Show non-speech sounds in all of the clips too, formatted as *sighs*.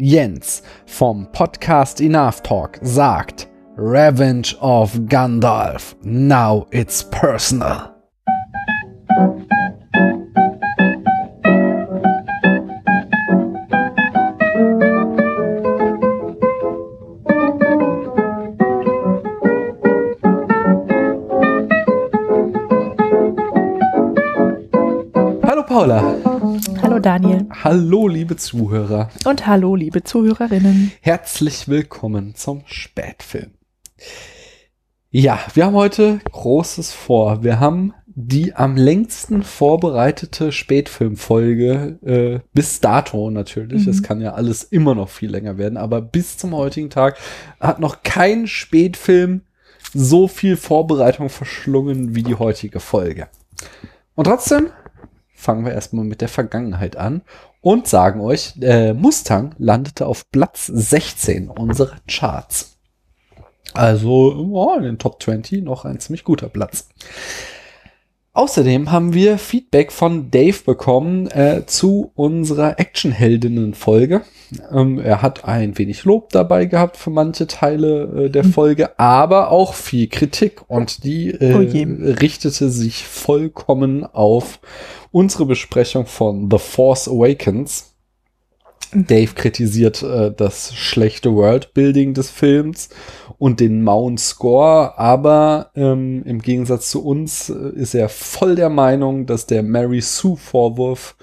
Jens vom Podcast Enough Talk sagt Revenge of Gandalf. Now it's personal. Hallo Paula. Hallo Daniel. Hallo liebe Zuhörer. Und hallo liebe Zuhörerinnen. Herzlich willkommen zum Spätfilm. Ja, wir haben heute Großes vor. Wir haben die am längsten vorbereitete Spätfilmfolge äh, bis dato natürlich. Es Mhm. kann ja alles immer noch viel länger werden, aber bis zum heutigen Tag hat noch kein Spätfilm so viel Vorbereitung verschlungen wie die heutige Folge. Und trotzdem fangen wir erstmal mit der Vergangenheit an und sagen euch, äh, Mustang landete auf Platz 16 unserer Charts. Also oh, in den Top 20 noch ein ziemlich guter Platz. Außerdem haben wir Feedback von Dave bekommen äh, zu unserer Actionheldinnen-Folge. Ähm, er hat ein wenig Lob dabei gehabt für manche Teile äh, der Folge, aber auch viel Kritik. Und die äh, Oh richtete sich vollkommen auf unsere Besprechung von The Force Awakens. Dave kritisiert äh, das schlechte Worldbuilding des Films und den mauen Score, aber ähm, im Gegensatz zu uns äh, ist er voll der Meinung, dass der Mary Sue Vorwurf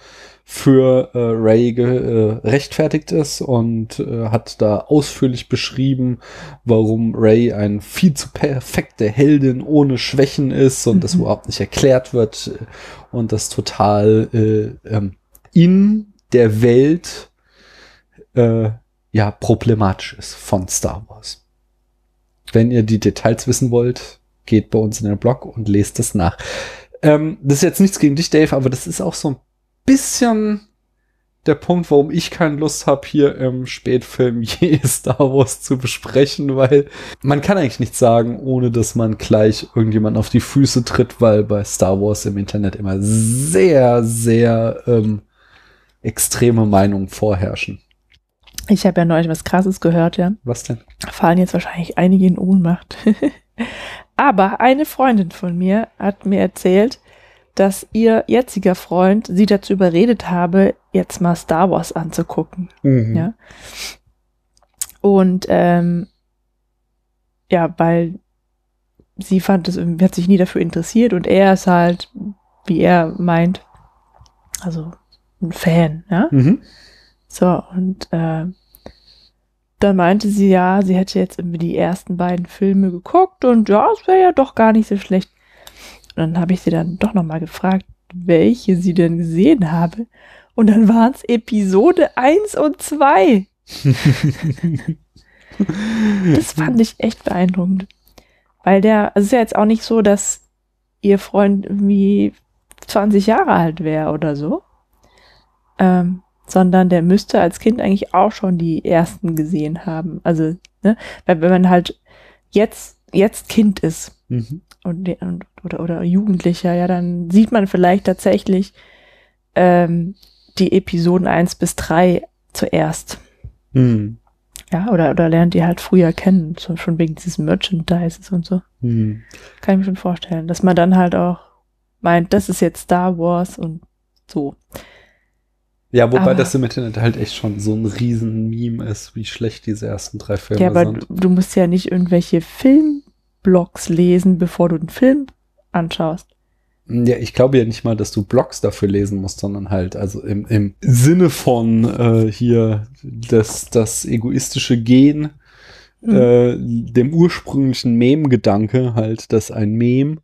für äh, Ray äh, rechtfertigt ist und äh, hat da ausführlich beschrieben, warum Ray ein viel zu perfekte Heldin ohne Schwächen ist und das Mhm. überhaupt nicht erklärt wird äh, und das total äh, ähm, in der Welt äh, ja problematisch ist von Star Wars. Wenn ihr die Details wissen wollt, geht bei uns in den Blog und lest es nach. Ähm, das ist jetzt nichts gegen dich, Dave, aber das ist auch so ein bisschen der Punkt, warum ich keine Lust habe, hier im Spätfilm *laughs* je Star Wars zu besprechen, weil man kann eigentlich nichts sagen, ohne dass man gleich irgendjemand auf die Füße tritt, weil bei Star Wars im Internet immer sehr, sehr ähm, extreme Meinungen vorherrschen. Ich habe ja neulich was Krasses gehört, ja. Was denn? Fallen jetzt wahrscheinlich einige in Ohnmacht. *laughs* Aber eine Freundin von mir hat mir erzählt, dass ihr jetziger Freund sie dazu überredet habe, jetzt mal Star Wars anzugucken. Mhm. Ja. Und ähm, ja, weil sie fand es hat sich nie dafür interessiert und er ist halt, wie er meint, also ein Fan, ja. Mhm. So, und äh, dann meinte sie ja, sie hätte jetzt irgendwie die ersten beiden Filme geguckt und ja, es wäre ja doch gar nicht so schlecht. Und dann habe ich sie dann doch nochmal gefragt, welche sie denn gesehen habe. Und dann waren es Episode 1 und 2. Das fand ich echt beeindruckend. Weil der, also es ist ja jetzt auch nicht so, dass ihr Freund irgendwie 20 Jahre alt wäre oder so. Ähm, sondern der müsste als Kind eigentlich auch schon die ersten gesehen haben. Also, ne, weil wenn man halt jetzt, jetzt Kind ist Mhm. und, und oder, oder Jugendlicher, ja, dann sieht man vielleicht tatsächlich ähm, die Episoden 1 bis 3 zuerst. Mhm. Ja, oder, oder lernt die halt früher kennen, so schon wegen dieses Merchandises und so. Mhm. Kann ich mir schon vorstellen, dass man dann halt auch meint, das ist jetzt Star Wars und so. Ja, wobei Aber- das im Internet halt echt schon so ein riesen Meme ist, wie schlecht diese ersten drei Filme ja, aber sind. du, du musst ja nicht irgendwelche Filmblogs lesen, bevor du einen Film anschaust. Ja, ich glaube ja nicht mal, dass du Blogs dafür lesen musst, sondern halt, also im, im Sinne von äh, hier das, das egoistische Gen, Mhm. äh, dem ursprünglichen Mem-Gedanke halt, dass ein Mem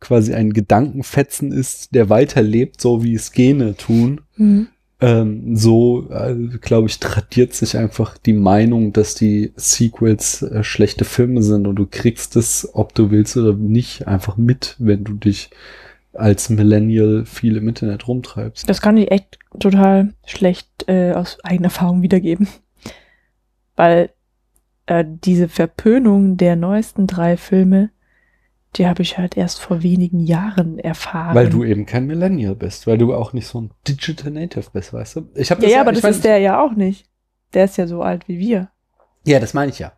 quasi ein Gedankenfetzen ist, der weiterlebt, so wie es Gene tun. Mhm. Ähm, so, äh, glaube ich, tradiert sich einfach die Meinung, dass die Sequels äh, schlechte Filme sind und du kriegst es, ob du willst oder nicht, einfach mit, wenn du dich als Millennial viel im Internet rumtreibst. Das kann ich echt total schlecht äh, aus eigener Erfahrung wiedergeben. Weil äh, diese Verpönung der neuesten drei Filme, die habe ich halt erst vor wenigen Jahren erfahren. Weil du eben kein Millennial bist, weil du auch nicht so ein Digital Native bist, weißt du? Ich habe ja, ja, aber das mein, ist der ja auch nicht. Der ist ja so alt wie wir. Ja, das meine ich ja.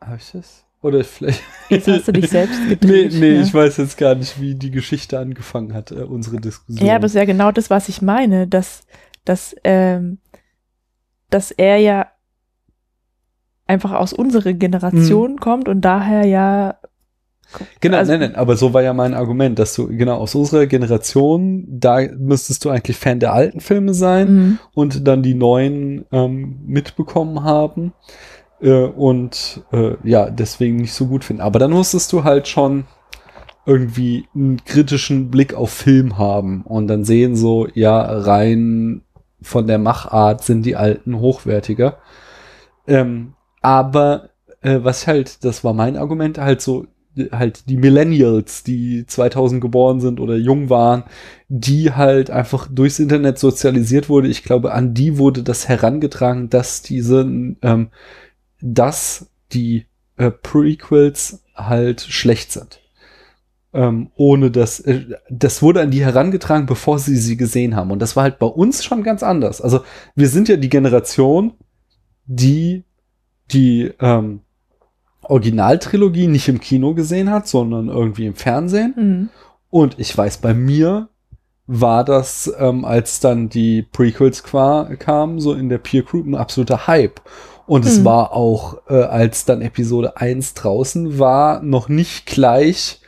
Habe ich das? Oder vielleicht. Jetzt hast du dich selbst *laughs* nee, gedreht. nee, ja. ich weiß jetzt gar nicht, wie die Geschichte angefangen hat, äh, unsere Diskussion. Ja, aber das ist ja genau das, was ich meine, dass, dass, ähm, dass er ja einfach aus unserer Generation Mhm. kommt und daher ja Genau, Also- nein, nein, aber so war ja mein Argument, dass du, genau, aus unserer Generation, da müsstest du eigentlich Fan der alten Filme sein Mhm. und dann die neuen ähm, mitbekommen haben äh, und äh, ja, deswegen nicht so gut finden. Aber dann musstest du halt schon irgendwie einen kritischen Blick auf Film haben und dann sehen so, ja, rein von der Machart sind die alten hochwertiger. Ähm, aber äh, was halt, das war mein Argument, halt so, halt die Millennials, die 2000 geboren sind oder jung waren, die halt einfach durchs Internet sozialisiert wurde. Ich glaube, an die wurde das herangetragen, dass diese, ähm, dass die äh, Prequels halt schlecht sind. Ähm, ohne dass, äh, das wurde an die herangetragen, bevor sie sie gesehen haben. Und das war halt bei uns schon ganz anders. Also wir sind ja die Generation, die die ähm, Originaltrilogie nicht im Kino gesehen hat, sondern irgendwie im Fernsehen. Mhm. Und ich weiß, bei mir war das, ähm, als dann die Prequels qua kamen, so in der Peer Group ein absoluter Hype. Und es Mhm. war auch, äh, als dann Episode 1 draußen war, noch nicht gleich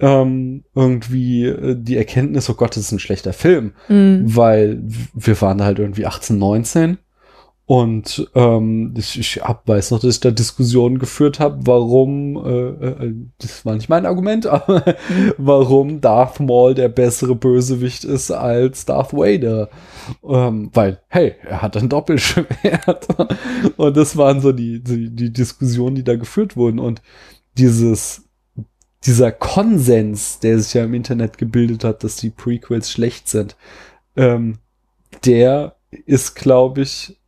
ähm, irgendwie äh, die Erkenntnis, oh Gott, das ist ein schlechter Film Mhm. weil wir waren halt irgendwie 18, 19 und ähm, ich, ich hab, weiß noch, dass ich da Diskussionen geführt habe, warum, äh, äh, das war nicht mein Argument, *laughs* aber warum Darth Maul der bessere Bösewicht ist als Darth Vader. Ähm, weil, hey, er hat ein Doppelschwert. *laughs* und das waren so die, die, die Diskussionen, die da geführt wurden. Und dieses dieser Konsens, der sich ja im Internet gebildet hat, dass die Prequels schlecht sind, ähm, der ist, glaube ich,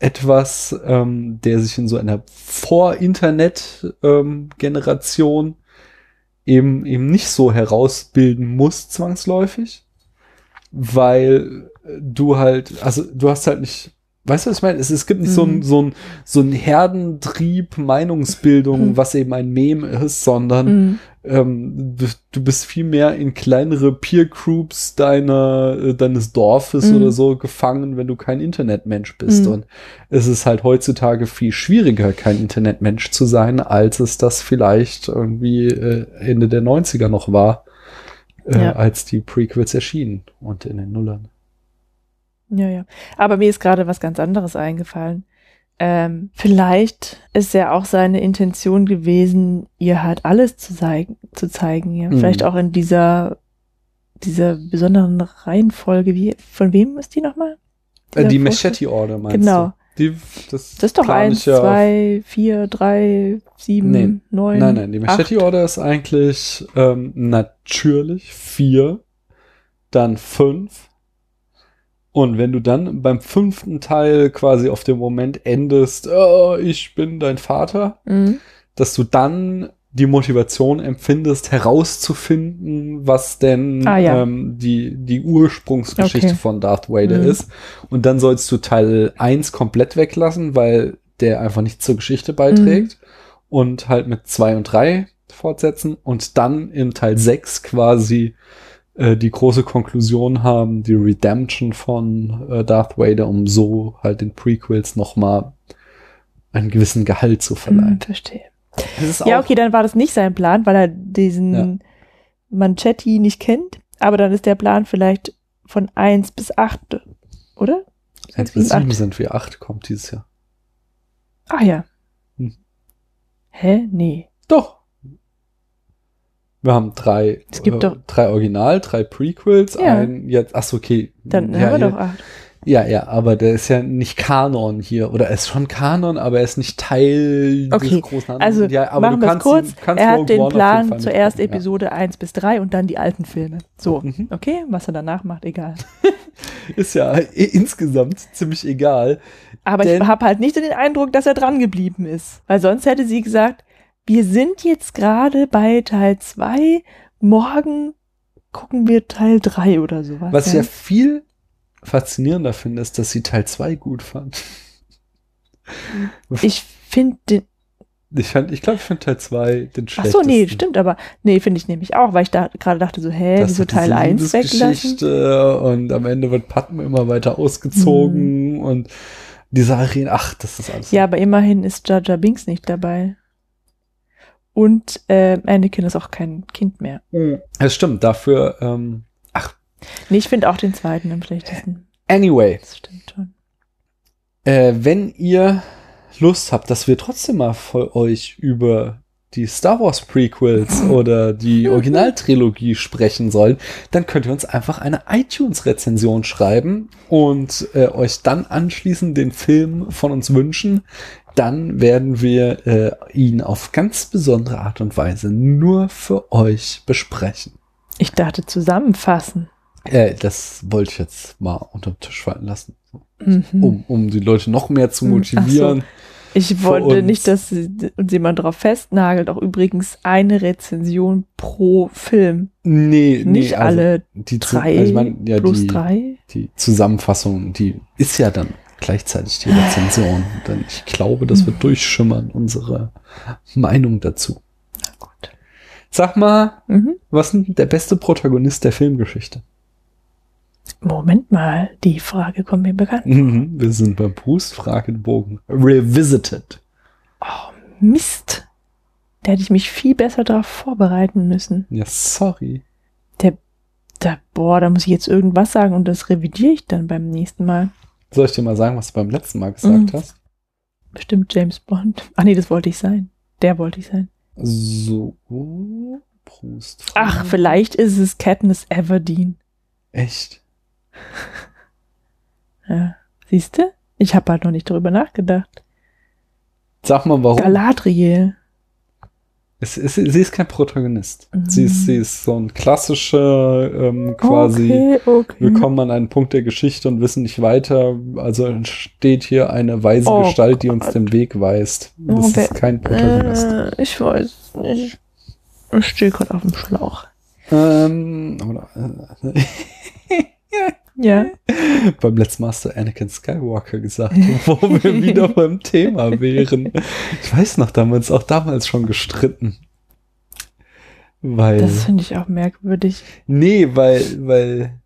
etwas, ähm, der sich in so einer Vor-Internet-Generation eben, eben nicht so herausbilden muss, zwangsläufig, weil du halt, also du hast halt nicht, weißt du, was ich meine? Es, es gibt nicht so ein, Mhm. so ein, so ein Herdentrieb, Meinungsbildung, Mhm. was eben ein Meme ist, sondern Mhm. Ähm, du, du bist viel mehr in kleinere Peer Groups deiner, äh, deines Dorfes Mhm. oder so gefangen, wenn du kein Internetmensch bist. Mhm. Und es ist halt heutzutage viel schwieriger, kein Internetmensch zu sein, als es das vielleicht irgendwie äh, Ende der 90er noch war, äh, Ja. als die Prequels erschienen und in den Nullern. Ja, ja. Aber mir ist gerade was ganz anderes eingefallen. Ähm, vielleicht ist ja auch seine Intention gewesen, ihr halt alles zu zeigen, zu zeigen, ja. Mhm. Vielleicht auch in dieser, dieser besonderen Reihenfolge. Wie, von wem ist die nochmal? Äh, die? Machete Order meinst Genau. du? Die, das, Das ist doch plan eins, ich ja auf- zwei, vier, drei, sieben, Nee. neun. Nein, nein, die Machete. Order ist eigentlich ähm, natürlich vier, dann fünf. Und wenn du dann beim fünften Teil quasi auf dem Moment endest, oh, ich bin dein Vater, Mhm. dass du dann die Motivation empfindest, herauszufinden, was denn Ah, ja. ähm, die, die Ursprungsgeschichte Okay. von Darth Vader Mhm. ist. Und dann sollst du Teil 1 komplett weglassen, weil der einfach nichts zur Geschichte beiträgt. Und halt mit 2 und 3 fortsetzen und dann in Teil 6 quasi äh, die große Konklusion haben, die Redemption von äh, Darth Vader, um so halt den Prequels noch mal einen gewissen Gehalt zu verleihen. Mhm, verstehe. Das ist Ja, auch- okay, dann war das nicht sein Plan, weil er diesen Ja. Manchetti nicht kennt. Aber dann ist der Plan vielleicht von eins bis acht, oder? 1 Sechs, bis sieben, 7 acht. sind wir, 8 kommt dieses Jahr. Ah ja. Hm. Hä? Nee. Doch. Wir haben drei, Es gibt äh, doch- drei Original, drei Prequels, Ja. ein jetzt, ach so, okay. Dann ja, haben wir ja, doch acht. ja, ja, aber der ist ja nicht Kanon hier. Oder er ist schon Kanon, aber er ist nicht Teil Okay, des großen Handlungs- Also ja, aber machen du wir es kannst, kurz. kannst Er hat den One Plan zuerst Episode eins bis drei und dann die alten Filme. So, Mhm. okay? Was er danach macht, egal. Ja. *laughs* Ist ja insgesamt ziemlich egal. Aber ich habe halt nicht den Eindruck, dass er dran geblieben ist. Weil sonst hätte sie gesagt, wir sind jetzt gerade bei Teil 2, morgen gucken wir Teil 3 oder sowas. Was ja viel faszinierender finde, ist, dass sie Teil 2 gut fand. Ich finde den. Ich, fand, ich glaube, ich finde Teil 2 den Ach schlechtesten. so, nee, stimmt, aber nee, finde ich nämlich auch, weil ich da gerade dachte so, hä, Das wieso Teil 1 weglassen? Und am Ende wird Padme immer weiter ausgezogen und diese Arena, ach, das ist alles. Ja, aber immerhin ist Jar Binks nicht dabei. Und äh, Anakin ist auch kein Kind mehr. Es stimmt, dafür, ähm, Nee, ich finde auch den zweiten am schlechtesten. anyway, Das stimmt schon. äh, wenn ihr Lust habt, dass wir trotzdem mal für euch über die Star Wars Prequels *laughs* oder die Originaltrilogie sprechen sollen, dann könnt ihr uns einfach eine iTunes-Rezension schreiben und äh, euch dann anschließend den Film von uns wünschen. Dann werden wir äh, ihn auf ganz besondere Art und Weise nur für euch besprechen. Ich dachte zusammenfassen. Äh, das wollte ich jetzt mal unterm Tisch fallen lassen, Mhm. um, um die Leute noch mehr zu Hm, so. motivieren. Ich wollte nicht, dass uns jemand drauf festnagelt. Auch übrigens eine Rezension pro Film. Nee, Nicht nee, also alle die drei also ich mein, ja, plus die, drei. die Zusammenfassung, die ist ja dann gleichzeitig die Rezension. Denn ich glaube, das wird durchschimmern, unsere Meinung dazu. Na gut. Sag mal, Mhm. was ist denn der beste Protagonist der Filmgeschichte? Moment mal, die Frage kommt mir bekannt. Mhm, wir sind beim Brust-Fragebogen. Revisited. Oh, Mist. Da hätte ich mich viel besser darauf vorbereiten müssen. Ja, sorry. Da, boah, da muss ich jetzt irgendwas sagen und das revidiere ich dann beim nächsten Mal. Soll ich dir mal sagen, was du beim letzten Mal gesagt Mhm. hast? Bestimmt James Bond. Ach nee, das wollte ich sein. Der wollte ich sein. So, Brust. Ach, vielleicht ist es Katniss Everdeen. Echt? *laughs* Ja. Siehst du? Ich habe halt noch nicht darüber nachgedacht. Sag mal, warum? Galadriel. Es, es, sie ist kein Protagonist. Mhm. Sie, ist, sie ist so ein klassischer, ähm, quasi, Okay, okay. wir kommen an einen Punkt der Geschichte und wissen nicht weiter. Also entsteht hier eine weise Oh Gestalt, die uns Gott. den Weg weist. Das wer- ist kein Protagonist. Äh, ich weiß nicht. Ich stehe gerade auf dem Schlauch. Ähm, oder, äh, *laughs* Ja. *laughs* beim letzten Mal hast du Anakin Skywalker gesagt, wo wir wieder *laughs* beim Thema wären. Ich weiß noch, da haben wir uns auch damals schon gestritten. Weil. Das finde ich auch merkwürdig. Nee, weil, weil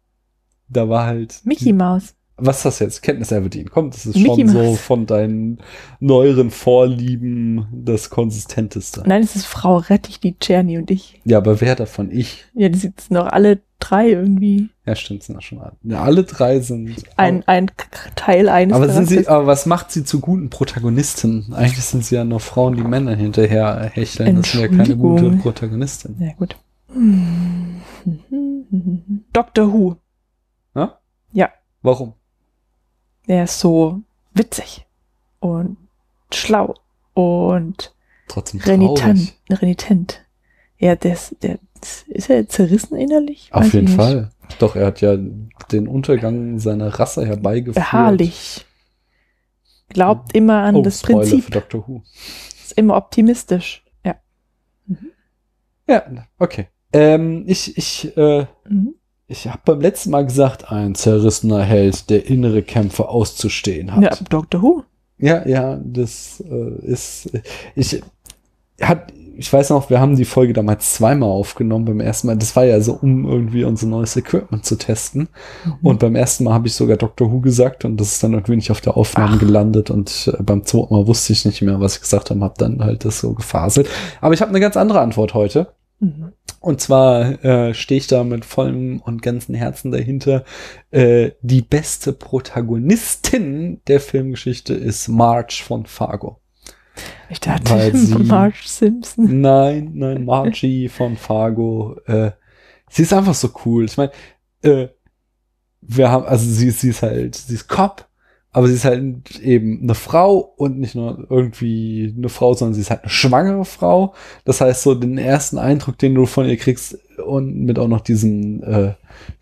da war halt. Mickey Mouse. Was ist das jetzt? Kenntnis Everdeen. Komm, das ist Mickey schon so von deinen neueren Vorlieben das Konsistenteste. Nein, es ist Frau Rettich, die Czerny und ich. Ja, aber wer davon? Ich? Ja, die sitzen noch alle drei irgendwie. Ja, stimmt, sind das schon alle. Ja, alle drei sind. Ein, ein Teil eines aber, sind sie, aber was macht sie zu guten Protagonisten? Eigentlich sind sie ja nur Frauen, die Männer hinterher hecheln. Das sind ja keine gute. Protagonistin. Ja, gut. Doctor Who. Ja? Ja. Warum? Der ist so witzig und schlau und Trotzdem renitent. renitent. Ja, der ist, der ist er zerrissen innerlich? Weiß Auf jeden. Fall. Doch, er hat ja den Untergang seiner Rasse herbeigeführt. Beharrlich. Glaubt immer an Oh, das Spoiler Prinzip. für Doctor Who. Ist immer optimistisch. Ja. Ja, okay. Ähm, ich, ich, äh, Mhm. Ich habe beim letzten Mal gesagt, ein zerrissener Held, der innere Kämpfe auszustehen hat. Ja, Doctor Who. Ja, ja, das äh, ist. Ich hat, ich weiß noch, wir haben die Folge damals zweimal aufgenommen. Beim ersten Mal, das war ja so, um irgendwie unser neues Equipment zu testen. Mhm. Und beim ersten Mal habe ich sogar Doctor Who gesagt und das ist dann irgendwie nicht auf der Aufnahme Ach. gelandet. Und äh, beim zweiten Mal wusste ich nicht mehr, was ich gesagt habe, habe dann halt das so gefaselt. Aber ich habe eine ganz andere Antwort heute. Mhm. Und zwar äh, stehe ich da mit vollem und ganzen Herzen dahinter. Äh, die beste Protagonistin der Filmgeschichte ist Marge von Fargo. Ich dachte, Weil *laughs* sie- Marge Simpson. Nein, nein, *laughs* Margie von Fargo. Äh, sie ist einfach so cool. Ich meine, äh, wir haben, also sie, sie ist halt, sie ist Cop, aber sie ist halt eben eine Frau und nicht nur irgendwie eine Frau, sondern sie ist halt eine schwangere Frau. Das heißt, so den ersten Eindruck, den du von ihr kriegst und mit auch noch diesem äh,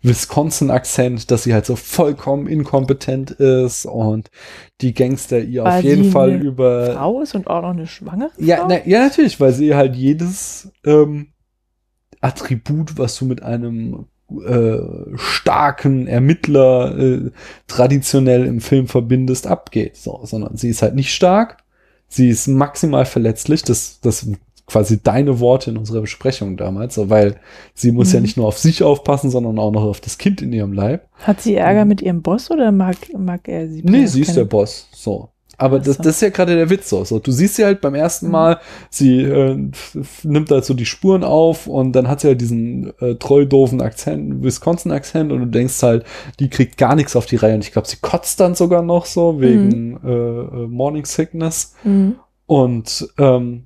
Wisconsin-Akzent, dass sie halt so vollkommen inkompetent ist und die Gangster ihr Weil auf jeden sie Fall eine über Frau ist und auch noch eine schwangere ja, Frau? na, ja, natürlich, weil sie halt jedes ähm, Attribut, was du mit einem äh, starken Ermittler äh, traditionell im Film verbindest, abgeht. So, sondern sie ist halt nicht stark, sie ist maximal verletzlich. Das, das quasi deine Worte in unserer Besprechung damals, so, weil sie muss Mhm. ja nicht nur auf sich aufpassen, sondern auch noch auf das Kind in ihrem Leib. Hat sie Ärger mit ihrem Boss oder mag, mag er sie? Nee, sie ist der Boss. So. Aber das, das ist ja gerade der Witz so. so. Du siehst sie halt beim ersten Mhm. Mal, sie äh, nimmt halt so die Spuren auf und dann hat sie halt diesen äh, treu doofen Akzent, Wisconsin-Akzent und du denkst halt, die kriegt gar nichts auf die Reihe. Und ich glaube, sie kotzt dann sogar noch so wegen äh, äh, Morning Sickness. Mhm. Und ähm,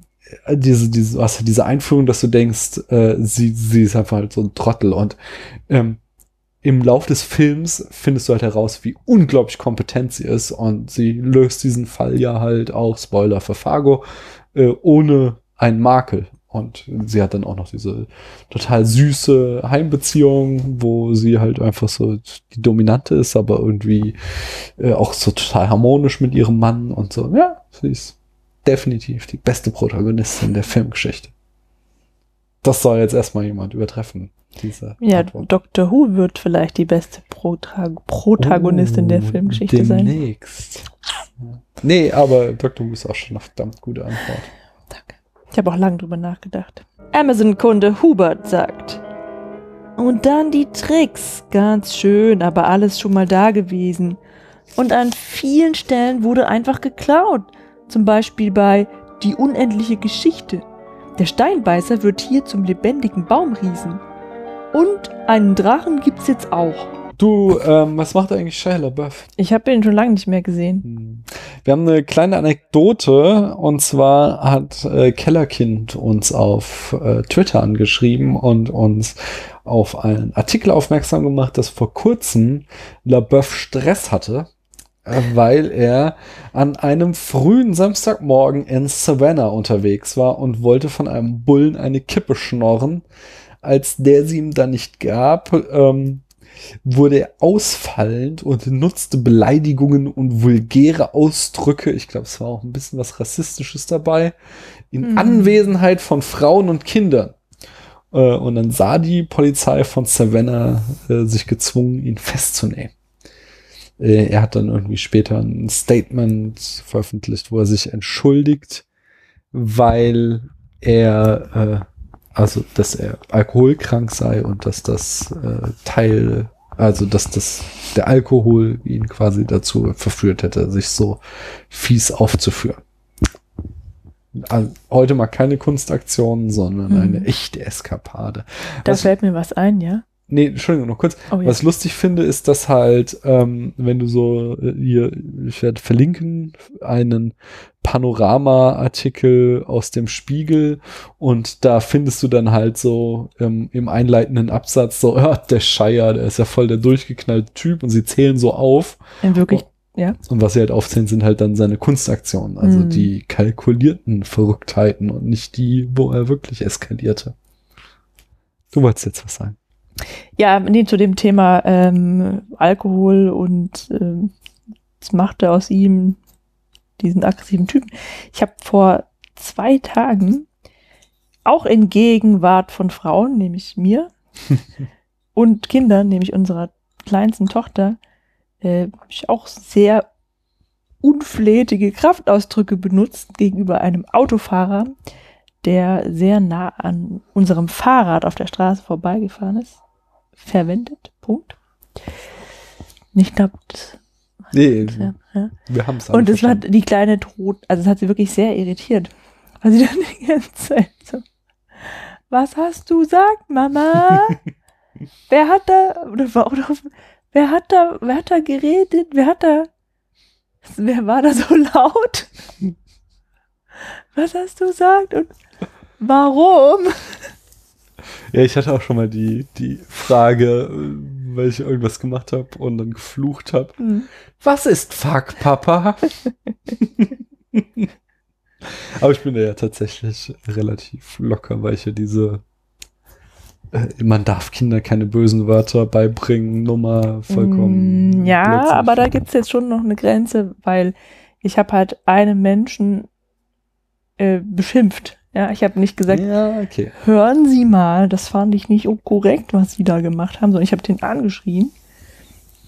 diese, diese, also diese Einführung, dass du denkst, äh, sie, sie ist einfach halt so ein Trottel. Und ähm, im Lauf des Films findest du halt heraus, wie unglaublich kompetent sie ist. Und sie löst diesen Fall ja halt auch, Spoiler für Fargo, äh, ohne einen Makel. Und sie hat dann auch noch diese total süße Heimbeziehung, wo sie halt einfach so die Dominante ist, aber irgendwie äh, auch so total harmonisch mit ihrem Mann und so. Ja, sie ist definitiv die beste Protagonistin der Filmgeschichte. Das soll jetzt erstmal jemand übertreffen, diese Ja, Antwort. Dr. Who wird vielleicht die beste Prota Protagonistin der Oh, Filmgeschichte sein. demnächst. Ja. Nee, aber Dr. Who ist auch schon eine verdammt gute Antwort. Danke. Ich habe auch lange drüber nachgedacht. Amazon-Kunde Hubert sagt. Und dann die Tricks. Ganz schön, aber alles schon mal da gewesen. Und an vielen Stellen wurde einfach geklaut. Zum Beispiel bei Die unendliche Geschichte. Der Steinbeißer wird hier zum lebendigen Baumriesen. Und einen Drachen gibt's jetzt auch. Du, ähm, was macht eigentlich Shia LaBeouf? Ich habe ihn schon lange nicht mehr gesehen. Hm. Wir haben eine kleine Anekdote und zwar hat äh, Kellerkind uns auf äh, Twitter angeschrieben und uns auf einen Artikel aufmerksam gemacht, dass vor kurzem LaBeouf Stress hatte, äh, weil er an einem frühen Samstagmorgen in Savannah unterwegs war und wollte von einem Bullen eine Kippe schnorren. Als der sie ihm dann nicht gab, ähm, wurde er ausfallend und nutzte Beleidigungen und vulgäre Ausdrücke. Ich glaube, es war auch ein bisschen was Rassistisches dabei. In Mhm. Anwesenheit von Frauen und Kindern. Äh, und dann sah die Polizei von Savannah äh, sich gezwungen, ihn festzunehmen. Äh, er hat dann irgendwie später ein Statement veröffentlicht, wo er sich entschuldigt, weil er, äh, also, dass er alkoholkrank sei und dass das äh, Teil, also, dass das, der Alkohol ihn quasi dazu verführt hätte, sich so fies aufzuführen. Also, heute mal keine Kunstaktion, sondern Mhm. eine echte Eskapade. Da Was- fällt mir was ein, ja? Nee, Entschuldigung, noch kurz. Oh, ja. Was ich lustig finde, ist, dass halt, ähm, wenn du so äh, hier, ich werde verlinken, einen Panorama-Artikel aus dem Spiegel und da findest du dann halt so ähm, im einleitenden Absatz so, *laughs* ja, der Scheier, der ist ja voll der durchgeknallte Typ und sie zählen so auf In wirklich, ja. und was sie halt aufzählen, sind halt dann seine Kunstaktionen, also Mhm. die kalkulierten Verrücktheiten und nicht die, wo er wirklich eskalierte. Du wolltest jetzt was sagen. Ja, nee, zu dem Thema ähm, Alkohol und ähm, das machte aus ihm diesen aggressiven Typen. Ich habe vor zwei Tagen auch in Gegenwart von Frauen, nämlich mir *laughs* und Kindern, nämlich unserer kleinsten Tochter, äh, ich auch sehr unflätige Kraftausdrücke benutzt gegenüber einem Autofahrer, der sehr nah an unserem Fahrrad auf der Straße vorbeigefahren ist verwendet. Punkt. Ich glaube, das Nee, ja, ja. wir haben es Und es hat die kleine Tod, also es hat sie wirklich sehr irritiert. Weil sie *laughs* dann die ganze Zeit so, was hast du gesagt, Mama? *laughs* wer hat da, oder, oder, wer hat da, wer hat da geredet? Wer hat da, wer war da so *laughs* laut? Was hast du gesagt? Und warum? Ja, ich hatte auch schon mal die, die Frage, weil ich irgendwas gemacht habe und dann geflucht habe. Hm. Was ist Fuck, Papa? *laughs* Aber ich bin ja tatsächlich relativ locker, weil ich ja diese äh, man darf Kinder keine bösen Wörter beibringen, Nummer vollkommen. Mm, Ja, aber da finde. gibt's jetzt schon noch eine Grenze, weil ich habe halt einen Menschen äh, beschimpft Ja, ich habe nicht gesagt, Ja, okay. hören Sie mal, das fand ich nicht korrekt, was Sie da gemacht haben, sondern ich habe den angeschrien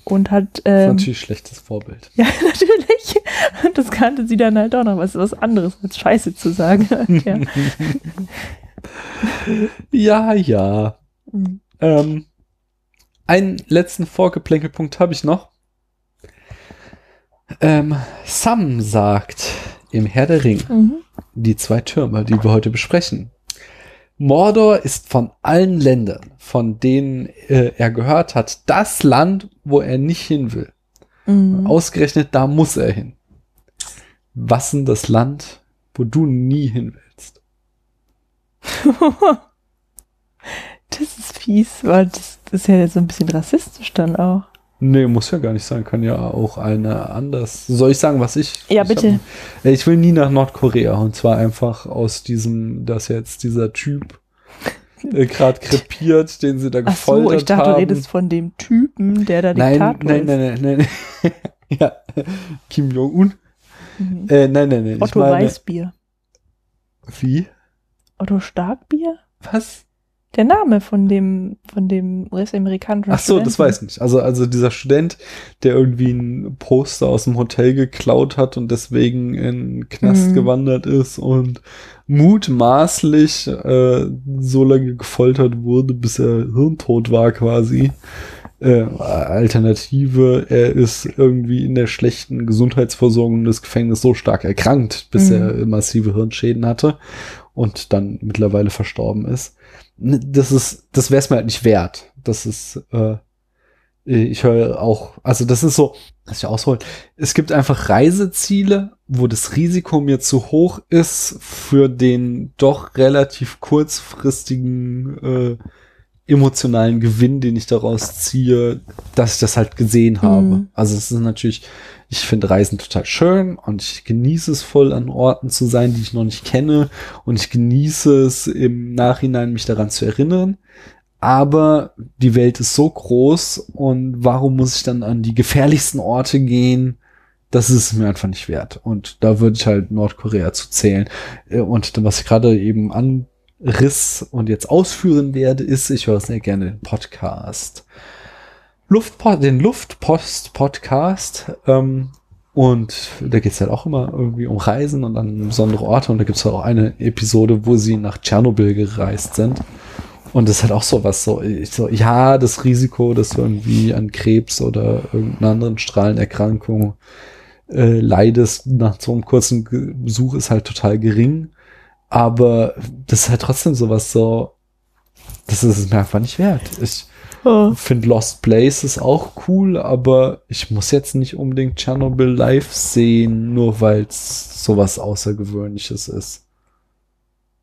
und hat, Das ist ähm, natürlich ein schlechtes Vorbild. *laughs* ja, natürlich, und das kannte sie dann halt auch noch, was was anderes als Scheiße zu sagen. *laughs* ja. Ja, ja. Mhm. Ähm, einen letzten Vorgeplänkelpunkt habe ich noch. Ähm, Sam sagt im Herr der Ring, Mhm. die zwei Türme, die wir heute besprechen. Mordor ist von allen Ländern, von denen äh, er gehört hat, das Land, wo er nicht hin will. Mhm. Ausgerechnet da muss er hin. Was denn das Land, wo du nie hin willst? *laughs* Das ist fies, weil das, das ist ja so ein bisschen rassistisch dann auch. Nee, muss ja gar nicht sein, kann ja auch eine anders. Soll ich sagen, was ich? Ja, ich bitte. Hab, ich will nie nach Nordkorea und zwar einfach aus diesem, dass jetzt dieser Typ äh, gerade krepiert, den sie da Ach gefoltert so, ich dachte, haben. du redest von dem Typen, der da nein, Diktator nein, ist. nein, nein, nein, *laughs* ja, Kim Jong-un. Mhm. Äh, nein, nein, nein. Otto meine, Weißbier. Wie? Otto Starkbier? Was? Der Name von dem, von dem US-amerikanischen Ach so, das Studenten. weiß ich nicht. Also, also dieser Student, der irgendwie ein Poster aus dem Hotel geklaut hat und deswegen in den Knast Mhm. gewandert ist und mutmaßlich äh, so lange gefoltert wurde, bis er hirntot war quasi. Äh, Alternative, er ist irgendwie in der schlechten Gesundheitsversorgung des Gefängnisses so stark erkrankt, bis Mhm. er massive Hirnschäden hatte und dann mittlerweile verstorben ist. Das ist, das wäre es mir halt nicht wert. Das ist, äh, ich höre auch, also das ist so, was ich ausholen. Es gibt einfach Reiseziele, wo das Risiko mir zu hoch ist für den doch relativ kurzfristigen äh, emotionalen Gewinn, den ich daraus ziehe, dass ich das halt gesehen habe. Mhm. Also es ist natürlich, ich finde Reisen total schön und ich genieße es voll an Orten zu sein, die ich noch nicht kenne und ich genieße es im Nachhinein mich daran zu erinnern. Aber die Welt ist so groß und warum muss ich dann an die gefährlichsten Orte gehen? Das ist mir einfach nicht wert. Und da würde ich halt Nordkorea zu zählen. Äh, Und was ich gerade eben anriss und jetzt ausführen werde, ist, ich höre sehr gerne den Podcast. Luftpo den Luftpost-Podcast. Ähm, und da geht es halt auch immer irgendwie um Reisen und an besondere Orte. Und da gibt es auch eine Episode, wo sie nach Tschernobyl gereist sind. Und das ist halt auch so was so, so, ja, das Risiko, dass du irgendwie an Krebs oder irgendeiner anderen Strahlenerkrankung äh, leidest nach so einem kurzen Besuch ist halt total gering. Aber das ist halt trotzdem sowas so, das ist es mir einfach nicht wert. Ich Oh. finde Lost Places auch cool, aber ich muss jetzt nicht unbedingt Chernobyl live sehen, nur weil es sowas Außergewöhnliches ist.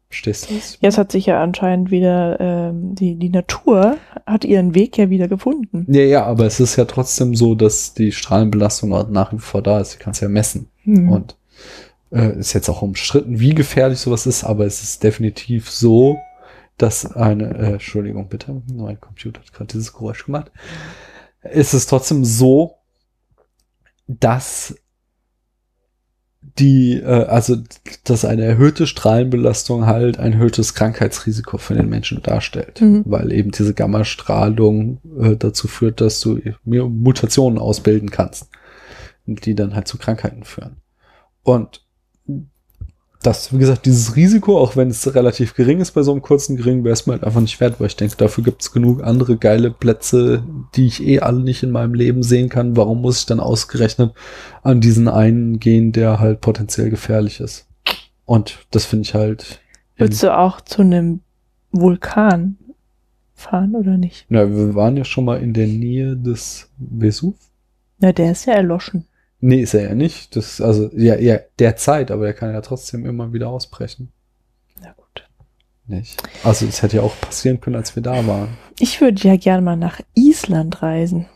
Verstehst du das? Es hat sich ja anscheinend wieder, ähm, die, die Natur hat ihren Weg ja wieder gefunden. Ja, ja, aber es ist ja trotzdem so, dass die Strahlenbelastung auch nach wie vor da ist. Du kannst ja messen. Hm. Und äh, ist jetzt auch umstritten, wie gefährlich sowas ist, aber es ist definitiv so, dass eine, äh, Entschuldigung bitte, mein Computer hat gerade dieses Geräusch gemacht. Es ist trotzdem so, dass die, äh, also dass eine erhöhte Strahlenbelastung halt ein erhöhtes Krankheitsrisiko für den Menschen darstellt, Mhm. weil eben diese Gammastrahlung äh, dazu führt, dass du Mutationen ausbilden kannst, die dann halt zu Krankheiten führen. Und das, wie gesagt, dieses Risiko, auch wenn es relativ gering ist bei so einem kurzen geringen, wäre es mir halt einfach nicht wert, weil ich denke, dafür gibt es genug andere geile Plätze, die ich eh alle nicht in meinem Leben sehen kann. Warum muss ich dann ausgerechnet an diesen einen gehen, der halt potenziell gefährlich ist? Und das finde ich halt. Würdest du auch zu einem Vulkan fahren oder nicht? Ja, wir waren ja schon mal in der Nähe des Vesuv. Na, der ist ja erloschen. Nee, ist er ja nicht. Das, also, ja, ja, derzeit, aber er kann ja trotzdem immer wieder ausbrechen. Na gut. Nicht? Also, es hätte ja auch passieren können, als wir da waren. Ich würde ja gerne mal nach Island reisen.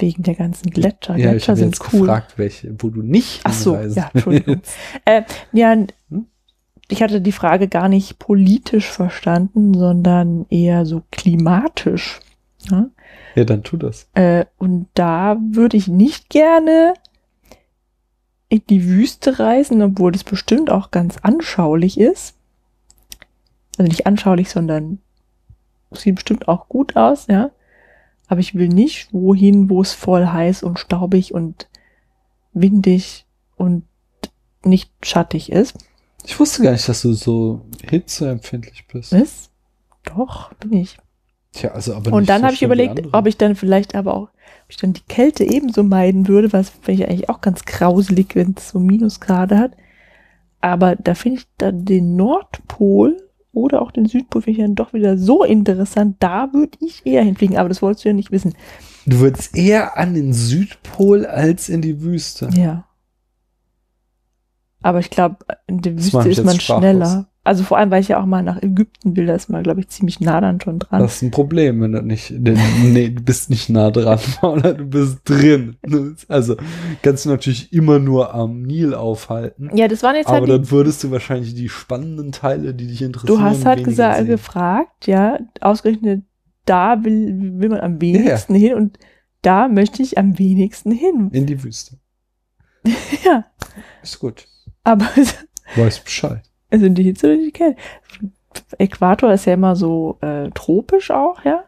Wegen der ganzen Gletscher. Ja, ich Gletscher habe sind jetzt cool. gefragt, welche, wo du nicht Ach so, ja, Entschuldigung. *laughs* äh, ja, Hm? ich hatte die Frage gar nicht politisch verstanden, sondern eher so klimatisch. Ja? ja, dann tu das. Äh, und da würde ich nicht gerne in die Wüste reisen, obwohl das bestimmt auch ganz anschaulich ist. Also nicht anschaulich, sondern sieht bestimmt auch gut aus, ja. Aber ich will nicht wohin, wo es voll heiß und staubig und windig und nicht schattig ist. Ich wusste gar nicht, dass du so hitzeempfindlich bist. Was? Doch, bin ich. Tja, also aber Und dann so habe ich überlegt, ob ich dann vielleicht aber auch, ich dann die Kälte ebenso meiden würde, was finde ich eigentlich auch ganz grauselig, wenn es so Minusgrade hat. Aber da finde ich dann den Nordpol oder auch den Südpol finde ich dann doch wieder so interessant. Da würde ich eher hinfliegen, aber das wolltest du ja nicht wissen. Du würdest eher an den Südpol als in die Wüste. Ja. Aber ich glaube, in der Wüste ist man schneller. Also vor allem, weil ich ja auch mal nach Ägypten will, da ist man, glaube ich, ziemlich nah dann schon dran. Das ist ein Problem, wenn du nicht, denn, nee, du bist nicht nah dran, *laughs* oder du bist drin. Also kannst du natürlich immer nur am Nil aufhalten. ja, das waren jetzt Aber halt die, dann würdest du wahrscheinlich die spannenden Teile, die dich interessieren. Du hast halt gesagt, sehen. gefragt, ja, ausgerechnet, da will, will man am wenigsten hin und da möchte ich am wenigsten hin. *laughs* In die Wüste. Ja, Ist gut. aber *laughs* Weiß Bescheid. Also die Hitze oder die Kälte. Äquator ist ja immer so äh, tropisch auch, ja.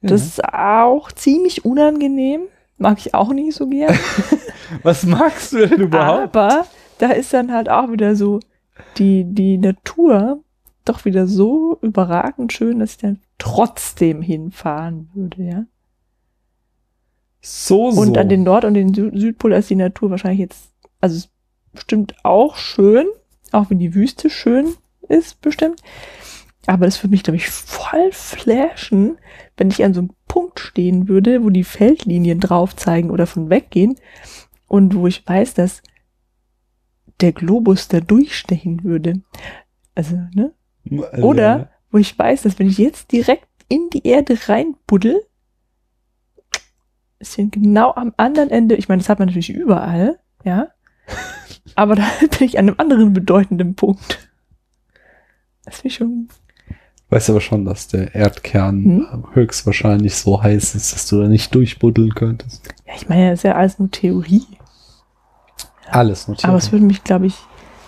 Das ist auch ziemlich unangenehm. Mag ich auch nicht so gern. *laughs* Was magst du denn überhaupt? Aber da ist dann halt auch wieder so die, die Natur doch wieder so überragend schön, dass ich dann trotzdem hinfahren würde, ja. so, so. Und an den Nord- und den Sü Südpol ist die Natur wahrscheinlich jetzt, also es ist bestimmt auch schön, auch wenn die Wüste schön ist, bestimmt. Aber das würde mich, glaube ich, voll flashen, wenn ich an so einem Punkt stehen würde, wo die Feldlinien drauf zeigen oder von weggehen und wo ich weiß, dass der Globus da durchstechen würde. Also, ne? Äh, Oder wo ich weiß, dass wenn ich jetzt direkt in die Erde reinbuddel, ist hier genau am anderen Ende, ich meine, das hat man natürlich überall, ja, aber da *laughs* bin ich an einem anderen bedeutenden Punkt. Das ich schon, Weißt aber schon, dass der Erdkern Hm? höchstwahrscheinlich so heiß ist, dass du da nicht durchbuddeln könntest. ja, ich meine, das ist ja alles nur Theorie, Alles notiert. aber es würde mich, glaube ich,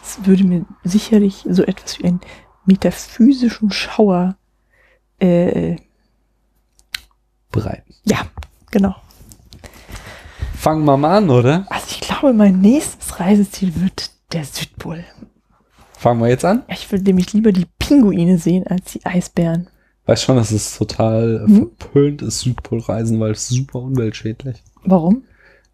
es würde mir sicherlich so etwas wie einen metaphysischen Schauer, äh, bereit. ja, genau. Fangen wir mal an, oder? Also ich glaube, mein nächstes Reiseziel wird der Südpol. Fangen wir jetzt an. Ich würde nämlich lieber die Pinguine sehen als die Eisbären. Weiß schon, dass es total Hm? verpönt ist, Südpolreisen, weil es super umweltschädlich. Warum?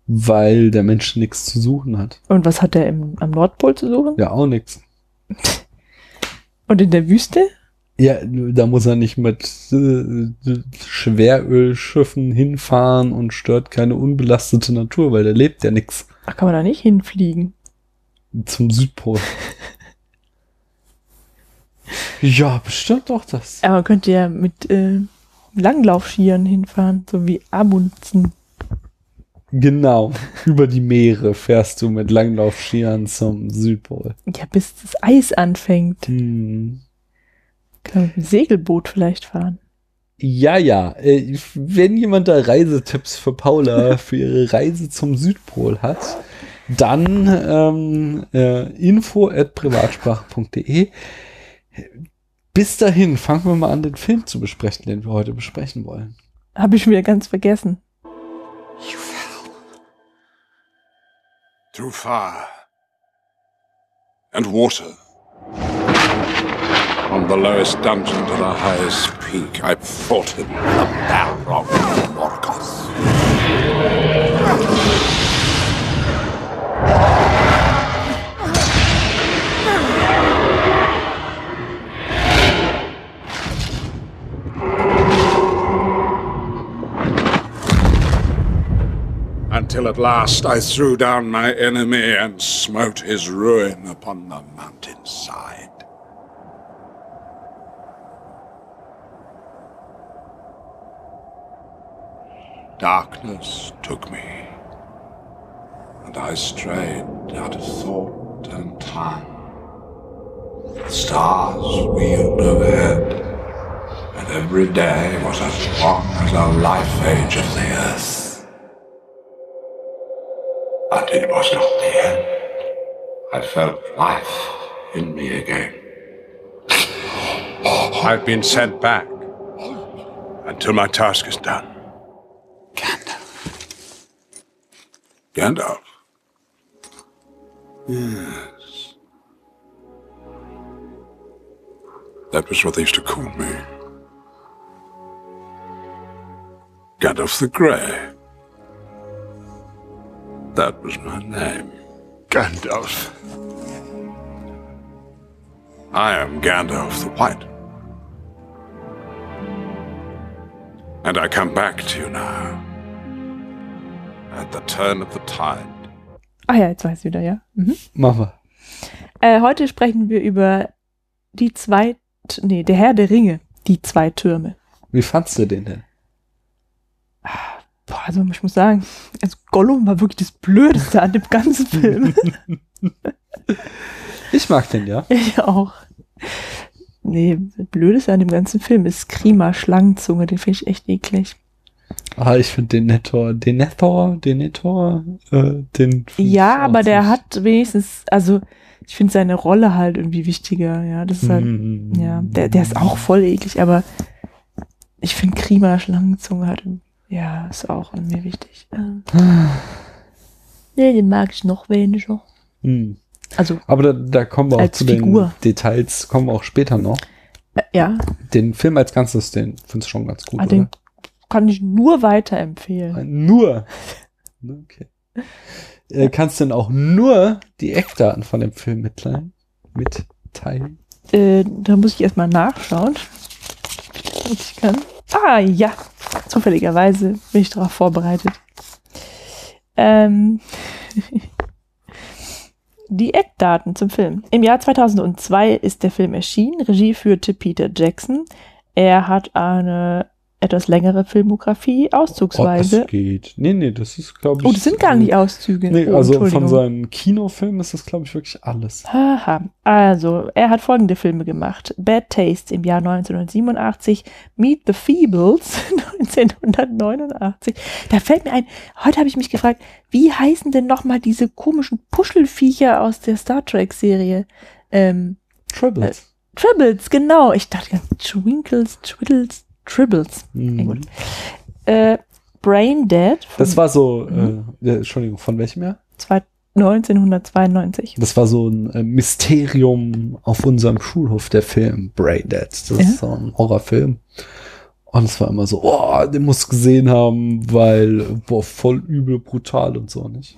Weil der Mensch nichts zu suchen hat. Und was hat er im, am Nordpol zu suchen? Ja, auch nichts. *laughs* Und in der Wüste? Ja, da muss er nicht mit äh, Schwerölschiffen hinfahren und stört keine unbelastete Natur, weil da lebt ja nichts Ach, kann man da nicht hinfliegen? zum Südpol. *laughs* ja, bestimmt doch das. Aber man könnte ja mit äh, Langlaufskiern hinfahren, so wie Amundsen. Genau. Über die Meere fährst du mit Langlaufskiern zum Südpol. Ja, bis das Eis anfängt. Hm. Kann man mit dem Segelboot vielleicht fahren. Ja, ja. Äh, wenn jemand da Reisetipps für Paula für ihre Reise zum Südpol hat, dann ähm, äh, info at privatsprache.de. Bis dahin fangen wir mal an, den Film zu besprechen, den wir heute besprechen wollen. Habe ich schon wieder ganz vergessen. You fell. Through fire and water. From the lowest dungeon to the highest peak, I fought him, the Balrog of Morgoth. Until at last I threw down my enemy and smote his ruin upon the mountainside. Darkness took me, and I strayed out of thought and time. The stars wheeled overhead, and every day was as long as a life age of the earth. But it was not the end. I felt life in me again. I've been sent back until my task is done. Gandalf. Gandalf? Yes. That was what they used to call me. Gandalf the Grey. That was my name. Gandalf. I am Gandalf the White. And I come back to you now. At the turn of the tide. Ah ja, jetzt weiß ich wieder, ja. Mhm. Machen wir. Äh, heute sprechen wir über die zwei, nee, der Herr der Ringe, die zwei Türme. Wie fandst du den denn? Boah, also ich muss sagen, also Gollum war wirklich das Blödeste an dem ganzen Film. Ich mag den, ja. ich auch. Nee, das Blödeste an dem ganzen Film ist Krima Schlangenzunge, den finde ich echt eklig. Ah, ich finde den Nettor, den Nethor, den Nettor, äh, den. find Ja, aber der nicht- hat wenigstens, also ich finde seine Rolle halt irgendwie wichtiger, ja. Das ist halt, Mhm. ja, der, der ist auch voll eklig, aber ich finde Krima Schlangenzunge halt, ja, ist auch an mir wichtig. Ähm, nee, den mag ich noch weniger. Mhm. Also, Aber da, da kommen wir auch zu Figur. den Details, kommen wir auch später noch. äh, ja, Den Film als Ganzes, den findest du schon ganz gut, ah, den oder? Kann ich nur weiterempfehlen. Nur. *laughs* Okay. Äh, kannst du denn auch nur die Eckdaten von dem Film mitteilen? Mitteilen? Äh, da muss ich erstmal nachschauen, ich kann. Ah, ja. Zufälligerweise bin ich darauf vorbereitet. Ähm, *laughs* die Eckdaten zum Film. Im Jahr 2002 ist der Film erschienen. Regie führte Peter Jackson. Er hat eine etwas längere Filmografie, Oh, auszugsweise. das geht. Nee, nee, das ist, glaube ich. Oh, das sind gar nicht Auszüge. Nee, oh, also von seinen Kinofilmen ist das, glaube ich, wirklich alles. Haha. Also, er hat folgende Filme gemacht. Bad Taste im Jahr 1987, Meet the Feebles *laughs* 1989. Da fällt mir ein, heute habe ich mich gefragt, wie heißen denn nochmal diese komischen Puschelviecher aus der Star Trek-Serie? Ähm, Tribbles. Tribbles, genau. Ich dachte ganz, Twinkles, Twiddles, Tribbles. Mhm. Äh, Brain Dead Das war so, Mhm. äh, Entschuldigung, von welchem Jahr? zwei- 1992. Das war so ein äh, Mysterium auf unserem Schulhof, der Film Braindead. Das Ja. ist so ein Horrorfilm. Und es war immer so, oh, den musst du gesehen haben, weil, boah, voll übel, brutal und so, nicht?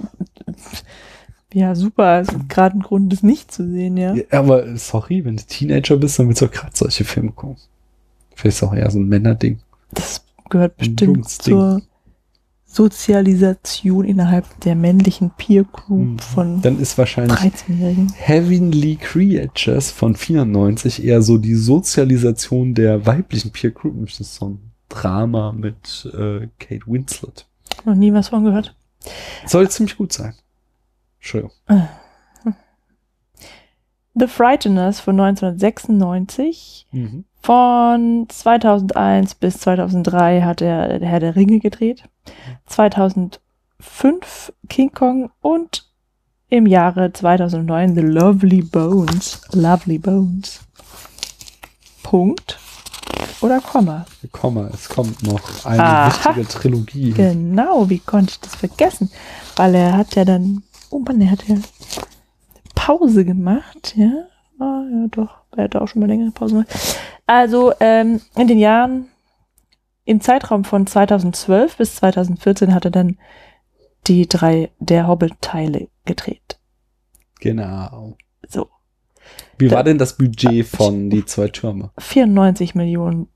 Ja, super. Also gerade ein Grund, das nicht zu sehen, ja. Ja, aber sorry, wenn du Teenager bist, dann willst du auch gerade solche Filme gucken. Vielleicht ist auch eher so ein Männerding. Das gehört bestimmt zur Sozialisation innerhalb der männlichen Peer Group Mhm. von Dann ist wahrscheinlich 13-Jährigen. Heavenly Creatures von 94 eher so die Sozialisation der weiblichen Peer Group. Das ist so ein Drama mit äh, Kate Winslet. Noch nie was von gehört. Soll ziemlich gut sein. Entschuldigung. The Frighteners von 1996. Mhm. Von 2001 bis 2003 hat er Der Herr der Ringe gedreht. 2005 King Kong und im Jahre 2009 The Lovely Bones. Lovely Bones. Punkt. Oder Komma. Komma, es kommt noch eine Aha. wichtige Trilogie. Genau, wie konnte ich das vergessen? Weil er hat ja dann, oh Mann, er hat ja Pause gemacht, ja. Ah, ja, doch, er hat auch schon mal längere Pause gemacht. Also, ähm, in den Jahren, im Zeitraum von 2012 bis 2014 hat er dann die drei der Hobbit-Teile gedreht. Genau. So, Wie Da- war denn das Budget von Die zwei Türme? 94 Millionen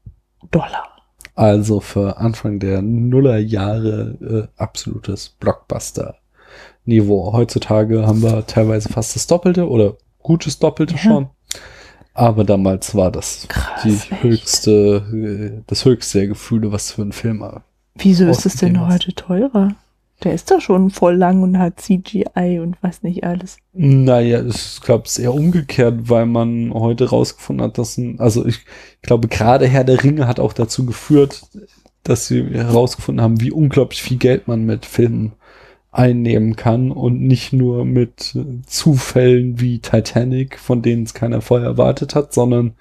Dollar. Also für Anfang der Nullerjahre äh, absolutes Blockbuster-Niveau. Heutzutage haben wir teilweise fast das Doppelte oder gutes Doppelte Ja. schon. Aber damals war das Krass, die echt. höchste, äh, das höchste der Gefühle, was für ein Film war. Wieso ist es denn hast. heute teurer? Der ist doch schon voll lang und hat CGI und was nicht alles. Naja, ich glaube, es ist eher umgekehrt, weil man heute rausgefunden hat, dass ein, also ich glaube, gerade Herr der Ringe hat auch dazu geführt, dass sie herausgefunden haben, wie unglaublich viel Geld man mit Filmen einnehmen kann und nicht nur mit Zufällen wie Titanic, von denen es keiner vorher erwartet hat, sondern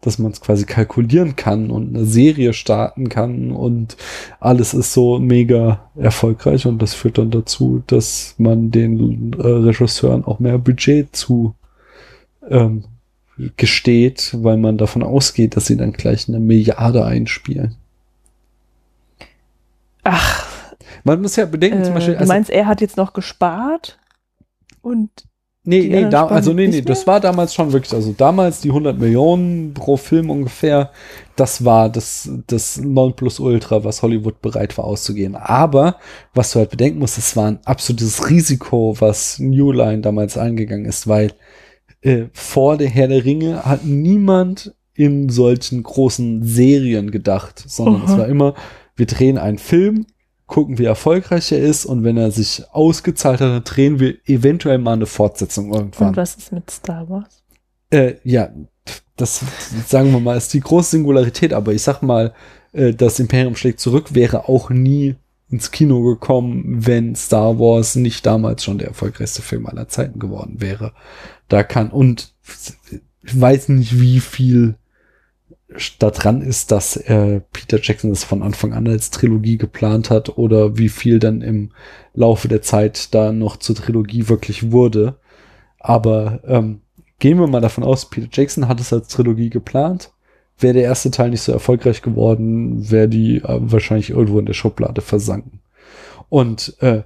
dass man es quasi kalkulieren kann und eine Serie starten kann und alles ist so mega erfolgreich und das führt dann dazu, dass man den äh, Regisseuren auch mehr Budget zu ähm, gesteht, weil man davon ausgeht, dass sie dann gleich eine Milliarde einspielen. Ach, Man muss ja bedenken, äh, zum Beispiel, du also, meinst, er hat jetzt noch gespart und nee, nee, da, also nee, nee, das war damals schon wirklich, also damals die 100 Millionen pro Film ungefähr, das war das, das Nonplusultra, was Hollywood bereit war auszugeben. Aber, was du halt bedenken musst, es war ein absolutes Risiko, was New Line damals eingegangen ist, weil äh, vor der Herr der Ringe hat niemand in solchen großen Serien gedacht, sondern es Aha. war immer, wir drehen einen Film, gucken, wie erfolgreich er ist und wenn er sich ausgezahlt hat, dann drehen wir eventuell mal eine Fortsetzung irgendwann. Und was ist mit Star Wars? Äh, ja, das sagen wir mal, ist die große Singularität, aber ich sag mal, äh, das Imperium schlägt zurück wäre auch nie ins Kino gekommen, wenn Star Wars nicht damals schon der erfolgreichste Film aller Zeiten geworden wäre. Da kann, und ich weiß nicht, wie viel da dran ist, dass äh, Peter Jackson das von Anfang an als Trilogie geplant hat oder wie viel dann im Laufe der Zeit da noch zur Trilogie wirklich wurde. Aber ähm, gehen wir mal davon aus, Peter Jackson hat es als Trilogie geplant. Wäre der erste Teil nicht so erfolgreich geworden, wäre die äh, wahrscheinlich irgendwo in der Schublade versanken. Und äh,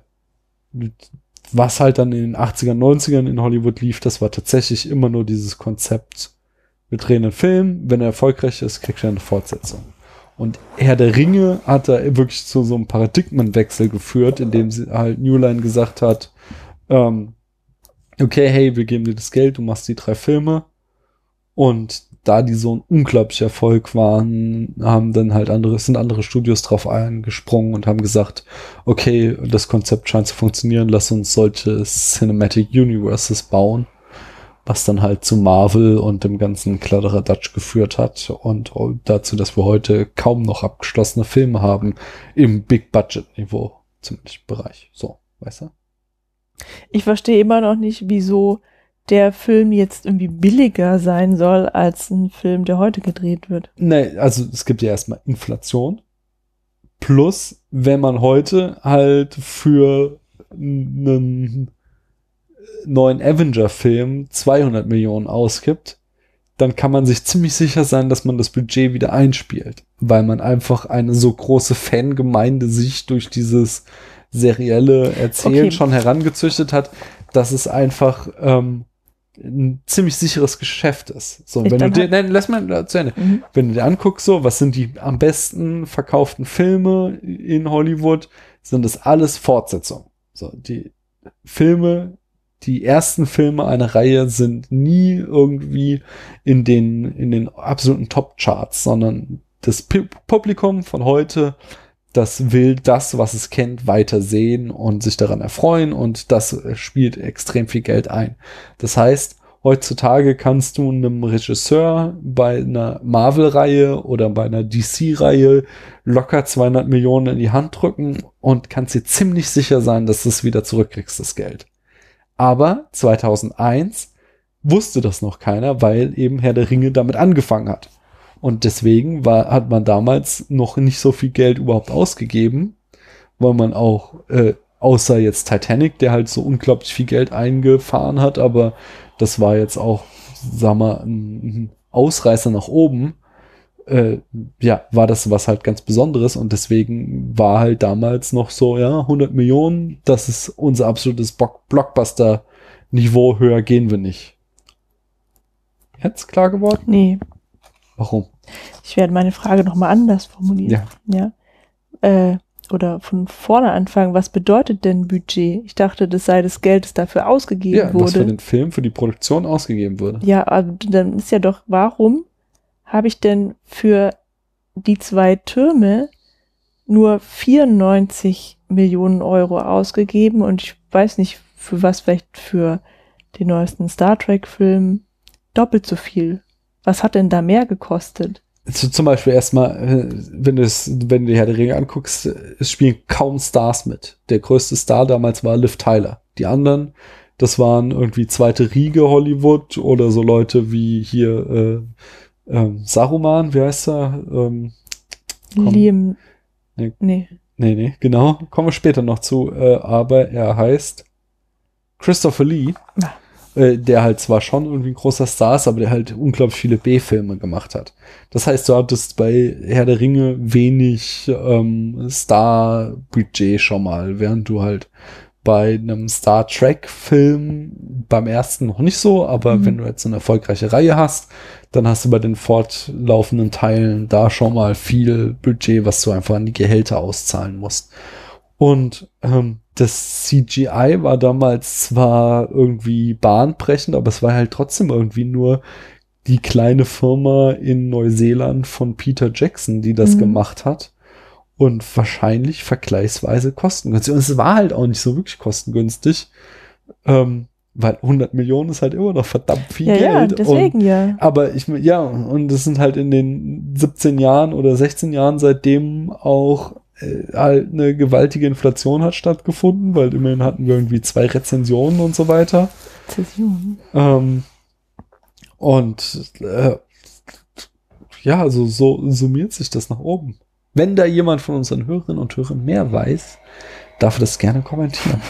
was halt dann in den 80er, 90ern in Hollywood lief, das war tatsächlich immer nur dieses Konzept, wir drehen einen Film, wenn er erfolgreich ist, kriegt er eine Fortsetzung. Und Herr der Ringe hat da wirklich zu so einem Paradigmenwechsel geführt, indem sie halt New Line gesagt hat, ähm, okay, hey, wir geben dir das Geld, du machst die drei Filme. Und da die so ein unglaublicher Erfolg waren, haben dann halt andere, sind andere Studios drauf eingesprungen und haben gesagt, okay, das Konzept scheint zu funktionieren, lass uns solche Cinematic Universes bauen, was dann halt zu Marvel und dem ganzen Kladderadatsch geführt hat und dazu, dass wir heute kaum noch abgeschlossene Filme haben im Big-Budget-Niveau, zumindest Bereich. So, weißt du? Ich verstehe immer noch nicht, wieso der Film jetzt irgendwie billiger sein soll als ein Film, der heute gedreht wird. Nee, also es gibt ja erstmal Inflation. Plus, wenn man heute halt für einen neuen Avenger-Film 200 Millionen ausgibt, dann kann man sich ziemlich sicher sein, dass man das Budget wieder einspielt, weil man einfach eine so große Fangemeinde sich durch dieses serielle Erzählen Okay. schon herangezüchtet hat, dass es einfach ähm, ein ziemlich sicheres Geschäft ist. So, Ich wenn du dir, halt- nein, lass mal zu Ende Mhm. wenn du dir anguckst, so, was sind die am besten verkauften Filme in Hollywood, sind das alles Fortsetzungen. So, die Filme, die ersten Filme einer Reihe sind nie irgendwie in den, in den absoluten Top-Charts, sondern das Pu- Publikum von heute, das will das, was es kennt, weiter sehen und sich daran erfreuen und das spielt extrem viel Geld ein. Das heißt, heutzutage kannst du einem Regisseur bei einer Marvel-Reihe oder bei einer DC-Reihe locker 200 Millionen in die Hand drücken und kannst dir ziemlich sicher sein, dass du es wieder zurückkriegst, das Geld. Aber 2001 wusste das noch keiner, weil eben Herr der Ringe damit angefangen hat. Und deswegen war, hat man damals noch nicht so viel Geld überhaupt ausgegeben, weil man auch, äh, außer jetzt Titanic, der halt so unglaublich viel Geld eingefahren hat, aber das war jetzt auch, sag mal, ein ein Ausreißer nach oben. Äh, ja, war das was halt ganz Besonderes und deswegen war halt damals noch so, ja, 100 Millionen, das ist unser absolutes Blockbuster-Niveau, höher gehen wir nicht. Jetzt klar geworden? Nee, Warum? ich werde meine Frage nochmal anders formulieren. Ja. Ja. Äh, oder von vorne anfangen, was bedeutet denn Budget? Ich dachte, das sei das Geld, das dafür ausgegeben Ja, was für wurde. den Film, für die Produktion ausgegeben wurde. Ja, aber dann ist ja doch, warum habe ich denn für die zwei Türme nur 94 Millionen Euro ausgegeben und ich weiß nicht, für was, vielleicht für den neuesten Star Trek-Film doppelt so viel. Was hat denn da mehr gekostet? zu, zum Beispiel erstmal, äh, wenn wenn du die Herr der Ringe anguckst, es spielen kaum Stars mit. Der größte Star damals war Liv Tyler. Die anderen, das waren irgendwie zweite Riege Hollywood oder so Leute wie hier äh, ähm, Saruman, wie heißt er? Ähm, komm. Liam. Nee. Nee. Nee, nee, genau. Kommen wir später noch zu. Äh, aber er heißt Christopher Lee. Ah. Der halt zwar schon irgendwie ein großer Star ist, aber der halt unglaublich viele B-Filme gemacht hat. Das heißt, du hattest bei Herr der Ringe wenig ähm, Star-Budget schon mal, während du halt bei einem Star Trek-Film beim ersten noch nicht so, aber Mhm. wenn du jetzt eine erfolgreiche Reihe hast, dann hast du bei den fortlaufenden Teilen da schon mal viel Budget, was du einfach an die Gehälter auszahlen musst. Und ähm, das CGI war damals zwar irgendwie bahnbrechend, aber es war halt trotzdem irgendwie nur die kleine Firma in Neuseeland von Peter Jackson, die das Mhm. gemacht hat. Und wahrscheinlich vergleichsweise kostengünstig. Und es war halt auch nicht so wirklich kostengünstig, ähm, weil 100 Millionen ist halt immer noch verdammt viel Ja, ja, Geld. und deswegen ja. aber ich, ja, und es sind halt in den 17 Jahren oder 16 Jahren seitdem auch äh, halt eine gewaltige Inflation hat stattgefunden, weil immerhin hatten wir irgendwie zwei Rezensionen und so weiter. Zäsion. Ähm, und äh, ja, also so summiert sich das nach oben. Wenn da jemand von unseren Hörerinnen und Hörern mehr weiß, darf er das gerne kommentieren.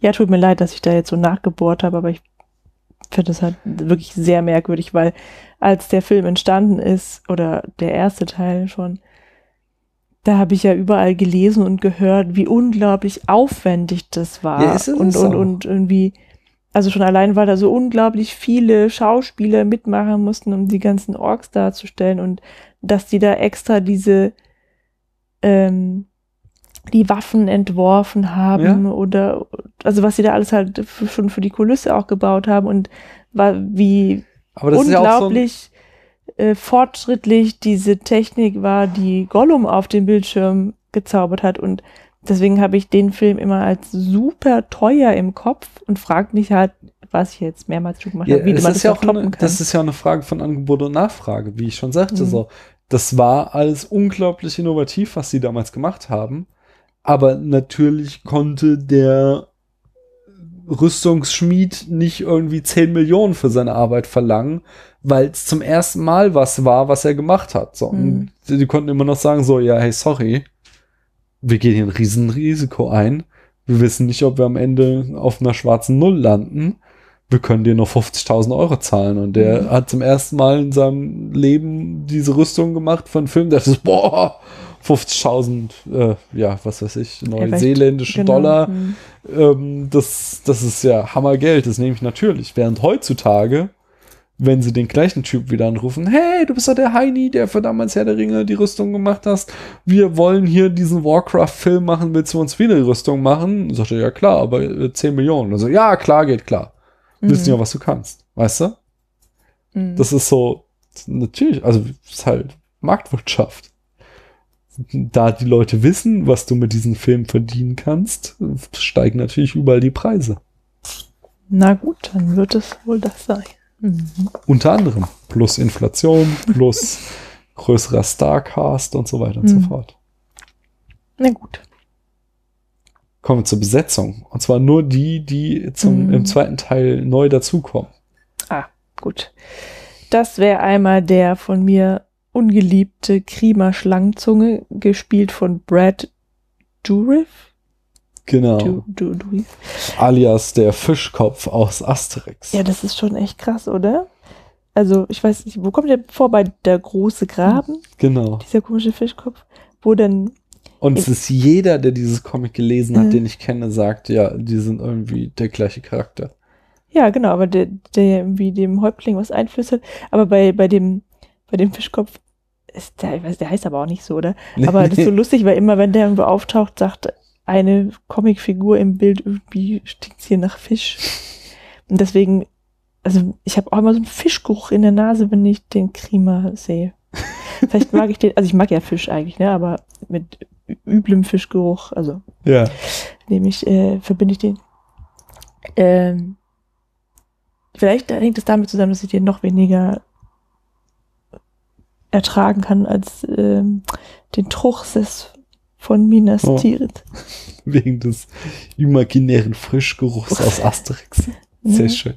Ja, tut mir leid, dass ich da jetzt so nachgebohrt habe, aber ich finde das halt wirklich sehr merkwürdig, weil als der Film entstanden ist, oder der erste Teil schon, da habe ich ja überall gelesen und gehört, wie unglaublich aufwendig das war. Ja, ist es und, und, und irgendwie, also schon allein, weil da so unglaublich viele Schauspieler mitmachen mussten, um die ganzen Orks darzustellen und dass die da extra diese ähm, die Waffen entworfen haben oder also was sie da alles halt f- schon für die Kulisse auch gebaut haben und war wie ist ja so unglaublich äh, fortschrittlich diese Technik war, die Gollum auf dem Bildschirm gezaubert hat und deswegen habe ich den Film immer als super teuer im Kopf und frage mich halt, was ich jetzt mehrmals schon gemacht Ja, habe, wie es man ist das ja auch eine, kann. das ist ja eine Frage von Angebot und Nachfrage, wie ich schon sagte. Mhm. So, das war alles unglaublich innovativ, was sie damals gemacht haben. Aber natürlich konnte der Rüstungsschmied nicht irgendwie 10 Millionen für seine Arbeit verlangen, weil es zum ersten Mal was war, was er gemacht hat. So, Mhm. die konnten immer noch sagen, so, ja, hey, sorry, wir gehen hier ein Riesenrisiko ein. Wir wissen nicht, ob wir am Ende auf einer schwarzen Null landen. Wir können dir nur 50.000 Euro zahlen. Und der Mhm. hat zum ersten Mal in seinem Leben diese Rüstung gemacht einen Film, der ist, boah, 50.000, äh, ja, was weiß ich, neuseeländische Genau. Dollar. Mhm. Ähm, das, das ist ja Hammergeld, das nehme ich natürlich. Während heutzutage, wenn sie den gleichen Typ wieder anrufen, hey, du bist doch der Heini, der für damals Herr der Ringe die Rüstung gemacht hast. Wir wollen hier diesen Warcraft-Film machen, willst du uns wieder die Rüstung machen? Sagt er, ja klar, aber äh, 10 Millionen. Also, ja, klar, geht klar. Wissen ja, was du kannst, weißt du? Mhm. Das ist so, natürlich, also es ist halt Marktwirtschaft. Da die Leute wissen, was du mit diesem Film verdienen kannst, steigen natürlich überall die Preise. Na gut, dann wird es wohl das sein. Mhm. Unter anderem. Plus Inflation, plus *laughs* größerer Starcast und so weiter und so Mhm. fort. Na gut. Kommen wir zur Besetzung. Und zwar nur die, die zum, Mhm. im zweiten Teil neu dazukommen. Ah, gut. Das wäre einmal der von mir ungeliebte Kriemer Schlangenzunge, gespielt von Brad Dourif. Genau. Du, du, Dourif. Alias der Fischkopf aus Asterix. Ja, das ist schon echt krass, oder? Also, ich weiß nicht, wo kommt der vor bei der große Graben, Genau. dieser komische Fischkopf, wo dann, Und es ist jeder, der dieses Comic gelesen hat, Mhm. den ich kenne, sagt, ja, die sind irgendwie der gleiche Charakter. ja, genau, aber der, der irgendwie dem Häuptling was einflüstert, aber bei, bei dem, bei dem Fischkopf ist der, ich weiß, der heißt aber auch nicht so, oder? *laughs* Aber das ist so lustig, weil immer, wenn der irgendwo auftaucht, sagt eine Comicfigur im Bild irgendwie stinkt hier nach Fisch. Und deswegen, also ich habe auch immer so einen Fischgeruch in der Nase, wenn ich den Krima sehe. Vielleicht mag ich den, also ich mag ja Fisch eigentlich, ne, aber mit üblem Fischgeruch, also ja. nehme ich, äh, verbinde ich den. Ähm, vielleicht hängt es damit zusammen, dass ich den noch weniger ertragen kann als ähm, den Truchsess von Minas Oh. Tirith. *laughs* Wegen des imaginären Frischgeruchs aus Asterix. Sehr Mhm. schön.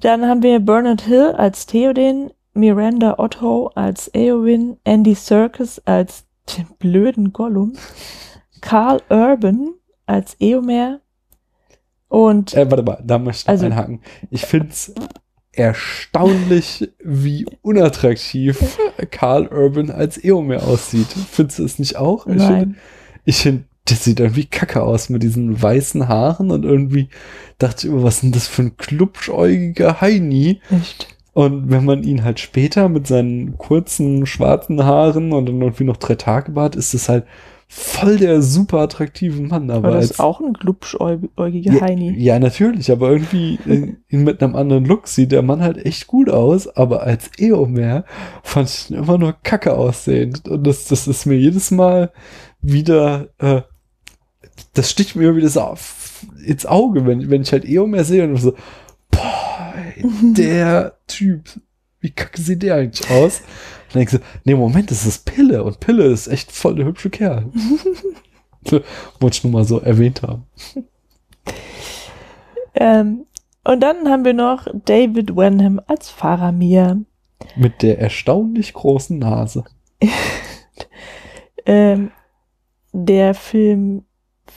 Dann haben wir Bernard Hill als Theoden, Miranda Otto als Eowyn, Andy Serkis als den blöden Gollum, Carl Urban als Eomer und Äh, warte mal, da möchte ich Also- einhaken. Ich find's erstaunlich, wie unattraktiv Karl Urban als Eomer aussieht. Findest du es nicht auch? Ich finde, find, das sieht irgendwie kacke aus mit diesen weißen Haaren und irgendwie dachte ich immer, was ist denn das für ein klubschäugiger Heini? nicht. Und wenn man ihn halt später mit seinen kurzen schwarzen Haaren und dann irgendwie noch drei Tage Bart, ist es halt voll der super attraktive Mann. Aber, Aber das als, ist auch ein glubschäugiger ja, Heini. ja, natürlich, aber irgendwie äh, ihn mit einem anderen Look sieht der Mann halt echt gut aus, aber als Eomer fand ich ihn immer nur kacke aussehend. Und das, das ist mir jedes Mal wieder, äh, das sticht mir wieder so auf, ins Auge, wenn, wenn ich halt Eomer sehe und so, boah, ey, der Typ, wie kacke sieht der eigentlich aus? Und dann denkst du, nee, Moment, das ist Pille und Pille ist echt voll der hübsche Kerl. *laughs* Wollte ich nur mal so erwähnt haben. Ähm, und dann haben wir noch David Wenham als Faramir. Mit der erstaunlich großen Nase. *laughs* Ähm, der Film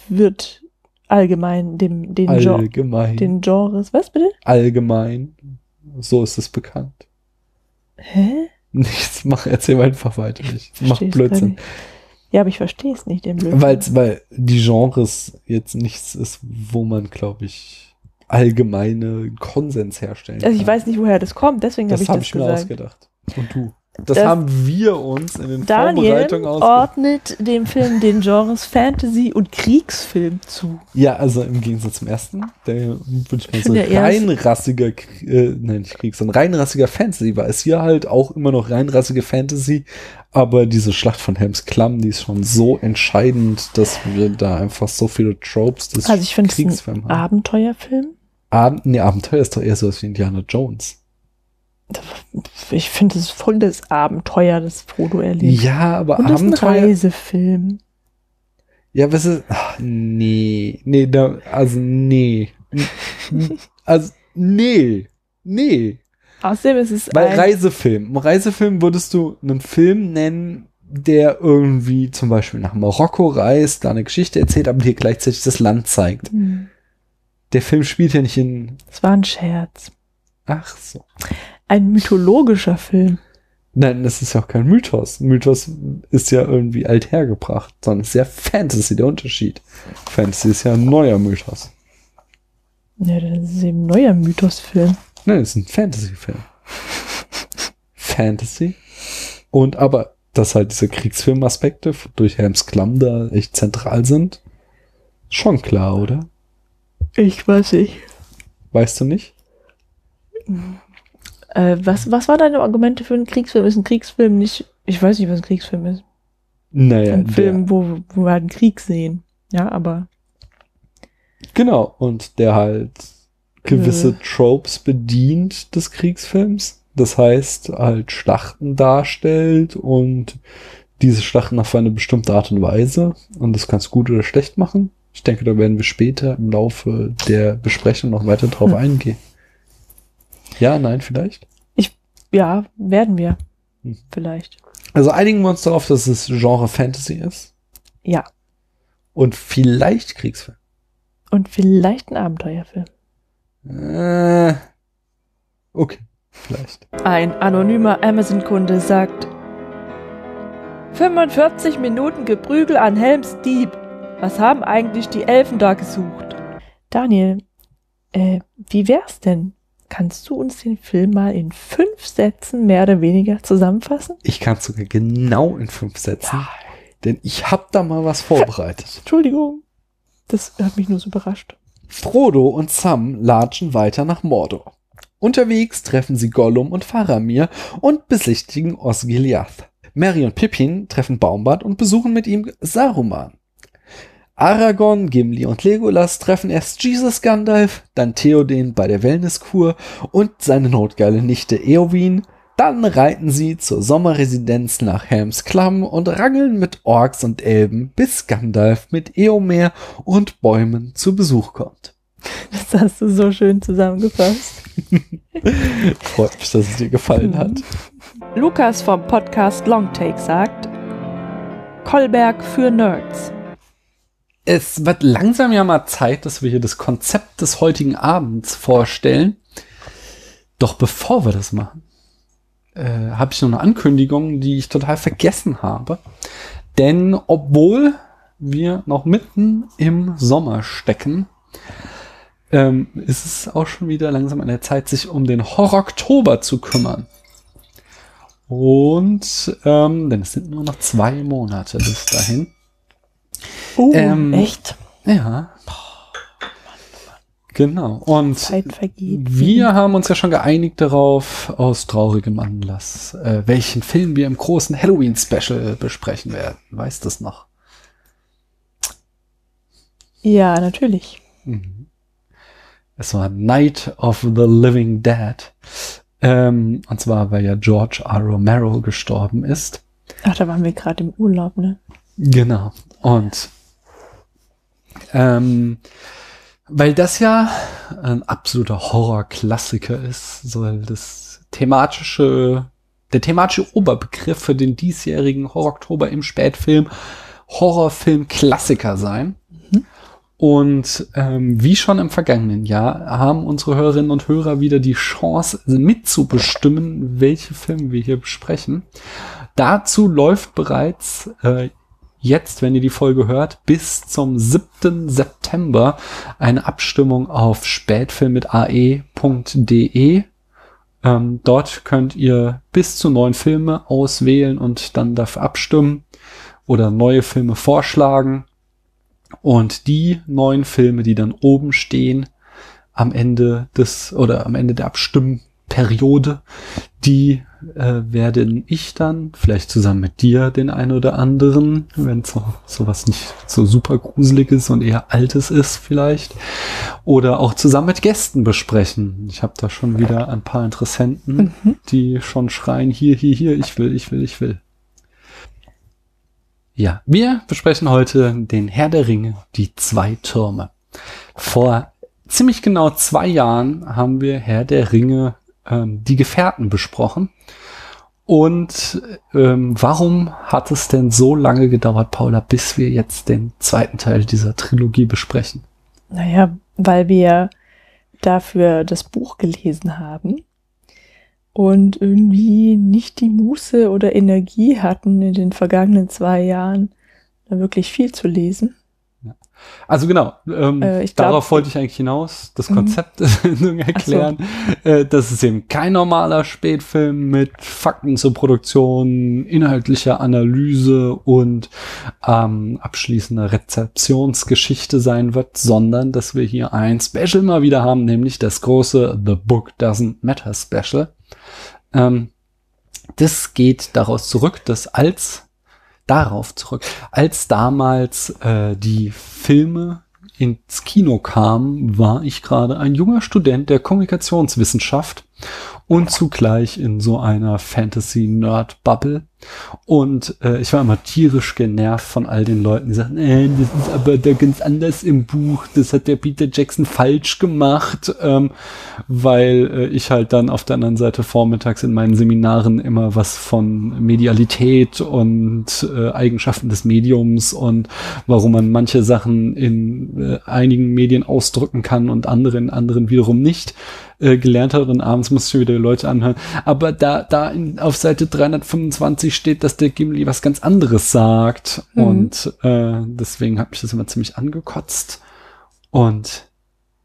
wird allgemein dem, den, Gen Allgemein. den Genres, was bitte? Allgemein. So ist es bekannt. Hä? Nichts, mach, erzähl einfach weiter. Ich mach Blödsinn. Ja, aber ich verstehe es nicht, den Blödsinn. Weil's, weil die Genres jetzt nichts ist, wo man, glaube ich, allgemeine Konsens herstellen also ich kann. weiß nicht, woher das kommt, deswegen habe das ich habe das ich mir gesagt. ausgedacht. Und du? Das, Das- haben wir uns in den Daniel Vorbereitungen ordnet dem Film den Genres Fantasy und Kriegsfilm zu. Ja, also im Gegensatz zum ersten, der würde ich mal so *laughs* er reinrassiger, äh, nein, nicht Krieg, sondern reinrassiger Fantasy war. Es hier halt auch immer noch reinrassige Fantasy, aber diese Schlacht von Helms Klamm, die ist schon so entscheidend, dass wir da einfach so viele Tropes des Also ich finde es ein Kriegsfilms haben. Abenteuerfilm. Abend, nee, Abenteuer ist doch eher so was wie Indiana Jones. Ich finde es voll das Abenteuer, das Frodo erlebt. Ja, aber und das ist ein Abenteuer. Reisefilm. Ja, was ist. Ach, nee. Nee, da, also nee. *laughs* Also, nee. Nee. Außerdem ist es Weil ein, Reisefilm. Im Reisefilm würdest du einen Film nennen, der irgendwie zum Beispiel nach Marokko reist, da eine Geschichte erzählt, aber dir gleichzeitig das Land zeigt. Hm, Der Film spielt ja nicht in. es war ein Scherz. Ach so. Ein mythologischer Film. Nein, das ist ja auch kein Mythos. Mythos ist ja irgendwie althergebracht, sondern es ist ja Fantasy, der Unterschied. Fantasy ist ja ein neuer Mythos. Ja, das ist eben ein neuer Mythosfilm. Nein, es ist ein Fantasy-Film. Fantasy. Und aber, dass halt diese Kriegsfilmaspekte durch Helms Klamm da echt zentral sind, schon klar, oder? Ich weiß nicht. Weißt du nicht? Äh, was, was war deine Argumente für einen Kriegsfilm? Ist ein Kriegsfilm nicht. Ich weiß nicht, was ein Kriegsfilm ist. Naja, ein Film, wo, wo wir halt einen Krieg sehen. Ja, aber. genau. Und der halt gewisse Äh. Tropes bedient des Kriegsfilms. Das heißt, halt Schlachten darstellt und diese Schlachten auf eine bestimmte Art und Weise. Und das kannst du gut oder schlecht machen. Ich denke, da werden wir später im Laufe der Besprechung noch weiter drauf Hm. *laughs* eingehen. Ja, nein, vielleicht. Ja, werden wir. Hm. Vielleicht. Also einigen wir uns darauf, dass es Genre Fantasy ist Ja. und vielleicht Kriegsfilm. Und vielleicht ein Abenteuerfilm. Äh, okay, vielleicht. Ein anonymer Amazon-Kunde sagt: 45 Minuten Geprügel an Helms Dieb. Was haben eigentlich die Elfen da gesucht? Daniel, äh, wie wär's denn? Kannst du uns den Film mal in fünf Sätzen mehr oder weniger zusammenfassen? Ich kann es sogar genau in fünf Sätzen, denn ich habe da mal was vorbereitet. *laughs* Entschuldigung. Das hat mich nur so überrascht. Frodo und Sam latschen weiter nach Mordor. Unterwegs treffen sie Gollum und Faramir und besichtigen Osgiliath. Merry und Pippin treffen Baumbart und besuchen mit ihm Saruman. Aragorn, Gimli und Legolas treffen erst Jesus Gandalf, dann Theoden bei der Wellnesskur und seine notgeile Nichte Eowyn, Dann reiten sie zur Sommerresidenz nach Helms Klamm und rangeln mit Orks und Elben, bis Gandalf mit Eomer und Bäumen zu Besuch kommt. Das hast du so schön zusammengefasst. *laughs* Freut mich, dass es dir gefallen hat. Lukas vom Podcast Longtake sagt, Kolberg für Nerds. Es wird langsam ja mal Zeit, dass wir hier das Konzept des heutigen Abends vorstellen. Doch bevor wir das machen, äh, habe ich noch eine Ankündigung, die ich total vergessen habe. Denn obwohl wir noch mitten im Sommer stecken, ähm, ist es auch schon wieder langsam an der Zeit, sich um den Horror-Oktober zu kümmern. Und ähm, denn es sind nur noch zwei Monate bis dahin. Oh, Ähm, echt? Ja. Genau. Und Zeit vergeht. wir haben uns ja schon geeinigt darauf, aus traurigem Anlass, äh, welchen Film wir im großen Halloween-Special besprechen werden. Weißt du es noch? Ja, natürlich. Es war Night of the Living Dead. Ähm, und zwar, weil ja George R. Romero gestorben ist. Ach, da waren wir gerade im Urlaub, ne? Genau. Und ähm, weil das ja ein absoluter Horrorklassiker ist, soll das thematische, der thematische Oberbegriff für den diesjährigen Horror-Oktober im Spätfilm Horrorfilm-Klassiker sein. Und ähm, wie schon im vergangenen Jahr haben unsere Hörerinnen und Hörer wieder die Chance mitzubestimmen, welche Filme wir hier besprechen. Dazu läuft bereits äh, jetzt, wenn ihr die Folge hört, bis zum 7. September eine Abstimmung auf spätfilm mit ae.de. Ähm, dort könnt ihr bis zu neun Filme auswählen und dann dafür abstimmen oder neue Filme vorschlagen. Und die neun Filme, die dann oben stehen, am Ende des oder am Ende der Abstimmperiode, die äh, werden ich dann, vielleicht zusammen mit dir, den einen oder anderen, wenn so sowas nicht so super gruseliges und eher altes ist vielleicht, oder auch zusammen mit Gästen besprechen. Ich habe da schon wieder ein paar Interessenten, die schon schreien, hier, hier, hier, ich will, ich will, ich will. Ja, wir besprechen heute den Herr der Ringe, die zwei Türme. Vor ziemlich genau zwei Jahren haben wir Herr der Ringe ähm, die Gefährten besprochen. Und ähm, warum hat es denn so lange gedauert, Paula, bis wir jetzt den zweiten Teil dieser Trilogie besprechen? Naja, weil wir dafür das Buch gelesen haben und irgendwie nicht die Muße oder Energie hatten, in den vergangenen zwei Jahren da wirklich viel zu lesen. Also genau, ähm, Äh, glaub- darauf wollte ich eigentlich hinaus, das Mhm. Konzept *laughs* Sendung erklären. Äh, das ist eben kein normaler Spätfilm mit Fakten zur Produktion, inhaltlicher Analyse und ähm, abschließender Rezeptionsgeschichte sein wird, sondern dass wir hier ein Special mal wieder haben, nämlich das große The Book Doesn't Matter Special. Ähm, das geht daraus zurück, dass als darauf zurück, als damals äh, die Filme ins Kino kamen, war ich gerade ein junger Student der Kommunikationswissenschaft und zugleich in so einer Fantasy-Nerd-Bubble. Und äh, ich war immer tierisch genervt von all den Leuten, die sagten, äh, das ist aber da ganz anders im Buch, das hat der Peter Jackson falsch gemacht, ähm, weil äh, ich halt dann auf der anderen Seite vormittags in meinen Seminaren immer was von Medialität und äh, Eigenschaften des Mediums und warum man manche Sachen in äh, einigen Medien ausdrücken kann und andere in anderen wiederum nicht äh, gelernt hat und abends musste ich schon wieder die Leute anhören. Aber da, da in, auf Seite 325 steht, dass der Gimli was ganz anderes sagt. Mhm. Und äh, deswegen hat mich das immer ziemlich angekotzt. Und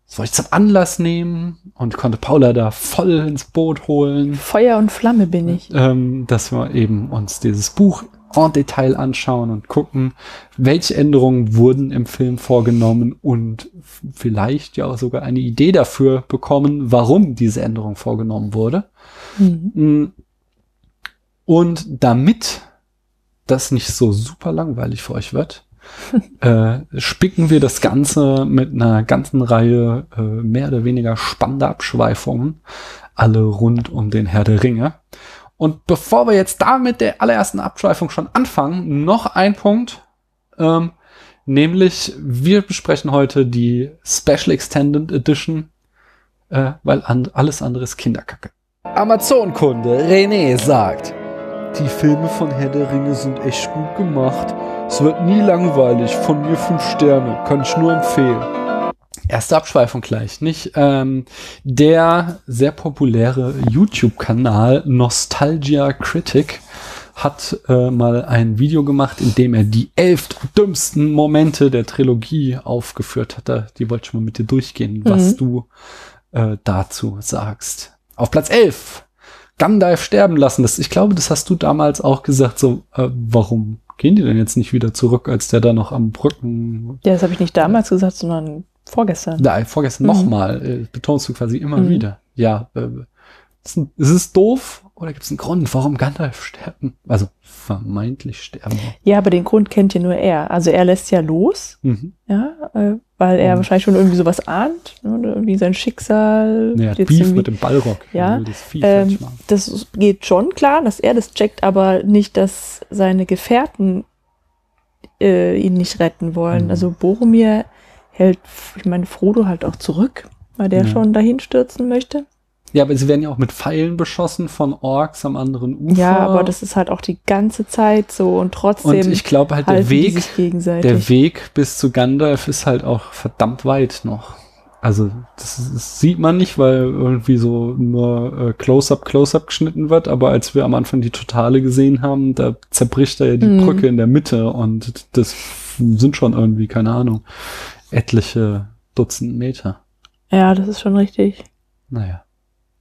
das wollte ich zum Anlass nehmen und konnte Paula da voll ins Boot holen Feuer und Flamme bin ich. ähm, dass wir eben uns dieses Buch en Detail anschauen und gucken, welche Änderungen wurden im Film vorgenommen und vielleicht ja auch sogar eine Idee dafür bekommen, warum diese Änderung vorgenommen wurde. Mhm. Mm. Und damit das nicht so super langweilig für euch wird, *laughs* äh, spicken wir das Ganze mit einer ganzen Reihe äh, mehr oder weniger spannender Abschweifungen, alle rund um den Herr der Ringe. Und bevor wir jetzt da mit der allerersten Abschweifung schon anfangen, noch ein Punkt, ähm, nämlich wir besprechen heute die Special Extended Edition, äh, weil an alles andere ist Kinderkacke. Amazon-Kunde René sagt, die Filme von Herr der Ringe sind echt gut gemacht. Es wird nie langweilig. Von mir fünf Sterne. Kann ich nur empfehlen. Erste Abschweifung gleich, nicht? Ähm, der sehr populäre YouTube-Kanal Nostalgia Critic hat äh, mal ein Video gemacht, in dem er die elf dümmsten Momente der Trilogie aufgeführt hatte. Die wollte ich mal mit dir durchgehen, was Mhm. du äh, dazu sagst. Auf Platz 11 Gandalf sterben lassen. Das, ich glaube, das hast du damals auch gesagt. So, äh, warum gehen die denn jetzt nicht wieder zurück, als der da noch am Brücken Ja, das habe ich nicht damals gesagt, sondern vorgestern. da, vorgestern Mhm. nochmal, äh, betonst du quasi immer Mhm. wieder. Ja, äh, ist, ein- ist es doof oder gibt es einen Grund, warum Gandalf sterben? Also vermeintlich sterben. Ja, aber den Grund kennt ja nur er. Also er lässt ja los, Mhm. ja, äh, weil er Mhm. wahrscheinlich schon irgendwie sowas ahnt, ne, irgendwie sein Schicksal. Ja, jetzt Beef mit dem Ballrock. Ja, will das ähm, das geht schon klar, dass er das checkt, aber nicht, dass seine Gefährten äh, ihn nicht retten wollen. Mhm. Also Boromir hält, ich meine, Frodo halt auch zurück, weil der Ja. schon dahin stürzen möchte. Ja, aber sie werden ja auch mit Pfeilen beschossen von Orks am anderen Ufer. Ja, aber das ist halt auch die ganze Zeit so und trotzdem Und ich glaube halt, der Weg, der Weg bis zu Gandalf ist halt auch verdammt weit noch. Also das, das sieht man nicht, weil irgendwie so nur äh, Close-up, Close-up geschnitten wird. Aber als wir am Anfang die Totale gesehen haben, da zerbricht da ja die Mhm. Brücke in der Mitte und das sind schon irgendwie, keine Ahnung, etliche Dutzend Meter. ja, das ist schon richtig. Naja.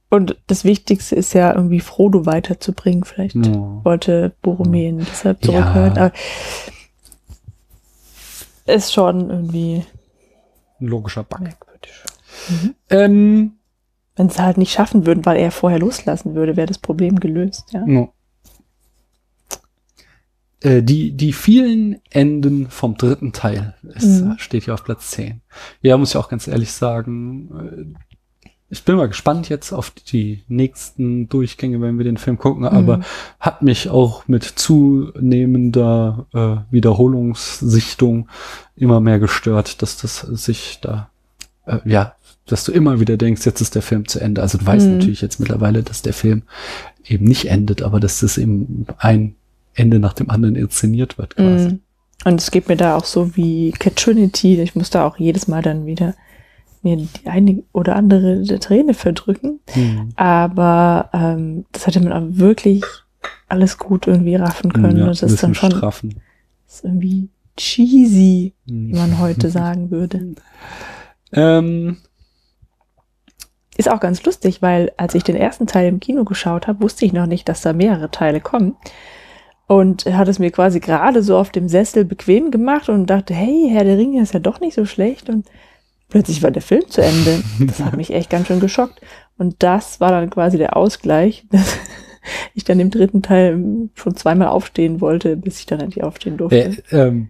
Und das Wichtigste ist ja irgendwie Frodo weiterzubringen. Vielleicht No. wollte Boromir ihn deshalb Ja. zurückhalten. Aber ist schon irgendwie Ein logischer Bug. merkwürdig. Ähm, Wenn sie halt nicht schaffen würden, weil er vorher loslassen würde, wäre das Problem gelöst. Ja. No. Äh, die, die vielen Enden vom dritten Teil ist, Mhm. steht hier auf Platz 10. Ja, muss ich auch ganz ehrlich sagen, äh, ich bin mal gespannt jetzt auf die nächsten Durchgänge, wenn wir den Film gucken, aber Mhm. hat mich auch mit zunehmender äh, Wiederholungssichtung immer mehr gestört, dass das sich da, äh, ja, dass du immer wieder denkst, jetzt ist der Film zu Ende. Also du weißt Mhm. natürlich jetzt mittlerweile, dass der Film eben nicht endet, aber dass das eben ein Ende nach dem anderen inszeniert wird quasi. Mhm. Und es geht mir da auch so wie Cat Trinity. Ich muss da auch jedes Mal dann wieder mir die eine oder andere Träne verdrücken. Mhm. Aber ähm, das hätte man auch wirklich alles gut irgendwie raffen können. Ja, das ist dann schon straffen. ist irgendwie cheesy, Mhm. wie man heute *laughs* sagen würde. Ähm, Ist auch ganz lustig, weil als ich den ersten Teil im Kino geschaut habe, wusste ich noch nicht, dass da mehrere Teile kommen. Und er hat es mir quasi gerade so auf dem Sessel bequem gemacht und dachte, hey, Herr der Ringe ist ja doch nicht so schlecht. Und plötzlich war der Film zu Ende. Das hat mich echt ganz schön geschockt. Und das war dann quasi der Ausgleich, *laughs* dass ich dann im dritten Teil schon zweimal aufstehen wollte, bis ich dann endlich aufstehen durfte. äh, ähm,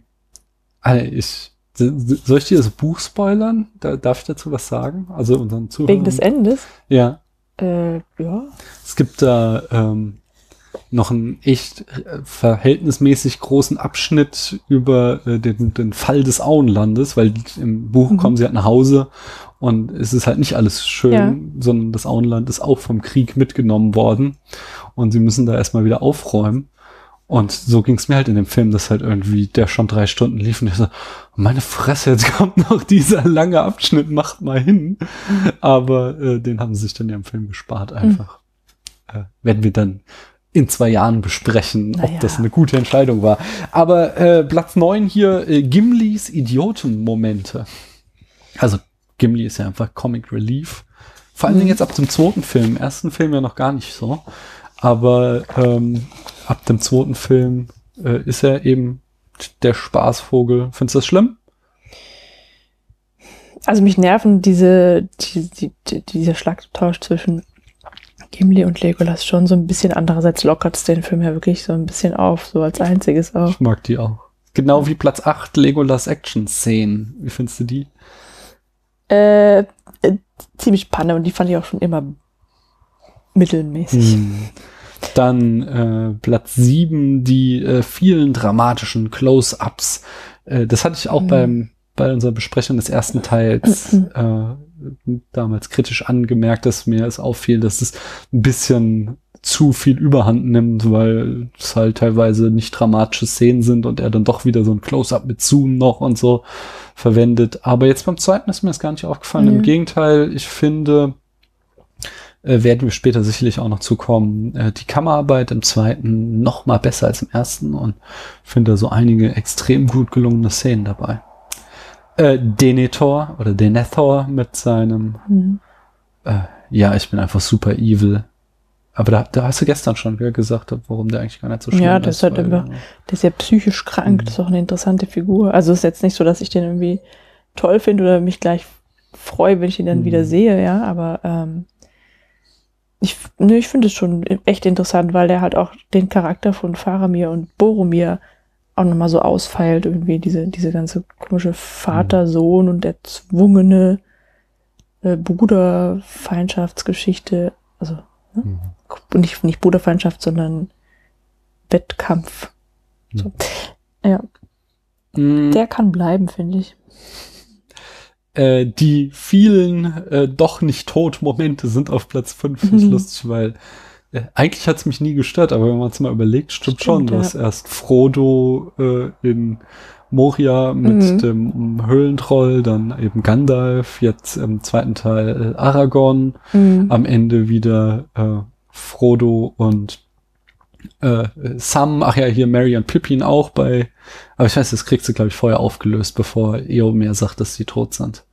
ich, soll ich dir das Buch spoilern? Da, darf ich dazu was sagen? Also unseren Zuhörern? Wegen des Endes. Ja. Äh, ja. Es gibt da ähm, noch einen echt äh, verhältnismäßig großen Abschnitt über äh, den, den Fall des Auenlandes, weil im Buch Mhm. kommen sie halt nach Hause und es ist halt nicht alles schön, Ja. sondern das Auenland ist auch vom Krieg mitgenommen worden und sie müssen da erstmal wieder aufräumen. Und so ging es mir halt in dem Film, dass halt irgendwie der schon drei Stunden lief und ich so, meine Fresse, jetzt kommt noch dieser lange Abschnitt, macht mal hin. Aber äh, den haben sie sich dann ja im Film gespart einfach. Äh, werden wir dann in zwei Jahren besprechen, Naja. ob das eine gute Entscheidung war. Aber äh, Platz neun hier, äh, Gimlis Idiotenmomente. Also Gimli ist ja einfach Comic Relief. Vor allen Mhm. Dingen jetzt ab dem zweiten Film. Im ersten Film ja noch gar nicht so. Aber ähm, ab dem zweiten Film äh, ist er eben der Spaßvogel. Findest du das schlimm? Also mich nerven diese, die, die, die, dieser Schlagtausch zwischen Gimli und Legolas schon so ein bisschen. Andererseits lockert es den Film ja wirklich so ein bisschen auf, so als einziges auch. Ich mag die auch. Genau wie Platz 8 Legolas Action-Szenen. Wie findest du die? Äh, äh, ziemlich Panne und die fand ich auch schon immer mittelmäßig. Hm. Dann äh, Platz sieben die äh, vielen dramatischen Close-ups. Äh, das hatte ich auch Mhm. beim bei unserer Besprechung des ersten Teils äh, damals kritisch angemerkt, dass mir es auffiel, dass es ein bisschen zu viel Überhand nimmt, weil es halt teilweise nicht dramatische Szenen sind und er dann doch wieder so ein Close-up mit Zoom noch und so verwendet. Aber jetzt beim zweiten ist mir das gar nicht aufgefallen. Im Mhm. Gegenteil, ich finde, äh, werden wir später sicherlich auch noch zukommen, äh, die Kammerarbeit im zweiten noch mal besser als im ersten und finde da so einige extrem gut gelungene Szenen dabei. Äh, Denethor oder Denethor mit seinem, Mhm. äh, ja, ich bin einfach super evil. Aber da, da hast du gestern schon gesagt, warum der eigentlich gar nicht so schlimm Ja, ist. das ist halt einfach- äh, Der ist ja psychisch krank, Mhm. das ist auch eine interessante Figur. Also ist jetzt nicht so, dass ich den irgendwie toll finde oder mich gleich freue, wenn ich ihn dann Mhm. wieder sehe, ja, aber ähm, ich, ne, ich finde es schon echt interessant, weil der halt auch den Charakter von Faramir und Boromir auch nochmal so ausfeilt, irgendwie diese, diese ganze komische Vater-Sohn und erzwungene äh, Bruderfeindschaftsgeschichte, also mhm. nicht, nicht Bruderfeindschaft, sondern Wettkampf. So. Ja, Mm, der kann bleiben, finde ich. äh, die vielen äh, doch nicht tot Momente sind auf Platz 5. Finde ich Mhm. lustig, weil äh, eigentlich hat es mich nie gestört, aber wenn man es mal überlegt, stimmt, schon, Stimmt, dass erst Frodo äh, in Moria mit Mhm. dem Höhlentroll, dann eben Gandalf, jetzt im zweiten Teil äh, Aragorn, Mhm. am Ende wieder äh, Frodo und äh, Sam, ach ja, hier Mary und Pippin auch bei, aber ich weiß, das kriegst du, glaube ich, vorher aufgelöst, bevor Eomer sagt, dass sie tot sind.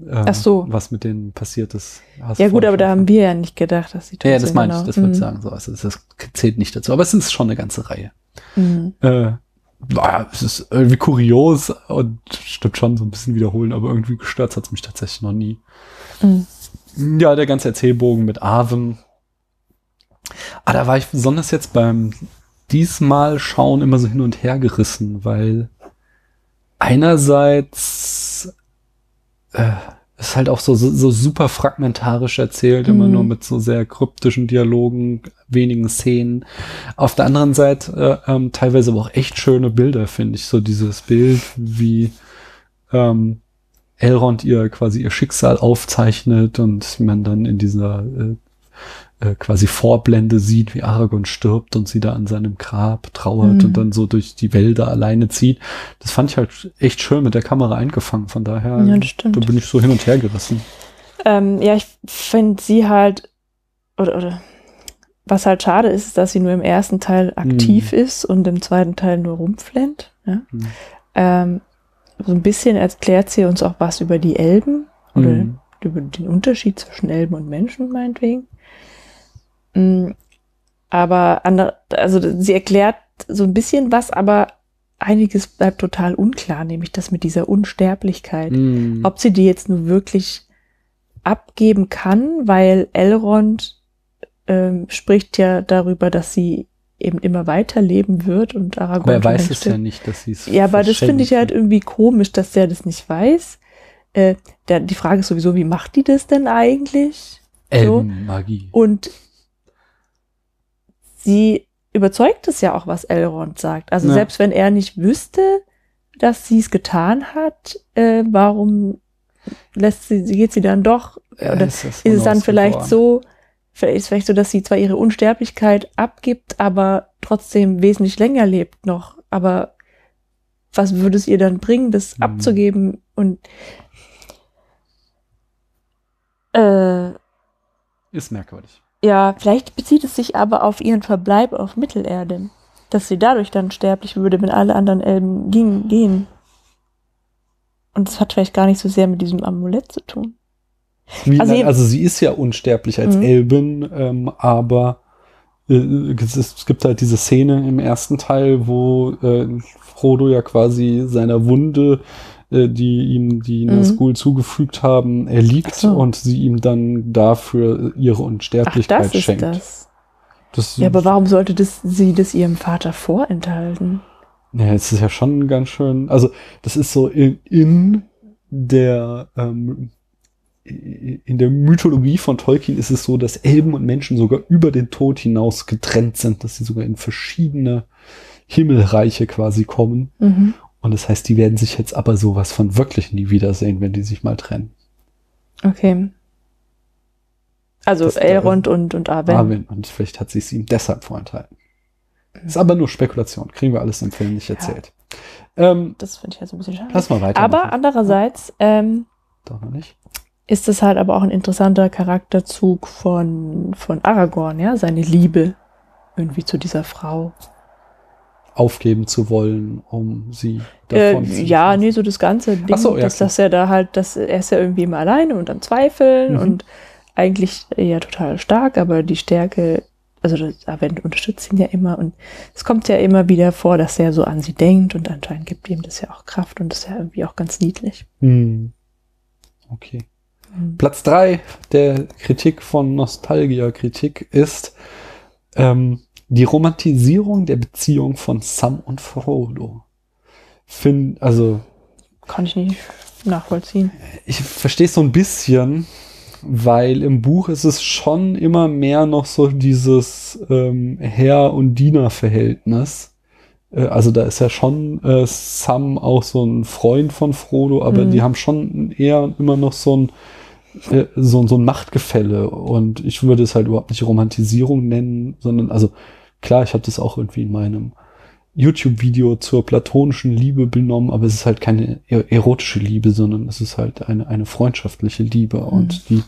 Äh, Ach so. Was mit denen passiert ist. Ja gut, aber da haben wir ja nicht gedacht, dass sie tot ja, ja, das meine genau. ich, das würde ich Mhm. sagen. So, also das zählt nicht dazu. Aber es ist schon eine ganze Reihe. Mhm. Äh, naja, es ist irgendwie kurios und stimmt schon so ein bisschen wiederholen, aber irgendwie gestört hat es mich tatsächlich noch nie. Mhm. Ja, der ganze Erzählbogen mit Arwen. Ah, da war ich besonders jetzt beim diesmal schauen immer so hin und her gerissen, weil einerseits äh, ist halt auch so, so, so super fragmentarisch erzählt, immer Mhm. nur mit so sehr kryptischen Dialogen, wenigen Szenen. Auf der anderen Seite äh, ähm, teilweise aber auch echt schöne Bilder, finde ich. So dieses Bild, wie ähm, Elrond ihr quasi ihr Schicksal aufzeichnet und man dann in dieser äh, äh, quasi Vorblende sieht, wie Aragorn stirbt und sie da an seinem Grab trauert Mhm. und dann so durch die Wälder alleine zieht. Das fand ich halt echt schön mit der Kamera eingefangen. Von daher Ja, da bin ich so hin und her gerissen. Ähm, ja, ich finde sie halt, oder, oder was halt schade ist, ist, dass sie nur im ersten Teil aktiv ist und im zweiten Teil nur rumflennt. Ja? Mhm. Ähm, so ein bisschen erklärt sie uns auch was über die Elben oder Mhm. Über den Unterschied zwischen Elben und Menschen, meinetwegen. Mm, Aber andere, also sie erklärt so ein bisschen was, aber einiges bleibt total unklar, nämlich das mit dieser Unsterblichkeit. Mhm. Ob sie die jetzt nur wirklich abgeben kann, weil Elrond ähm, spricht ja darüber, dass sie eben immer weiter leben wird und Aragorn aber er weiß es ja nicht, dass sie es Ja, aber das finde ich halt irgendwie komisch, dass der das nicht weiß. Äh, der, die Frage ist sowieso, wie macht die das denn eigentlich? so. Elbenmagie. Und sie überzeugt es ja auch, was Elrond sagt. Also Ja. selbst wenn er nicht wüsste, dass sie es getan hat, äh, warum lässt sie, geht sie dann doch? Ja, oder ist ist es dann vielleicht so, vielleicht ist vielleicht so, dass sie zwar ihre Unsterblichkeit abgibt, aber trotzdem wesentlich länger lebt noch. Aber was würde es ihr dann bringen, das Hm. abzugeben? Und äh, Ist merkwürdig. ja, vielleicht bezieht es sich aber auf ihren Verbleib auf Mittelerde. Dass sie dadurch dann sterblich würde, wenn alle anderen Elben ging, gehen. Und das hat vielleicht gar nicht so sehr mit diesem Amulett zu tun. Wie, Also ihr- also sie ist ja unsterblich als Mhm. Elbin, ähm, aber äh, es, es gibt halt diese Szene im ersten Teil, wo äh, Frodo ja quasi seiner Wunde, äh, die ihm die Mhm. Nazgul zugefügt haben, erliegt Ach so. und sie ihm dann dafür ihre Ach, Unsterblichkeit das ist schenkt. das. Das, Ja, aber warum sollte das, sie das ihrem Vater vorenthalten? Ja, es ist ja schon ganz schön. Also, das ist so in, in der ähm, in der Mythologie von Tolkien ist es so, dass Elben und Menschen sogar über den Tod hinaus getrennt sind, dass sie sogar in verschiedene Himmelreiche quasi kommen. Mhm. Und das heißt, die werden sich jetzt aber sowas von wirklich nie wiedersehen, wenn die sich mal trennen. Okay. Also Das- Elrond und, und Arwen. Arwen. Und vielleicht hat sie es ihm deshalb vorenthalten. Ist aber nur Spekulation. Kriegen wir alles im Film nicht erzählt. Ähm, Das finde ich jetzt ein bisschen schade. lass mal weiter. Aber andererseits ähm, Doch noch nicht. ist es halt aber auch ein interessanter Charakterzug von, von Aragorn, ja, seine Liebe irgendwie zu dieser Frau. Aufgeben zu wollen, um sie Äh, davon zu ja, nee, so das ganze Ding, so, ja, dass, dass er da halt, dass er ist ja irgendwie immer alleine und am Zweifeln Mhm. und eigentlich ja total stark, aber die Stärke, also das Arwen unterstützt ihn ja immer und es kommt ja immer wieder vor, dass er so an sie denkt und anscheinend gibt ihm das ja auch Kraft und das ist ja irgendwie auch ganz niedlich. Hm. Okay. Mhm. Platz drei der Kritik von Nostalgia-Kritik ist ähm, die Romantisierung der Beziehung von Sam und Frodo. Find, also Kann ich nicht nachvollziehen. ich verstehe es so ein bisschen, weil im Buch ist es schon immer mehr noch so dieses ähm, Herr- und Diener-Verhältnis. Äh, also da ist ja schon äh, Sam auch so ein Freund von Frodo, aber Mhm. die haben schon eher immer noch so ein äh, so, so ein Machtgefälle und ich würde es halt überhaupt nicht Romantisierung nennen, sondern also klar, ich habe das auch irgendwie in meinem YouTube-Video zur platonischen Liebe benommen, aber es ist halt keine er- erotische Liebe, sondern es ist halt eine, eine freundschaftliche Liebe und die,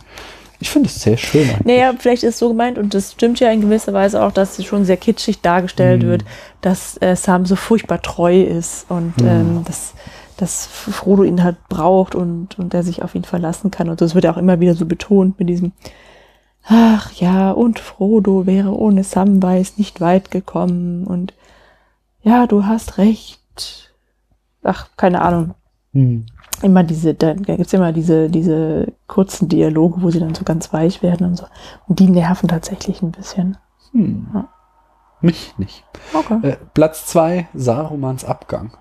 ich finde es sehr schön eigentlich. Naja, vielleicht ist es so gemeint und das stimmt ja in gewisser Weise auch, dass es schon sehr kitschig dargestellt Mhm. wird, dass äh, Sam so furchtbar treu ist und Mhm. ähm, dass, dass Frodo ihn halt braucht und, und er sich auf ihn verlassen kann. Und das wird ja auch immer wieder so betont mit diesem Ach ja, und Frodo wäre ohne Samwise nicht weit gekommen und ja, du hast recht. Ach, keine Ahnung. Hm. Immer diese, da gibt's immer diese, diese kurzen Dialoge, wo sie dann so ganz weich werden und so. Und die nerven tatsächlich ein bisschen. Hm. Ja. Mich nicht. Okay. Äh, Platz zwei Sarumans Abgang.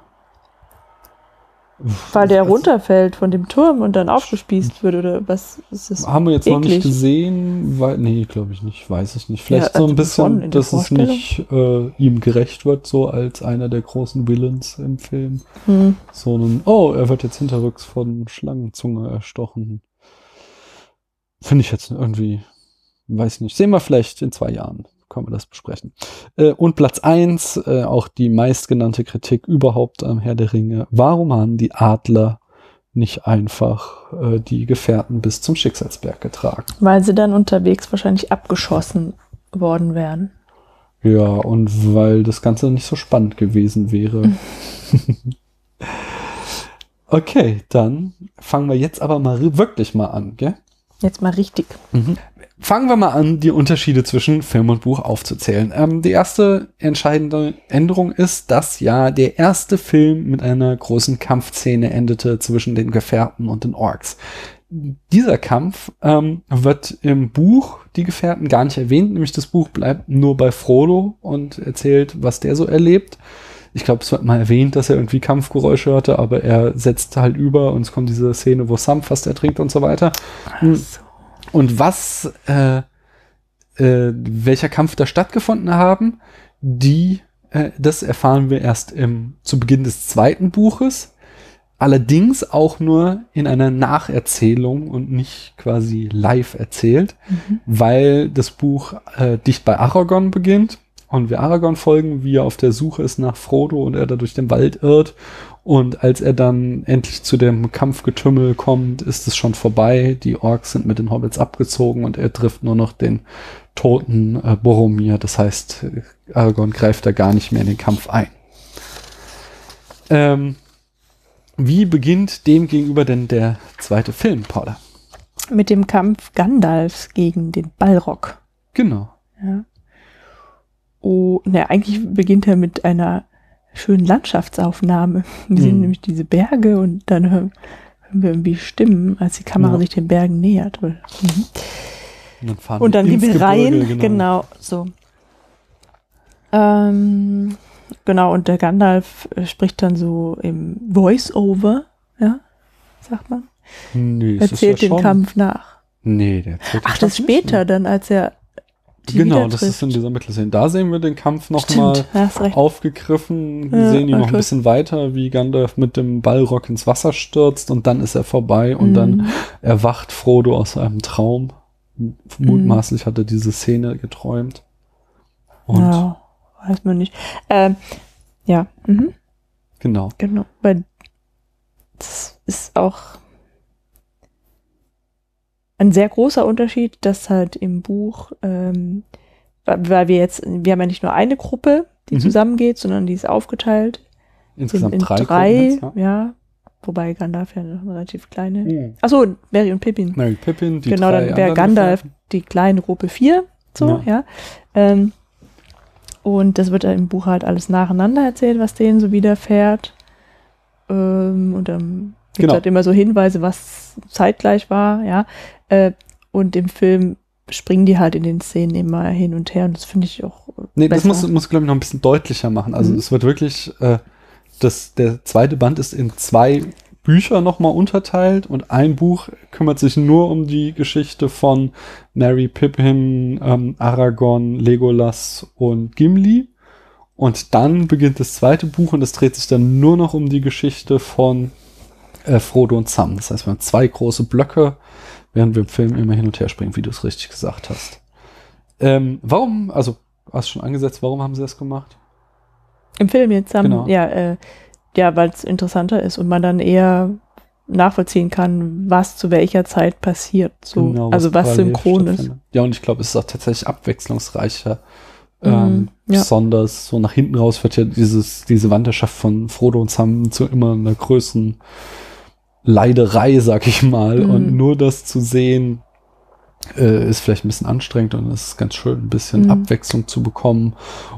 Weil der runterfällt von dem Turm und dann aufgespießt wird, oder was ist das? Haben wir jetzt noch nicht eklig. gesehen, weil, nee, glaube ich nicht, weiß ich nicht. Vielleicht Ja, so ein bisschen, dass es nicht äh, ihm gerecht wird, so als einer der großen Villains im Film. Hm. So ein, oh, er wird jetzt hinterrücks von Schlangenzunge erstochen. Finde ich jetzt irgendwie, weiß nicht. Sehen wir vielleicht in zwei Jahren. Können wir das besprechen. Äh, und Platz eins, äh, auch die meistgenannte Kritik überhaupt am Herr der Ringe. Warum haben die Adler nicht einfach äh, die Gefährten bis zum Schicksalsberg getragen? Weil sie dann unterwegs wahrscheinlich abgeschossen worden wären. Ja, und weil das Ganze nicht so spannend gewesen wäre. *laughs* okay, dann fangen wir jetzt aber mal wirklich mal an, gell? Jetzt mal richtig. Fangen wir mal an, die Unterschiede zwischen Film und Buch aufzuzählen. Ähm, die erste entscheidende Änderung ist, dass ja der erste Film mit einer großen Kampfszene endete zwischen den Gefährten und den Orks. Dieser Kampf ähm, wird im Buch die Gefährten gar nicht erwähnt, nämlich das Buch bleibt nur bei Frodo und erzählt, was der so erlebt. Ich glaube, es wird mal erwähnt, dass er irgendwie Kampfgeräusche hörte, aber er setzt halt über und es kommt diese Szene, wo Sam fast ertrinkt und so weiter. Hm. Und was, äh, äh, welcher Kampf da stattgefunden haben, die, äh, das erfahren wir erst im, zu Beginn des zweiten Buches. Allerdings auch nur in einer Nacherzählung und nicht quasi live erzählt, weil das Buch äh, dicht bei Aragorn beginnt und wir Aragorn folgen, wie er auf der Suche ist nach Frodo und er da durch den Wald irrt und als er dann endlich zu dem Kampfgetümmel kommt, ist es schon vorbei. Die Orks sind mit den Hobbits abgezogen und er trifft nur noch den toten äh, Boromir. Das heißt, Aragorn greift da gar nicht mehr in den Kampf ein. Ähm, wie beginnt dem gegenüber denn der zweite Film, Paula? Mit dem Kampf Gandalfs gegen den Balrog. Genau. Ja. Oh, ne, eigentlich beginnt er mit einer schönen Landschaftsaufnahme. Wir sehen Mhm. nämlich diese Berge und dann hören, hören wir irgendwie Stimmen, als die Kamera Ja. sich den Bergen nähert. Mhm. Und dann, Und dann wir rein, Gebirge, genau. so. Ähm, genau, und der Gandalf äh, spricht dann so im Voice-Over, ja, sagt man. Nee, es ist erzählt ja den schon- Kampf nach. Nee, der erzählt Ach, das Kampf nicht später mehr. dann, als er die Genau, das ist in dieser Mittelszene. Da sehen wir den Kampf nochmal aufgegriffen. Wir Ja, sehen ihn noch ein bisschen weiter, wie Gandalf mit dem Ballrock ins Wasser stürzt und dann ist er vorbei und Mhm. dann erwacht Frodo aus einem Traum. Mutmaßlich hat er diese Szene geträumt. Und ja, weiß man nicht. Ähm, ja, mhm, genau. genau. Weil das ist auch ein sehr großer Unterschied, dass halt im Buch, ähm, weil wir jetzt, wir haben ja nicht nur eine Gruppe, die Mhm. zusammengeht, sondern die ist aufgeteilt Insgesamt in, in drei, drei, ja. jetzt, Wobei Gandalf ja noch eine relativ kleine. ja. Achso, Mary und Pippin. Mary Pippin, die genau, dann wäre Gandalf Gefährten. die kleine Gruppe 4, so, Ja. ja. Ähm, und das wird im Buch halt alles nacheinander erzählt, was denen so widerfährt. Ähm, und dann gibt Genau. halt immer so Hinweise, was zeitgleich war, ja. Äh, und im Film springen die halt in den Szenen immer hin und her und das finde ich auch Nee, das besser. muss, muss glaube ich, noch ein bisschen deutlicher machen. Also Mhm. es wird wirklich, äh, das, der zweite Band ist in zwei Bücher nochmal unterteilt und ein Buch kümmert sich nur um die Geschichte von Mary Pippin, ähm, Aragorn, Legolas und Gimli. Und dann beginnt das zweite Buch und es dreht sich dann nur noch um die Geschichte von äh, Frodo und Sam. Das heißt, wir haben zwei große Blöcke, während wir im Film immer hin und her springen, wie du es richtig gesagt hast. Ähm, warum, also hast schon angesetzt, warum haben sie das gemacht? Im Film jetzt haben, Genau. ja, äh, ja, weil es interessanter ist und man dann eher nachvollziehen kann, was zu welcher Zeit passiert. So, Genau, also was synchron ist. Ja, und ich glaube, es ist auch tatsächlich abwechslungsreicher. Mhm, ähm, ja. Besonders so nach hinten raus wird ja dieses, diese Wanderschaft von Frodo und Sam zu immer einer größeren Leiderei, sag ich mal. Mhm. Und nur das zu sehen, äh, ist vielleicht ein bisschen anstrengend und es ist ganz schön, ein bisschen Mhm. Abwechslung zu bekommen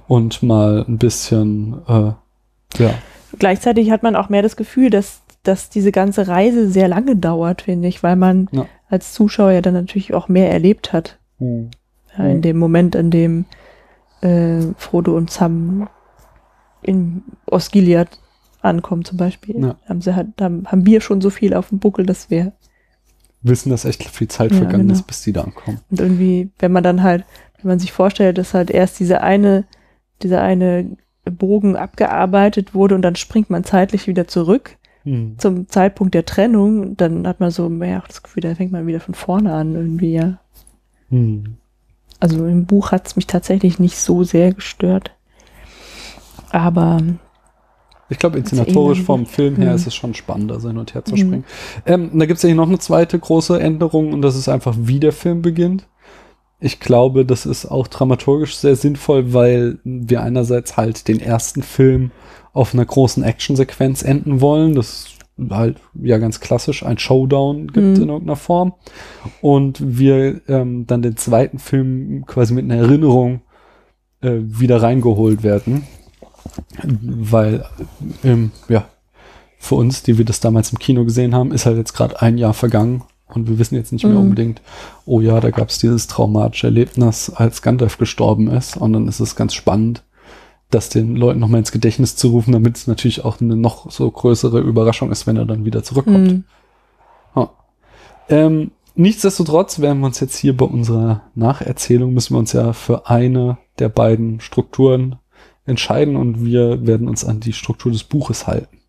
und mal ein bisschen, äh, ja, Gleichzeitig hat man auch mehr das Gefühl, dass, dass diese ganze Reise sehr lange dauert, finde ich, weil man Ja. als Zuschauer ja dann natürlich auch mehr erlebt hat. Mhm. Ja, in Mhm. dem Moment, in dem äh, Frodo und Sam in Osgiliath ankommen zum Beispiel. Ja. Haben, sie halt, haben, haben wir schon so viel auf dem Buckel, dass wir wissen, dass echt viel Zeit Ja, vergangen genau. ist, bis die da ankommen. Und irgendwie, wenn man dann halt, wenn man sich vorstellt, dass halt erst diese eine, dieser eine Bogen abgearbeitet wurde und dann springt man zeitlich wieder zurück Mhm. zum Zeitpunkt der Trennung, dann hat man so mehr das Gefühl, da fängt man wieder von vorne an irgendwie, ja. Mhm. Also im Buch hat es mich tatsächlich nicht so sehr gestört. Aber Ich glaube, Das inszenatorisch vom Film her Mhm. ist es schon spannender, so hin und her zu Mhm. springen. Ähm, da gibt es ja noch eine zweite große Änderung und das ist einfach, wie der Film beginnt. Ich glaube, das ist auch dramaturgisch sehr sinnvoll, weil wir einerseits halt den ersten Film auf einer großen Actionsequenz enden wollen. Das ist halt ja ganz klassisch ein Showdown gibt Mhm. in irgendeiner Form. Und wir ähm, dann den zweiten Film quasi mit einer Erinnerung äh, wieder reingeholt werden. Weil, ähm, ja, für uns, die wir das damals im Kino gesehen haben, ist halt jetzt gerade ein Jahr vergangen und wir wissen jetzt nicht mehr Mhm. unbedingt, oh ja, da gab es dieses traumatische Erlebnis, als Gandalf gestorben ist. Und dann ist es ganz spannend, das den Leuten nochmal ins Gedächtnis zu rufen, damit es natürlich auch eine noch so größere Überraschung ist, wenn er dann wieder zurückkommt. mh, Ja. Ähm, nichtsdestotrotz werden wir uns jetzt hier bei unserer Nacherzählung, müssen wir uns ja für eine der beiden Strukturen entscheiden und wir werden uns an die Struktur des Buches halten.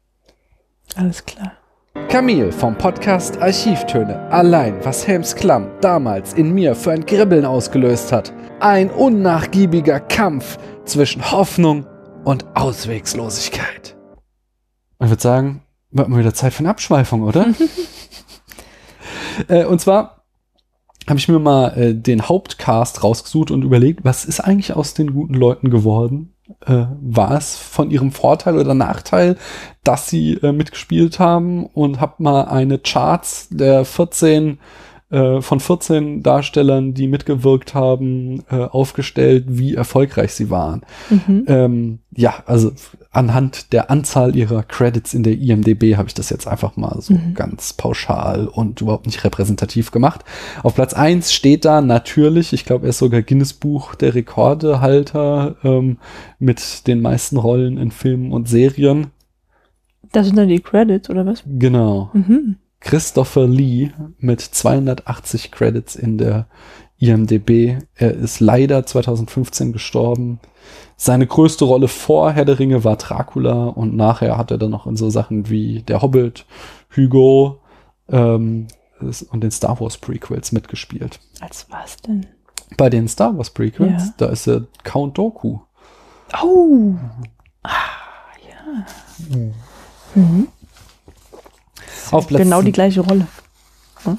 alles klar. Camille vom Podcast Archivtöne. Allein, was Helms Klamm damals in mir für ein Kribbeln ausgelöst hat. Ein unnachgiebiger Kampf zwischen Hoffnung und Auswegslosigkeit. Ich würde sagen, wird mal wieder Zeit für eine Abschweifung, oder? *laughs* *laughs* äh, und zwar habe ich mir mal äh, den Hauptcast rausgesucht und überlegt, was ist eigentlich aus den guten Leuten geworden? Äh, war es von ihrem Vorteil oder Nachteil, dass sie äh, mitgespielt haben und habe mal eine Charts der 14 äh, von 14 Darstellern, die mitgewirkt haben, äh, aufgestellt, wie erfolgreich sie waren. Mhm. Ähm, ja, also anhand der Anzahl ihrer Credits in der IMDB habe ich das jetzt einfach mal so Mhm. ganz pauschal und überhaupt nicht repräsentativ gemacht. Auf Platz eins steht da natürlich, ich glaube, er ist sogar Guinness Buch der Rekordehalter ähm, mit den meisten Rollen in Filmen und Serien. Das sind dann die Credits, oder was? Genau. Mhm. Christopher Lee mit 280 Credits in der IMDB. Er ist leider 2015 gestorben. Seine größte Rolle vor Herr der Ringe war Dracula und nachher hat er dann noch in so Sachen wie Der Hobbit, Hugo ähm, und den Star Wars Prequels mitgespielt. Als was denn? Bei den Star Wars Prequels, Ja. da ist er Count Doku. Oh! Ah, ja. Mhm. Auf Platz Genau die gleiche Rolle.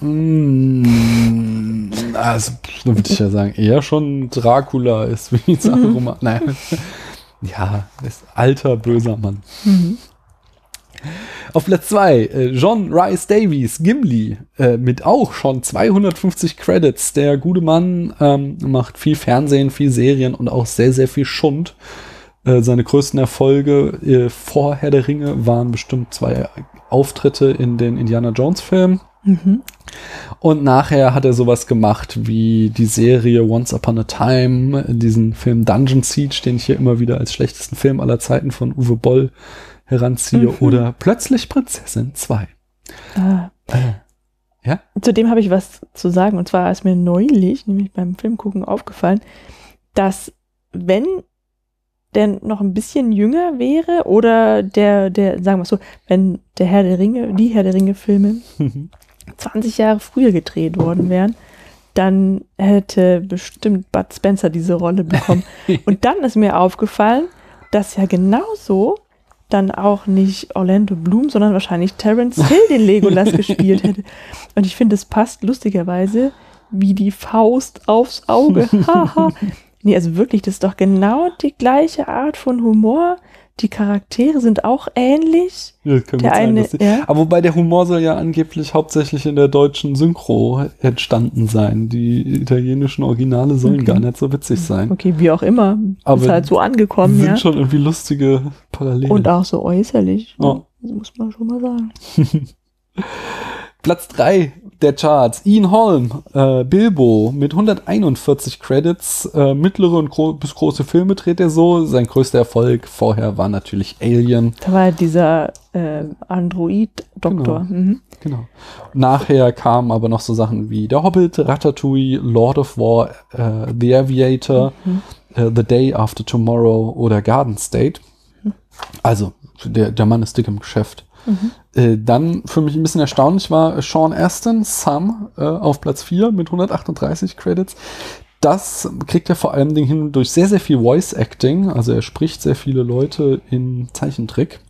Mm, also, würde ich ja sagen, eher schon Dracula ist wie Saruman. Nein. Ja, ist alter, böser Mann. Auf Platz 2, John Rice Davies, Gimli, äh, mit auch schon 250 Credits. Der gute Mann ähm, macht viel Fernsehen, viel Serien und auch sehr, sehr viel Schund. Äh, seine größten Erfolge äh, vor Herr der Ringe waren bestimmt zwei Auftritte in den Indiana Jones Filmen. Mhm. Und nachher hat er sowas gemacht wie die Serie Once Upon a Time, diesen Film Dungeon Siege, den ich hier immer wieder als schlechtesten Film aller Zeiten von Uwe Boll heranziehe, Mhm. oder Plötzlich Prinzessin 2. Ah. Ja? Zudem habe ich was zu sagen. Und zwar ist mir neulich, nämlich beim Filmgucken, aufgefallen, dass wenn der noch ein bisschen jünger wäre oder der, der, sagen wir so, wenn der Herr der Ringe, die Herr der Ringe-Filme 20 *laughs* Jahre früher gedreht worden wären, dann hätte bestimmt Bud Spencer diese Rolle bekommen. *laughs* Und dann ist mir aufgefallen, dass ja genauso dann auch nicht Orlando Bloom, sondern wahrscheinlich Terence Hill den Legolas gespielt hätte. *laughs* Und ich finde, es passt lustigerweise wie die Faust aufs Auge. Haha. Nee, also wirklich, das ist doch genau die gleiche Art von Humor. Die Charaktere sind auch ähnlich. Ja, kann Der gut sein, eine, dass die- ja. Aber wobei der Humor soll ja angeblich hauptsächlich in der deutschen Synchro entstanden sein. Die italienischen Originale sollen Okay. gar nicht so witzig sein. Okay, wie auch immer. Aber ist halt so angekommen, sind ja. schon irgendwie lustige Parallelen. Und auch so äußerlich. ne? Ja. Das muss man schon mal sagen. *laughs* Platz 3 der Charts. Ian Holm, äh, Bilbo mit 141 Credits. Äh, mittlere und gro bis große Filme dreht er so. Sein größter Erfolg vorher war natürlich Alien. Da war dieser äh, Android-Doktor. Mhm. Genau. Nachher kamen aber noch so Sachen wie Der Hobbit, Ratatouille, Lord of War, äh, The Aviator, äh, The Day After Tomorrow oder Garden State. Also, der, der Mann ist dick im Geschäft. Äh, dann für mich ein bisschen erstaunlich war Sean Astin, Sam, äh, auf Platz 4 mit 138 Credits. Das kriegt er vor allem Dingen hin durch sehr, sehr viel Voice Acting. Also er spricht sehr viele Leute in Zeichentrick.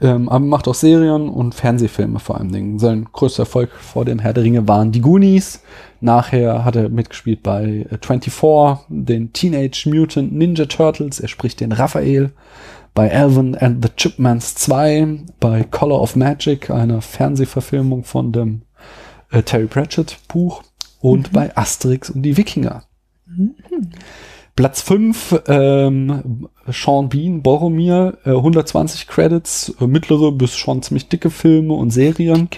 Ähm, aber macht auch Serien und Fernsehfilme vor allem Dingen. Sein größter Erfolg vor dem Herr der Ringe waren die Goonies. Nachher hat er mitgespielt bei äh, 24, den Teenage Mutant Ninja Turtles. Er spricht den Raphael. Bei Alvin and the Chipmans 2. Bei Color of Magic, einer Fernsehverfilmung von dem äh, Terry Pratchett Buch. Und bei Asterix und die Wikinger. Platz 5, ähm, Sean Bean, Boromir, äh, 120 Credits, äh, mittlere bis schon ziemlich dicke Filme und Serien.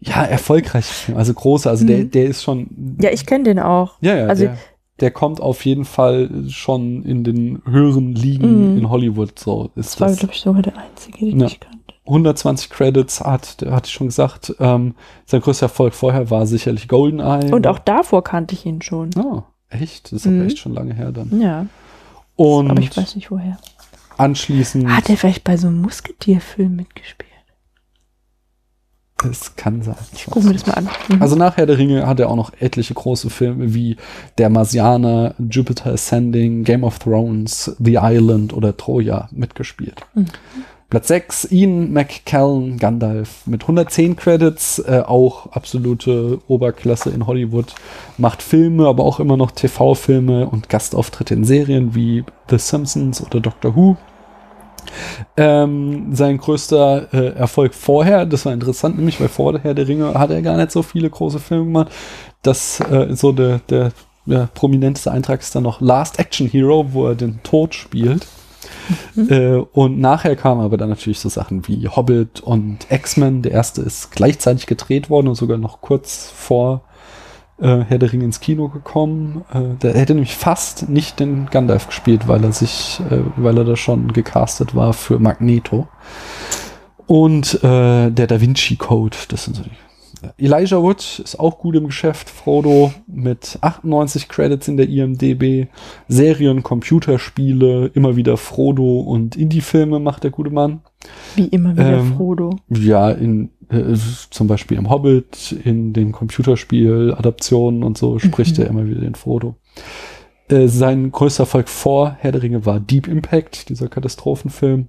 Ja, erfolgreiche Filme, also große, also der, der ist schon, Ja, ich kenne den auch. ja, ja, also- der, der kommt auf jeden Fall schon in den höheren Ligen Mhm. in Hollywood, so ist Das war, glaube ich, sogar der einzige, den Ja. ich kannte. 120 Credits hat, hatte ich schon gesagt, ähm, sein größter Erfolg vorher war sicherlich GoldenEye. Und auch davor kannte ich ihn schon. Oh, echt? Das ist aber Mhm. echt schon lange her dann. Ja, Und aber ich weiß nicht woher. anschließend, Hat er vielleicht bei so einem Musketierfilm mitgespielt? Es kann sein. Ich gucke mir das mal an. Mhm. Also nach Herr der Ringe hat er auch noch etliche große Filme wie Der Marsianer, Jupiter Ascending, Game of Thrones, The Island oder Troja mitgespielt. Mhm. Platz 6, Ian McKellen, Gandalf mit 110 Credits, äh, auch absolute Oberklasse in Hollywood, macht Filme, aber auch immer noch TV-Filme und Gastauftritte in Serien wie The Simpsons oder Doctor Who. Ähm, sein größter äh, Erfolg vorher, das war interessant, nämlich weil vor der der Ringe hat er gar nicht so viele große Filme gemacht. Das äh, so der, der ja, prominenteste Eintrag ist dann noch Last Action Hero, wo er den Tod spielt. Äh, und nachher kamen aber dann natürlich so Sachen wie Hobbit und X-Men. Der erste ist gleichzeitig gedreht worden und sogar noch kurz vor äh, Herr der Ringe ins Kino gekommen. Äh, der hätte nämlich fast nicht den Gandalf gespielt, weil er sich, äh, weil er da schon gecastet war für Magneto. Und äh, der Da Vinci Code, das sind so die. Elijah Wood ist auch gut im Geschäft. Frodo mit 98 Credits in der IMDB. Serien, Computerspiele, immer wieder Frodo und Indie-Filme macht der gute Mann. Wie immer wieder Ähm, Frodo. Ja, in, äh, zum Beispiel im Hobbit, in den Computerspiel-Adaptionen und so spricht Mhm. er immer wieder den Frodo. Äh, sein größter Erfolg vor Herr der Ringe war Deep Impact, dieser Katastrophenfilm.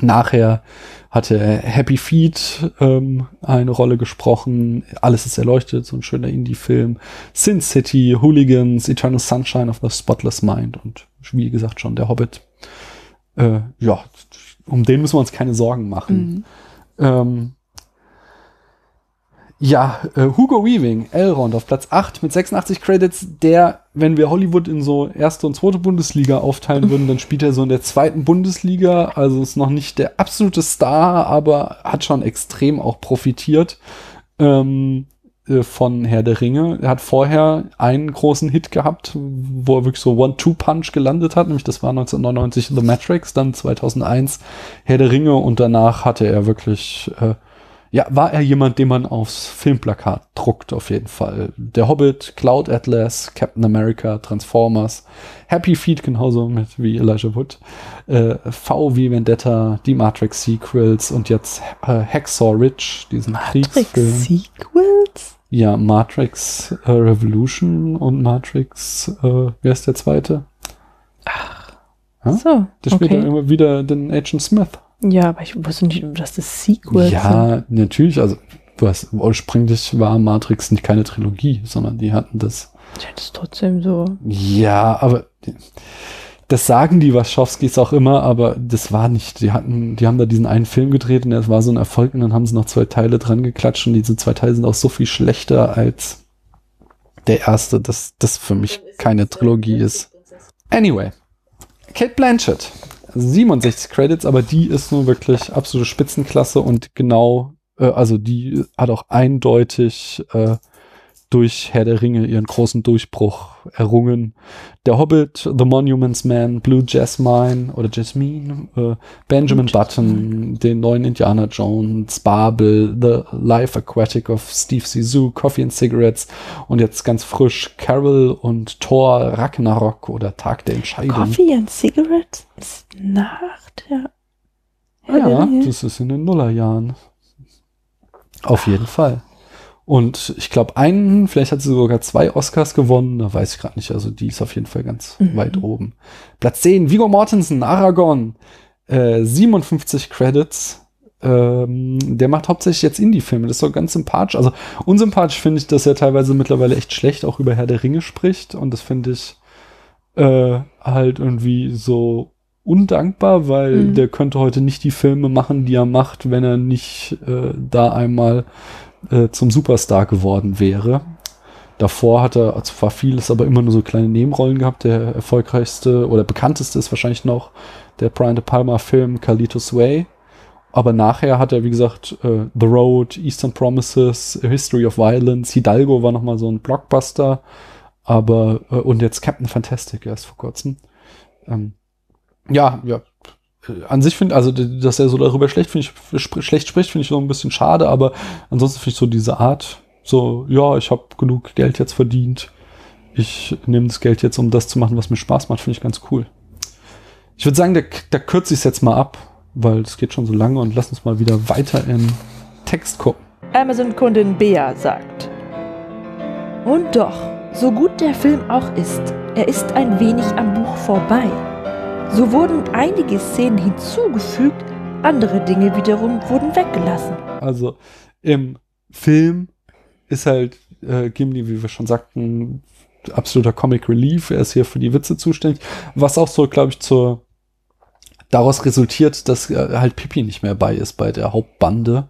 Nachher hatte Happy Feet ähm, eine Rolle gesprochen. Alles ist erleuchtet, so ein schöner Indie-Film. Sin City, Hooligans, Eternal Sunshine of the Spotless Mind und wie gesagt schon der Hobbit. Äh, ja, um den müssen wir uns keine Sorgen machen. Mhm. Ähm, ja, äh, Hugo Weaving, Elrond auf Platz 8 mit 86 Credits, der, wenn wir Hollywood in so erste und zweite Bundesliga aufteilen würden, dann spielt er so in der zweiten Bundesliga, also ist noch nicht der absolute Star, aber hat schon extrem auch profitiert ähm, äh, von Herr der Ringe. Er hat vorher einen großen Hit gehabt, wo er wirklich so One-Two-Punch gelandet hat, nämlich das war 1999 The Matrix, dann 2001 Herr der Ringe und danach hatte er wirklich, äh, ja, war er jemand, den man aufs Filmplakat druckt, auf jeden Fall. Der Hobbit, Cloud Atlas, Captain America, Transformers, Happy Feet genauso mit wie Elijah Wood, äh, V wie Vendetta, die Matrix Sequels und jetzt äh, Hacksaw Ridge, diesen Matrix Kriegsfilm. Sequels? Ja, Matrix äh, Revolution und Matrix, äh, wer ist der zweite? Hm? So, Der spielt dann okay. immer wieder den Agent Smith. Ja, aber ich wusste nicht, dass das Sequels sind. Ja, natürlich. Also, was ursprünglich war Matrix nicht keine Trilogie, sondern die hatten das. Ja, Das ist trotzdem so. Ja, aber das sagen die Wachowskis auch immer, aber das war nicht. Die hatten, die haben da diesen einen Film gedreht und das war so ein Erfolg und dann haben sie noch zwei Teile dran geklatscht und diese zwei Teile sind auch so viel schlechter als der erste, dass das für mich keine Trilogie ist. Anyway, Kate Blanchett, 67 Credits, aber die ist nun wirklich absolute Spitzenklasse und genau, äh, also die hat auch eindeutig äh, durch Herr der Ringe ihren großen Durchbruch errungen. Der Hobbit, The Monuments Man, Blue Jasmine oder Jasmine, äh, Benjamin Blue Button, den neuen Indiana Jones, Babel, The Life Aquatic of Steve Zissou, Coffee and Cigarettes und jetzt ganz frisch Carol und Thor Ragnarok oder Tag der Entscheidung. Coffee and Cigarettes ist nach der. Ja, das ist in den Nullerjahren. Auf jeden Fall. Und ich glaube, einen, vielleicht hat sie sogar zwei Oscars gewonnen, da weiß ich gerade nicht. Also die ist auf jeden Fall ganz Mhm. weit oben. Platz 10, Viggo Mortensen, Aragon. Äh, 57 Credits. Ähm, der macht hauptsächlich jetzt Indie-Filme. Das ist doch ganz sympathisch. Also unsympathisch finde ich, dass er teilweise mittlerweile echt schlecht auch über Herr der Ringe spricht. Und das finde ich äh, halt irgendwie so undankbar, weil Mhm. der könnte heute nicht die Filme machen, die er macht, wenn er nicht äh, da einmal äh, zum Superstar geworden wäre. Davor hat er zwar vieles, aber immer nur so kleine Nebenrollen gehabt. Der erfolgreichste oder bekannteste ist wahrscheinlich noch der Brian De Palma Film Carlitos Way. Aber nachher hat er, wie gesagt, äh, The Road, Eastern Promises, A History of Violence, Hidalgo war nochmal so ein Blockbuster. Aber, äh, und jetzt Captain Fantastic erst vor kurzem. Ähm, ja, ja. Äh, An sich finde also, dass er so darüber schlecht, finde ich, sp schlecht spricht, finde ich so ein bisschen schade, aber ansonsten finde ich so diese Art, so, ja, ich habe genug Geld jetzt verdient. Ich nehme das Geld jetzt, um das zu machen, was mir Spaß macht, finde ich ganz cool. Ich würde sagen, da, da kürze ich es jetzt mal ab, weil es geht schon so lange und lass uns mal wieder weiter im Text gucken. Amazon-Kundin Bea sagt. Und doch, so gut der Film auch ist, er ist ein wenig am Buch vorbei. So wurden einige Szenen hinzugefügt, andere Dinge wiederum wurden weggelassen. Also im Film ist halt äh, Gimli, wie wir schon sagten, absoluter Comic Relief. Er ist hier für die Witze zuständig. Was auch so, glaube ich, zur daraus resultiert, dass äh, halt Pippi nicht mehr bei ist bei der Hauptbande.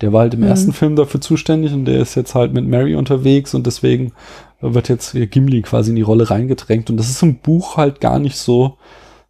Der war halt im Mhm. ersten Film dafür zuständig und der ist jetzt halt mit Mary unterwegs und deswegen wird jetzt hier Gimli quasi in die Rolle reingedrängt. Und das ist im Buch halt gar nicht so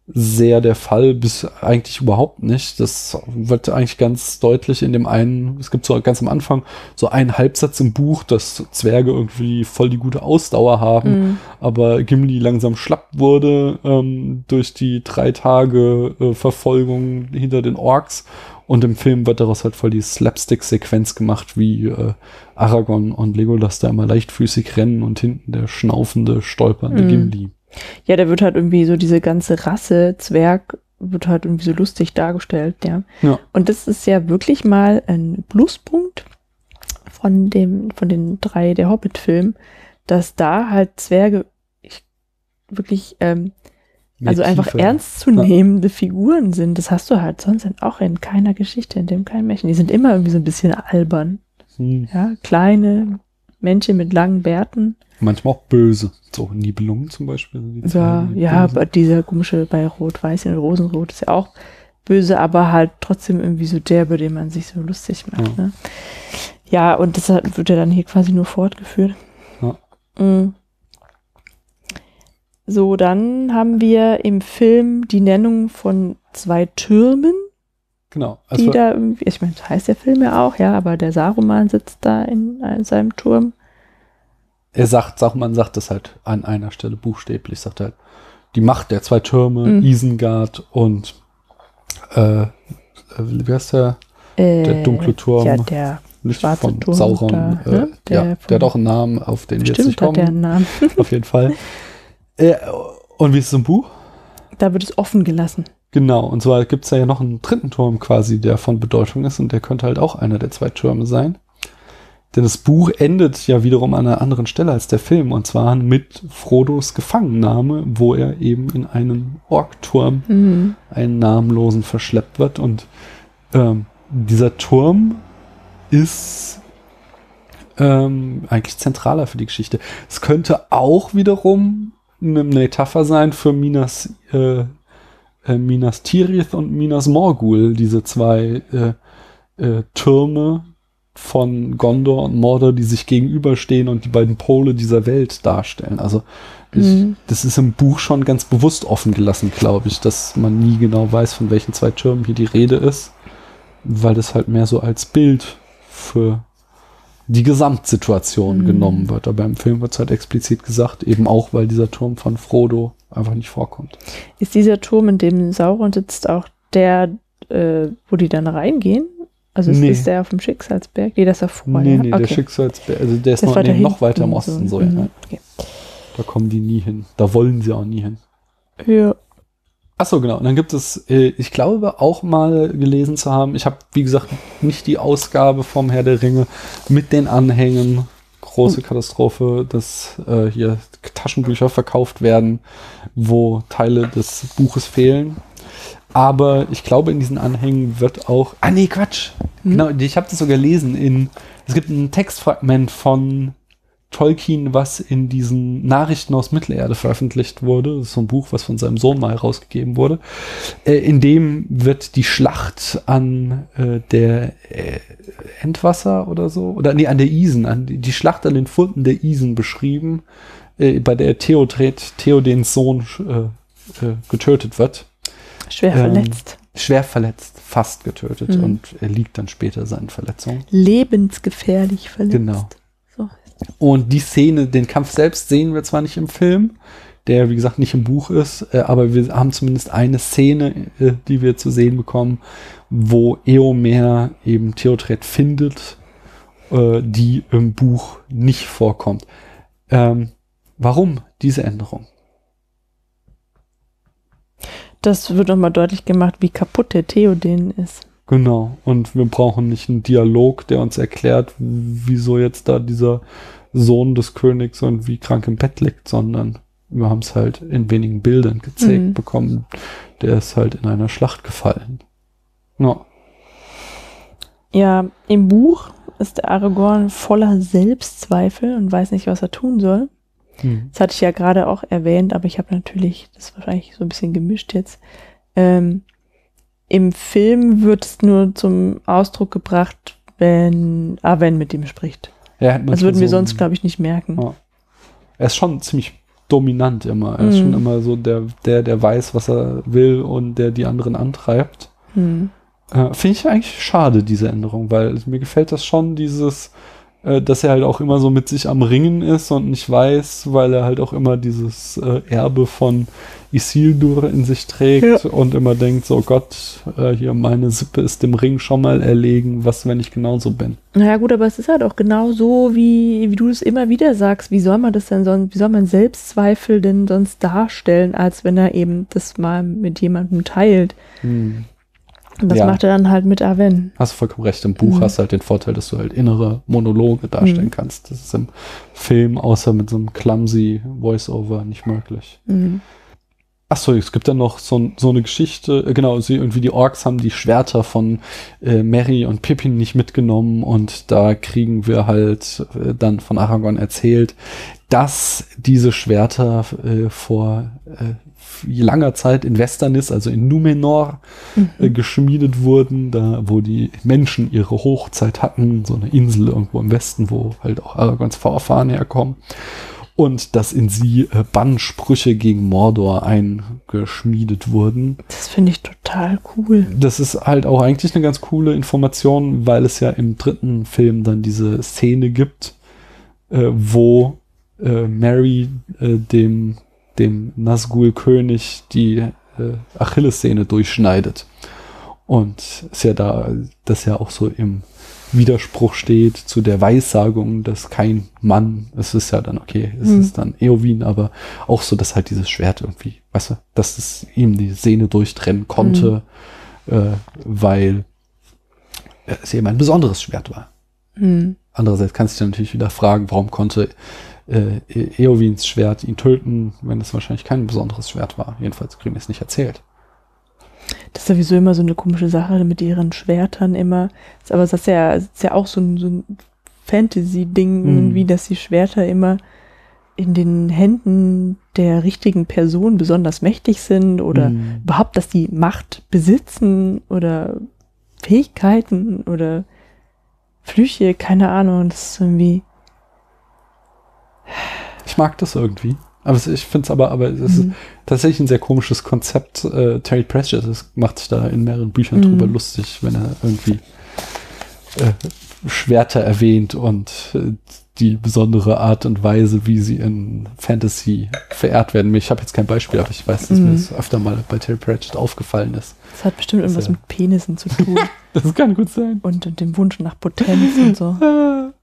sehr der Fall, bis eigentlich überhaupt nicht. Das wird eigentlich ganz deutlich in dem einen, es gibt so ganz am Anfang so einen Halbsatz im Buch, dass Zwerge irgendwie voll die gute Ausdauer haben, Mhm. aber Gimli langsam schlapp wurde ähm, durch die drei Tage äh, Verfolgung hinter den Orks Und im Film wird daraus halt voll die Slapstick-Sequenz gemacht, wie äh, Aragorn und Legolas da immer leichtfüßig rennen und hinten der schnaufende, stolpernde Mhm. Gimli. Ja, da wird halt irgendwie so diese ganze Rasse Zwerg wird halt irgendwie so lustig dargestellt, ja. Ja. Und das ist ja wirklich mal ein Pluspunkt von dem, von den drei der Hobbit-Filmen, dass da halt Zwerge ich, wirklich, ähm, also einfach Tiefe. ernstzunehmende Figuren sind. Das hast du halt sonst auch in keiner Geschichte, in dem kein Märchen. Die sind immer irgendwie so ein bisschen albern. Hm. Ja, kleine Männchen mit langen Bärten. Manchmal auch böse. So Nibelungen zum Beispiel. die Ja, die ja, aber dieser komische bei Rot-Weiß und Rosenrot ist ja auch böse, aber halt trotzdem irgendwie so der, über den man sich so lustig macht. Ja. Ne? Ja, und deshalb wird er dann hier quasi nur fortgeführt. Ja. Mm. So, dann haben wir im Film die Nennung von zwei Türmen, Genau. die Also, da irgendwie, ich meine, das heißt der Film ja auch, ja, aber der Saruman sitzt da in, in seinem Turm. Er sagt, sagt, man sagt das halt an einer Stelle buchstäblich, sagt halt, die Macht der zwei Türme, Mhm. Isengard und äh, äh, wie heißt der? Äh, Der dunkle Turm. Ja, der Nicht von Turm Sauron. da, äh, ne? Der ja, der hat auch einen Namen, auf den wir jetzt nicht bestimmt hat der kommen. einen Namen. Auf jeden Fall. Äh, und wie ist es im Buch? Da wird es offen gelassen. Genau, und zwar gibt es ja noch einen dritten Turm quasi, der von Bedeutung ist und der könnte halt auch einer der zwei Türme sein. Denn das Buch endet ja wiederum an einer anderen Stelle als der Film und zwar mit Frodos Gefangennahme, wo er eben in einen Orkturm, Mhm. einen namenlosen, verschleppt wird und ähm, dieser Turm ist ähm, eigentlich zentraler für die Geschichte. Es könnte auch wiederum eine Metapher sein für Minas, äh, äh, Minas Tirith und Minas Morgul, diese zwei äh, äh, Türme von Gondor und Mordor, die sich gegenüberstehen und die beiden Pole dieser Welt darstellen. Also ich, Mhm. das ist im Buch schon ganz bewusst offen gelassen, glaube ich, dass man nie genau weiß, von welchen zwei Türmen hier die Rede ist, weil das halt mehr so als Bild für die Gesamtsituation Mhm. genommen wird. Aber im Film wird es halt explizit gesagt, eben auch, weil dieser Turm von Frodo einfach nicht vorkommt. Ist dieser Turm, in dem Sauron sitzt, auch der, äh, wo die dann reingehen? Also ist Nee. das der auf dem Schicksalsberg? Nee, das ist davor. nee, ja? nee, der Okay. Schicksalsberg, also der ist noch, weiter nee, noch weiter im Osten, so, Mhm. ja. Okay. Da kommen die nie hin. Da wollen sie auch nie hin. Ja. Achso, genau. Und dann gibt es, äh, ich glaube auch mal gelesen zu haben, ich habe, wie gesagt, nicht die Ausgabe vom Herr der Ringe mit den Anhängen. Große Katastrophe, dass äh, hier Taschenbücher verkauft werden, wo Teile des Buches fehlen. Aber ich glaube, in diesen Anhängen wird auch. Ah, nee, Quatsch. Hm? Genau, ich habe das sogar gelesen in. Es gibt ein Textfragment von Tolkien, was in diesen Nachrichten aus Mittelerde veröffentlicht wurde. Das ist so ein Buch, was von seinem Sohn mal herausgegeben wurde. Äh, in dem wird die Schlacht an äh, der äh, Endwasser oder so, oder nee, an der Isen, an die, die Schlacht an den Funden der Isen beschrieben, äh, bei der Theodred, Theodens Sohn, äh, äh, getötet wird. Schwer Ähm, verletzt. Schwer verletzt, fast getötet Mhm. und er liegt dann später seinen Verletzungen. Lebensgefährlich verletzt. Genau. So. Und die Szene, den Kampf selbst sehen wir zwar nicht im Film, der wie gesagt nicht im Buch ist, äh, aber wir haben zumindest eine Szene, äh, die wir zu sehen bekommen, wo Eomer eben Theodred findet, äh, die im Buch nicht vorkommt. Ähm, warum diese Änderung? Das wird nochmal deutlich gemacht, wie kaputt der Theoden ist. Genau. Und wir brauchen nicht einen Dialog, der uns erklärt, wieso jetzt da dieser Sohn des Königs irgendwie krank im Bett liegt, sondern wir haben es halt in wenigen Bildern gezeigt Mhm. bekommen. Der ist halt in einer Schlacht gefallen. Ja. Ja, im Buch ist der Aragorn voller Selbstzweifel und weiß nicht, was er tun soll. Hm. Das hatte ich ja gerade auch erwähnt, aber ich habe natürlich, das ist wahrscheinlich so ein bisschen gemischt jetzt. Ähm, Im Film wird es nur zum Ausdruck gebracht, wenn Arwen mit ihm spricht. Hat Das würden wir so sonst, ein- glaube ich, nicht merken. Ja. Er ist schon ziemlich dominant immer. Er ist Mhm. schon immer so der, der, der weiß, was er will und der die anderen antreibt. Hm. Äh, Finde ich eigentlich schade, diese Änderung, weil mir gefällt das schon, dieses, dass er halt auch immer so mit sich am Ringen ist und nicht weiß, weil er halt auch immer dieses äh, Erbe von Isildur in sich trägt Ja. und immer denkt, so Gott, äh, hier meine Sippe ist dem Ring schon mal erlegen, was, wenn ich genauso bin. Naja gut, aber es ist halt auch genau so, wie, wie du es immer wieder sagst. Wie soll man das denn sonst, wie soll man Selbstzweifel denn sonst darstellen, als wenn er eben das mal mit jemandem teilt? Hm. Und das Ja. macht er dann halt mit Aven. Hast du vollkommen recht. Im Buch Mhm. hast du halt den Vorteil, dass du halt innere Monologe darstellen Mhm. kannst. Das ist im Film außer mit so einem clumsy Voice-Over nicht möglich. Mhm. Ach so, es gibt dann noch so, so eine Geschichte, äh, genau, sie irgendwie die Orks haben die Schwerter von äh, Mary und Pippin nicht mitgenommen und da kriegen wir halt äh, dann von Aragorn erzählt, dass diese Schwerter äh, vor äh, langer Zeit in Westernis, also in Numenor, äh, geschmiedet wurden, da wo die Menschen ihre Hochzeit hatten, so eine Insel irgendwo im Westen, wo halt auch Aragorns Vorfahren herkommen und dass in sie äh, Bannsprüche gegen Mordor eingeschmiedet wurden. Das finde ich total cool. Das ist halt auch eigentlich eine ganz coole Information, weil es ja im dritten Film dann diese Szene gibt, äh, wo äh, Mary äh, dem, dem Nazgul-König die äh, Achillessehne durchschneidet. Und ist ja da, das ja auch so im Widerspruch steht zu der Weissagung, dass kein Mann, es ist ja dann okay, es Hm. ist dann Eowyn, aber auch so, dass halt dieses Schwert irgendwie, weißt du, dass es ihm die Sehne durchtrennen konnte, äh, weil es eben ein besonderes Schwert war. Mhm. Andererseits kannst du dich natürlich wieder fragen, warum konnte äh, Eowins Schwert ihn töten, wenn es wahrscheinlich kein besonderes Schwert war. Jedenfalls kriegen wir es nicht erzählt. Das ist sowieso immer so eine komische Sache mit ihren Schwertern immer. Aber das ist ja, das ist ja auch so ein, so ein Fantasy-Ding, Mhm. irgendwie, dass die Schwerter immer in den Händen der richtigen Person besonders mächtig sind oder Mhm. überhaupt, dass die Macht besitzen oder Fähigkeiten oder Flüche, keine Ahnung. Das ist irgendwie. Ich mag das irgendwie. Aber ich finde es aber, aber es ist Mhm. tatsächlich ein sehr komisches Konzept. Äh, Terry Pratchett macht sich da in mehreren Büchern Mhm. drüber lustig, wenn er irgendwie äh, Schwerter erwähnt und äh, die besondere Art und Weise, wie sie in Fantasy verehrt werden. Ich habe jetzt kein Beispiel, aber ich weiß, dass mir Mhm. das öfter mal bei Terry Pratchett aufgefallen ist. Das hat bestimmt irgendwas ja- mit Penissen zu tun *laughs* Das kann gut sein. und, und dem Wunsch nach Potenz und so. *laughs*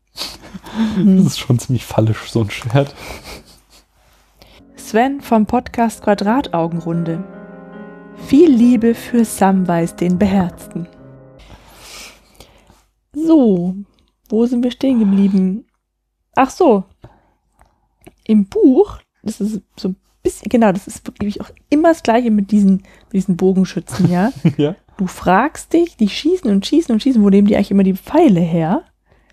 Das ist schon ziemlich fallisch, so ein Schwert. Sven vom Podcast Quadrataugenrunde. Viel Liebe für Samwise, den Beherzten. So, wo sind wir stehen geblieben? Ach so. Im Buch, das ist so ein bisschen, genau, das ist wirklich auch immer das Gleiche mit diesen, mit diesen Bogenschützen, ja. *laughs* ja. Du fragst dich, die schießen und schießen und schießen, wo nehmen die eigentlich immer die Pfeile her?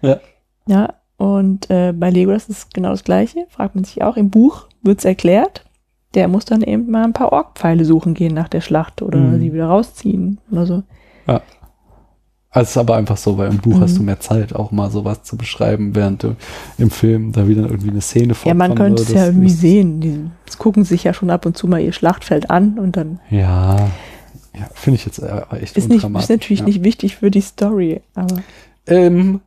Ja. Ja, und äh, bei Legolas ist genau das Gleiche, fragt man sich auch. Im Buch wird es erklärt. Der muss dann eben mal ein paar Orkpfeile suchen gehen nach der Schlacht oder Mhm. sie wieder rausziehen oder so. Also es ist aber einfach so, weil im Buch Mhm. hast du mehr Zeit, auch mal sowas zu beschreiben, während du im Film da wieder irgendwie eine Szene Ja, man könnte es ja irgendwie sehen. Die gucken sich ja schon ab und zu mal ihr Schlachtfeld an und dann Ja, ja finde ich jetzt äh, echt ist, nicht, ist natürlich ja. nicht wichtig für die Story, aber Ähm,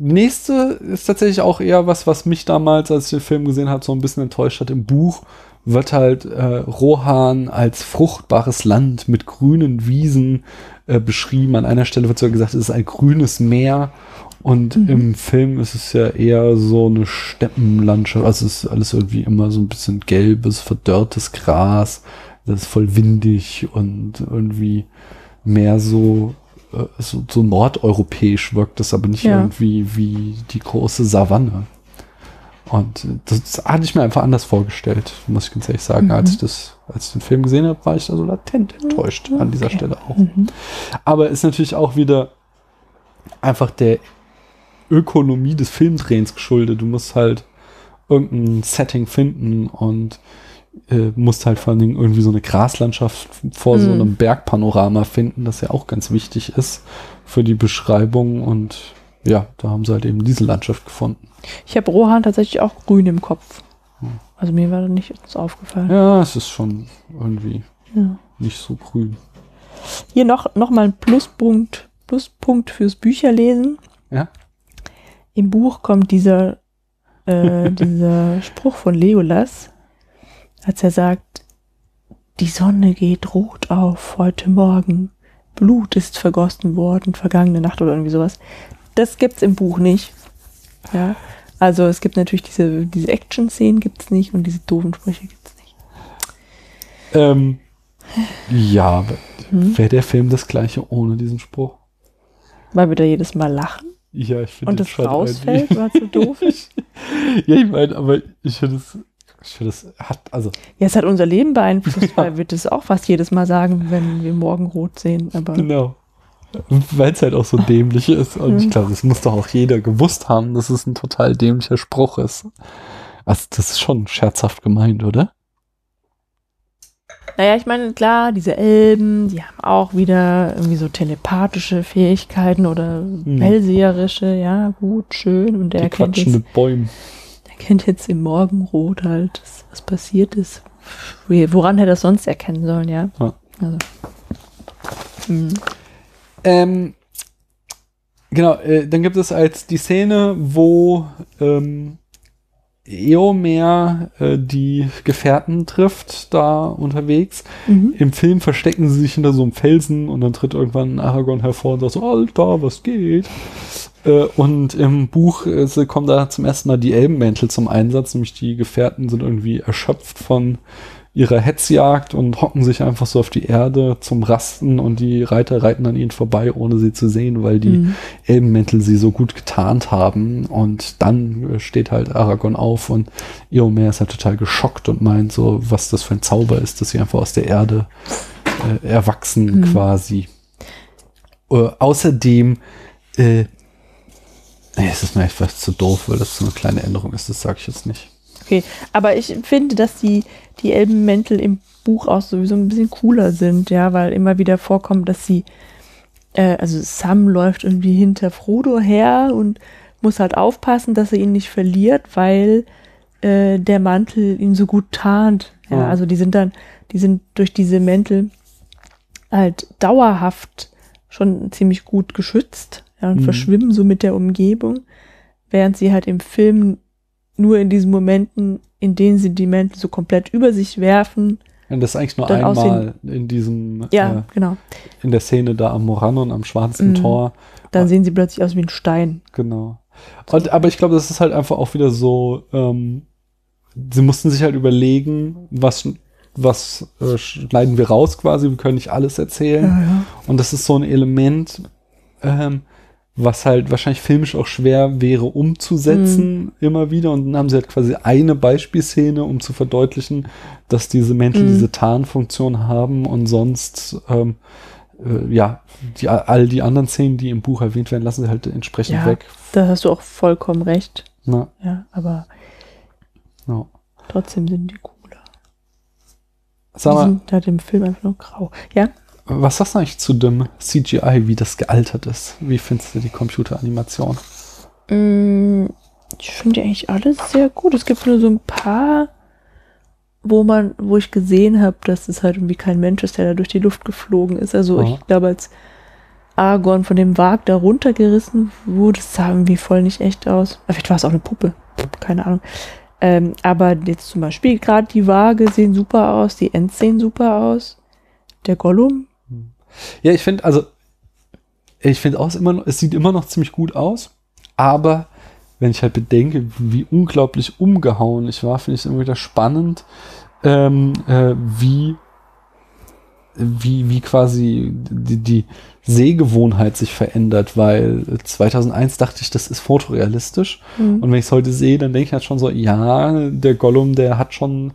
nächste ist tatsächlich auch eher was, was mich damals, als ich den Film gesehen habe, so ein bisschen enttäuscht hat. Im Buch wird halt äh, Rohan als fruchtbares Land mit grünen Wiesen äh, beschrieben. An einer Stelle wird sogar gesagt, es ist ein grünes Meer. Und Mhm. im Film ist es ja eher so eine Steppenlandschaft. Also es ist alles irgendwie immer so ein bisschen gelbes, verdörrtes Gras. Das ist voll windig und irgendwie mehr so, so, so nordeuropäisch wirkt das aber nicht Ja. irgendwie wie die große Savanne. Und äh, das hatte ich mir einfach anders vorgestellt, muss ich ganz ehrlich sagen. Mhm. Als ich das, als ich den Film gesehen habe, war ich da so latent enttäuscht an dieser Okay. Stelle auch. mhm. Aber ist natürlich auch wieder einfach der Ökonomie des Filmdrehens geschuldet. Du musst halt irgendein Setting finden und äh, musst halt vor allen Dingen irgendwie so eine Graslandschaft vor so Mhm. einem Bergpanorama finden, das ja auch ganz wichtig ist für die Beschreibung. Und ja, da haben sie halt eben diese Landschaft gefunden. ich habe Rohan tatsächlich auch grün im Kopf. Hm. Also mir war da nicht aufgefallen. Ja, es ist schon irgendwie Ja. nicht so grün. Hier noch, noch mal ein Pluspunkt, Pluspunkt fürs Bücherlesen. Ja. im Buch kommt dieser, äh, *laughs* dieser Spruch von Legolas, als er sagt, die Sonne geht rot auf heute Morgen. Blut ist vergossen worden, vergangene Nacht oder irgendwie sowas. Das gibt's im Buch nicht. Ja. Also es gibt natürlich diese, diese Action-Szenen gibt's nicht und diese doofen Sprüche gibt's nicht. Ähm, *sighs* ja, Hm? wäre der Film das gleiche ohne diesen Spruch? Weil wir da jedes Mal lachen Ja, ich finde und das rausfällt, weil es so doof ist. *laughs* Ja, ich meine, aber ich finde es, ich finde es hat, also, Ja, es hat unser Leben beeinflusst, *laughs* Ja. weil wir das auch fast jedes Mal sagen, wenn wir morgen rot sehen. Aber genau. Weil es halt auch so dämlich ist. Und ich Mhm. glaube, das muss doch auch jeder gewusst haben, dass es ein total dämlicher Spruch ist. Also, das ist schon scherzhaft gemeint, oder? naja, ich meine, klar, diese Elben, die haben auch wieder irgendwie so telepathische Fähigkeiten oder hellseherische, ja, gut, schön. Und der Die quatschen mit Bäumen. Der kennt jetzt im Morgenrot halt, was passiert ist. Woran hätte er das sonst erkennen sollen, ja? Ja. Also. Mhm. Ähm, genau, äh, dann gibt es als die Szene, wo ähm, Eomer äh, die Gefährten trifft, da unterwegs. Mhm. Im Film verstecken sie sich hinter so einem Felsen und dann tritt irgendwann Aragorn hervor und sagt so, Alter, was geht? Äh, und im Buch äh, kommen da zum ersten Mal die Elbenmäntel zum Einsatz, nämlich die Gefährten sind irgendwie erschöpft von ihrer Hetzjagd und hocken sich einfach so auf die Erde zum Rasten und die Reiter reiten an ihnen vorbei, ohne sie zu sehen, weil die Mhm. Elbenmäntel sie so gut getarnt haben. Und dann äh, steht halt Aragorn auf und Eomer ist halt total geschockt und meint so, was das für ein Zauber ist, dass sie einfach aus der Erde äh, erwachsen Mhm. quasi. Äh, außerdem, äh, nee, es ist mir etwas zu doof, weil das so eine kleine Änderung ist, das sage ich jetzt nicht. Okay, aber ich finde, dass die, die Elbenmäntel im Buch auch sowieso ein bisschen cooler sind, ja, weil immer wieder vorkommt, dass sie, äh, also Sam läuft irgendwie hinter Frodo her und muss halt aufpassen, dass er ihn nicht verliert, weil äh, der Mantel ihn so gut tarnt. Ja, Ja. also die sind dann, die sind durch diese Mäntel halt dauerhaft schon ziemlich gut geschützt ja, und Mhm. verschwimmen so mit der Umgebung, während sie halt im Film nur in diesen Momenten, in denen sie die Mäntel so komplett über sich werfen. Und das ist eigentlich nur einmal in diesem, Ja, äh, genau. in der Szene da am Morannon, am Schwarzen Mhm. Tor. Dann sehen sie plötzlich aus wie ein Stein. Genau. Und, aber ich glaube, das ist halt einfach auch wieder so, ähm, sie mussten sich halt überlegen, was, was äh, schneiden wir raus quasi, wir können nicht alles erzählen. ja. Und das ist so ein Element, ähm, was halt wahrscheinlich filmisch auch schwer wäre umzusetzen, immer wieder. Und dann haben sie halt quasi eine Beispielszene, um zu verdeutlichen, dass diese Mäntel Mhm. diese Tarnfunktion haben und sonst, ähm, äh, ja, die, all die anderen Szenen, die im Buch erwähnt werden, lassen sie halt entsprechend Ja. weg. Da hast du auch vollkommen recht. Na, Ja, aber ja. trotzdem sind die cooler. Sag die mal, sind halt im Film einfach nur grau. Ja, was sagst du eigentlich zu dem CGI, wie das gealtert ist? Wie findest du die Computeranimation? Mm, ich finde eigentlich alles sehr gut. Es gibt nur so ein paar, wo man, wo ich gesehen habe, dass es halt irgendwie kein Mensch ist, der da durch die Luft geflogen ist. Also Aha. ich glaube, als Aragorn von dem Wag da runtergerissen wurde, das sah irgendwie voll nicht echt aus. Aber Vielleicht war es auch eine Puppe. Keine Ahnung. Ähm, aber jetzt zum Beispiel gerade die Waage sehen super aus, die Ents sehen super aus. Der Gollum, Ja, ich finde, also, ich finde auch immer noch, es sieht immer noch ziemlich gut aus, aber wenn ich halt bedenke, wie unglaublich umgehauen ich war, finde ich es immer wieder spannend, ähm, äh, wie, wie, wie quasi die, die Sehgewohnheit sich verändert, weil 2001 dachte ich, das ist fotorealistisch. hm, Und wenn ich es heute sehe, dann denke ich halt schon so, ja, der Gollum, der hat schon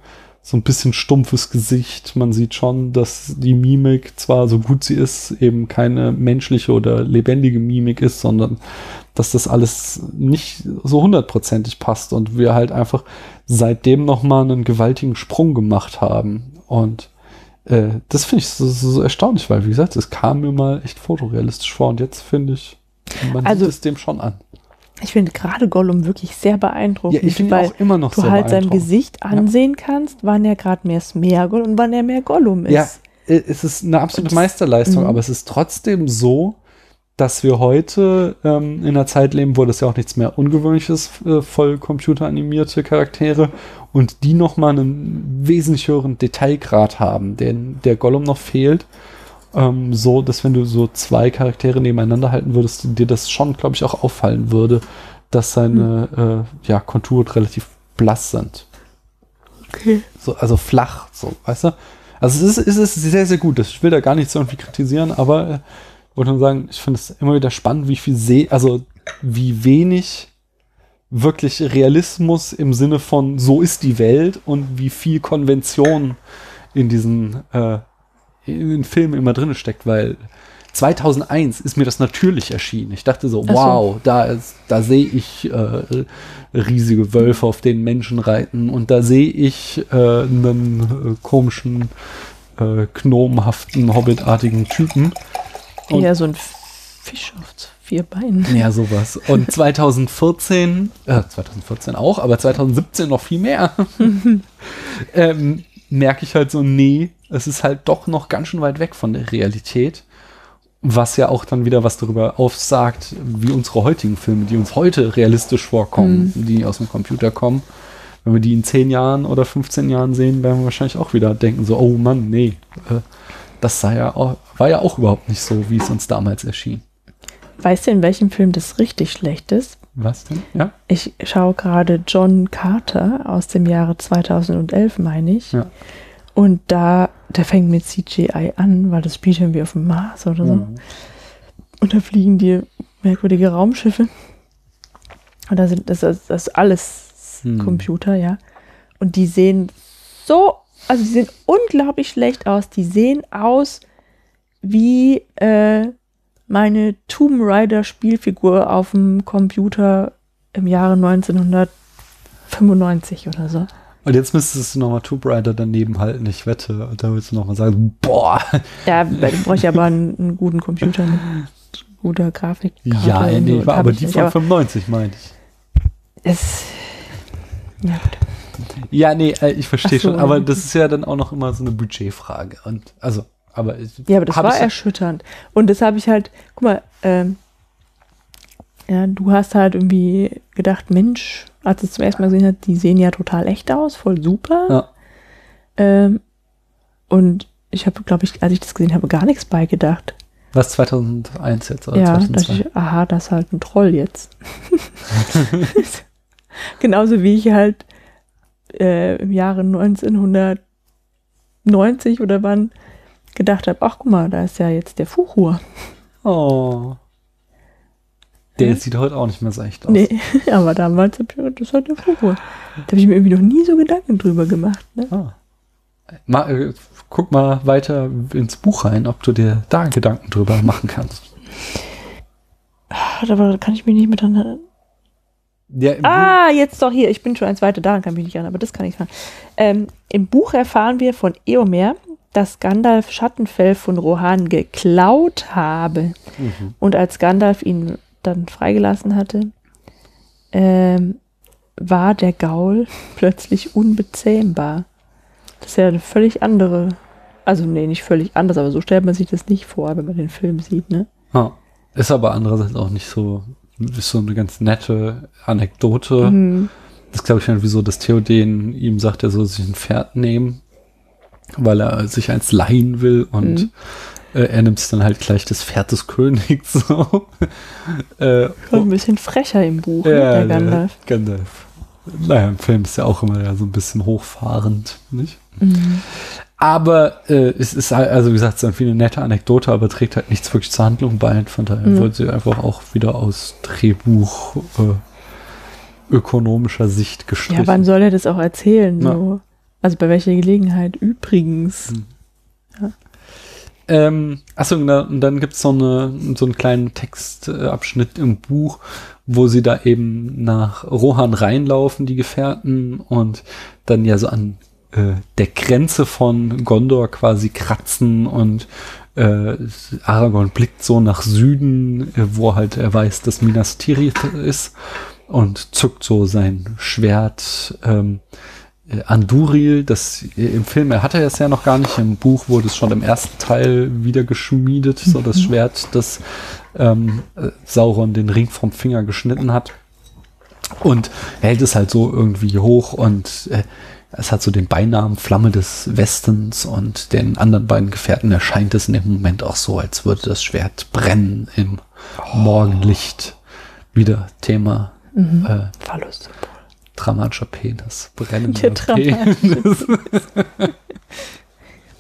so ein bisschen stumpfes Gesicht. Man sieht schon, dass die Mimik zwar so gut sie ist, eben keine menschliche oder lebendige Mimik ist, sondern dass das alles nicht so hundertprozentig passt und wir halt einfach seitdem nochmal einen gewaltigen Sprung gemacht haben. Und äh, das finde ich so, so, erstaunlich, weil wie gesagt, es kam mir mal echt fotorealistisch vor und jetzt finde ich, man Also- sieht es dem schon an. Ich finde gerade Gollum wirklich sehr beeindruckend. Ja, ich ihn weil auch immer noch du halt sein. Gesicht ansehen kannst, wann er gerade mehr Smeagol und wann er mehr Gollum ist. Ja, äh, es ist eine absolute Und das- Meisterleistung, Mhm. aber es ist trotzdem so, dass wir heute ähm, in einer Zeit leben, wo das ja auch nichts mehr Ungewöhnliches, äh, voll computeranimierte Charaktere und die nochmal einen wesentlich höheren Detailgrad haben, den der Gollum noch fehlt. Ähm, so, dass wenn du so zwei Charaktere nebeneinander halten würdest, dir das schon, glaube ich, auch auffallen würde, dass seine äh, ja, Konturen relativ blass sind. Okay. So, also flach, so, weißt du? Also es ist, es ist sehr, sehr gut. Ich will da gar nichts irgendwie kritisieren, aber äh, wollte nur sagen, ich finde es immer wieder spannend, wie viel See, also wie wenig wirklich Realismus im Sinne von so ist die Welt und wie viel Konvention in diesen äh, in den Filmen immer drin steckt, weil 2001 ist mir das natürlich erschienen. Ich dachte so, so. wow, da ist, da sehe ich äh, riesige Wölfe, auf denen Menschen reiten und da sehe ich äh, einen äh, komischen, äh, gnomenhaften, hobbitartigen Typen. Und- Eher so ein Fisch auf vier Beinen. Ja, sowas. Und *laughs* 2014, äh, 2014 auch, aber 2017 noch viel mehr, *laughs* ähm, merke ich halt so, nee, es ist halt doch noch ganz schön weit weg von der Realität. Was ja auch dann wieder was darüber aufsagt, wie unsere heutigen Filme, die uns heute realistisch vorkommen, die aus dem Computer kommen. Wenn wir die in 10 Jahren oder 15 Jahren sehen, werden wir wahrscheinlich auch wieder denken, so, oh Mann, nee, äh, das sei ja auch, war ja auch überhaupt nicht so, wie es uns damals erschien. Weißt du, in welchem Film das richtig schlecht ist? Was denn? Ja? Ich schaue gerade John Carter aus dem Jahre 2011, meine ich. Ja. Und da, der fängt mit CGI an, weil das spielt irgendwie auf dem Mars oder so. Mhm. Und da fliegen die merkwürdige Raumschiffe. Und da sind das, das ist alles Hm. Computer, ja. Und die sehen so, also die sehen unglaublich schlecht aus. Die sehen aus wie äh, meine Tomb Raider Spielfigur auf dem Computer im Jahre 1995 oder so. Und jetzt müsstest du nochmal Tomb Raider daneben halten, ich wette. Und da willst du nochmal sagen, boah. Ja, da brauche ich aber einen, einen guten Computer mit guter Grafik. Ja, nee, so. Aber die nicht, von aber 95 meinte ich. es, ja, gut. Ja, nee, äh, ich verstehe so, schon. Aber das ist ja dann auch noch immer so eine Budgetfrage. Und also, aber Ja, aber das war erschütternd. Und das habe ich halt, guck mal, ähm, ja, du hast halt irgendwie gedacht, Mensch, als du es zum ersten Mal gesehen hast, die sehen ja total echt aus, voll super. Ja. Ähm, und ich habe, glaube ich, als ich das gesehen habe, gar nichts beigedacht. Was 2001 jetzt oder ja, dachte 2002? ich, aha, das ist halt ein Troll jetzt. *laughs* Genauso wie ich halt äh, im Jahre 1990 oder wann gedacht habe, ach guck mal, da ist ja jetzt der Fuchur. Oh. Der Ja. sieht heute auch nicht mehr so echt aus. Nee, *laughs* aber damals hab ich gedacht, das ist halt der Fuchur. Da habe ich mir irgendwie noch nie so Gedanken drüber gemacht. Ne? Ah. Mal, äh, guck mal weiter ins Buch rein, ob du dir da Gedanken drüber machen kannst. Aber da kann ich mich nicht mit dran Ja, Ah, jetzt doch hier. Ich bin schon eins weiter, daran kann ich mich nicht an, aber das kann ich sagen. Ähm, Im Buch erfahren wir von Eomer, dass Gandalf Schattenfell von Rohan geklaut habe. Mhm. Und als Gandalf ihn dann freigelassen hatte, ähm, war der Gaul *laughs* plötzlich unbezähmbar. Das ist ja eine völlig andere, also nee, nicht völlig anders, aber so stellt man sich das nicht vor, wenn man den Film sieht, ne? Ah. Ist aber andererseits auch nicht so, ist so eine ganz nette Anekdote. Mhm. Das glaube ich irgendwie so, dass Theoden ihm sagt, er soll sich ein Pferd nehmen, weil er sich eins leihen will und Mhm. äh, er nimmt es dann halt gleich das Pferd des Königs. *laughs* So. äh, ein bisschen frecher im Buch, ne, ja, der Gandalf. Gandalf. Naja, im Film ist ja auch immer ja so ein bisschen hochfahrend, nicht? Mhm. Aber äh, es ist halt, also wie gesagt, es ist irgendwie eine nette Anekdote, aber trägt halt nichts wirklich zur Handlung bei. Von daher Mhm. wurde sie einfach auch wieder aus Drehbuch äh, ökonomischer Sicht gestrichen. Ja, wann soll er das auch erzählen? So? Also bei welcher Gelegenheit? Übrigens. Mhm. Ähm, achso, und da- und dann gibt's so, eine, so einen kleinen Textabschnitt im Buch, wo sie da eben nach Rohan reinlaufen, die Gefährten, und dann ja so an äh, der Grenze von Gondor quasi kratzen und äh, Aragorn blickt so nach Süden, äh, wo halt er weiß, dass Minas Tirith ist und zuckt so sein Schwert ähm, äh, Anduril, das äh, im Film, er hatte es ja noch gar nicht, im Buch wurde es schon im ersten Teil wieder geschmiedet, so das Schwert, das ähm, äh, Sauron den Ring vom Finger geschnitten hat. Und er hält es halt so irgendwie hoch und äh, es hat so den Beinamen Flamme des Westens und den anderen beiden Gefährten erscheint es in dem Moment auch so, als würde das Schwert brennen im Morgenlicht. Wieder Thema Mhm. äh, Verlust. Dramatischer Penis. Brennender Der Penis.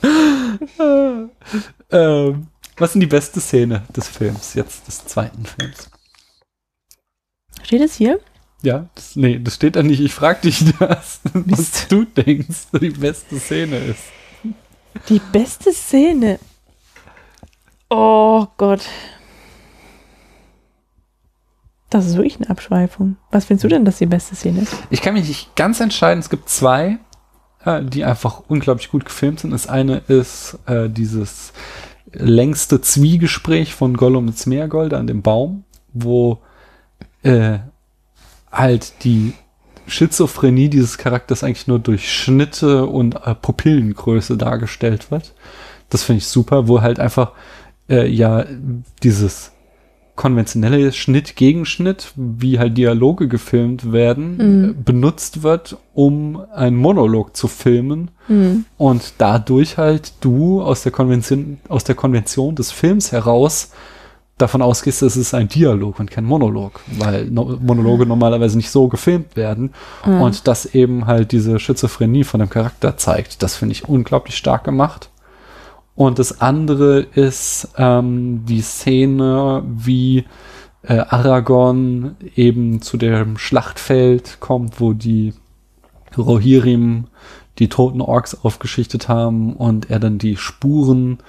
*laughs* ähm, was sind die beste Szene des Films, jetzt des zweiten Films? Steht es hier? Ja, das, nee, das steht da nicht. Ich frag dich das, was du denkst, die beste Szene ist. Die beste Szene. Oh Gott. Das ist wirklich eine Abschweifung. Was findest du denn, dass die beste Szene ist? Ich kann mich nicht ganz entscheiden. Es gibt zwei, äh, die einfach unglaublich gut gefilmt sind. Das eine ist äh, dieses längste Zwiegespräch von Gollum mit Smeargold an dem Baum, wo äh, halt die Schizophrenie dieses Charakters eigentlich nur durch Schnitte und äh, Pupillengröße dargestellt wird. Das finde ich super, wo halt einfach äh, ja dieses konventionelle Schnitt gegen Schnitt, wie halt Dialoge gefilmt werden, Mhm. benutzt wird, um einen Monolog zu filmen Hm. und dadurch halt du aus der Konvention, aus der Konvention des Films heraus davon ausgehst, dass es ein Dialog und kein Monolog, weil no Monologe normalerweise nicht so gefilmt werden Mhm. und das eben halt diese Schizophrenie von dem Charakter zeigt. Das finde ich unglaublich stark gemacht. Und das andere ist ähm, die Szene, wie äh, Aragorn eben zu dem Schlachtfeld kommt, wo die Rohirrim die toten Orks aufgeschichtet haben und er dann die Spuren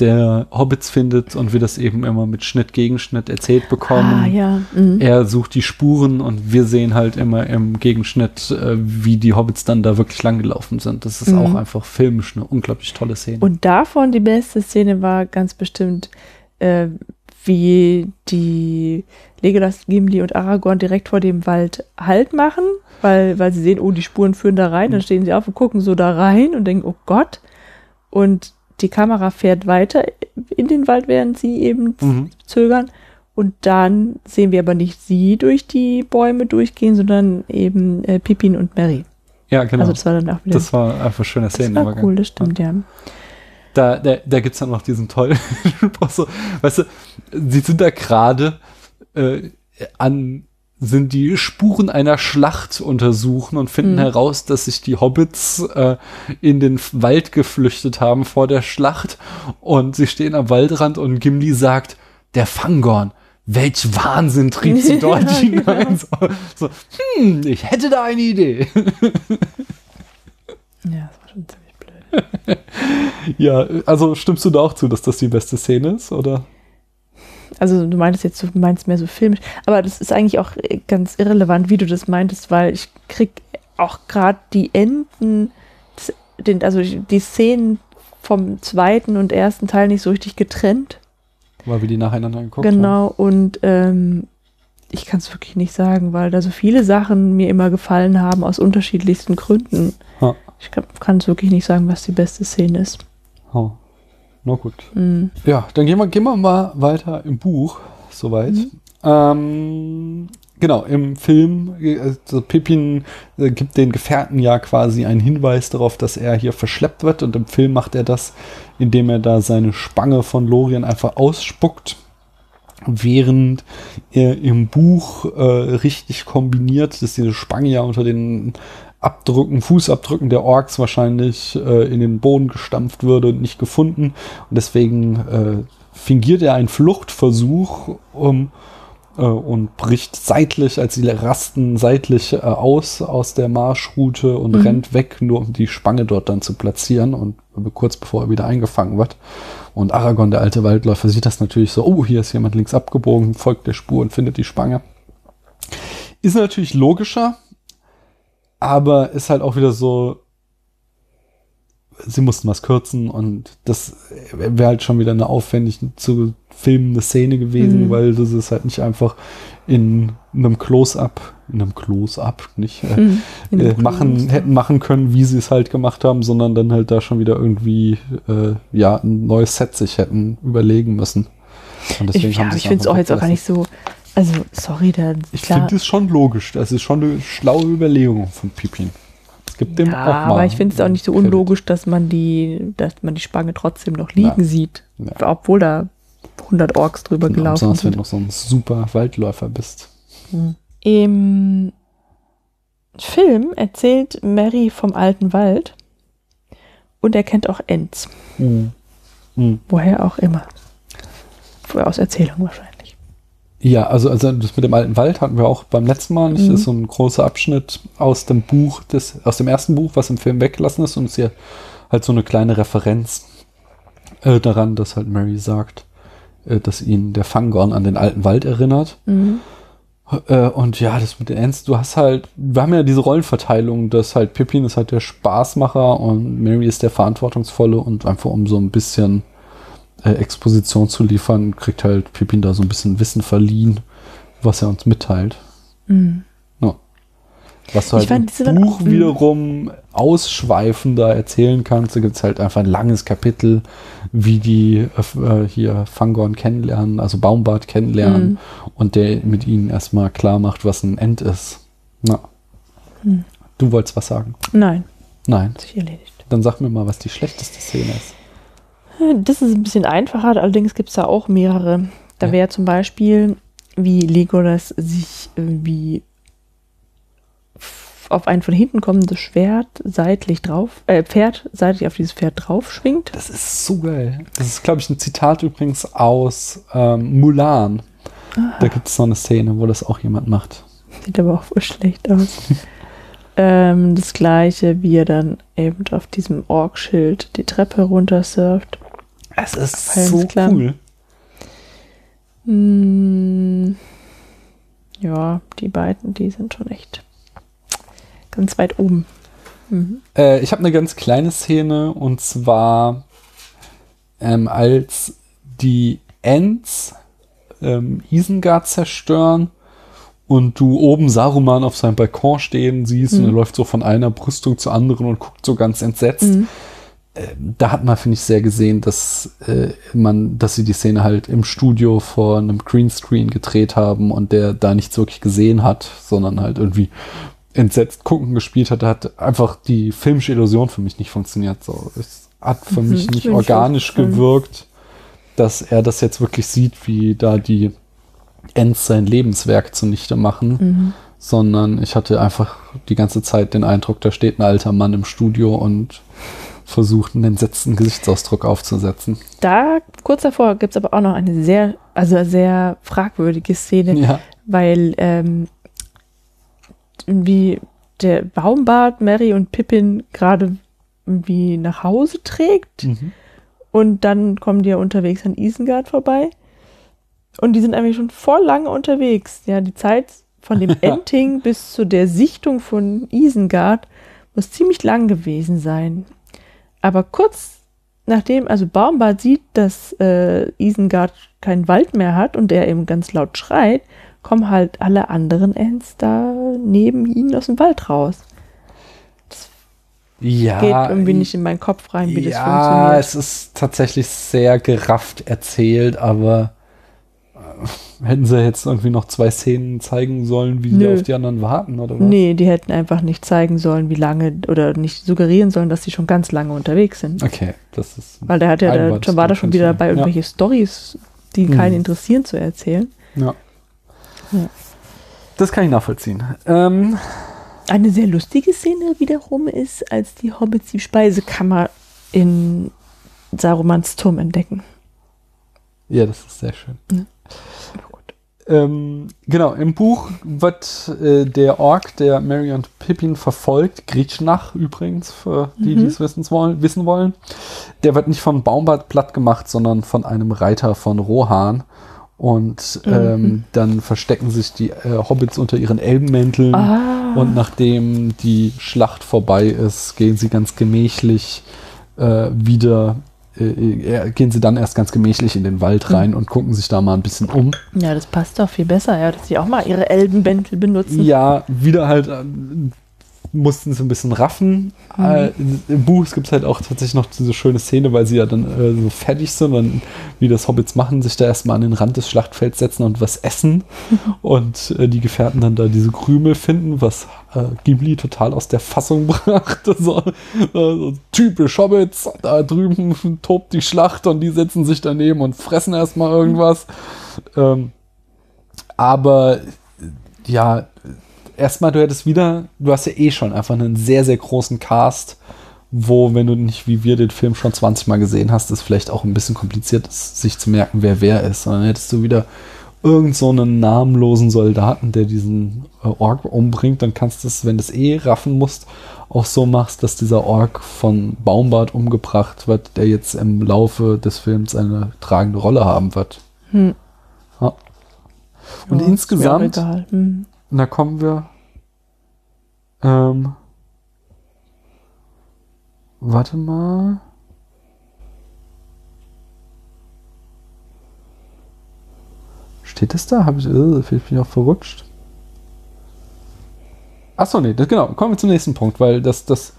der Hobbits findet und wir das eben immer mit Schnitt gegen Schnitt erzählt bekommen. Ah, ja. Mhm. Er sucht die Spuren und wir sehen halt immer im Gegenschnitt, äh, wie die Hobbits dann da wirklich lang gelaufen sind. Das ist Mhm. auch einfach filmisch eine unglaublich tolle Szene. Und davon die beste Szene war ganz bestimmt, äh, wie die Legolas, Gimli und Aragorn direkt vor dem Wald Halt machen, weil, weil sie sehen, oh, die Spuren führen da rein. Dann stehen sie auf und gucken so da rein und denken, oh Gott. Und die Kamera fährt weiter in den Wald, während sie eben mhm. zögern. Und dann sehen wir aber nicht sie durch die Bäume durchgehen, sondern eben äh, Pippin und Mary. Ja, genau. Also das war dann auch wieder das war einfach schöner das war cool, das stimmt, ja. Da, da, da gibt es dann noch diesen tollen *laughs* weißt du, sie sind da gerade äh, an, sind die Spuren einer Schlacht untersuchen und finden Mhm. heraus, dass sich die Hobbits äh, in den Wald geflüchtet haben vor der Schlacht und sie stehen am Waldrand und Gimli sagt, der Fangorn, welch Wahnsinn trieb sie *laughs* dort Ja, hinein. So, *laughs* so, hm, ich hätte da eine Idee. *laughs* Ja, das war schon ziemlich blöd. Ja, also stimmst du da auch zu, dass das die beste Szene ist, oder? Also du meintest jetzt, du meinst mehr so filmisch, aber das ist eigentlich auch äh, ganz irrelevant, wie du das meintest, weil ich krieg auch gerade die Enden, den, also die Szenen vom zweiten und ersten Teil nicht so richtig getrennt. Weil wir die nacheinander geguckt haben. Genau, und ähm, ich kann es wirklich nicht sagen, weil da so viele Sachen mir immer gefallen haben aus unterschiedlichsten Gründen. Ha. Ich kann es wirklich nicht sagen, was die beste Szene ist. Oh. Na gut. Mhm. Ja, dann gehen wir, gehen wir mal weiter im Buch, soweit. Mhm. Ähm, genau, im Film, also Pippin äh, gibt den Gefährten ja quasi einen Hinweis darauf, dass er hier verschleppt wird und im Film macht er das, indem er da seine Spange von Lorien einfach ausspuckt. Während er im Buch äh, richtig kombiniert, dass diese Spange ja unter den Abdrücken, Fußabdrücken der Orks wahrscheinlich äh, in den Boden gestampft würde und nicht gefunden. Und deswegen äh, fingiert er einen Fluchtversuch um, äh, und bricht seitlich, als sie rasten, seitlich äh, aus aus der Marschroute und Mhm. rennt weg, nur um die Spange dort dann zu platzieren und äh, kurz bevor er wieder eingefangen wird. Und Aragorn, der alte Waldläufer, sieht das natürlich so, oh, hier ist jemand links abgebogen, folgt der Spur und findet die Spange. Ist natürlich logischer, aber ist halt auch wieder so, sie mussten was kürzen und das wäre halt schon wieder eine aufwendig zu filmende Szene gewesen, Mhm. weil das ist halt nicht einfach in einem Close-up, in einem Close-up, nicht äh, Mhm. Dem äh, machen, hätten machen können, wie sie es halt gemacht haben, sondern dann halt da schon wieder irgendwie äh, ja ein neues Set sich hätten überlegen müssen. Und Ich, deswegen ja, haben sie ich finde es auch jetzt auch gar nicht so. Also, sorry, da Ich finde es schon logisch. Das ist schon eine schlaue Überlegung von Pippin. Es gibt dem ja, auch mal. aber ich finde es auch nicht so unlogisch, dass man die, dass man die Spange trotzdem noch liegen Ja. sieht, Ja. obwohl da 100 Orks drüber Genau, gelaufen besonders wenn du sind. noch so ein super Waldläufer bist. Im Film erzählt Mary vom alten Wald und er kennt auch Ents, Mhm. woher auch immer. Woher aus Erzählung wahrscheinlich. Ja, also, also das mit dem alten Wald hatten wir auch beim letzten Mal. nicht? Mhm. Das ist so ein großer Abschnitt aus dem Buch, des, aus dem ersten Buch, was im Film weggelassen ist und ist ja halt so eine kleine Referenz äh, daran, dass halt Mary sagt, äh, dass ihn der Fangorn an den alten Wald erinnert. Mhm. Äh, und ja, das mit den Ents, du hast halt, wir haben ja diese Rollenverteilung, dass halt Pippin ist halt der Spaßmacher und Mary ist der Verantwortungsvolle und einfach um so ein bisschen äh, Exposition zu liefern, kriegt halt Pippin da so ein bisschen Wissen verliehen, was er uns mitteilt. Mhm. Ja. Was du Ich halt im Buch auch- wiederum ausschweifender erzählen kannst. Da gibt es halt einfach ein langes Kapitel, wie die äh, hier Fangorn kennenlernen, also Baumbart kennenlernen Mhm. und der mit ihnen erstmal klar macht, was ein End ist. Na. Mhm. Du wolltest was sagen? Nein, Nein. Dann sag mir mal, was die schlechteste Szene ist. Das ist ein bisschen einfacher, allerdings gibt es da auch mehrere. Da Ja. wäre zum Beispiel, wie Legolas sich irgendwie f- auf ein von hinten kommendes Schwert seitlich drauf, äh, Pferd seitlich auf dieses Pferd drauf schwingt. Das ist so geil. Das ist, glaube ich, ein Zitat übrigens aus ähm, Mulan. Da gibt es so eine Szene, wo das auch jemand macht. Sieht aber auch voll schlecht aus. *laughs* ähm, das gleiche, wie er dann eben auf diesem Orkschild die Treppe runter surft. Es ist Alles so klar. cool. Hm, ja, die beiden, die sind schon echt ganz weit oben. Mhm. Äh, ich habe eine ganz kleine Szene und zwar ähm, als die Ents ähm, Isengard zerstören und du oben Saruman auf seinem Balkon stehen siehst und Mhm. er läuft so von einer Brüstung zur anderen und guckt so ganz entsetzt. Mhm. Da hat man, finde ich, sehr gesehen, dass äh, man, dass sie die Szene halt im Studio vor einem Greenscreen gedreht haben und der da nichts wirklich gesehen hat, sondern halt irgendwie entsetzt gucken gespielt hat, Da hat einfach die filmische Illusion für mich nicht funktioniert. So, es hat für Mhm, mich nicht organisch ähm, gewirkt, dass er das jetzt wirklich sieht, wie da die Ends sein Lebenswerk zunichte machen, Mhm. sondern ich hatte einfach die ganze Zeit den Eindruck, da steht ein alter Mann im Studio und versucht einen entsetzten Gesichtsausdruck aufzusetzen. Da, kurz davor, gibt es aber auch noch eine sehr, also sehr fragwürdige Szene, Ja. weil ähm, wie der Baumbart Mary und Pippin gerade irgendwie nach Hause trägt Mhm. und dann kommen die ja unterwegs an Isengard vorbei und die sind eigentlich schon voll lange unterwegs. Ja, die Zeit von dem *laughs* Ending bis zu der Sichtung von Isengard muss ziemlich lang gewesen sein. Aber kurz nachdem, also Baumbart sieht, dass äh, Isengard keinen Wald mehr hat und er eben ganz laut schreit, kommen halt alle anderen Ents da neben ihnen aus dem Wald raus. Ja, Geht irgendwie nicht in meinen Kopf rein, wie das ja, funktioniert. es ist tatsächlich sehr gerafft erzählt, aber hätten sie jetzt irgendwie noch zwei Szenen zeigen sollen, wie die Nö. auf die anderen warten, oder was? Nee, die hätten einfach nicht zeigen sollen, wie lange oder nicht suggerieren sollen, dass sie schon ganz lange unterwegs sind. Okay, das ist. Weil der hat ja, da, Einwand, schon war da schon wieder dabei, ja. irgendwelche Stories, die Mhm. keinen interessieren, zu erzählen. Ja. Ja. Das kann ich nachvollziehen. Ähm, Eine sehr lustige Szene wiederum ist, als die Hobbits die Speisekammer in Sarumans Turm entdecken. ja, das ist sehr schön. Gut. Ähm, genau, im Buch wird äh, der Ork, der Mary und Pippin verfolgt, Griechnach übrigens, für die, die es wissen wollen, wissen wollen, der wird nicht von Baumbart platt gemacht, sondern von einem Reiter von Rohan. Und ähm, dann verstecken sich die äh, Hobbits unter ihren Elbenmänteln. Ah. Und nachdem die Schlacht vorbei ist, gehen sie ganz gemächlich äh, wieder, äh, äh, gehen sie dann erst ganz gemächlich in den Wald rein und gucken sich da mal ein bisschen um. Ja, das passt doch viel besser, ja, dass sie auch mal ihre Elbenbäntel benutzen. Ja, wieder halt ähm, mussten sie ein bisschen raffen. Äh, Im Buch gibt es halt auch tatsächlich noch diese schöne Szene, weil sie ja dann äh, so fertig sind und wie das Hobbits machen, sich da erstmal an den Rand des Schlachtfelds setzen und was essen *laughs* und äh, die Gefährten dann da diese Krümel finden, was äh, Ghibli total aus der Fassung *laughs* brachte. So, so typisch Hobbits, da drüben tobt die Schlacht und die setzen sich daneben und fressen erstmal irgendwas. Ähm, aber ja, erstmal, du hättest wieder, du hast ja eh schon einfach einen sehr, sehr großen Cast, wo, wenn du nicht wie wir den Film schon 20 Mal gesehen hast, es vielleicht auch ein bisschen kompliziert ist, sich zu merken, wer wer ist. Und dann hättest du wieder irgend so einen namenlosen Soldaten, der diesen äh, Ork umbringt, dann kannst du es, wenn du es eh raffen musst, auch so machst, dass dieser Ork von Baumbart umgebracht wird, der jetzt im Laufe des Films eine tragende Rolle haben wird. Hm. Ja. Und Ja, insgesamt. Hm. Und da kommen wir. Ähm, warte mal. Steht das da? Habe ich, vielleicht bin auch verrutscht. Achso, nee, das, genau. Kommen wir zum nächsten Punkt, weil das, das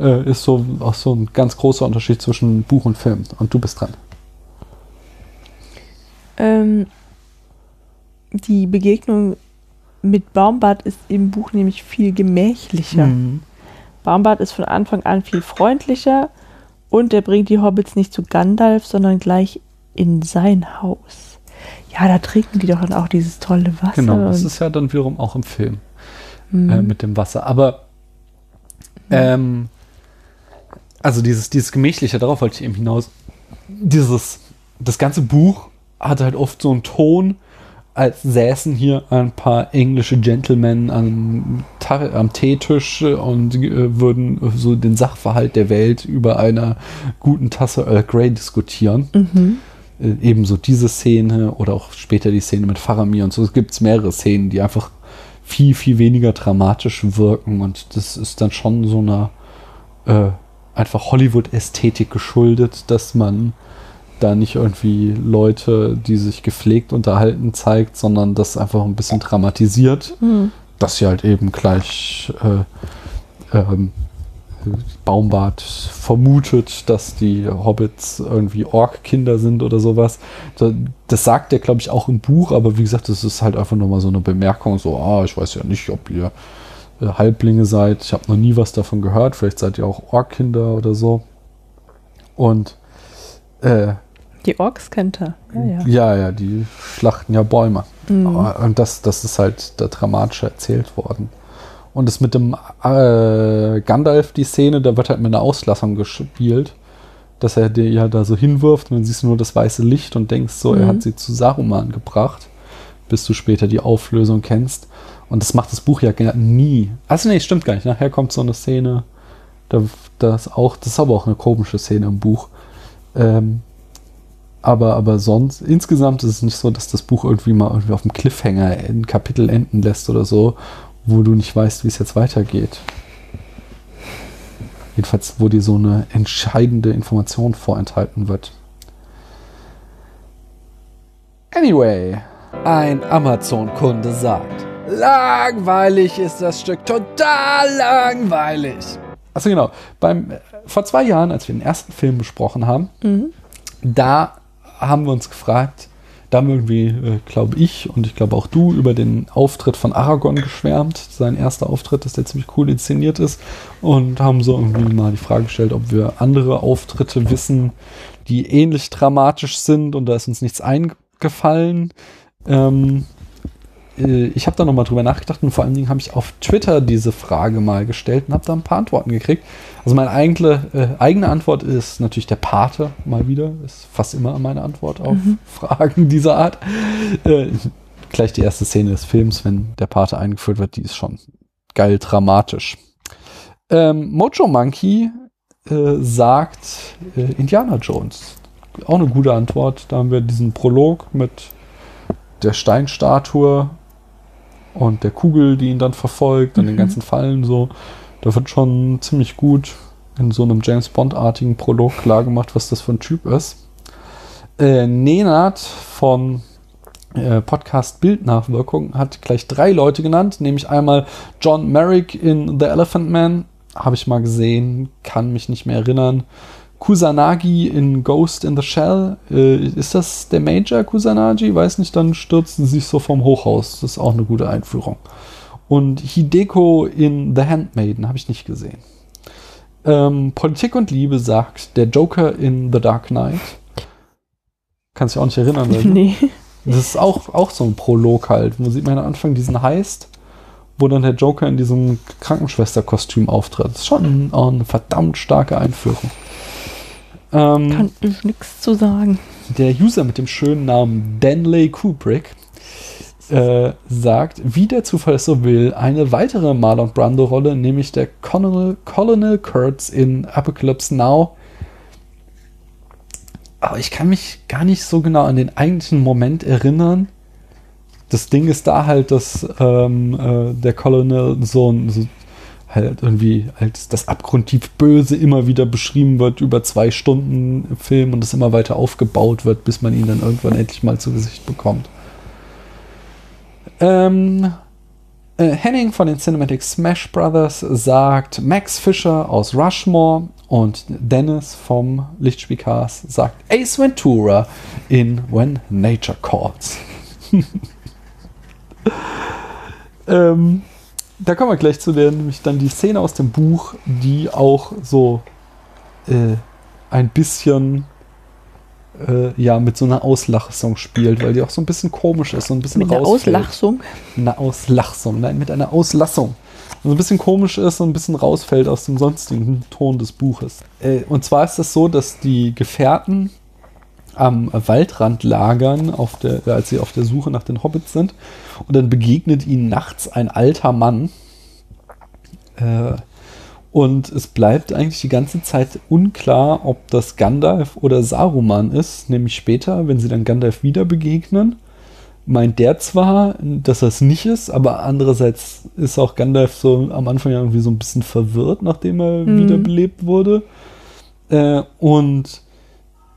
äh, ist so auch so ein ganz großer Unterschied zwischen Buch und Film. Und du bist dran. Ähm, die Begegnung mit Baumbart ist im Buch nämlich viel gemächlicher. Baumbart ist von Anfang an viel freundlicher und er bringt die Hobbits nicht zu Gandalf, sondern gleich in sein Haus. Ja, da trinken die doch dann auch dieses tolle Wasser. Genau, das ist ja dann wiederum auch im Film. Mhm. äh, mit dem Wasser. Aber ähm, also dieses, dieses Gemächliche, darauf wollte ich eben hinaus. Dieses, das ganze Buch hatte halt oft so einen Ton, als säßen hier ein paar englische Gentlemen am, am Teetisch und äh, würden so den Sachverhalt der Welt über einer guten Tasse Earl Grey diskutieren. Mhm. Äh, ebenso diese Szene oder auch später die Szene mit Faramir und so. Es gibt mehrere Szenen, die einfach viel, viel weniger dramatisch wirken und das ist dann schon so einer äh, einfach Hollywood-Ästhetik geschuldet, dass man da nicht irgendwie Leute, die sich gepflegt unterhalten, zeigt, sondern das einfach ein bisschen dramatisiert, Mhm. dass sie halt eben gleich äh, ähm, Baumbart vermutet, dass die Hobbits irgendwie Ork-Kinder sind oder sowas. So, Das sagt er, glaube ich, auch im Buch, aber wie gesagt, das ist halt einfach nochmal so eine Bemerkung, so, ah, ich weiß ja nicht, ob ihr äh, Halblinge seid, ich habe noch nie was davon gehört, vielleicht seid ihr auch Ork-Kinder oder so. Und äh, Die Orks kennt er. Ja, ja. ja, ja, die schlachten ja Bäume. Mhm. Und das, das ist halt da dramatisch erzählt worden. Und das mit dem äh, Gandalf, die Szene, da wird halt mit einer Auslassung gespielt, dass er dir ja da so hinwirft und dann siehst du nur das weiße Licht und denkst so, er Mhm. hat sie zu Saruman gebracht, bis du später die Auflösung kennst. Und das macht das Buch ja nie. Also nee, stimmt gar nicht. Nachher kommt so eine Szene, da, das auch, das ist aber auch eine komische Szene im Buch. Ähm, aber, aber sonst, insgesamt ist es nicht so, dass das Buch irgendwie mal irgendwie auf dem Cliffhanger ein Kapitel enden lässt oder so, wo du nicht weißt, wie es jetzt weitergeht. Jedenfalls, wo dir so eine entscheidende Information vorenthalten wird. Anyway, ein Amazon-Kunde sagt, langweilig ist das Stück, total langweilig. Also genau, beim, äh, vor zwei Jahren, als wir den ersten Film besprochen haben, Mhm. da haben wir uns gefragt, da haben wir irgendwie, äh, glaube ich und ich glaube auch du, über den Auftritt von Aragorn geschwärmt. Sein erster Auftritt, dass der ziemlich cool inszeniert ist. Und haben so irgendwie mal die Frage gestellt, ob wir andere Auftritte wissen, die ähnlich dramatisch sind. Und da ist uns nichts eingefallen. Ähm, äh, ich habe da nochmal drüber nachgedacht und vor allen Dingen habe ich auf Twitter diese Frage mal gestellt und habe da ein paar Antworten gekriegt. Also meine eigene, äh, eigene Antwort ist natürlich der Pate, mal wieder. Ist fast immer meine Antwort auf *laughs* Fragen dieser Art. Äh, gleich die erste Szene des Films, wenn der Pate eingeführt wird, die ist schon geil dramatisch. Ähm, Mojo Monkey äh, sagt äh, Indiana Jones. Auch eine gute Antwort. Da haben wir diesen Prolog mit der Steinstatue und der Kugel, die ihn dann verfolgt und den Mhm. ganzen Fallen so. Da wird schon ziemlich gut in so einem James Bond-artigen Prolog klar gemacht, was das für ein Typ ist. Äh, Nenad von äh, Podcast Bildnachwirkung hat gleich drei Leute genannt, nämlich einmal John Merrick in The Elephant Man, habe ich mal gesehen, kann mich nicht mehr erinnern. Kusanagi in Ghost in the Shell. Äh, ist das der Major Kusanagi? Weiß nicht, dann stürzen sie sich so vom Hochhaus. Das ist auch eine gute Einführung. Und Hideko in The Handmaiden habe ich nicht gesehen. Ähm, Politik und Liebe sagt der Joker in The Dark Knight. Kannst dich auch nicht erinnern, *laughs* oder? Nee. Das ist auch, auch so ein Prolog halt. Wo sieht man am Anfang diesen Heist, wo dann der Joker in diesem Krankenschwesterkostüm auftritt. Das ist schon eine verdammt starke Einführung. Ähm, Kann ich nichts zu sagen. der User mit dem schönen Namen Danley Kubrick äh, sagt, wie der Zufall es so will, eine weitere Marlon Brando-Rolle, nämlich der Colonel, Colonel Kurtz in Apocalypse Now. Aber ich kann mich gar nicht so genau an den eigentlichen Moment erinnern. Das Ding ist da halt, dass ähm, äh, der Colonel so ein so halt irgendwie als das abgrundtief Böse immer wieder beschrieben wird über zwei Stunden im Film und es immer weiter aufgebaut wird, bis man ihn dann irgendwann endlich mal zu Gesicht bekommt. Ähm, äh, Henning von den Cinematic Smash Brothers sagt Max Fischer aus Rushmore und Dennis vom Lichtspielcast sagt Ace Ventura in When Nature Calls. *laughs* ähm, da kommen wir gleich zu der, nämlich dann die Szene aus dem Buch, die auch so äh, ein bisschen äh, ja mit so einer Auslachsung spielt, weil die auch so ein bisschen komisch ist, so ein bisschen Mit rausfällt. Auslachsung. Eine Auslachsung, nein, mit einer Auslassung. So ein bisschen komisch ist und ein bisschen rausfällt aus dem sonstigen Ton des Buches. Äh, und zwar ist das so, dass die Gefährten am Waldrand lagern, auf der, als sie auf der Suche nach den Hobbits sind. Und dann begegnet ihnen nachts ein alter Mann. Äh, und es bleibt eigentlich die ganze Zeit unklar, ob das Gandalf oder Saruman ist. Nämlich später, wenn sie dann Gandalf wieder begegnen, meint der zwar, dass es nicht ist, aber andererseits ist auch Gandalf so am Anfang irgendwie so ein bisschen verwirrt, nachdem er Mhm. wiederbelebt wurde. Äh, und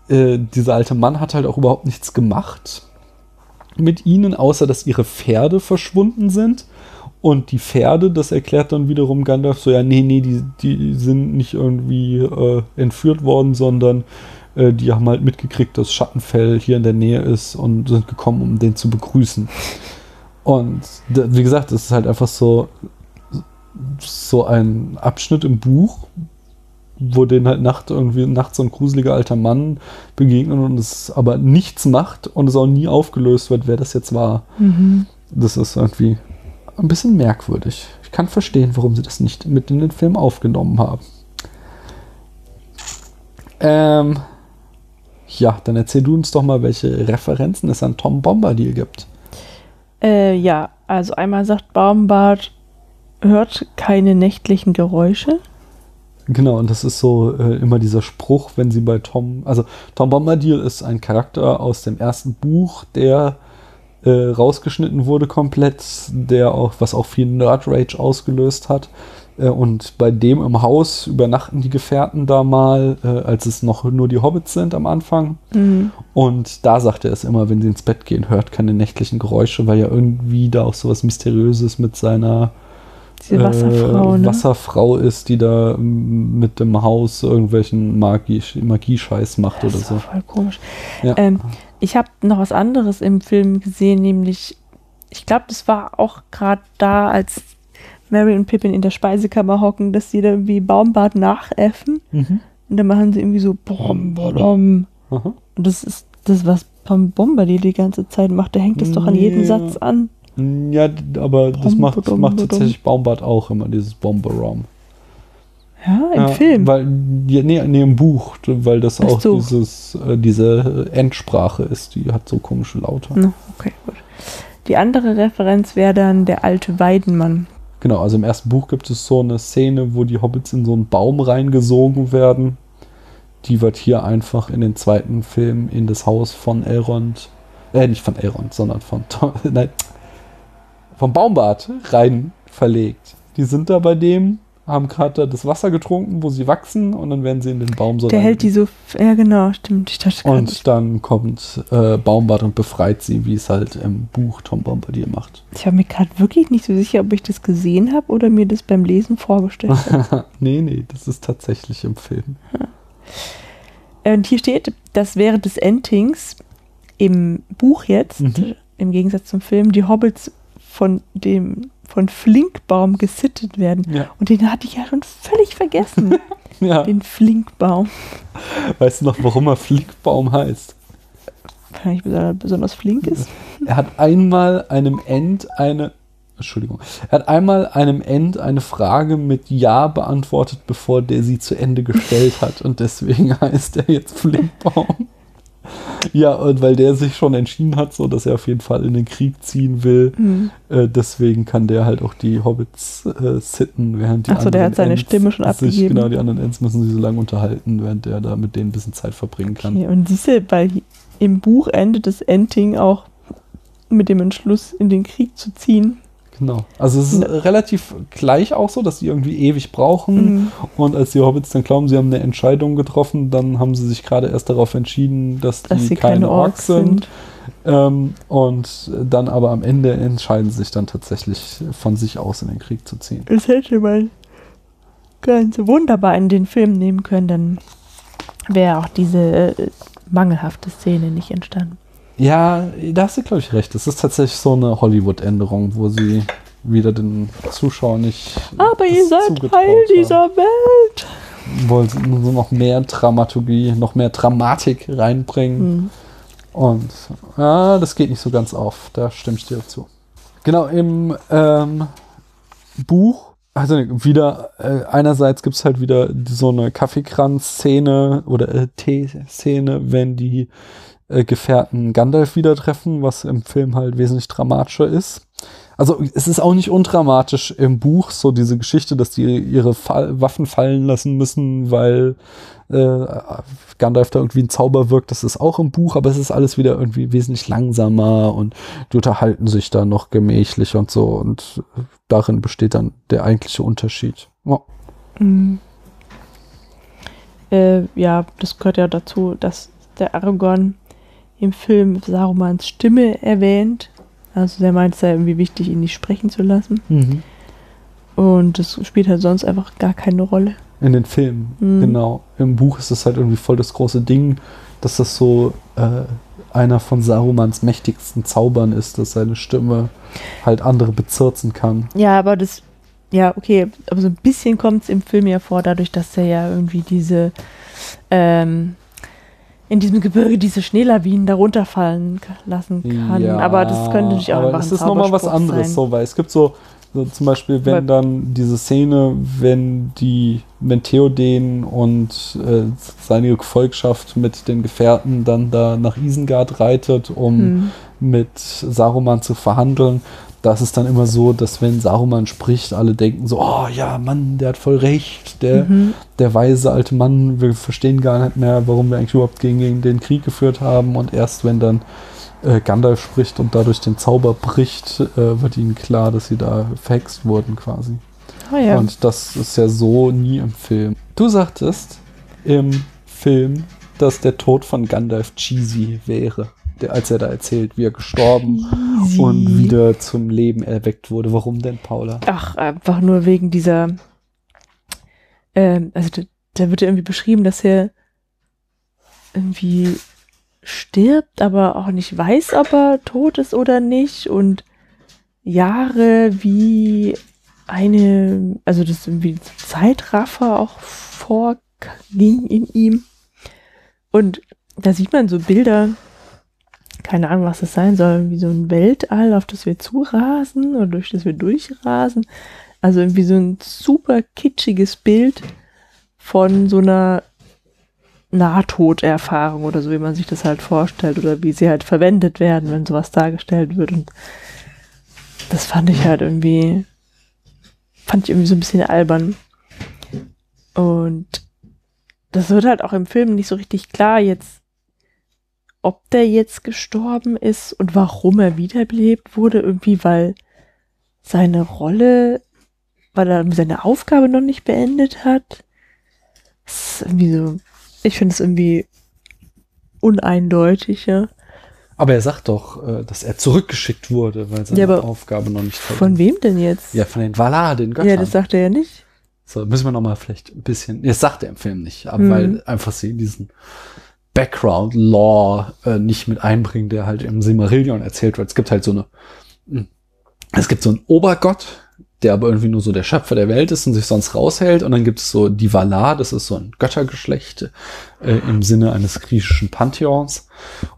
äh, dieser alte Mann hat halt auch überhaupt nichts gemacht mit ihnen, außer dass ihre Pferde verschwunden sind. Und die Pferde, das erklärt dann wiederum Gandalf so, ja, nee, nee, die, die sind nicht irgendwie äh, entführt worden, sondern äh, die haben halt mitgekriegt, dass Schattenfell hier in der Nähe ist und sind gekommen, um den zu begrüßen. Und wie gesagt, es ist halt einfach so, so ein Abschnitt im Buch, wo den halt nacht irgendwie nachts so ein gruseliger alter Mann begegnet und es aber nichts macht und es auch nie aufgelöst wird, wer das jetzt war. Mhm. Das ist irgendwie ein bisschen merkwürdig. Ich kann verstehen, warum sie das nicht mit in den Film aufgenommen haben. Ähm, ja, dann erzähl du uns doch mal, welche Referenzen es an Tom Bombadil gibt. Äh, ja, also einmal sagt Baumbart, hört keine nächtlichen Geräusche. Genau, und das ist so äh, immer dieser Spruch, wenn sie bei Tom, also Tom Bombadil ist ein Charakter aus dem ersten Buch, der äh, rausgeschnitten wurde komplett, der auch, was auch viel Nerd Rage ausgelöst hat. Äh, und bei dem im Haus übernachten die Gefährten da mal, äh, als es noch nur die Hobbits sind am Anfang. Mhm. Und da sagt er es immer, wenn sie ins Bett gehen, hört keine nächtlichen Geräusche, weil ja irgendwie da auch sowas Mysteriöses mit seiner Diese Wasserfrau, äh, ne? Wasserfrau ist, die da mit dem Haus irgendwelchen Magie, Magie-Scheiß macht Das oder so. voll komisch. Ja. Ähm, ich habe noch was anderes im Film gesehen, nämlich, ich glaube, das war auch gerade da, als Mary und Pippin in der Speisekammer hocken, dass sie da irgendwie Baumbart nachäffen. Mhm. Und dann machen sie irgendwie so Bom, Bom. Und das ist das, was Tom Bombadil die ganze Zeit macht. Der hängt das doch an jeden Ja. Satz an. Ja, d- aber das macht, macht tatsächlich Baumbart auch immer, dieses Bomberom. Ja, im ja, Film. Weil, ja, nee, nee, im Buch, weil das Ach auch so. dieses, äh, diese Endsprache ist, die hat so komische Laute. Na, okay, gut. Die andere Referenz wäre dann der alte Weidenmann. Genau, also im ersten Buch gibt es so eine Szene, wo die Hobbits in so einen Baum reingesogen werden. Die wird hier einfach in den zweiten Film in das Haus von Elrond, äh, nicht von Elrond, sondern von, Tom- *laughs* nein, vom Baumbart rein verlegt. Die sind da bei dem haben gerade das Wasser getrunken, wo sie wachsen und dann werden sie in den Baum so Der hält die so, ja genau, stimmt. Ich dachte Und dann kommt äh, Baumbart und befreit sie, wie es halt im Buch Tom Bombadil macht. ich war mir gerade wirklich nicht so sicher, ob ich das gesehen habe oder mir das beim Lesen vorgestellt habe. *laughs* nee, nee, das ist tatsächlich im Film. Und hier steht, dass während des Endings im Buch jetzt, Mhm. im Gegensatz zum Film, die Hobbits von dem von Flinkbaum gesittet werden. Ja. Und den hatte ich ja schon völlig vergessen. *laughs* ja. den Flinkbaum. Weißt du noch, warum er Flinkbaum heißt? Wahrscheinlich besonders, besonders flink ist. Er hat einmal einem End eine. Entschuldigung. Er hat einmal einem End eine Frage mit Ja beantwortet, bevor der sie zu Ende gestellt hat. Und deswegen *laughs* heißt er jetzt Flinkbaum. Ja, und weil der sich schon entschieden hat, so dass er auf jeden Fall in den Krieg ziehen will, Hm. äh, deswegen kann der halt auch die Hobbits äh, sitten, während die Ach so, der anderen hat seine Ents Stimme schon sich, abgegeben. Genau, die anderen Ents müssen sich so lange unterhalten, während der da mit denen ein bisschen Zeit verbringen kann. Okay, und siehst du, weil im Buch endet das Ending auch mit dem Entschluss, in den Krieg zu ziehen. Genau. Also es ist Ja. relativ gleich auch so, dass die irgendwie ewig brauchen. Mhm. Und als die Hobbits dann glauben, sie haben eine Entscheidung getroffen, dann haben sie sich gerade erst darauf entschieden, dass die Dass sie keine, keine Orks Orks sind. sind. Ähm, und dann aber am Ende entscheiden sie sich dann tatsächlich von sich aus in den Krieg zu ziehen. Das hätte man ganz wunderbar in den Film nehmen können, dann wäre auch diese äh, mangelhafte Szene nicht entstanden. Ja, da hast du, glaube ich, recht. Es ist tatsächlich so eine Hollywood-Änderung, wo sie wieder den Zuschauer nicht. Aber ihr das seid Teil dieser Welt. Wollen sie so noch mehr Dramaturgie, noch mehr Dramatik reinbringen. Hm. Und ja, das geht nicht so ganz auf. Da stimme ich dir zu. Genau, im ähm, Buch, also wieder, äh, einerseits gibt es halt wieder so eine Kaffeekranz-Szene oder äh, Tee-Szene, wenn die äh, Gefährten Gandalf wieder treffen, was im Film halt wesentlich dramatischer ist. Also es ist auch nicht undramatisch im Buch, so diese Geschichte, dass die ihre Fall Waffen fallen lassen müssen, weil äh, Gandalf da irgendwie ein Zauber wirkt. Das ist auch im Buch, aber es ist alles wieder irgendwie wesentlich langsamer und die unterhalten sich da noch gemächlich und so. Und darin besteht dann der eigentliche Unterschied. Ja. Mhm. Äh, ja, das gehört ja dazu, dass der Aragorn im Film Sarumans Stimme erwähnt. Also der meint es ja irgendwie wichtig, ihn nicht sprechen zu lassen. Und das spielt halt sonst einfach gar keine Rolle. In den Filmen, Mhm. genau. Im Buch ist das halt irgendwie voll das große Ding, dass das so äh, einer von Sarumans mächtigsten Zaubern ist, dass seine Stimme halt andere bezirzen kann. Ja, aber das, ja, okay, aber so ein bisschen kommt es im Film ja vor, dadurch, dass er ja irgendwie diese, ähm, in diesem Gebirge diese Schneelawinen da runterfallen k- lassen kann. Ja, aber das könnte natürlich auch aber es ein ist nochmal was anderes, sein. so, weil es gibt so, so zum Beispiel, wenn Weil- dann diese Szene, wenn die, wenn Theoden und äh, seine Gefolgschaft mit den Gefährten dann da nach Isengard reitet, um Hm. mit Saruman zu verhandeln. Da ist es dann immer so, dass wenn Saruman spricht, alle denken so, oh ja, Mann, der hat voll recht, der, Mhm. der weise alte Mann, wir verstehen gar nicht mehr, warum wir eigentlich überhaupt gegen, gegen den Krieg geführt haben. Und erst wenn dann äh, Gandalf spricht und dadurch den Zauber bricht, äh, wird ihnen klar, dass sie da verhext wurden quasi. Ah, ja. Und das ist ja so nie im Film. Du sagtest im Film, dass der Tod von Gandalf cheesy wäre, als er da erzählt, wie er gestorben Easy. und wieder zum Leben erweckt wurde. Warum denn, Paula? Ach, einfach nur wegen dieser, ähm, also da, da wird ja irgendwie beschrieben, dass er irgendwie stirbt, aber auch nicht weiß, ob er tot ist oder nicht und Jahre wie eine, also das irgendwie Zeitraffer auch vorging in ihm und da sieht man so Bilder, keine Ahnung, was das sein soll, wie so ein Weltall, auf das wir zurasen oder durch das wir durchrasen. Also irgendwie so ein super kitschiges Bild von so einer Nahtoderfahrung oder so, wie man sich das halt vorstellt oder wie sie halt verwendet werden, wenn sowas dargestellt wird. Und das fand ich halt irgendwie, fand ich irgendwie so ein bisschen albern. Und das wird halt auch im Film nicht so richtig klar jetzt, ob der jetzt gestorben ist und warum er wiederbelebt wurde, irgendwie, weil seine Rolle weil er seine Aufgabe noch nicht beendet hat. Das ist irgendwie so, ich finde es irgendwie uneindeutig, ja. Aber er sagt doch, äh, dass er zurückgeschickt wurde, weil seine Ja, Aufgabe noch nicht Von wem denn jetzt? Ja, von den Valar, den Göttern. ja, das sagt er ja nicht. So, müssen wir noch mal vielleicht ein bisschen, das sagt er im Film nicht, aber Mhm. weil einfach sie diesen Background-Law äh, nicht mit einbringen, der halt im Silmarillion erzählt wird. Es gibt halt so eine, hm, es gibt so einen Obergott, der aber irgendwie nur so der Schöpfer der Welt ist und sich sonst raushält. Und dann gibt es so die Valar, das ist so ein Göttergeschlecht äh, im Sinne eines griechischen Pantheons.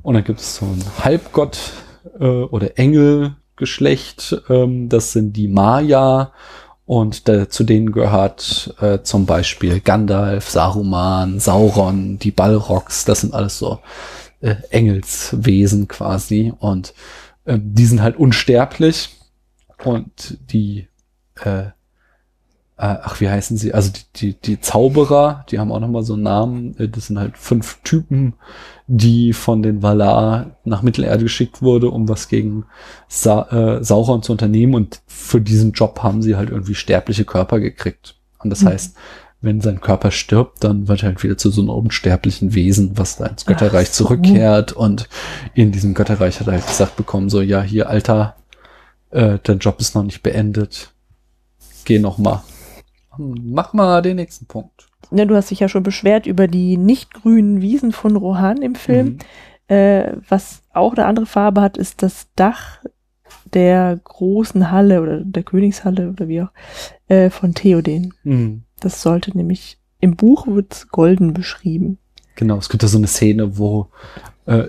Und dann gibt es so ein Halbgott äh, oder Engelgeschlecht, ähm, das sind die Maya. Und äh, zu denen gehört äh, zum Beispiel Gandalf, Saruman, Sauron, die Balrogs, das sind alles so äh, Engelswesen quasi. Und äh, die sind halt unsterblich. Und die, äh, ach, wie heißen sie? Also die, die, die Zauberer, die haben auch nochmal so einen Namen. Äh, Das sind halt fünf Typen, die von den Valar nach Mittelerde geschickt wurde, um was gegen Sa äh, Sauron zu unternehmen. Und für diesen Job haben sie halt irgendwie sterbliche Körper gekriegt. Und das Mhm. heißt, wenn sein Körper stirbt, dann wird er halt wieder zu so einem unsterblichen Wesen, was da ins Götterreich so. zurückkehrt. Und in diesem Götterreich hat er halt gesagt bekommen, so, ja, hier, Alter, äh, dein Job ist noch nicht beendet. Geh noch mal. Mach mal den nächsten Punkt. Ja, du hast dich ja schon beschwert über die nicht grünen Wiesen von Rohan im Film. Mhm. Äh, was auch eine andere Farbe hat, ist das Dach der großen Halle oder der Königshalle oder wie auch äh, von Theoden. Mhm. Das sollte nämlich im Buch wird golden beschrieben. Genau, es gibt da so eine Szene, wo äh,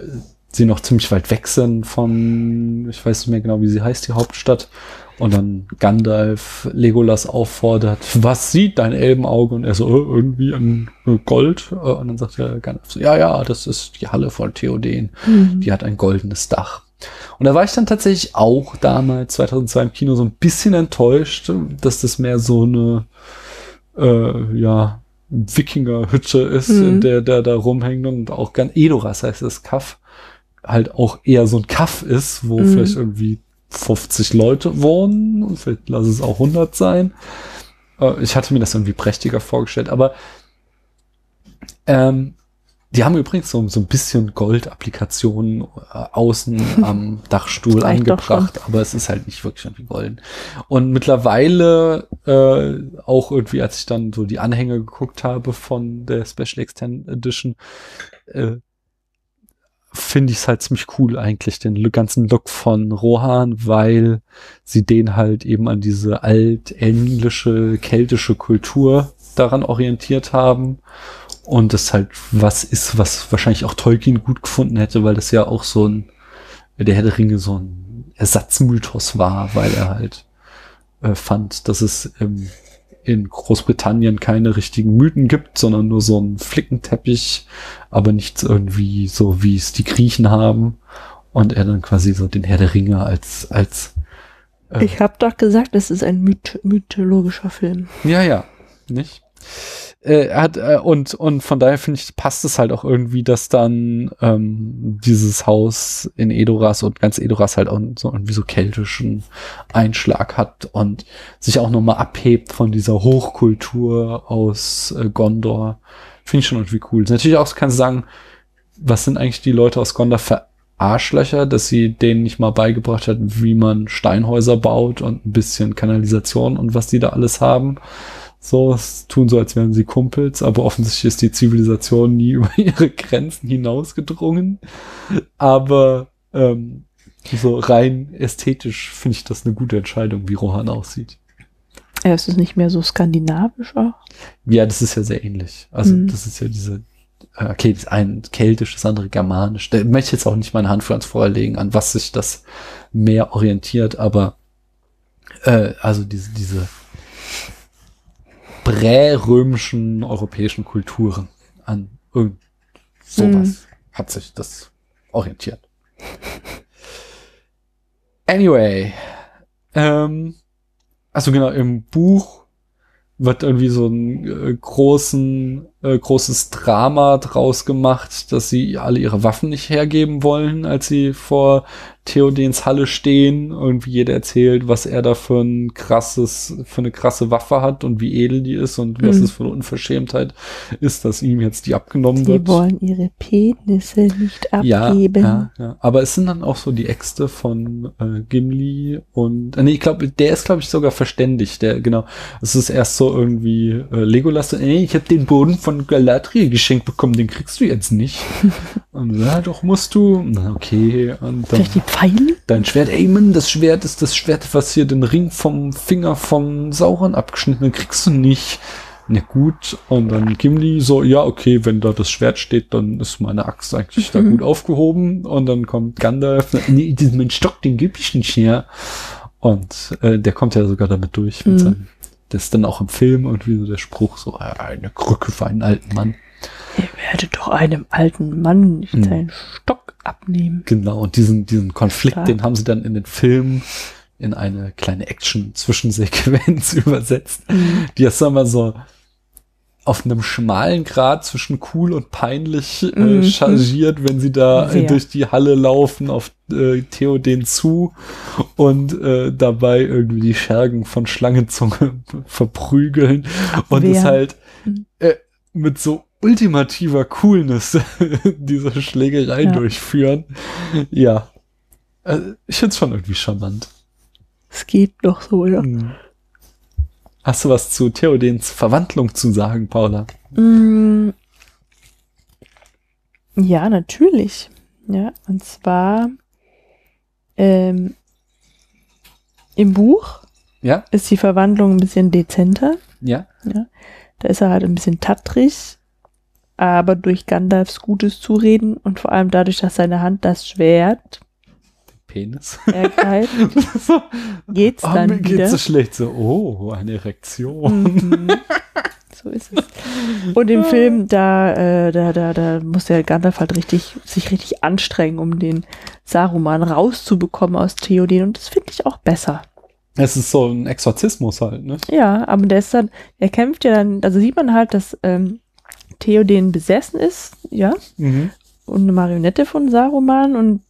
sie noch ziemlich weit weg sind von, ich weiß nicht mehr genau, wie sie heißt, die Hauptstadt. Und dann Gandalf Legolas auffordert, was sieht dein Elbenauge? Und er so, äh, irgendwie ein äh, Gold. Äh, Und dann sagt er Gandalf so, ja, ja, das ist die Halle von Theoden. Mhm. Die hat ein goldenes Dach. Und da war ich dann tatsächlich auch damals, 2002 im Kino, so ein bisschen enttäuscht, dass das mehr so eine, äh, ja, Wikinger-Hütte ist, Mhm. in der der da rumhängt und auch ganz Edoras heißt das Kaff, halt auch eher so ein Kaff ist, wo Mhm. vielleicht irgendwie 50 Leute wohnen und vielleicht lass es auch 100 sein. Äh, ich hatte mir das irgendwie prächtiger vorgestellt, aber ähm, die haben übrigens so, so ein bisschen Gold-Applikationen äh, außen *laughs* am Dachstuhl angebracht, aber es ist halt nicht wirklich irgendwie golden. Und mittlerweile, äh, auch irgendwie, als ich dann so die Anhänge geguckt habe von der Special Extended Edition, äh, finde ich es halt ziemlich cool eigentlich, den ganzen Look von Rohan, weil sie den halt eben an diese altenglische, keltische Kultur daran orientiert haben. Und das halt was ist, was wahrscheinlich auch Tolkien gut gefunden hätte, weil das ja auch so ein, der Herr der Ringe so ein Ersatzmythos war, weil er halt äh, fand, dass es ähm, in Großbritannien keine richtigen Mythen gibt, sondern nur so ein Flickenteppich, aber nichts irgendwie so, wie es die Griechen haben. Und er dann quasi so den Herr der Ringe als, als äh, Ich habe doch gesagt, es ist ein myth mythologischer Film. ja, ja, nicht? Äh, hat, äh, und, und von daher finde ich, passt es halt auch irgendwie, dass dann ähm, dieses Haus in Edoras und ganz Edoras halt auch so irgendwie so keltischen Einschlag hat und sich auch nochmal abhebt von dieser Hochkultur aus äh, Gondor. Finde ich schon irgendwie cool. Natürlich auch kannst du sagen, was sind eigentlich die Leute aus Gondor für Arschlöcher, dass sie denen nicht mal beigebracht hat, wie man Steinhäuser baut und ein bisschen Kanalisation und was die da alles haben. So, es tun so, als wären sie Kumpels, aber offensichtlich ist die Zivilisation nie *laughs* über ihre Grenzen hinausgedrungen. Aber ähm, so rein ästhetisch finde ich das eine gute Entscheidung, wie Rohan aussieht. Ja, es ist nicht mehr so skandinavisch auch. Ja, das ist ja sehr ähnlich. Also Mhm. das ist ja diese, äh, okay, das eine keltisch, das andere germanisch. Da möchte ich jetzt auch nicht meine Hand für uns vorlegen, an was sich das mehr orientiert, aber äh, also diese, diese prä-römischen europäischen Kulturen an irgend sowas hat sich das orientiert. Anyway, ähm, also genau, im Buch wird irgendwie so einen äh, großen äh, großes Drama draus gemacht, dass sie alle ihre Waffen nicht hergeben wollen, als sie vor Theodens Halle stehen. Irgendwie jeder erzählt, was er da für ein krasses, für eine krasse Waffe hat und wie edel die ist und was Mhm. es für eine Unverschämtheit ist, dass ihm jetzt die abgenommen Die wird. wollen ihre Penisse nicht Ja, abgeben. ja, ja. Aber es sind dann auch so die Äxte von äh, Gimli und äh, nee, ich glaube, der ist glaube ich sogar verständigt. Der genau, es ist erst so irgendwie äh, Legolas. so, Nee, ich habe den Boden von Galadriel geschenkt bekommen, den kriegst du jetzt nicht. *laughs* und ja, doch musst du. Na, okay. Und dann Vielleicht die Pfeile? dein Schwert, Mann, das Schwert ist das Schwert, was hier den Ring vom Finger von Sauron abgeschnitten, hat, kriegst du nicht. Na gut, und dann Gimli so, ja, okay, wenn da das Schwert steht, dann ist meine Axt eigentlich da Mhm. *laughs* gut aufgehoben. Und dann kommt Gandalf, *laughs* nee, diesen Stock, den geb ich nicht her. Und äh, der kommt ja sogar damit durch. Mit Mhm. seinem, das ist dann auch im Film irgendwie so der Spruch, so äh, eine Krücke für einen alten Mann. Ihr werdet doch einem alten Mann nicht Mhm. seinen Stock abnehmen. Genau, und diesen, diesen Konflikt, Stark. den haben sie dann in den Film in eine kleine Action-Zwischensequenz *laughs* übersetzt, die ist sagen wir so auf einem schmalen Grad zwischen cool und peinlich äh, Mhm. chargiert, wenn sie da äh, durch die Halle laufen auf äh, Theoden zu und äh, dabei irgendwie die Schergen von Schlangenzunge *laughs* verprügeln und es Abwehren. halt Mhm. äh, mit so ultimativer Coolness *laughs* diese Schlägerei Ja. durchführen. Ja. Äh, ich find's schon irgendwie charmant. Es geht doch so, ja. Hm. Hast du was zu Theodens Verwandlung zu sagen, Paula? Mm, Ja, natürlich. Ja, und zwar ähm, im Buch Ja? ist die Verwandlung ein bisschen dezenter. Ja? Da ist er halt ein bisschen tattrig, aber durch Gandalfs gutes Zureden und vor allem dadurch, dass seine Hand das Schwert Penis. *laughs* ergreift, *laughs* geht's Oh, dann mir wieder. geht's so schlecht. So, oh, eine Erektion. Mhm. So ist es. Und im Film, da, äh, da, da, da muss der Gandalf halt richtig, sich richtig anstrengen, um den Saruman rauszubekommen aus Theoden. Und das finde ich auch besser. Es ist so ein Exorzismus halt, ne? Ja, aber der ist dann, er kämpft ja dann, also sieht man halt, dass ähm, Theoden besessen ist, ja, Mhm. und eine Marionette von Saruman und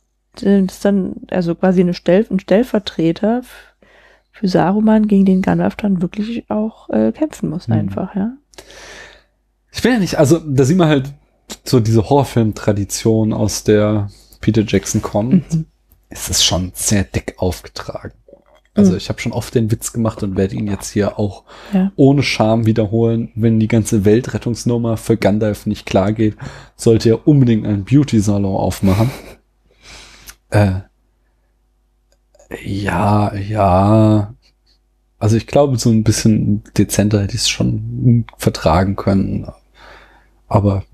das ist dann also quasi eine Stell ein Stellvertreter für Saruman, gegen den Gandalf dann wirklich auch äh, kämpfen muss, Mhm. einfach, ja. Ich will ja nicht, also da sieht man halt so diese Horrorfilm-Tradition, aus der Peter Jackson kommt. Mhm. Es ist schon sehr dick aufgetragen. Also Mhm. ich habe schon oft den Witz gemacht und werde ihn jetzt hier auch Ja. ohne Scham wiederholen. Wenn die ganze Weltrettungsnummer für Gandalf nicht klar geht, sollte er unbedingt einen Beauty-Salon aufmachen. Äh, ja, ja. Also ich glaube, so ein bisschen dezenter hätte ich es schon vertragen können. Aber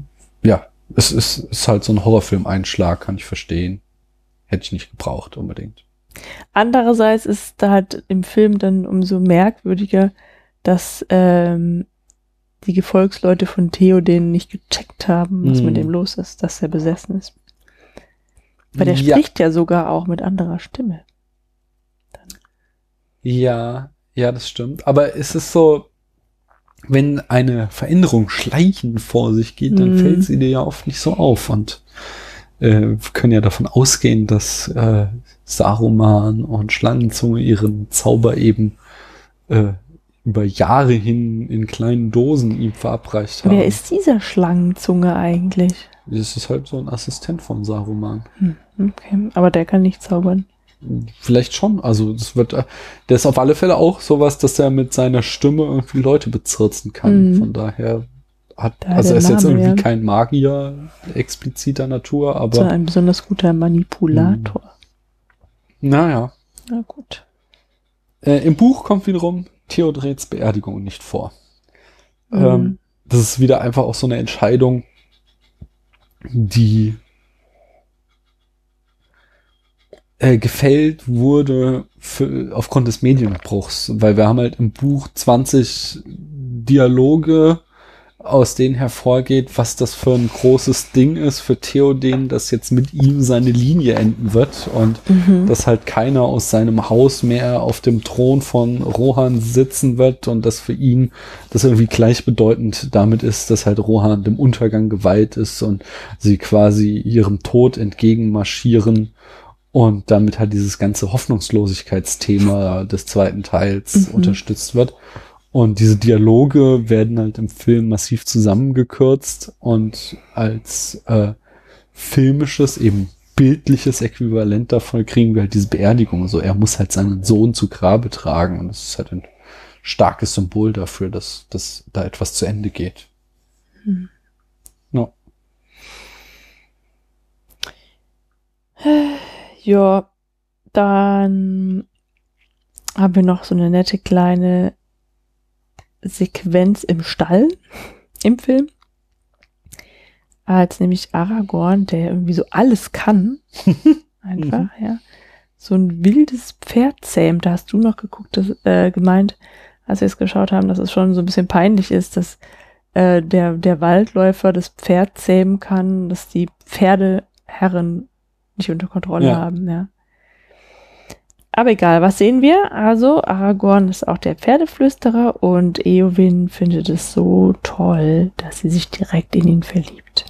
ja, es ist, ist halt so ein Horrorfilm-Einschlag, kann ich verstehen. Hätte ich nicht gebraucht unbedingt. Andererseits ist da halt im Film dann umso merkwürdiger, dass ähm, die Gefolgsleute von Theoden nicht gecheckt haben, was Mhm. mit dem los ist, dass er besessen ist. Weil der Ja. spricht ja sogar auch mit anderer Stimme. Ja, ja, das stimmt. Aber es ist so, wenn eine Veränderung schleichend vor sich geht, dann Mhm. fällt sie dir ja oft nicht so auf. Und äh, wir können ja davon ausgehen, dass äh, Saruman und Schlangenzunge ihren Zauber eben äh, über Jahre hin in kleinen Dosen ihm verabreicht haben. Wer ist dieser Schlangenzunge eigentlich? Das ist halt so ein Assistent von Saruman. Hm, okay, aber der kann nicht zaubern. Vielleicht schon. Also das wird, äh, der ist auf alle Fälle auch sowas, dass er mit seiner Stimme irgendwie Leute bezirzen kann. Mhm. Von daher hat, Daher also er ist jetzt irgendwie ja. kein Magier expliziter Natur, aber ein besonders guter Manipulator. naja. Na gut. Äh, Im Buch kommt wiederum Theodrets Beerdigung nicht vor. Mhm. Ähm, das ist wieder einfach auch so eine Entscheidung, die äh, gefällt wurde für, aufgrund des Medienbruchs, weil wir haben halt im Buch 20 Dialoge aus denen hervorgeht, was das für ein großes Ding ist für Theoden, dass jetzt mit ihm seine Linie enden wird und dass halt keiner aus seinem Haus mehr auf dem Thron von Rohan sitzen wird und dass für ihn das irgendwie gleichbedeutend damit ist, dass halt Rohan dem Untergang geweiht ist und sie quasi ihrem Tod entgegenmarschieren und damit halt dieses ganze Hoffnungslosigkeitsthema des zweiten Teils unterstützt wird. Und diese Dialoge werden halt im Film massiv zusammengekürzt und als äh, filmisches, eben bildliches Äquivalent davon kriegen wir halt diese Beerdigung. So, er muss halt seinen Sohn zu Grabe tragen und das ist halt ein starkes Symbol dafür, dass, dass da etwas zu Ende geht. Ja. *sighs* Ja, dann haben wir noch so eine nette kleine Sequenz im Stall im Film. Als nämlich Aragorn, der irgendwie so alles kann, *laughs* einfach, ja, so ein wildes Pferd zähmt. Da hast du noch geguckt, das, äh, gemeint, als wir es geschaut haben, dass es schon so ein bisschen peinlich ist, dass äh, der, der Waldläufer das Pferd zähmen kann, dass die Pferdeherren nicht unter Kontrolle Ja. haben, ja. Aber egal, was sehen wir? Also, Aragorn ist auch der Pferdeflüsterer und Eowyn findet es so toll, dass sie sich direkt in ihn verliebt.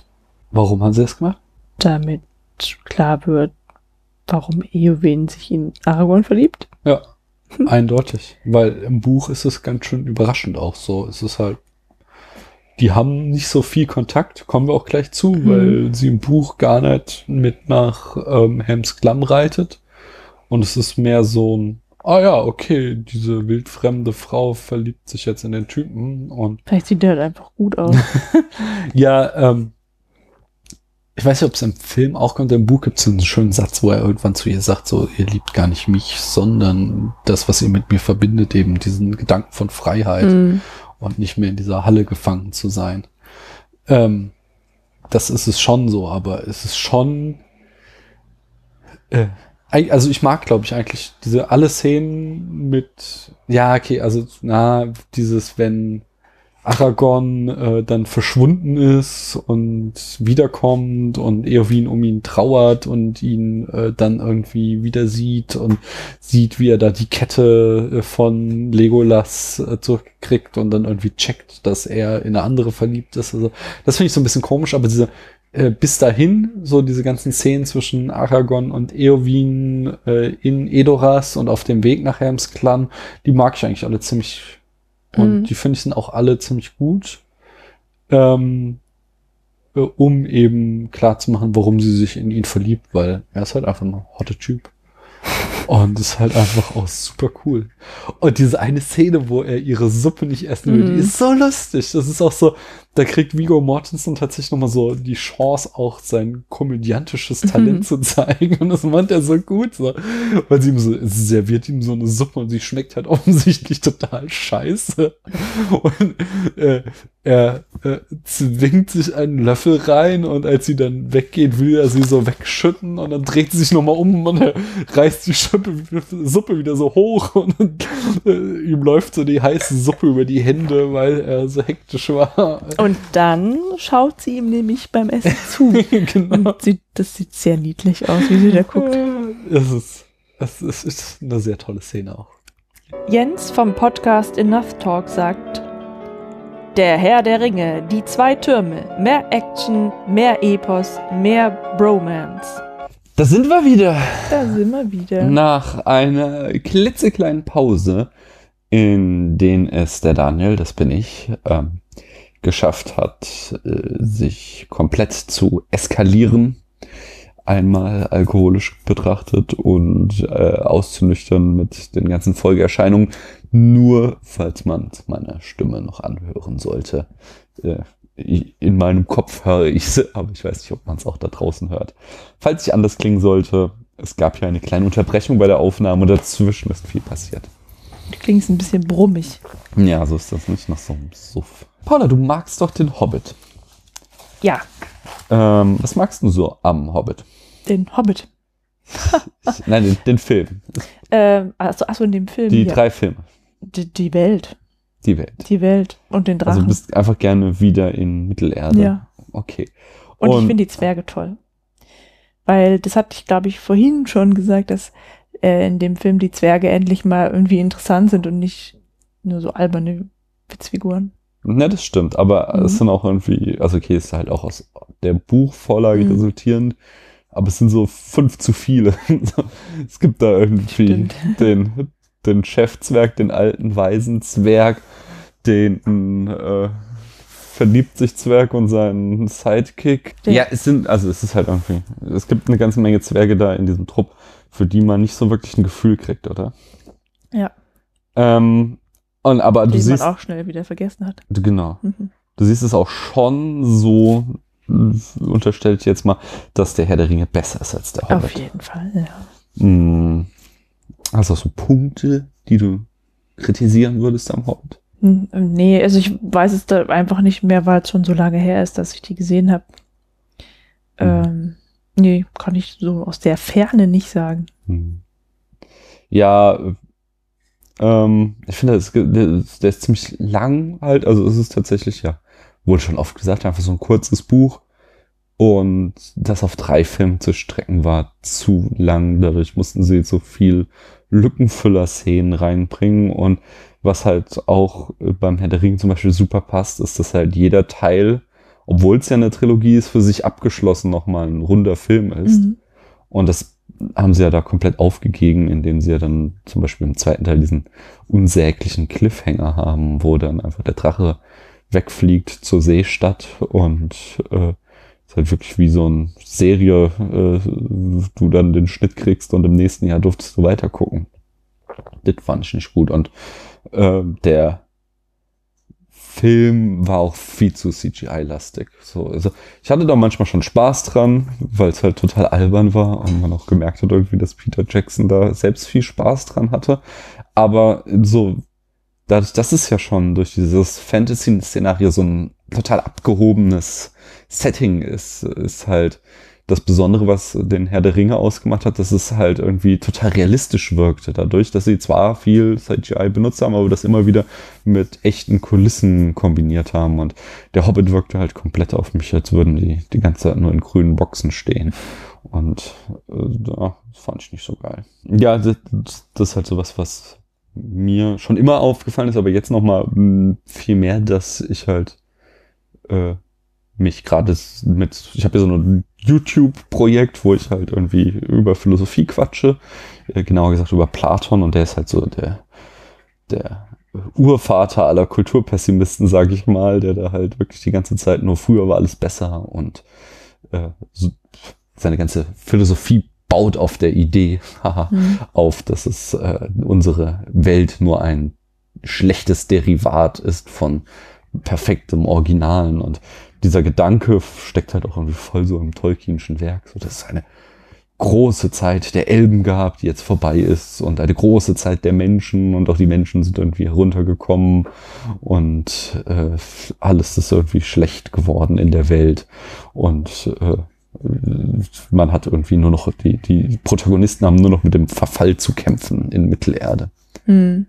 Warum haben sie das gemacht? Damit klar wird, warum Eowyn sich in Aragorn verliebt. Ja, eindeutig. Weil im Buch ist es ganz schön überraschend auch so. Es ist halt, die haben nicht so viel Kontakt, kommen wir auch gleich zu, Mhm. weil sie im Buch gar nicht mit nach ähm, Helms Klamm reitet. Und es ist mehr so ein, ah ja, okay, diese wildfremde Frau verliebt sich jetzt in den Typen und Vielleicht sieht der halt einfach gut aus. *laughs* ja, ähm, ich weiß nicht, ob es im Film auch kommt. Im Buch gibt es einen schönen Satz, wo er irgendwann zu ihr sagt, so, ihr liebt gar nicht mich, sondern das, was ihr mit mir verbindet, eben diesen Gedanken von Freiheit Mhm. und nicht mehr in dieser Halle gefangen zu sein. Ähm, das ist es schon so, aber es ist schon, äh, also ich mag, glaube ich, eigentlich diese alle Szenen mit, ja, okay, also na, dieses, wenn Aragorn äh, dann verschwunden ist und wiederkommt und Eowyn um ihn trauert und ihn äh, dann irgendwie wieder sieht und sieht, wie er da die Kette äh, von Legolas äh, zurückkriegt und dann irgendwie checkt, dass er in eine andere verliebt ist. Also das finde ich so ein bisschen komisch, aber diese äh, bis dahin, so diese ganzen Szenen zwischen Aragorn und Eowyn äh, in Edoras und auf dem Weg nach Helms Klamm, die mag ich eigentlich alle ziemlich und Mhm. die finde ich sind auch alle ziemlich gut, ähm, äh, um eben klar zu machen, warum sie sich in ihn verliebt, weil er ist halt einfach ein hotter Typ. *laughs* Und ist halt einfach auch super cool. Und diese eine Szene, wo er ihre Suppe nicht essen will, Mhm. die ist so lustig. Das ist auch so, da kriegt Vigo Mortensen tatsächlich nochmal so die Chance, auch sein komödiantisches Talent Mhm. zu zeigen. Und das meint er so gut, so. Weil sie ihm so, sie serviert ihm so eine Suppe und sie schmeckt halt *laughs* offensichtlich total scheiße. Und äh, er äh, zwingt sich einen Löffel rein und als sie dann weggeht, will er sie so wegschütten und dann dreht sie sich nochmal um und er reißt die Suppe, Suppe wieder so hoch und äh, ihm läuft so die heiße Suppe über die Hände, weil er so hektisch war. Und dann schaut sie ihm nämlich beim Essen zu. *laughs* genau. Und sieht, das sieht sehr niedlich aus, wie sie da guckt. Es ist, es ist, ist eine sehr tolle Szene auch. Jens vom Podcast Enough Talk sagt, der Herr der Ringe, die zwei Türme, mehr Action, mehr Epos, mehr Bromance. Da sind wir wieder. Da sind wir wieder. Nach einer klitzekleinen Pause, in den es der Daniel, das bin ich, ähm, geschafft hat, äh, sich komplett zu eskalieren. Einmal alkoholisch betrachtet und äh, auszunüchtern mit den ganzen Folgeerscheinungen. Nur, falls man meine Stimme noch anhören sollte. Äh, in meinem Kopf höre ich sie, aber ich weiß nicht, ob man es auch da draußen hört. Falls ich anders klingen sollte, es gab ja eine kleine Unterbrechung bei der Aufnahme dazwischen ist viel passiert. Du klingst ein bisschen brummig. Ja, so ist das nicht nach so einem Suff. Paula, du magst doch den Hobbit. Ja, Ähm, was magst du so am Hobbit? den Hobbit. *laughs* Nein, den, den Film. Ähm, achso, achso, in dem Film. Die ja. drei Filme. Die, die Welt. Die Welt. Die Welt und den Also Drachen. du bist einfach gerne wieder in Mittelerde. ja. Okay. Und, ich Und- finde die Zwerge toll. Weil das hatte ich, glaube ich, vorhin schon gesagt, dass äh, in dem Film die Zwerge endlich mal irgendwie interessant sind und nicht nur so alberne Witzfiguren. Ne, das stimmt, aber Mhm. es sind auch irgendwie, also okay, ist halt auch aus der Buchvorlage Mhm. resultierend, aber es sind so fünf zu viele. *laughs* es gibt da irgendwie Stimmt. den, den Chefzwerg, den alten weisen Zwerg, den äh, verliebt sich Zwerg und seinen Sidekick. Ja, es sind, also es ist halt irgendwie, es gibt eine ganze Menge Zwerge da in diesem Trupp, für die man nicht so wirklich ein Gefühl kriegt, oder? Ja. Ähm, und aber du Den man siehst, auch schnell wieder vergessen hat. genau, Mhm. du siehst es auch schon so, unterstelle ich jetzt mal, dass der Herr der Ringe besser ist als der Auf Hobbit. jeden Fall, ja. Hm. Hast du auch so Punkte, die du kritisieren würdest am Hobbit? Hm, Nee, also ich weiß es da einfach nicht mehr, weil es schon so lange her ist, dass ich die gesehen habe. Ähm, nee, kann ich so aus der Ferne nicht sagen. Hm. Ja, äh, ähm, ich finde, der ist ziemlich lang halt. Also es ist tatsächlich, ja, wurde schon oft gesagt, einfach so ein kurzes Buch. Und das auf drei Filme zu strecken war zu lang. Dadurch mussten sie so viel Lückenfüller-Szenen reinbringen. Und was halt auch äh, beim Herr der Ringe zum Beispiel super passt, ist, dass halt jeder Teil, obwohl es ja eine Trilogie ist, für sich abgeschlossen nochmal ein runder Film ist. Mhm. Und das haben sie ja da komplett aufgegeben, indem sie ja dann zum Beispiel im zweiten Teil diesen unsäglichen Cliffhanger haben, wo dann einfach der Drache wegfliegt zur Seestadt und äh, ist halt wirklich wie so eine Serie, äh, du dann den Schnitt kriegst und im nächsten Jahr durftest du weiter gucken. Das fand ich nicht gut. Und äh, der Film war auch viel zu CGI-lastig. So, also ich hatte da manchmal schon Spaß dran, weil es halt total albern war und man auch gemerkt hat irgendwie, dass Peter Jackson da selbst viel Spaß dran hatte. Aber so, dadurch, dass es ja schon durch dieses Fantasy-Szenario so ein total abgehobenes Setting ist, ist halt das Besondere, was den Herr der Ringe ausgemacht hat, dass es halt irgendwie total realistisch wirkte. Dadurch, dass sie zwar viel CGI benutzt haben, aber das immer wieder mit echten Kulissen kombiniert haben. Und der Hobbit wirkte halt komplett auf mich, als würden die die ganze Zeit nur in grünen Boxen stehen. Und äh, das fand ich nicht so geil. Ja, das, das ist halt sowas, was mir schon immer aufgefallen ist, aber jetzt noch mal mh, viel mehr, dass ich halt äh, mich gerade mit, ich habe ja so ein YouTube-Projekt, wo ich halt irgendwie über Philosophie quatsche, äh, genauer gesagt über Platon und der ist halt so der, der Urvater aller Kulturpessimisten, sage ich mal, der da halt wirklich die ganze Zeit nur früher war alles besser und äh, so, seine ganze Philosophie baut auf der Idee *laughs* haha, Mhm. auf, dass es äh, unsere Welt nur ein schlechtes Derivat ist von perfektem Originalen. Und dieser Gedanke steckt halt auch irgendwie voll so im Tolkienschen Werk, so dass es eine große Zeit der Elben gab, die jetzt vorbei ist. Und eine große Zeit der Menschen. Und auch die Menschen sind irgendwie heruntergekommen. Und äh, alles ist irgendwie schlecht geworden in der Welt. Und äh, man hat irgendwie nur noch, die, die Protagonisten haben nur noch mit dem Verfall zu kämpfen in Mittelerde. Hm.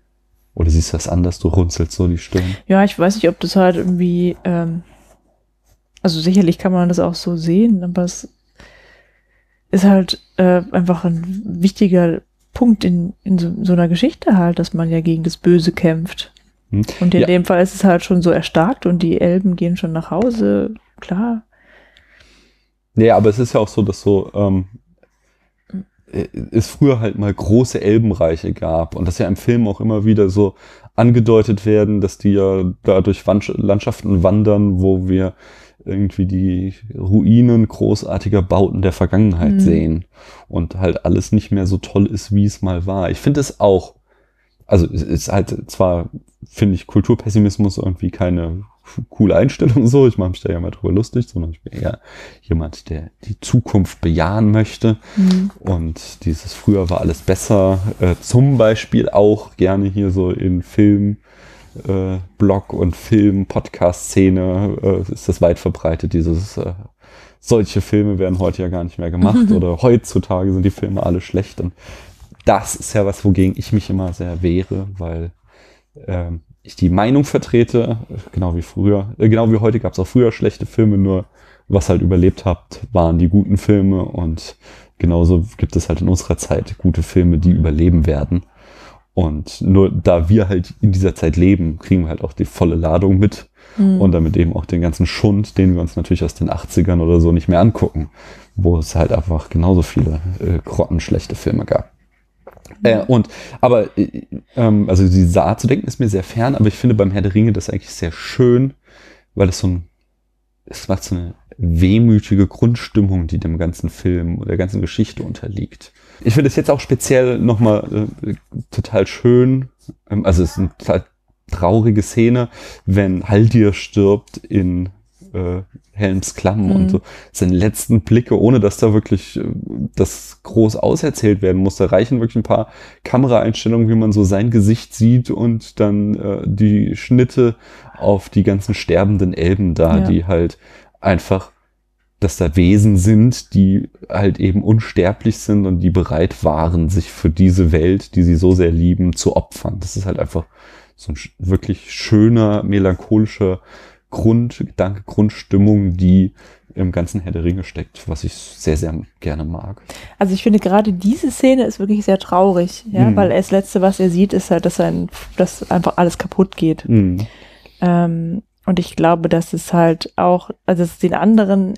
Oder siehst du das anders? Du runzelst so die Stirn. Ja, ich weiß nicht, ob das halt irgendwie, ähm, also sicherlich kann man das auch so sehen, aber es ist halt äh, einfach ein wichtiger Punkt in, in so, so einer Geschichte halt, dass man ja gegen das Böse kämpft. Hm. Und in Ja. dem Fall ist es halt schon so erstarkt und die Elben gehen schon nach Hause, klar. Nee, aber es ist ja auch so, dass so ähm, äh, es früher halt mal große Elbenreiche gab und dass ja im Film auch immer wieder so angedeutet werden, dass die ja da durch Landschaften wandern, wo wir irgendwie die Ruinen großartiger Bauten der Vergangenheit Mhm. sehen und halt alles nicht mehr so toll ist, wie es mal war. Ich finde es auch, also es ist halt zwar, finde ich, Kulturpessimismus irgendwie keine coole Einstellung so, ich mache mich da ja mal drüber lustig, sondern ich bin eher jemand, der die Zukunft bejahen möchte. Hm. Und dieses früher war alles besser. Äh, zum Beispiel auch gerne hier so in Film, äh, Blog und Film, Podcast-Szene äh, ist das weit verbreitet. Dieses äh, solche Filme werden heute ja gar nicht mehr gemacht *laughs* oder heutzutage sind die Filme alle schlecht. Und das ist ja was, wogegen ich mich immer sehr wehre, weil ähm, ich die Meinung vertrete, genau wie früher, äh, genau wie heute gab es auch früher schlechte Filme, nur was halt überlebt habt, waren die guten Filme und genauso gibt es halt in unserer Zeit gute Filme, die überleben werden. Und nur da wir halt in dieser Zeit leben, kriegen wir halt auch die volle Ladung mit Mhm. und damit eben auch den ganzen Schund, den wir uns natürlich aus den 80ern oder so nicht mehr angucken, wo es halt einfach genauso viele äh, grottenschlechte Filme gab. Äh, und, aber, äh, ähm, also die Saar zu denken ist mir sehr fern, aber ich finde beim Herr der Ringe das eigentlich sehr schön, weil es so ein, es macht so eine wehmütige Grundstimmung, die dem ganzen Film, der ganzen Geschichte unterliegt. Ich finde es jetzt auch speziell nochmal äh, total schön, ähm, also es ist eine total traurige Szene, wenn Haldir stirbt in äh, Helms Klamm Mhm. und so seine letzten Blicke, ohne dass da wirklich äh, das groß auserzählt werden muss. Da reichen wirklich ein paar Kameraeinstellungen, wie man so sein Gesicht sieht und dann äh, die Schnitte auf die ganzen sterbenden Elben da, Ja. die halt einfach, dass da Wesen sind, die halt eben unsterblich sind und die bereit waren, sich für diese Welt, die sie so sehr lieben, zu opfern. Das ist halt einfach so ein wirklich schöner, melancholischer Grundgedanke, Grundstimmung, die im ganzen Herr der Ringe steckt, was ich sehr, sehr gerne mag. Also ich finde gerade diese Szene ist wirklich sehr traurig, ja, Mhm. weil das Letzte, was er sieht, ist halt, dass ein, dass einfach alles kaputt geht. Mhm. Ähm, und ich glaube, dass es halt auch, also dass es den anderen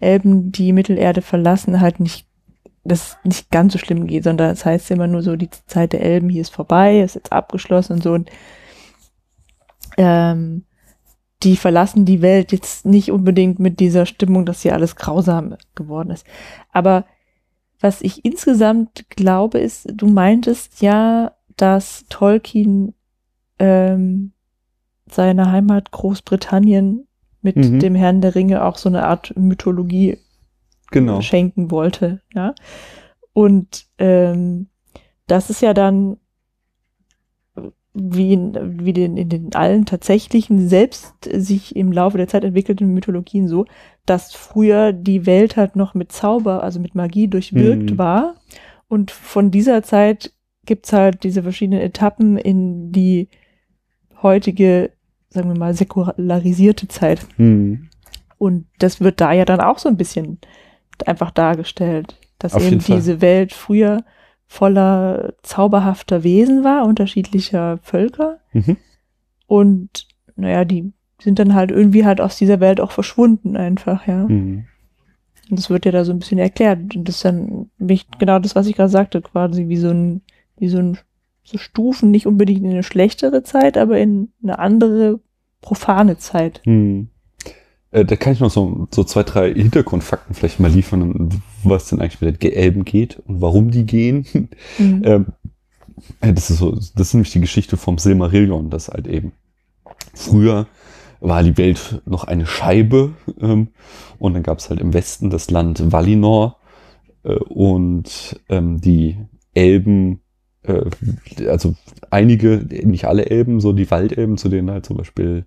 Elben, die Mittelerde verlassen, halt nicht, das nicht ganz so schlimm geht, sondern es heißt immer nur so, die Zeit der Elben hier ist vorbei, ist jetzt abgeschlossen und so. Und ähm, die verlassen die Welt jetzt nicht unbedingt mit dieser Stimmung, dass hier alles grausam geworden ist. Aber was ich insgesamt glaube, ist, du meintest ja, dass Tolkien ähm, seiner Heimat Großbritannien mit Mhm. dem Herrn der Ringe auch so eine Art Mythologie Genau. schenken wollte, ja. Und ähm, das ist ja dann wie in, wie den, in den allen tatsächlichen selbst sich im Laufe der Zeit entwickelten Mythologien so, dass früher die Welt halt noch mit Zauber, also mit Magie durchwirkt Mhm. war. Und von dieser Zeit gibt's halt diese verschiedenen Etappen in die heutige, sagen wir mal, säkularisierte Zeit. Mhm. Und das wird da ja dann auch so ein bisschen einfach dargestellt, dass Auf eben Fall. diese Welt früher voller zauberhafter Wesen war, unterschiedlicher Völker. Mhm. Und naja, die sind dann halt irgendwie halt aus dieser Welt auch verschwunden einfach, ja. Mhm. Und das wird ja da so ein bisschen erklärt. Und das ist dann nicht genau das, was ich gerade sagte, quasi wie so ein, wie so ein, so Stufen, nicht unbedingt in eine schlechtere Zeit, aber in eine andere profane Zeit. Hm. Äh, da kann ich noch so, so zwei, drei Hintergrundfakten vielleicht mal liefern, was denn eigentlich mit den Elben geht und warum die gehen. *laughs* Mhm. ähm, äh, das ist so, das ist nämlich die Geschichte vom Silmarillion, das halt eben früher war die Welt noch eine Scheibe ähm, und dann gab es halt im Westen das Land Valinor äh, und ähm, die Elben, äh, also einige, nicht alle Elben, so die Waldelben, zu denen halt zum Beispiel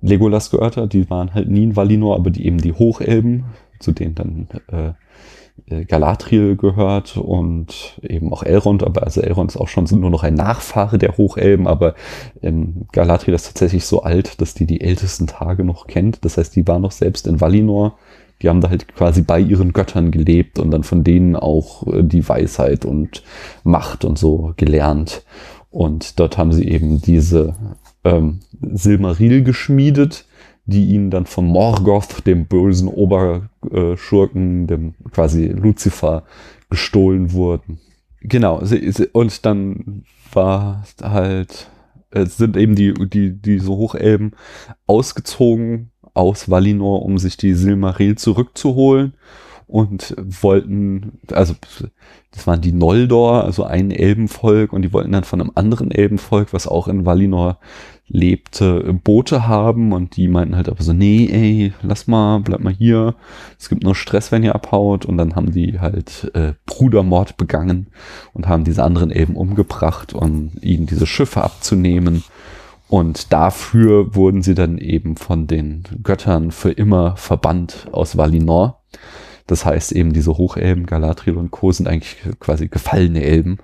Legolas gehört hat, die waren halt nie in Valinor, aber die eben die Hochelben, zu denen dann äh, äh, Galadriel gehört und eben auch Elrond, aber also Elrond ist auch schon nur noch ein Nachfahre der Hochelben, aber ähm, Galadriel ist tatsächlich so alt, dass die die ältesten Tage noch kennt. Das heißt, die war noch selbst in Valinor. Die haben da halt quasi bei ihren Göttern gelebt und dann von denen auch äh, die Weisheit und Macht und so gelernt. Und dort haben sie eben diese ähm, Silmaril geschmiedet, die ihnen dann von Morgoth, dem bösen Oberschurken, dem quasi Lucifer, gestohlen wurden. Genau, und dann war halt, sind eben die, die, diese Hochelben ausgezogen aus Valinor, um sich die Silmaril zurückzuholen. Und wollten, also das waren die Noldor, also ein Elbenvolk und die wollten dann von einem anderen Elbenvolk, was auch in Valinor lebte, Boote haben. Und die meinten halt aber so, nee, ey, lass mal, bleib mal hier, es gibt nur Stress, wenn ihr abhaut. Und dann haben die halt äh, Brudermord begangen und haben diese anderen Elben umgebracht, um ihnen diese Schiffe abzunehmen und dafür wurden sie dann eben von den Göttern für immer verbannt aus Valinor. Das heißt eben, diese Hochelben, Galadriel und Co. sind eigentlich quasi gefallene Elben,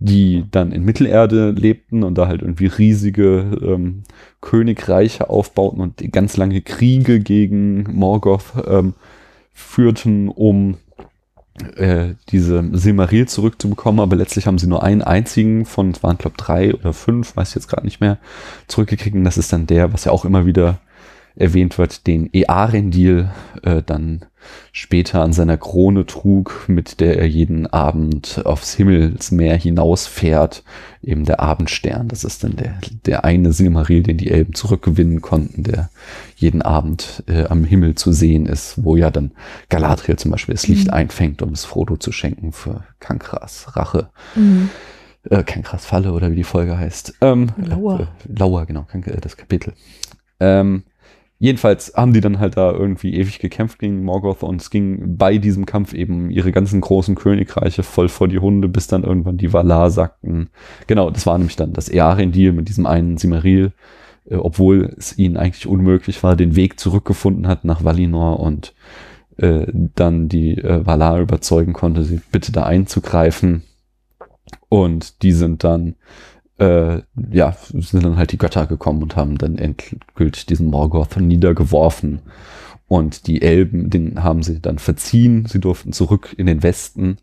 die dann in Mittelerde lebten und da halt irgendwie riesige ähm, Königreiche aufbauten und ganz lange Kriege gegen Morgoth ähm, führten, um äh, diese Silmaril zurückzubekommen, aber letztlich haben sie nur einen einzigen von, es waren glaube drei oder fünf, weiß ich jetzt gerade nicht mehr, zurückgekriegt. Und das ist dann der, was ja auch immer wieder erwähnt wird, den Earendil äh, dann später an seiner Krone trug, mit der er jeden Abend aufs Himmelsmeer hinausfährt, eben der Abendstern. Das ist dann der, der eine Silmaril, den die Elben zurückgewinnen konnten, der jeden Abend äh, am Himmel zu sehen ist, wo ja dann Galadriel zum Beispiel das Licht mhm. einfängt, um es Frodo zu schenken für Kankras Rache. Mhm. Äh, Kankras Falle oder wie die Folge heißt. Ähm, Lauer. Äh, Lauer, genau, das Kapitel. Ähm, Jedenfalls haben die dann halt da irgendwie ewig gekämpft gegen Morgoth und es ging bei diesem Kampf eben ihre ganzen großen Königreiche voll vor die Hunde, bis dann irgendwann die Valar sagten. Genau, das war nämlich dann das Earendil mit diesem einen Simaril, äh, obwohl es ihnen eigentlich unmöglich war, den Weg zurückgefunden hat nach Valinor und äh, dann die äh, Valar überzeugen konnte, sie bitte da einzugreifen. Und die sind dann äh, ja, sind dann halt die Götter gekommen und haben dann endgültig diesen Morgoth niedergeworfen. Und die Elben, den haben sie dann verziehen. Sie durften zurück in den Westen.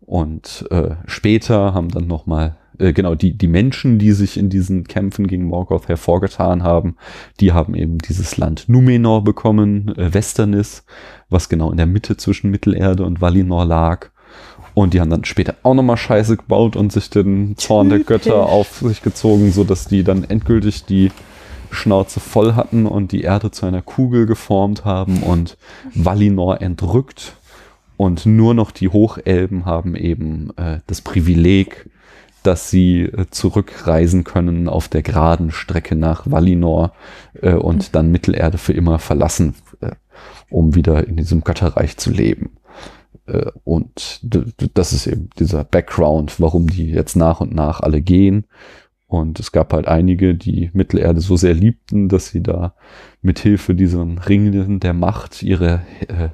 Und äh, später haben dann nochmal, äh, genau, die, die Menschen, die sich in diesen Kämpfen gegen Morgoth hervorgetan haben, die haben eben dieses Land Numenor bekommen, äh, Westernis, was genau in der Mitte zwischen Mittelerde und Valinor lag. Und die haben dann später auch nochmal Scheiße gebaut und sich den Zorn der Götter auf sich gezogen, so dass die dann endgültig die Schnauze voll hatten und die Erde zu einer Kugel geformt haben und Valinor entrückt. Und nur noch die Hochelben haben eben äh, das Privileg, dass sie äh, zurückreisen können auf der geraden Strecke nach Valinor äh, und dann Mittelerde für immer verlassen, äh, um wieder in diesem Götterreich zu leben. Äh, und das ist eben dieser Background, warum die jetzt nach und nach alle gehen. Und es gab halt einige, die Mittelerde so sehr liebten, dass sie da mit Hilfe diesen Ringen der Macht ihre äh,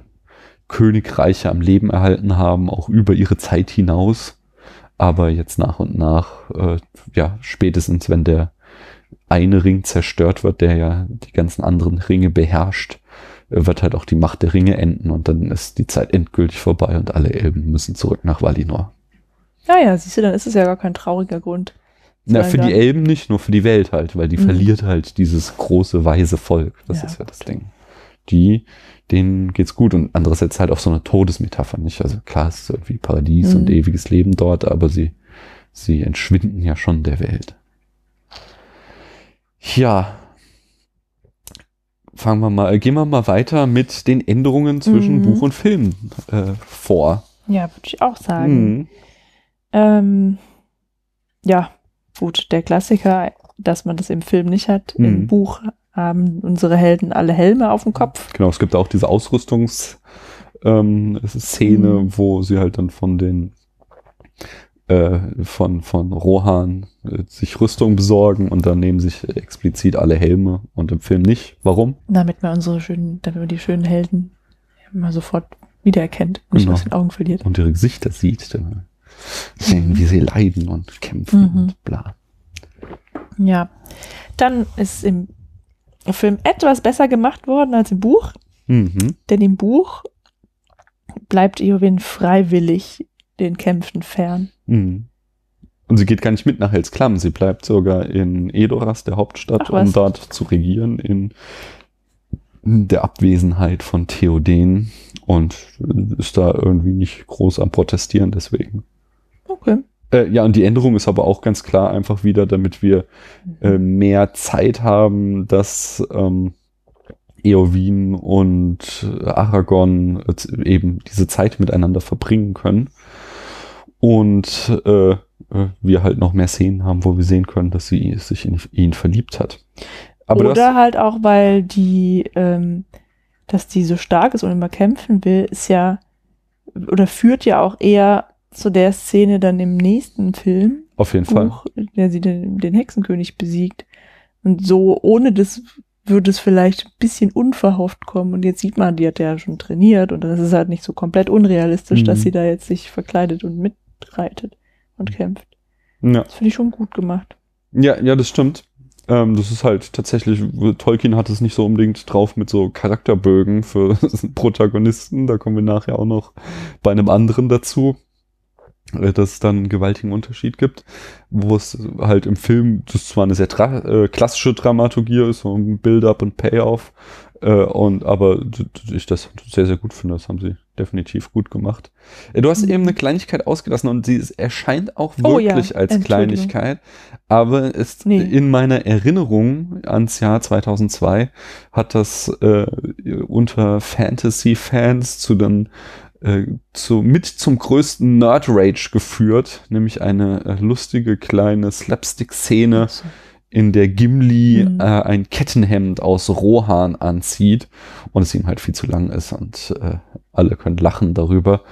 Königreiche am Leben erhalten haben, auch über ihre Zeit hinaus. Aber jetzt nach und nach, äh, ja, spätestens wenn der eine Ring zerstört wird, der ja die ganzen anderen Ringe beherrscht, wird halt auch die Macht der Ringe enden und dann ist die Zeit endgültig vorbei und alle Elben müssen zurück nach Valinor. Ja, ja, siehst du, dann ist es ja gar kein trauriger Grund. Na, für die Elben nicht, nur für die Welt halt, weil die mhm. verliert halt dieses große, weise Volk. Das ja, ist ja das Ding. Die, denen geht's gut und andererseits halt auch so eine Todesmetapher, nicht? Also klar, es ist irgendwie Paradies mhm. und ewiges Leben dort, aber sie, sie entschwinden ja schon der Welt. Ja, fangen wir mal, gehen wir mal weiter mit den Änderungen zwischen mhm. Buch und Film äh, vor. Ja, würde ich auch sagen. Mhm. Ähm, ja, gut, der Klassiker, dass man das im Film nicht hat. Mhm. Im Buch haben unsere Helden alle Helme auf dem Kopf. Genau, es gibt auch diese Ausrüstungsszene, ähm, mhm. wo sie halt dann von den äh, von, von Rohan äh, sich Rüstung besorgen und dann nehmen sich explizit alle Helme und im Film nicht. Warum? Damit man unsere schönen, damit man die schönen Helden mal sofort wiedererkennt, nicht genau. aus den Augen verliert. Und ihre Gesichter sieht, dann sehen, mhm. wie sie leiden und kämpfen mhm. und bla. Ja. Dann ist im Film etwas besser gemacht worden als im Buch. Mhm. Denn im Buch bleibt Eowyn freiwillig den Kämpfen fern. Mhm. Und sie geht gar nicht mit nach Helsklam, sie bleibt sogar in Edoras, der Hauptstadt, um dort zu regieren in der Abwesenheit von Theoden und ist da irgendwie nicht groß am Protestieren deswegen. Okay. Äh, ja, und die Änderung ist aber auch ganz klar einfach wieder, damit wir äh, mehr Zeit haben, dass ähm, Eowyn und Aragorn äh, eben diese Zeit miteinander verbringen können und äh, äh, wir halt noch mehr Szenen haben, wo wir sehen können, dass sie sich in ihn verliebt hat. Aber Oder halt auch, weil die, ähm, dass die so stark ist und immer kämpfen will, ist ja, oder führt ja auch eher zu der Szene dann im nächsten Film. Auf jeden Buch, Fall. Der sie den, den Hexenkönig besiegt. Und so ohne das würde es vielleicht ein bisschen unverhofft kommen. Und jetzt sieht man, die hat ja schon trainiert und das ist halt nicht so komplett unrealistisch, dass Mhm. sie da jetzt sich verkleidet und mitreitet und kämpft. Ja. Das finde ich schon gut gemacht. Ja, ja, das stimmt. Ähm, das ist halt tatsächlich, Tolkien hat es nicht so unbedingt drauf mit so Charakterbögen für *laughs* Protagonisten. Da kommen wir nachher auch noch bei einem anderen dazu, äh, dass es dann einen gewaltigen Unterschied gibt, wo es halt im Film, das ist zwar eine sehr dra äh, klassische Dramaturgie ist, so ein Build-up und Payoff, und aber ich das sehr, sehr gut finde, das haben sie definitiv gut gemacht. Äh, Du hast Mhm. eben eine Kleinigkeit ausgelassen und sie erscheint auch Oh ja, wirklich als. Kleinigkeit, aber ist Nee. in meiner Erinnerung ans Jahr 2002 hat das äh, unter Fantasy-Fans zu den äh, zu, mit zum größten Nerd-Rage geführt, nämlich eine äh, lustige kleine Slapstick-Szene, Also, in der Gimli Mhm. äh, ein Kettenhemd aus Rohan anzieht und es ihm halt viel zu lang ist und äh, alle können lachen darüber.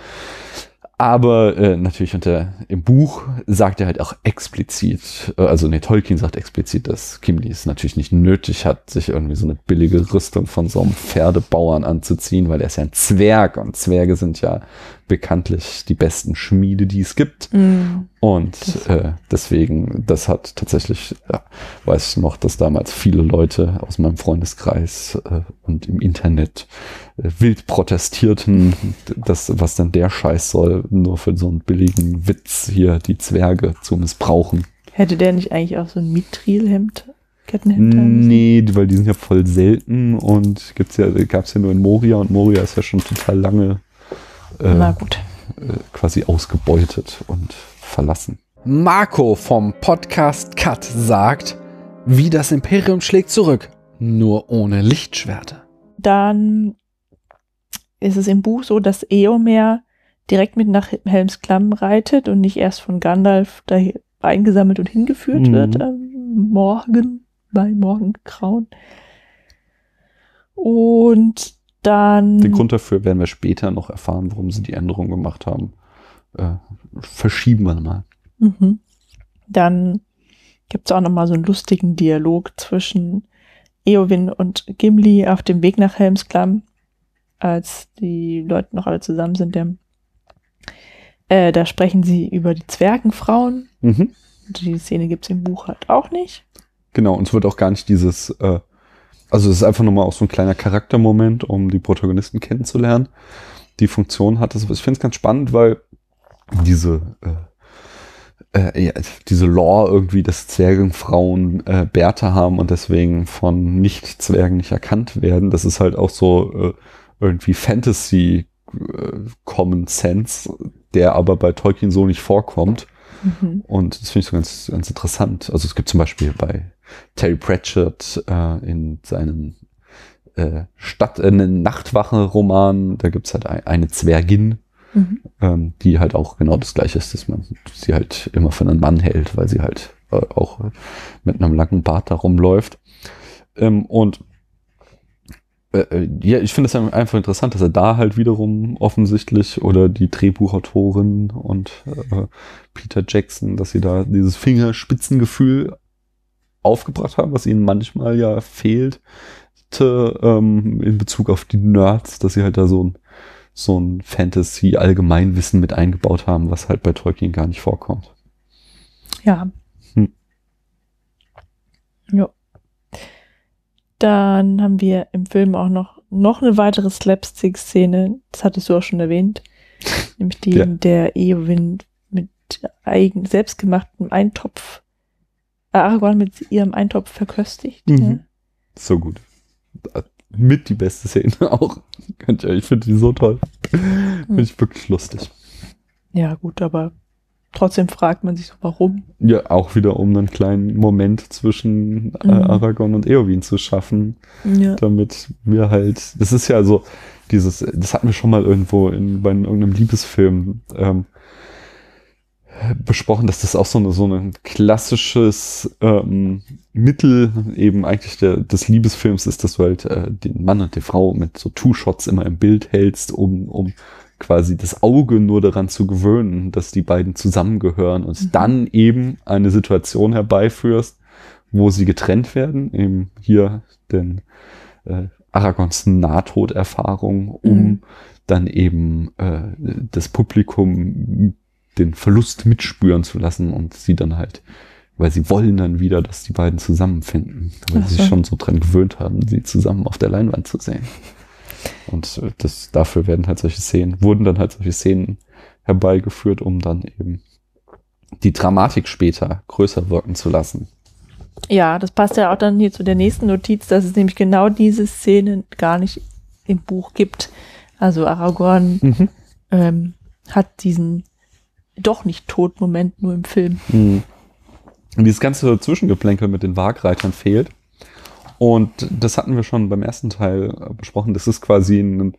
Aber äh, natürlich unter, im Buch sagt er halt auch explizit, äh, also nee, Tolkien sagt explizit, dass Gimli es natürlich nicht nötig hat, sich irgendwie so eine billige Rüstung von so einem Pferdebauern anzuziehen, weil er ist ja ein Zwerg und Zwerge sind ja bekanntlich die besten Schmiede, die es gibt. mh, Und äh, deswegen, das hat tatsächlich, ja, weiß ich noch, dass damals viele Leute aus meinem Freundeskreis äh, und im Internet äh, wild protestierten, dass, was dann der Scheiß soll, nur für so einen billigen Witz hier die Zwerge zu missbrauchen. hätte der nicht eigentlich auch so ein Mitrilhemd, Kettenhemd? Nee, weil die sind ja voll selten und gibt's ja, gab's ja nur in Moria und Moria ist ja schon total lange äh, Na gut. äh, quasi ausgebeutet und verlassen. Marco vom Podcast Cut sagt, wie das Imperium schlägt zurück, nur ohne Lichtschwerter. Dann ist es im Buch so, dass Eomer direkt mit nach Helms Klamm reitet und nicht erst von Gandalf da eingesammelt und hingeführt Mhm. wird am Morgen, bei Morgengrauen. Und dann Den Grund dafür werden wir später noch erfahren, warum sie die Änderung gemacht haben. Äh, verschieben wir mal. Mhm. Dann gibt es auch nochmal so einen lustigen Dialog zwischen Eowyn und Gimli auf dem Weg nach Helmsklamm, als die Leute noch alle zusammen sind. Der, äh, da sprechen sie über die Zwergenfrauen. Mhm. Die Szene gibt es im Buch halt auch nicht. Genau, und es wird auch gar nicht dieses, äh, also es ist einfach nochmal auch so ein kleiner Charaktermoment, um die Protagonisten kennenzulernen. Die Funktion hat es, ich finde es ganz spannend, weil diese, äh, äh, ja, diese Lore irgendwie, dass Zwergenfrauen äh, Bärte haben und deswegen von Nicht-Zwergen nicht erkannt werden, das ist halt auch so äh, irgendwie Fantasy äh, der aber bei Tolkien so nicht vorkommt. Mhm. Und das finde ich so ganz, ganz interessant. Also es gibt zum Beispiel bei Terry Pratchett äh, in seinen äh, Stadt, äh, Nachtwache-Roman, da gibt's halt ein, eine Zwergin, Mhm. ähm, die halt auch genau das gleiche ist, dass man sie halt immer für einen Mann hält, weil sie halt äh, auch mit einem langen Bart da rumläuft. Ähm, und äh, äh, ja, ich finde es einfach interessant, dass er da halt wiederum offensichtlich oder die Drehbuchautorin und äh, Peter Jackson, dass sie da dieses Fingerspitzengefühl aufgebracht haben, was ihnen manchmal ja fehlt ähm, in Bezug auf die Nerds, dass sie halt da so ein so ein Fantasy-Allgemeinwissen mit eingebaut haben, was halt bei Tolkien gar nicht vorkommt. Ja. Ja. Dann haben wir im Film auch noch, noch eine weitere Slapstick-Szene. Das hattest du auch schon erwähnt. *laughs* Nämlich die, Ja. in der Eowyn mit eigen, selbstgemachtem Eintopf, äh, Aragorn mit ihrem Eintopf verköstigt. Mhm. Ja. So gut. Mit die beste Szene *laughs* auch. Ich finde die so toll. Finde ich wirklich lustig. ja, gut, aber trotzdem fragt man sich so, warum. Ja, auch wieder um einen kleinen Moment zwischen äh, Mhm. Aragorn und Eowyn zu schaffen, Ja. damit wir halt, das ist ja so, dieses, das hatten wir schon mal irgendwo in, bei irgendeinem Liebesfilm ähm, besprochen, dass das auch so, eine, so ein klassisches ähm, Mittel eben eigentlich der, des Liebesfilms ist, dass du halt äh, den Mann und die Frau mit so Two-Shots immer im Bild hältst, um, um quasi das Auge nur daran zu gewöhnen, dass die beiden zusammengehören und Mhm. dann eben eine Situation herbeiführst, wo sie getrennt werden, eben hier den äh, Aragons Nahtoderfahrung, um Mhm. dann eben äh, das Publikum den Verlust mitspüren zu lassen und sie dann halt, weil sie wollen dann wieder, dass die beiden zusammenfinden, weil Ach sie so. sich schon so dran gewöhnt haben, sie zusammen auf der Leinwand zu sehen. Und äh, das, dafür werden halt solche Szenen, wurden dann halt solche Szenen herbeigeführt, um dann eben die Dramatik später größer wirken zu lassen. Ja, das passt ja auch dann hier zu der nächsten Notiz, dass es nämlich genau diese Szenen gar nicht im Buch gibt. Also Aragorn ähm, hat diesen doch nicht Tod-Moment nur im Film. Mhm. Und dieses ganze Zwischengeplänkel mit den Wagreitern fehlt. Und das hatten wir schon beim ersten Teil äh, besprochen. Das ist quasi ein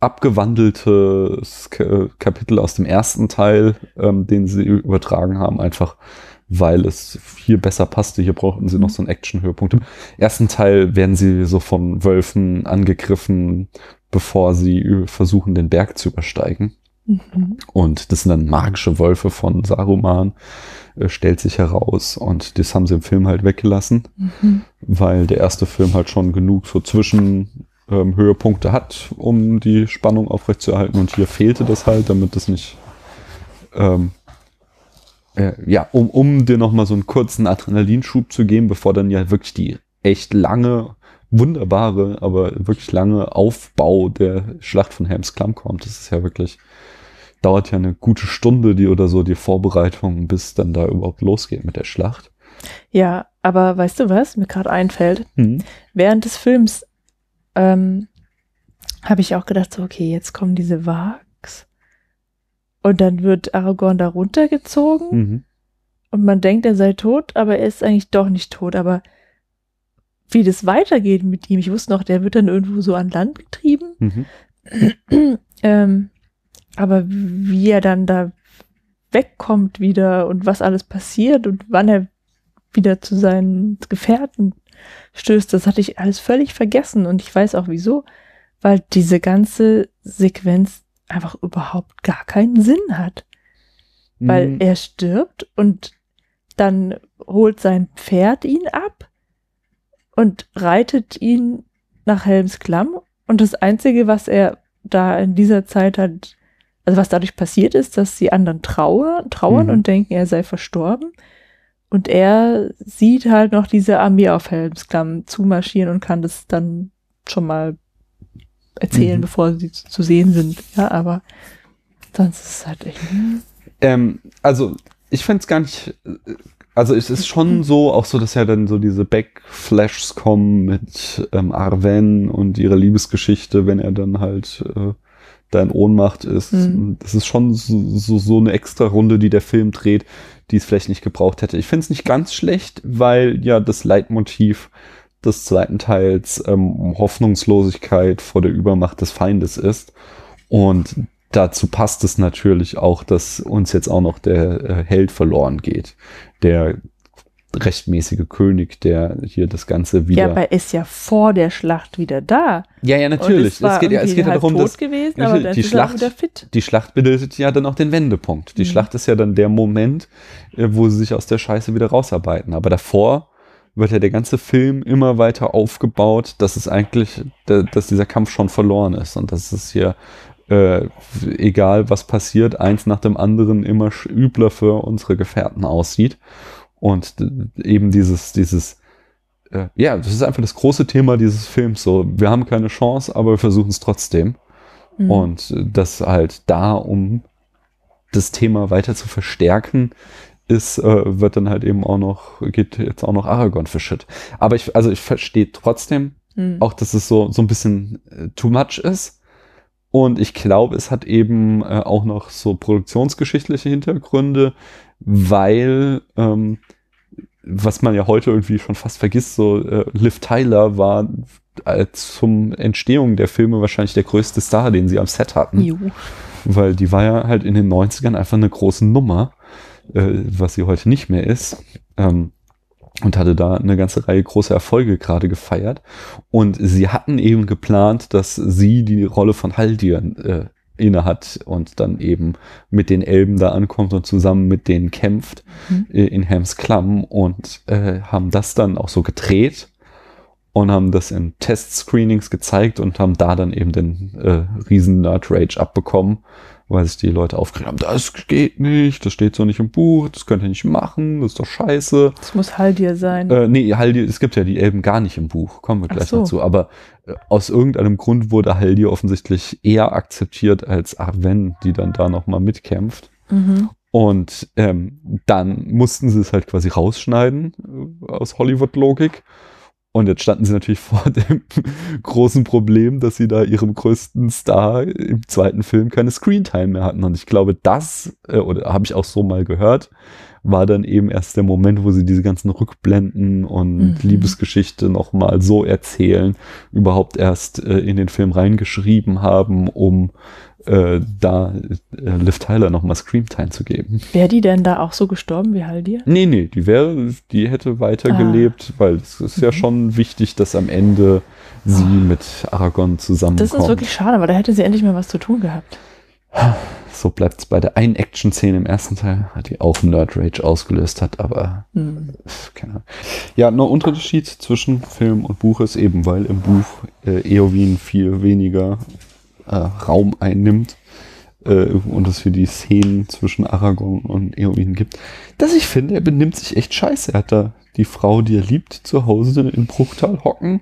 abgewandeltes Ka- Kapitel aus dem ersten Teil, ähm, den sie übertragen haben, einfach weil es hier besser passte. Hier brauchten sie noch so einen Action-Höhepunkt. Im ersten Teil werden sie so von Wölfen angegriffen, bevor sie versuchen, den Berg zu übersteigen. Mhm. Und das sind dann magische Wölfe von Saruman, stellt sich heraus. Und das haben sie im Film halt weggelassen, Mhm. weil der erste Film halt schon genug so Zwischenhöhepunkte ähm, Höhepunkte hat, um die Spannung aufrechtzuerhalten. Und hier fehlte das halt, damit das nicht, ähm, äh, ja, um, um dir nochmal so einen kurzen Adrenalinschub zu geben, bevor dann ja wirklich die echt lange, wunderbare, aber wirklich lange Aufbau der Schlacht von Helms Klamm kommt. Das ist ja wirklich, dauert ja eine gute Stunde die oder so, die Vorbereitung, bis dann da überhaupt losgeht mit der Schlacht. Ja, aber weißt du was, mir gerade einfällt? Während des Films ähm, habe ich auch gedacht, so, okay, jetzt kommen diese Wags und dann wird Aragorn da runtergezogen Mhm. und man denkt, er sei tot, aber er ist eigentlich doch nicht tot. Aber wie das weitergeht mit ihm, ich wusste noch, der wird dann irgendwo so an Land getrieben. Mhm. ähm, aber wie er dann da wegkommt wieder und was alles passiert und wann er wieder zu seinen Gefährten stößt, das hatte ich alles völlig vergessen. Und ich weiß auch wieso, weil diese ganze Sequenz einfach überhaupt gar keinen Sinn hat, weil Mhm. er stirbt und dann holt sein Pferd ihn ab und reitet ihn nach Helms Klamm. Und das einzige, was er da in dieser Zeit hat, also was dadurch passiert ist, dass die anderen trauer, trauern Mhm. und denken, er sei verstorben. Und er sieht halt noch diese Armee auf Helmsklamm zumarschieren und kann das dann schon mal erzählen, Mhm. bevor sie zu, zu sehen sind. Ja, aber sonst ist es halt echt. hm. Ähm, also, ich fände es gar nicht. äh, Also, es ist schon so, auch so, dass ja dann so diese Backflashs kommen mit ähm, Arwen und ihrer Liebesgeschichte, wenn er dann halt äh, da in Ohnmacht ist. Mhm. Das ist schon so, so, so eine extra Runde, die der Film dreht, die es vielleicht nicht gebraucht hätte. Ich finde es nicht ganz schlecht, weil ja das Leitmotiv des zweiten Teils ähm, Hoffnungslosigkeit vor der Übermacht des Feindes ist. Und dazu passt es natürlich auch, dass uns jetzt auch noch der äh, Held verloren geht. Der rechtmäßige König, der hier das Ganze wieder. Ja, aber er ist ja vor der Schlacht wieder da. ja, ja, natürlich. es, Es geht ja, es geht ja darum, dass gewesen, aber die dann ist Schlacht- er wieder fit. die Schlacht bedeutet ja dann auch den Wendepunkt. Die Mhm. Schlacht ist ja dann der Moment, äh, wo sie sich aus der Scheiße wieder rausarbeiten. Aber davor wird ja der ganze Film immer weiter aufgebaut, dass es eigentlich, da- dass dieser Kampf schon verloren ist und dass es hier äh, egal was passiert, eins nach dem anderen immer übler für unsere Gefährten aussieht. Und eben dieses, dieses, äh, ja, das ist einfach das große Thema dieses Films. So, wir haben keine Chance, aber wir versuchen es trotzdem. Mhm. Und äh, das halt da, um das Thema weiter zu verstärken, ist, äh, wird dann halt eben auch noch, geht jetzt auch noch Aragorn für Shit. Aber ich, also ich verstehe trotzdem Mhm. auch, dass es so, so ein bisschen äh, too much ist. Und ich glaube, es hat eben äh, auch noch so produktionsgeschichtliche Hintergründe, weil, ähm, was man ja heute irgendwie schon fast vergisst, so äh, Liv Tyler war äh, zum Entstehung der Filme wahrscheinlich der größte Star, den sie am Set hatten Jo. weil die war ja halt in den 90ern einfach eine große Nummer, äh, was sie heute nicht mehr ist. Ähm, und hatte da eine ganze Reihe großer Erfolge gerade gefeiert. Und sie hatten eben geplant, dass sie die Rolle von Haldir äh, inne hat und dann eben mit den Elben da ankommt und zusammen mit denen kämpft Mhm. äh, in Helms Klamm und äh, haben das dann auch so gedreht und haben das in Test-Screenings gezeigt und haben da dann eben den äh, riesen Nerd-Rage abbekommen, weil sich die Leute aufgeregt haben, das geht nicht, das steht so nicht im Buch, das könnt ihr nicht machen, das ist doch scheiße. Das muss Haldir sein. Äh, nee, Haldir, es gibt ja die Elben gar nicht im Buch, kommen wir gleich so. noch zu, aber äh, aus irgendeinem Grund wurde Haldir offensichtlich eher akzeptiert als Arwen, die dann da nochmal mitkämpft. mhm. Und ähm, dann mussten sie es halt quasi rausschneiden äh, aus Hollywood-Logik. Und jetzt standen sie natürlich *laughs* vor dem großen Problem, dass sie da ihrem größten Star im zweiten Film keine Screentime mehr hatten. Und ich glaube, das, äh, oder habe ich auch so mal gehört, war dann eben erst der Moment, wo sie diese ganzen Rückblenden und Mhm. Liebesgeschichte nochmal so erzählen, überhaupt erst äh, in den Film reingeschrieben haben, um äh, da äh, Liv Tyler nochmal Screamtime zu geben. Wäre die denn da auch so gestorben wie Haldir? Nee, nee, die wäre, die hätte weitergelebt, weil es ist ja Mhm. schon wichtig, dass am Ende sie mit Aragorn zusammenkommt. Das ist wirklich schade, aber da hätte sie endlich mal was zu tun gehabt. So bleibt es bei der einen Action-Szene im ersten Teil, die auch Nerd Rage ausgelöst hat, aber Hm. pf, keine Ahnung. Ja, nur Unterschied zwischen Film und Buch ist eben, weil im Buch äh, Eowyn viel weniger äh, Raum einnimmt äh, und es für die Szenen zwischen Aragorn und Eowyn gibt, dass ich finde, er benimmt sich echt scheiße. Er hat da die Frau, die er liebt, zu Hause in Bruchtal hocken,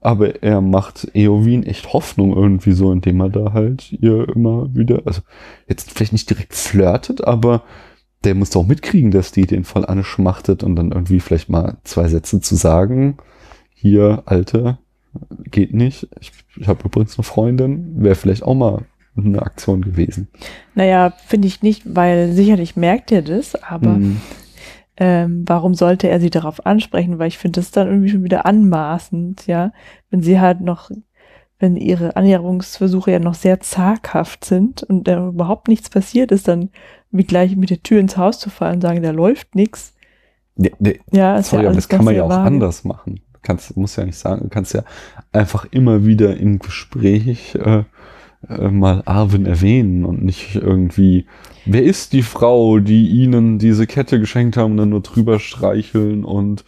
aber er macht Eowyn echt Hoffnung irgendwie so, indem er da halt ihr immer wieder, also jetzt vielleicht nicht direkt flirtet, aber der muss doch mitkriegen, dass die den voll anschmachtet und dann irgendwie vielleicht mal zwei Sätze zu sagen. Hier, Alte, geht nicht. Ich, ich habe übrigens eine Freundin. Wäre vielleicht auch mal eine Aktion gewesen. Naja, finde ich nicht, weil sicherlich merkt er das, aber Hm. Ähm, warum sollte er sie darauf ansprechen? Weil ich finde das dann irgendwie schon wieder anmaßend, ja. Wenn sie halt noch, wenn ihre Annäherungsversuche ja noch sehr zaghaft sind und da überhaupt nichts passiert ist, dann wie gleich mit der Tür ins Haus zu fallen und sagen, da läuft nichts. Nee, nee, Ja, ist sorry, ja aber das kann man ja auch anders machen. Du kannst, musst ja nicht sagen, du kannst ja einfach immer wieder im Gespräch äh, äh, mal Arwen erwähnen und nicht irgendwie, wer ist die Frau, die ihnen diese Kette geschenkt haben und dann nur drüber streicheln und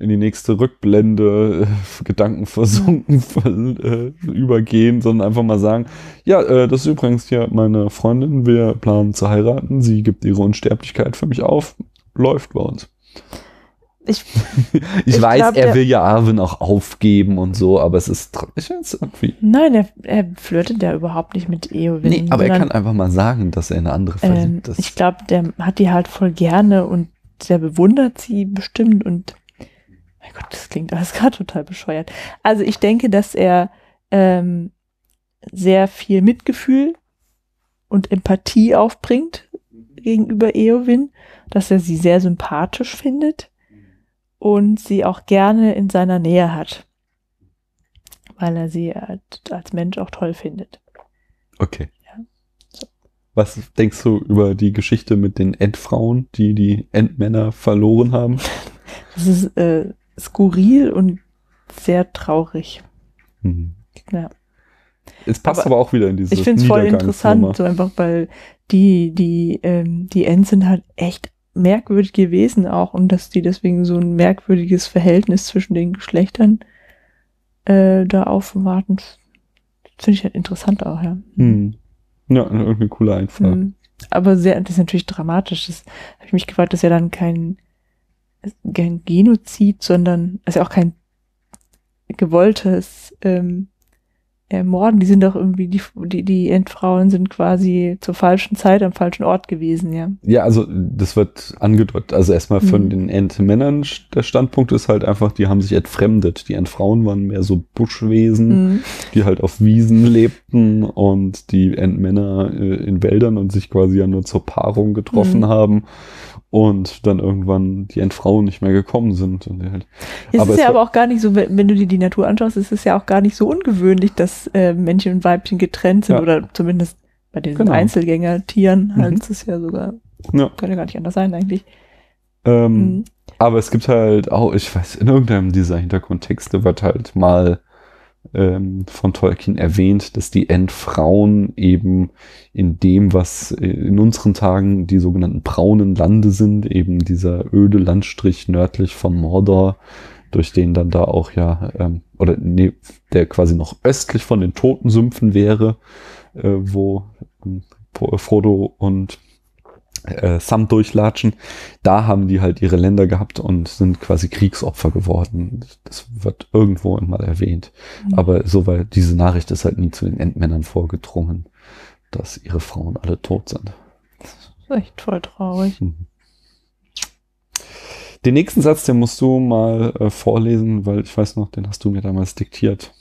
in die nächste Rückblende äh, Gedanken versunken *laughs* äh, übergehen, sondern einfach mal sagen, ja, äh, das ist übrigens hier meine Freundin, wir planen zu heiraten, sie gibt ihre Unsterblichkeit für mich auf, läuft bei uns. Ich, *laughs* Ich, Ich weiß, glaub, er will ja Arwen auch aufgeben und so, aber es ist ich irgendwie. nein, er, er flirtet ja überhaupt nicht mit Eowyn. Nee, aber er sondern, kann einfach mal sagen, dass er in eine andere ähm, verliebt ist. ich glaube, der hat die halt voll gerne und der bewundert sie bestimmt und mein Gott, das klingt alles *laughs* gerade total bescheuert. Also ich denke, dass er ähm, sehr viel Mitgefühl und Empathie aufbringt gegenüber Eowyn, dass er sie sehr sympathisch findet und sie auch gerne in seiner Nähe hat, weil er sie als Mensch auch toll findet. okay. Ja. So. Was denkst du über die Geschichte mit den Endfrauen, die die Endmänner verloren haben? *laughs* Das ist äh, skurril und sehr traurig. Hm. Ja. Es passt aber, Aber auch wieder in dieses Ich finde es voll interessant, so einfach, weil die, die, ähm, die Ents sind halt echt merkwürdige Wesen auch und dass die deswegen so ein merkwürdiges Verhältnis zwischen den Geschlechtern äh, da aufwarten, finde ich halt interessant auch, ja. Hm. Ja, irgendwie cooler Einfall. Mhm. Aber sehr, das ist natürlich dramatisch. Das habe ich mich gefragt, das ist ja dann kein, kein Genozid, sondern ist ja auch kein gewolltes ähm, Ermorden. Die sind doch irgendwie, die, die, die Endfrauen sind quasi zur falschen Zeit am falschen Ort gewesen, ja. Ja, also das wird angedeutet. Also erstmal von Mhm. den Endmännern, der Standpunkt ist halt einfach, die haben sich entfremdet. Die Endfrauen waren mehr so Buschwesen. Mhm. die halt auf Wiesen lebten und die Endmänner äh, in Wäldern und sich quasi ja nur zur Paarung getroffen Mhm. haben und dann irgendwann die Endfrauen nicht mehr gekommen sind. Und halt, Es Aber ist es ja aber auch gar nicht so, wenn wenn du dir die Natur anschaust, ist es ja auch gar nicht so ungewöhnlich, dass äh, Männchen und Weibchen getrennt sind Ja. oder zumindest bei den Genau. Einzelgängertieren halt Mhm. ist es ja sogar, ja, kann ja gar nicht anders sein eigentlich. ähm, Mhm. Aber es gibt halt auch, ich weiß, in irgendeinem dieser Hintergrundtexte wird halt mal ähm, von Tolkien erwähnt, dass die Endfrauen eben in dem, was äh, in unseren Tagen die sogenannten braunen Lande sind, eben dieser öde Landstrich nördlich von Mordor, durch den dann da auch ja, ähm, oder nee, der quasi noch östlich von den Totensümpfen wäre, äh, wo ähm, Frodo und äh, Sam durchlatschen. Da haben die halt ihre Länder gehabt und sind quasi Kriegsopfer geworden. Das wird irgendwo mal erwähnt. Mhm. Aber so weil diese Nachricht ist halt nie zu den Endmännern vorgedrungen, dass ihre Frauen alle tot sind. Das ist echt voll traurig. Mhm. Den nächsten Satz, den musst du mal äh, vorlesen, weil ich weiß noch, den hast du mir damals diktiert.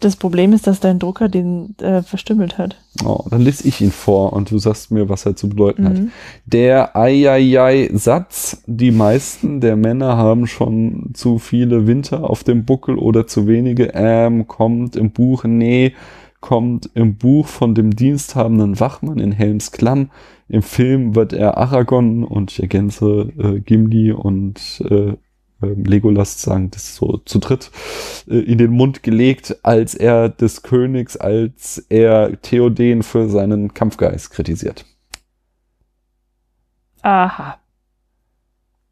Das Problem ist, dass dein Drucker den äh, verstümmelt hat. Oh, dann lese ich ihn vor und du sagst mir, was er zu bedeuten hat. Mhm. Der Eieiei-Satz, die meisten der Männer haben schon zu viele Winter auf dem Buckel oder zu wenige, ähm, kommt im Buch, nee, kommt im Buch von dem diensthabenden Wachmann in Helms Klamm. Im Film wird er Aragorn und ich ergänze äh, Gimli und äh, äh, Legolas sagen, das ist so zu dritt äh, in den Mund gelegt, als er des Königs, als er Theoden für seinen Kampfgeist kritisiert. Aha.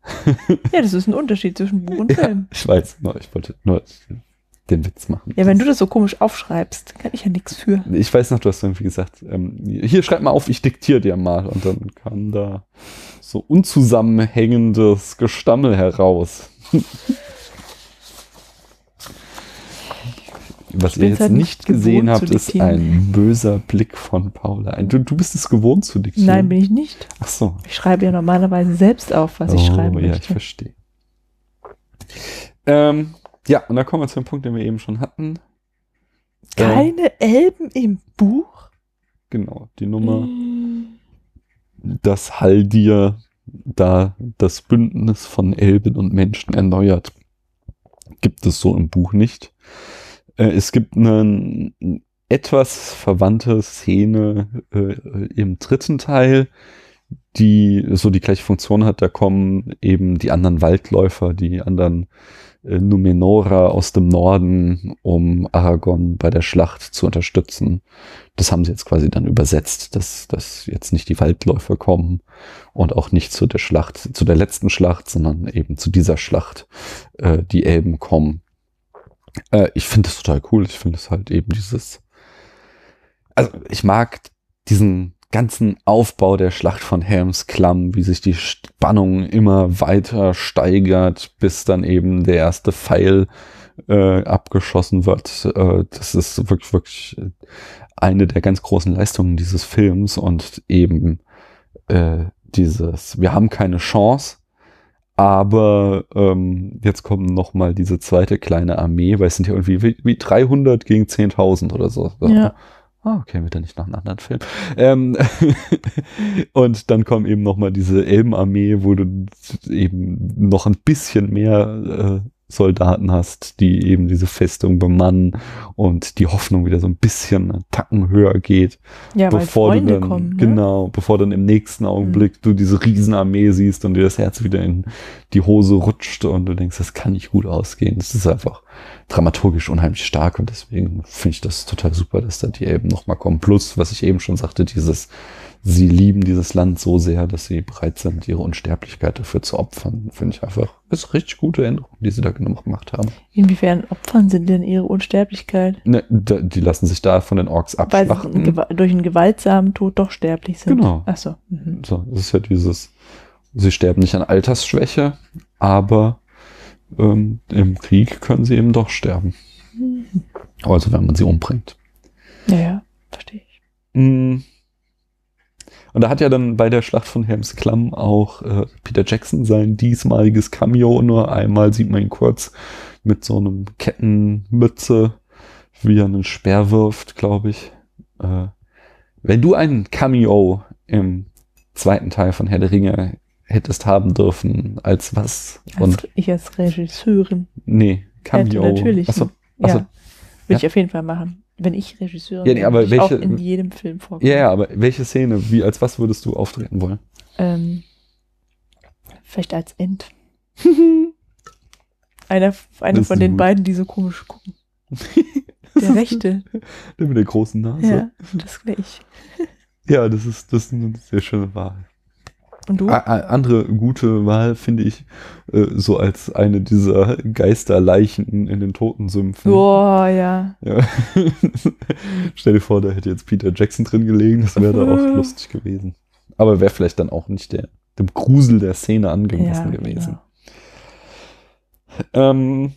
*laughs* ja, das ist ein Unterschied zwischen Buch und Ja, Film. ich weiß, nur, ich wollte nur den Witz machen. Ja, wenn du das so komisch aufschreibst, kann ich ja nichts für. Ich weiß noch, du hast irgendwie gesagt, ähm, hier schreib mal auf, ich diktiere dir mal. Und dann kam da so unzusammenhängendes Gestammel heraus. *laughs* Was ihr jetzt halt nicht gesehen habt, ist ein böser Blick von Paula. Du, du bist es gewohnt zu diktieren. Nein, bin ich nicht. Ach so. Ich schreibe ja normalerweise selbst auf, was ich oh, schreiben ja, ich möchte. verstehe. Ähm, ja, und dann kommen wir zu dem Punkt, den wir eben schon hatten. Keine Elben im Buch? genau, die Nummer. Hm. dass Haldir da das Bündnis von Elben und Menschen erneuert. Gibt es so im Buch nicht. Äh, es gibt eine etwas verwandte Szene äh, im dritten Teil, die so die gleiche Funktion hat. Da kommen eben die anderen Waldläufer, die anderen Numenora aus dem Norden, um Aragorn bei der Schlacht zu unterstützen. Das haben sie jetzt quasi dann übersetzt, dass, dass jetzt nicht die Waldläufer kommen und auch nicht zu der Schlacht, zu der letzten Schlacht, sondern eben zu dieser Schlacht äh, die Elben kommen. Äh, ich finde das total cool. Ich finde es halt eben dieses, also ich mag diesen ganzen Aufbau der Schlacht von Helms Klamm, wie sich die Spannung immer weiter steigert, bis dann eben der erste Pfeil äh, abgeschossen wird. Äh, das ist wirklich, wirklich eine der ganz großen Leistungen dieses Films und eben äh, dieses, wir haben keine Chance, aber ähm, jetzt kommen noch mal diese zweite kleine Armee, weil es sind ja irgendwie wie, wie 300 gegen 10.000 oder so. Ja. Ah, okay, wieder nicht nach einem anderen Film. Ähm, *laughs* und dann kommen eben noch mal diese Elbenarmee, wo du eben noch ein bisschen mehr äh, Soldaten hast, die eben diese Festung bemannen und die Hoffnung wieder so ein bisschen einen Tacken höher geht Ja, bevor du dann, kommen. Ne? genau, bevor dann im nächsten Augenblick du diese Riesenarmee siehst und dir das Herz wieder in die Hose rutscht und du denkst, das kann nicht gut ausgehen. Das ist einfach dramaturgisch unheimlich stark und deswegen finde ich das total super, dass da die Elben nochmal kommen. Plus, was ich eben schon sagte, dieses, sie lieben dieses Land so sehr, dass sie bereit sind, ihre Unsterblichkeit dafür zu opfern. Finde ich einfach, das ist richtig gute Änderung, die sie da gemacht haben. Inwiefern opfern sie denn ihre Unsterblichkeit? Ne, die lassen sich da von den Orks Weil sie abschlachten. durch einen gewaltsamen Tod doch sterblich sind. Genau. Ach so. Mhm. So, das ist ja dieses, sie sterben nicht an Altersschwäche, aber ähm, im Krieg können sie eben doch sterben. Also wenn man sie umbringt. Ja, ja, verstehe ich. Mm. Und da hat ja dann bei der Schlacht von Helms Klamm auch äh, Peter Jackson sein diesmaliges Cameo. Nur einmal sieht man ihn kurz mit so einem Kettenmütze, wie er einen Speer wirft, glaube ich. Äh, wenn du ein Cameo im zweiten Teil von Herr der Ringe hättest haben dürfen, als was? Und Als, ich als Regisseurin. nee, Cameo. Hätte natürlich. Achso, ja, achso. würde ich auf jeden Fall machen. Wenn ich Regisseurin Ja, nee, aber ich auch welche- in jedem Film vorkommen. Ja, ja, aber welche Szene, wie, als was würdest du auftreten wollen? Ähm, vielleicht als End. *laughs* einer einer Das von den gut. beiden, die so komisch gucken. *laughs* Der rechte. Der mit der großen Nase. Ja, das wäre ich. Ja, das ist, das ist eine sehr schöne Wahl. Und du? Andere gute Wahl finde ich äh, so als eine dieser Geisterleichen in den Totensümpfen. Boah, ja. Ja. *laughs* Stell dir vor, da hätte jetzt Peter Jackson drin gelegen, das wäre da auch *laughs* lustig gewesen. Aber wäre vielleicht dann auch nicht der, dem Grusel der Szene angemessen ja, gewesen. genau. Ähm,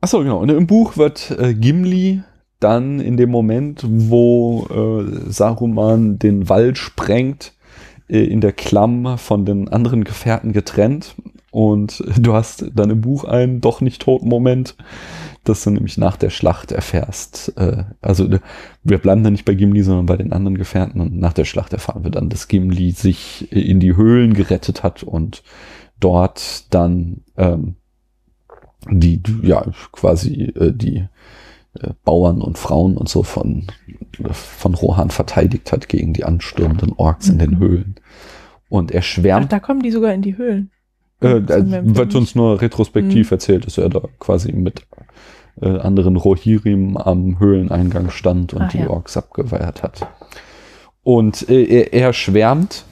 achso, genau. Und im Buch wird äh, Gimli dann in dem Moment, wo äh, Saruman den Wald sprengt, äh, in der Klamm von den anderen Gefährten getrennt. Und *laughs* du hast dann im Buch einen doch nicht toten Moment, dass du nämlich nach der Schlacht erfährst. Äh, also äh, wir bleiben dann nicht bei Gimli, sondern bei den anderen Gefährten. Und nach der Schlacht erfahren wir dann, dass Gimli sich äh, in die Höhlen gerettet hat und dort dann ähm, die, ja, quasi äh, die äh, Bauern und Frauen und so von, von Rohan verteidigt hat gegen die anstürmenden Orks in den Mhm. Höhlen. Und er Ach, schwärmt, da kommen die sogar in die Höhlen. äh, da wird uns nur retrospektiv Mhm. erzählt, dass er da quasi mit äh, anderen Rohirrim am Höhleneingang stand und Ach die ja. Orks abgewehrt hat. Und äh, er, er schwärmt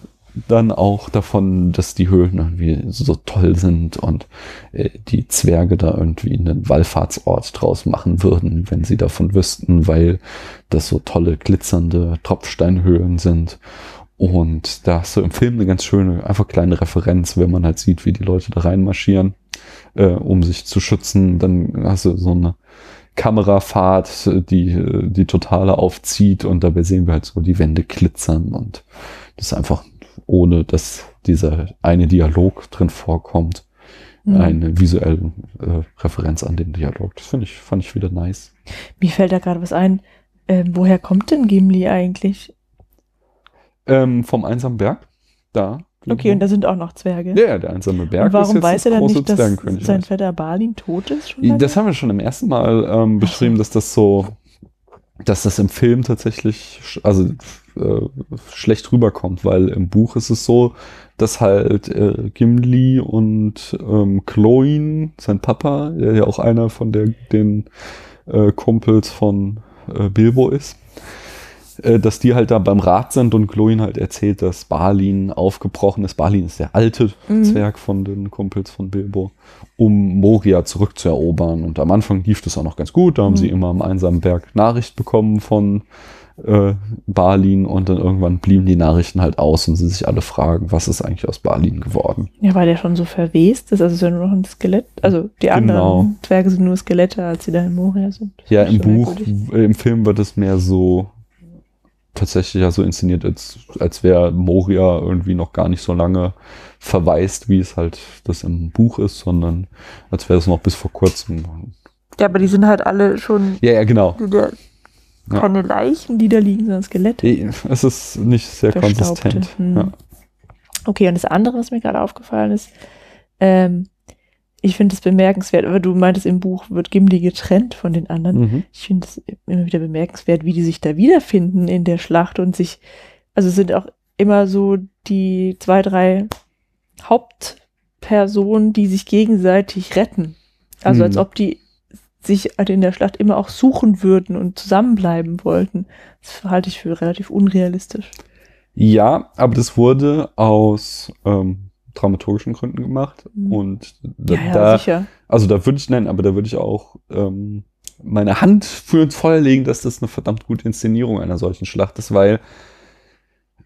dann auch davon, dass die Höhlen irgendwie so toll sind und äh, die Zwerge da irgendwie einen Wallfahrtsort draus machen würden, wenn sie davon wüssten, weil das so tolle, glitzernde Tropfsteinhöhlen sind. Und da hast du im Film eine ganz schöne, einfach kleine Referenz, wenn man halt sieht, wie die Leute da reinmarschieren, äh, um sich zu schützen. Dann hast du so eine Kamerafahrt, die die totale aufzieht und dabei sehen wir halt so die Wände glitzern und das ist einfach ohne, dass dieser eine Dialog drin vorkommt, Mhm. eine visuelle äh, Referenz an den Dialog. Das finde ich, fand ich wieder nice. Mir fällt da gerade was ein. Ähm, woher kommt denn Gimli eigentlich? Ähm, vom einsamen Berg, da. Okay, und da sind auch noch Zwerge. ja, der einsame Berg und warum weiß er dann nicht, dass sein Vetter Balin tot ist? Das haben wir schon im ersten Mal ähm, beschrieben, dass das so, dass das im Film tatsächlich, also äh, schlecht rüberkommt, weil im Buch ist es so, dass halt äh, Gimli und ähm, Chloin, sein Papa, der ja auch einer von der, den äh, Kumpels von äh, Bilbo ist, äh, dass die halt da beim Rat sind und Chloin halt erzählt, dass Balin aufgebrochen ist. Balin ist der alte Mhm. Zwerg von den Kumpels von Bilbo, um Moria zurückzuerobern. Und am Anfang lief das auch noch ganz gut. Da haben Mhm. sie immer am einsamen Berg Nachricht bekommen von äh, Balin und dann irgendwann blieben die Nachrichten halt aus und sie sich alle fragen, was ist eigentlich aus Balin geworden? Ja, weil der schon so verwest ist, also ist ja nur noch ein Skelett. Also die anderen Genau. Zwerge sind nur Skelette, als sie da in Moria sind. Ja, Das im ist schon Buch, merkwürdig. im Film wird es mehr so tatsächlich ja so inszeniert, als, als wäre Moria irgendwie noch gar nicht so lange verwaist, wie es halt das im Buch ist, sondern als wäre es noch bis vor kurzem. Ja, aber die sind halt alle schon Ja, ja, genau. wieder Ja. keine Leichen, die da liegen, sondern Skelette. Es ist nicht sehr Verstaubte. konsistent. Hm. Ja. Okay, und das andere, was mir gerade aufgefallen ist, ähm, ich finde es bemerkenswert, aber du meintest, im Buch wird Gimli getrennt von den anderen. Mhm. Ich finde es immer wieder bemerkenswert, wie die sich da wiederfinden in der Schlacht und sich, also es sind auch immer so die zwei, drei Hauptpersonen, die sich gegenseitig retten. Also Hm. als ob die sich halt in der Schlacht immer auch suchen würden und zusammenbleiben wollten. Das halte ich für relativ unrealistisch. Ja, aber das wurde aus ähm, dramaturgischen Gründen gemacht. Mhm. Und da, Ja, ja, da sicher. also da würde ich nennen, aber da würde ich auch ähm, meine Hand für ins Feuer legen, dass das eine verdammt gute Inszenierung einer solchen Schlacht ist, weil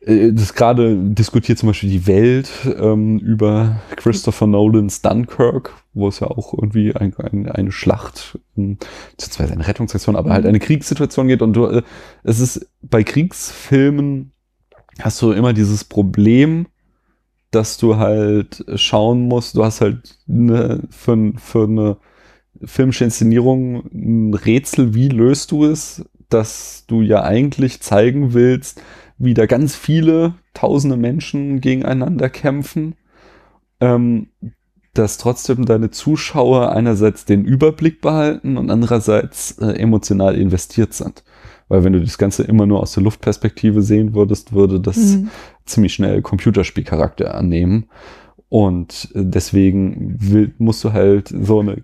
das gerade diskutiert zum Beispiel die Welt ähm, über Christopher Nolans Dunkirk, wo es ja auch irgendwie ein, ein, eine Schlacht, ähm, beziehungsweise eine Rettungsaktion, aber halt eine Kriegssituation geht. Und du, äh, es ist bei Kriegsfilmen hast du immer dieses Problem, dass du halt schauen musst, du hast halt eine, für, für eine filmische Inszenierung ein Rätsel, wie löst du es, dass du ja eigentlich zeigen willst, wie da ganz viele tausende Menschen gegeneinander kämpfen, ähm, dass trotzdem deine Zuschauer einerseits den Überblick behalten und andererseits äh, emotional investiert sind. Weil wenn du das Ganze immer nur aus der Luftperspektive sehen würdest, würde das Mhm. ziemlich schnell Computerspielcharakter annehmen. Und äh, deswegen will, musst du halt so eine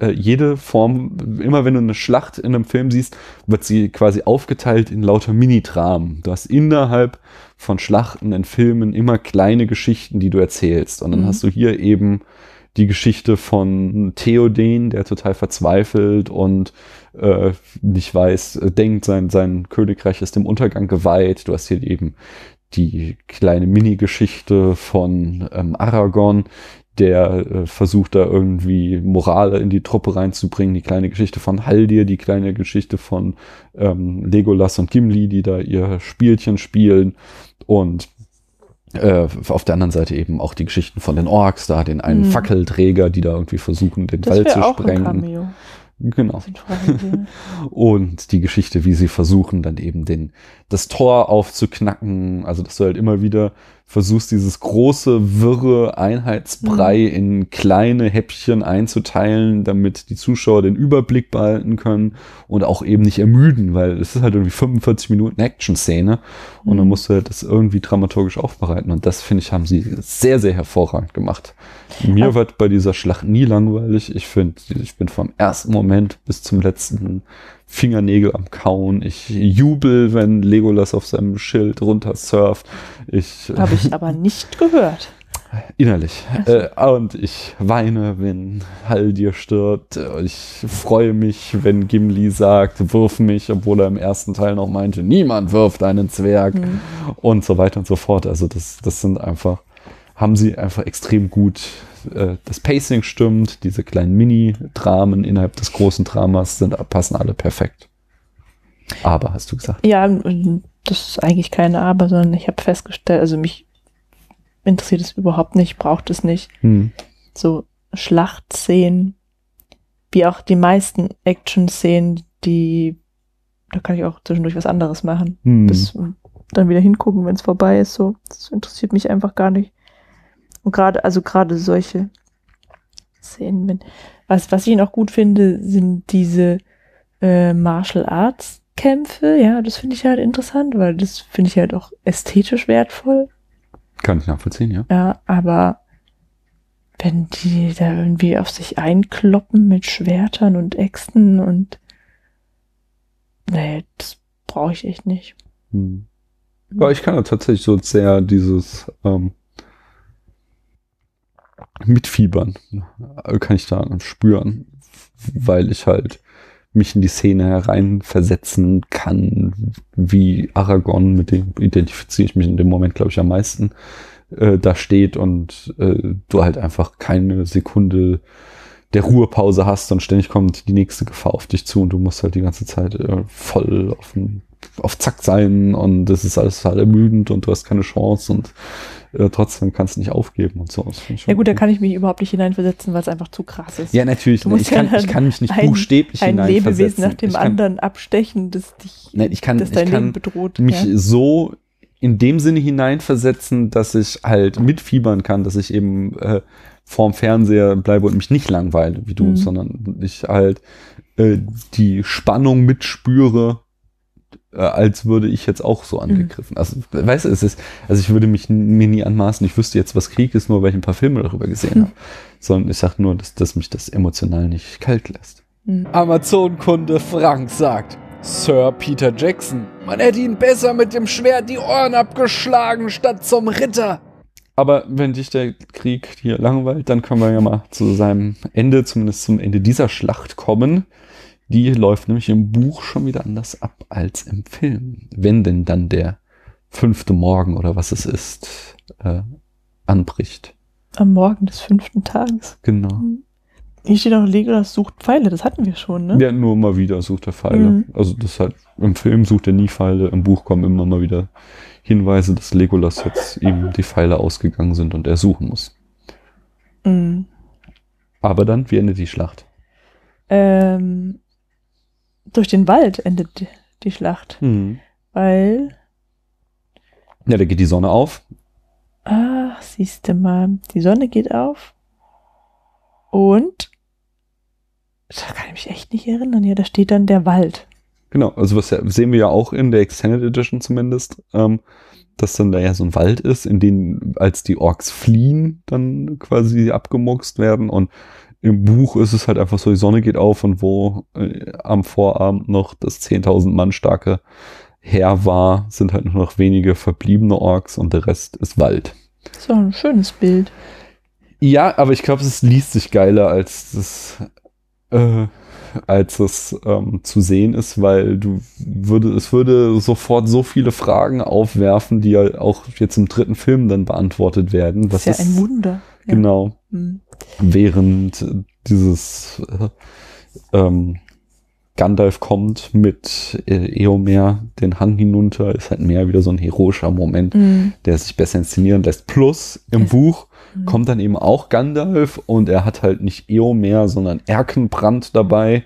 äh, jede Form, immer wenn du eine Schlacht in einem Film siehst, wird sie quasi aufgeteilt in lauter Mini-Dramen. Du hast innerhalb von Schlachten in Filmen immer kleine Geschichten, die du erzählst. Und dann Mhm. hast du hier eben die Geschichte von Theoden, der total verzweifelt und äh, nicht weiß, denkt, sein, sein Königreich ist dem Untergang geweiht. Du hast hier eben die kleine Mini-Geschichte von ähm, Aragorn, der äh, versucht da irgendwie Moral in die Truppe reinzubringen. Die kleine Geschichte von Haldir, die kleine Geschichte von ähm, Legolas und Gimli, die da ihr Spielchen spielen. Und äh, auf der anderen Seite eben auch die Geschichten von den Orks, da den einen Mhm. Fackelträger, die da irgendwie versuchen, den Das Wald zu auch ein sprengen. Cameo. Genau. *laughs* Und die Geschichte, wie sie versuchen, dann eben den, das Tor aufzuknacken. Also, dass du halt immer wieder versuchst, dieses große, wirre Einheitsbrei in kleine Häppchen einzuteilen, damit die Zuschauer den Überblick behalten können und auch eben nicht ermüden, weil es ist halt irgendwie 45 Minuten Action-Szene und dann Mhm. musst du halt das irgendwie dramaturgisch aufbereiten. Und das, finde ich, haben sie sehr, sehr hervorragend gemacht. Mir Aber- wird bei dieser Schlacht nie langweilig. Ich finde, ich bin vom ersten Moment bis zum letzten Fingernägel am Kauen. Ich jubel, wenn Legolas auf seinem Schild runter surft. Ich Habe ich *laughs* aber nicht gehört. innerlich. So. Äh, und ich weine, wenn Haldir stirbt. Ich freue mich, wenn Gimli sagt, wirf mich, obwohl er im ersten Teil noch meinte, niemand wirft einen Zwerg Mhm. und so weiter und so fort. Also das, das sind einfach, haben sie einfach extrem gut, äh, das Pacing stimmt, diese kleinen Mini-Dramen innerhalb des großen Dramas sind, passen alle perfekt. Aber hast du gesagt? Ja, das ist eigentlich keine Aber, sondern ich habe festgestellt, also mich interessiert es überhaupt nicht, braucht es nicht. Hm. So Schlachtszenen, wie auch die meisten Action-Szenen, die, da kann ich auch zwischendurch was anderes machen. Hm. bis dann wieder hingucken, wenn es vorbei ist. So, das interessiert mich einfach gar nicht. Und gerade, also gerade solche Szenen, wenn, was, was ich noch gut finde, sind diese äh, Martial Arts Kämpfe. Ja, das finde ich halt interessant, weil das finde ich halt auch ästhetisch wertvoll. Kann ich nachvollziehen, ja. Ja, aber wenn die da irgendwie auf sich einkloppen mit Schwertern und Äxten und nee, das brauche ich echt nicht. Hm. Aber ich kann ja tatsächlich so sehr dieses ähm, Mitfiebern, kann ich da spüren, weil ich halt mich in die Szene hereinversetzen kann, wie Aragorn, mit dem identifiziere ich mich in dem Moment, glaube ich, am meisten, äh, da steht und äh, du halt einfach keine Sekunde der Ruhepause hast und ständig kommt die nächste Gefahr auf dich zu und du musst halt die ganze Zeit äh, voll auf, den, auf Zack sein und das ist alles total ermüdend und du hast keine Chance und äh, trotzdem kannst du nicht aufgeben und so. Ich Ja gut, da kann ich mich überhaupt nicht hineinversetzen, weil es einfach zu krass ist. Ja, natürlich. Ne, ich, kann, ja ich kann mich nicht ein- buchstäblich ein hineinversetzen. Lebewesen nach dem ich kann anderen abstechen, das dich, Nein, ich kann- das ich dein kann Leben bedroht. mich ja. so in dem Sinne hineinversetzen, dass ich halt mitfiebern kann, dass ich eben äh, vorm Fernseher bleibe und mich nicht langweile wie du, Mhm. sondern ich halt äh, die Spannung mitspüre, äh, als würde ich jetzt auch Mhm. so angegriffen. Also, weißt du, es ist, also ich würde mich mir nie anmaßen, ich wüsste jetzt, was Krieg ist, nur weil ich ein paar Filme darüber gesehen Mhm. habe. Sondern ich sage nur, dass, dass mich das emotional nicht kalt lässt. Mhm. Amazon-Kunde Frank sagt, Sir Peter Jackson, man hätte ihn besser mit dem Schwert die Ohren abgeschlagen statt zum Ritter. Aber wenn dich der Krieg hier langweilt, dann können wir ja mal zu seinem Ende, zumindest zum Ende dieser Schlacht kommen. Die läuft nämlich im Buch schon wieder anders ab als im Film. Wenn denn dann der fünfte Morgen oder was es ist, äh, anbricht. Am Morgen des fünften Tages. Genau. Hier steht auch, Legolas sucht Pfeile, das hatten wir schon, ne? Ja, nur mal wieder sucht er Pfeile. Mhm. Also das halt, im Film sucht er nie Pfeile, im Buch kommen immer mal wieder Hinweise, dass Legolas jetzt ihm die Pfeile ausgegangen sind und er suchen muss. Mhm. Aber dann, wie endet die Schlacht? Ähm, durch den Wald endet die, Schlacht, Mhm. weil, Ja, da geht die Sonne auf. ach, siehst du mal, die Sonne geht auf und da kann ich mich echt nicht erinnern. Ja, da steht dann der Wald. Genau, also was sehen wir ja auch in der Extended Edition zumindest, ähm, dass dann da ja so ein Wald ist, in den, als die Orks fliehen, dann quasi abgemuckst werden und Im Buch ist es halt einfach so, die Sonne geht auf und wo äh, am Vorabend noch das 10.000 Mann starke Heer war, sind halt nur noch wenige verbliebene Orks und der Rest ist Wald. So ein schönes Bild. Ja, aber ich glaube, es liest sich geiler, als das, äh, als es ähm, zu sehen ist, weil du würde, es würde sofort so viele Fragen aufwerfen, die ja auch jetzt im dritten Film dann beantwortet werden. Das ist ja ein Wunder. Ja. Genau. Während dieses äh, ähm, Gandalf kommt mit äh, Eomer den Hang hinunter, ist halt mehr wieder so ein heroischer Moment, Mhm. der sich besser inszenieren lässt. Plus im Es- Buch Mhm. kommt dann eben auch Gandalf und er hat halt nicht Eomer, sondern Erkenbrand dabei.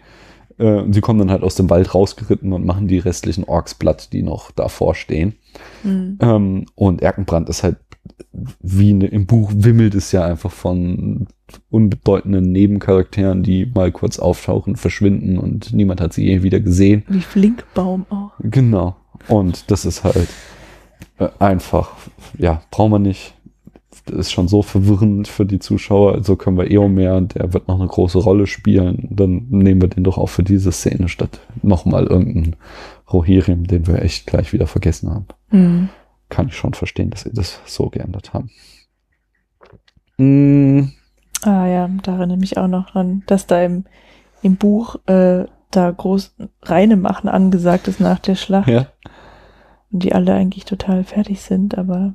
Äh, sie kommen dann halt aus dem Wald rausgeritten und machen die restlichen Orks platt, die noch davor stehen. Mhm. Ähm, und Erkenbrand ist halt wie ne, im Buch wimmelt es ja einfach von unbedeutenden Nebencharakteren, die mal kurz auftauchen, verschwinden und niemand hat sie je wieder gesehen. Wie Flinkbaum auch. Genau. Und das ist halt äh, einfach, ja, brauchen wir nicht. Das ist schon so verwirrend für die Zuschauer. Also können wir Eomer, der wird noch eine große Rolle spielen. Dann nehmen wir den doch auch für diese Szene statt nochmal irgendeinen Rohirrim, den wir echt gleich wieder vergessen haben Mhm. Kann ich schon verstehen, dass sie das so geändert haben. Mm, Ah ja, da erinnere ich mich auch noch dran, dass da im, im Buch äh, da groß reine machen angesagt ist nach der Schlacht. ja, Und die alle eigentlich total fertig sind, aber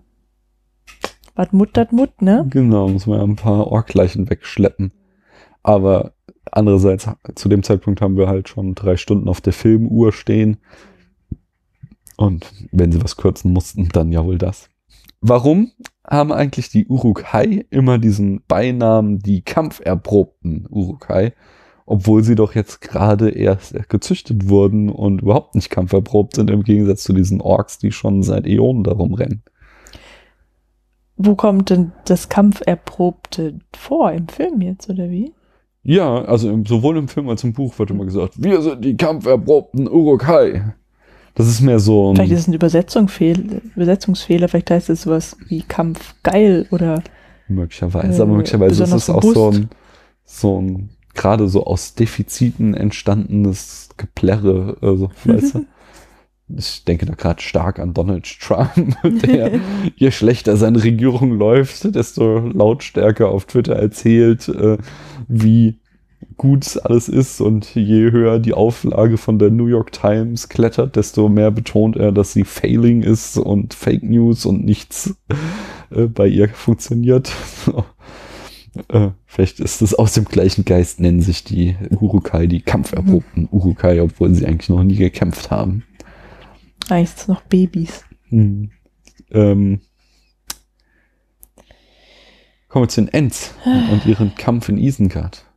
wat Mut, dat Mut, ne? genau, muss man ja ein paar Orkleichen wegschleppen. Aber andererseits, zu dem Zeitpunkt haben wir halt schon drei Stunden auf der Filmuhr stehen. Und wenn sie was kürzen mussten, dann ja wohl das. Warum haben eigentlich die Urukai immer diesen Beinamen die kampferprobten Urukai, obwohl sie doch jetzt gerade erst gezüchtet wurden und überhaupt nicht kampferprobt sind, im Gegensatz zu diesen Orks, die schon seit Äonen darum rennen? Wo kommt denn das Kampferprobte vor? Im Film jetzt, oder wie? Ja, also im, sowohl im Film als im Buch wird immer gesagt, wir sind die kampferprobten Urukai. Das ist mehr so Vielleicht ein, ist es ein Übersetzung fehl, Übersetzungsfehler, vielleicht heißt es sowas wie Kampf geil oder möglicherweise, äh, aber möglicherweise ist es auch so robust. ein, so ein gerade so aus Defiziten entstandenes Geplärre, also, *laughs* weißt du? Ich denke da gerade stark an Donald Trump, *laughs* der *laughs* je schlechter seine Regierung läuft, desto lautstärker auf Twitter erzählt, äh, wie gut alles ist und je höher die Auflage von der New York Times klettert, desto mehr betont er, dass sie failing ist und Fake News und nichts äh, bei ihr funktioniert. *laughs* äh, vielleicht ist es aus dem gleichen Geist, nennen sich die Urukai die kampferprobten Urukai, obwohl sie eigentlich noch nie gekämpft haben. eigentlich sind noch Babys. Hm. Ähm, kommen wir zu den Ents *sighs* und ihren Kampf in Isengard.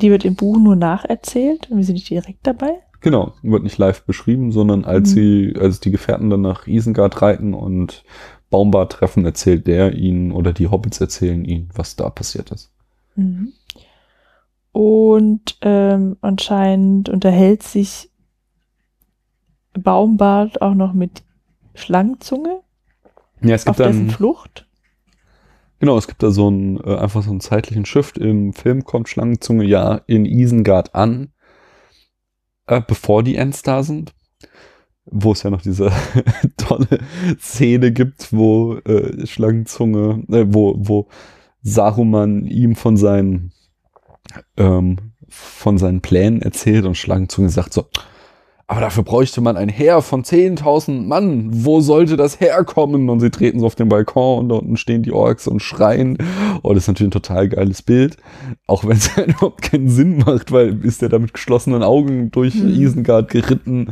Die wird im Buch nur nacherzählt und wir sind nicht direkt dabei. Genau, wird nicht live beschrieben, sondern als Mhm. sie, als die Gefährten dann nach Isengard reiten und Baumbart treffen, erzählt der ihnen oder die Hobbits erzählen ihnen, was da passiert ist. Mhm. Und ähm, anscheinend unterhält sich Baumbart auch noch mit Schlangenzunge Ja, es auf gibt dessen dann, Flucht. Genau, es gibt da so einen, äh, einfach so einen zeitlichen Shift. Im Film kommt Schlangenzunge ja in Isengard an, äh, bevor die Ents da sind. Wo es ja noch diese *laughs* tolle Szene gibt, wo äh, Schlangenzunge, äh, wo, wo Saruman ihm von seinen ähm, von seinen Plänen erzählt und Schlangenzunge sagt so, aber dafür bräuchte man ein Heer von 10.000 Mann. Wo sollte das herkommen? Und sie treten so auf den Balkon und da unten stehen die Orks und schreien. Oh, das ist natürlich ein total geiles Bild. Auch wenn es *laughs* überhaupt keinen Sinn macht, weil ist der da mit geschlossenen Augen durch Mhm. Isengard geritten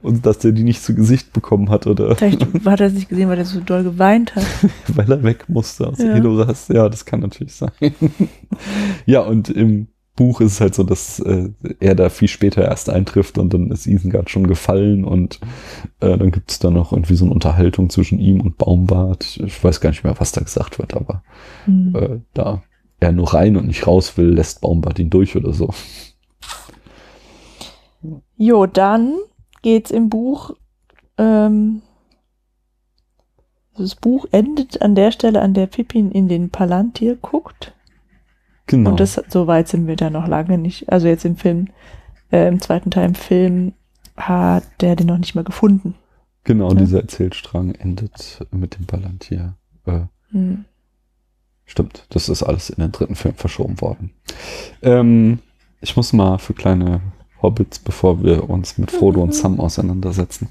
und dass der die nicht zu Gesicht bekommen hat oder Vielleicht hat er es nicht gesehen, weil er so doll geweint hat. *laughs* weil er weg musste aus Ja. Edoras. Ja, das kann natürlich sein. *laughs* ja, und im Buch ist es halt so, dass äh, er da viel später erst eintrifft und dann ist Isengard schon gefallen und äh, dann gibt es da noch irgendwie so eine Unterhaltung zwischen ihm und Baumbart. Ich weiß gar nicht mehr, was da gesagt wird, aber Mhm. äh, da er nur rein und nicht raus will, lässt Baumbart ihn durch oder so. Jo, dann geht's im Buch. Ähm, das Buch endet an der Stelle, an der Pippin in den Palantir guckt. Genau. Und das, so weit sind wir da noch lange nicht. Also jetzt im Film, äh, im zweiten Teil im Film hat der den noch nicht mal gefunden. genau, Ja. dieser Erzählstrang endet mit dem Palantir. Äh, Hm. Stimmt, das ist alles in den dritten Film verschoben worden. Ähm, ich muss mal für kleine Hobbits, bevor wir uns mit Frodo und Sam auseinandersetzen.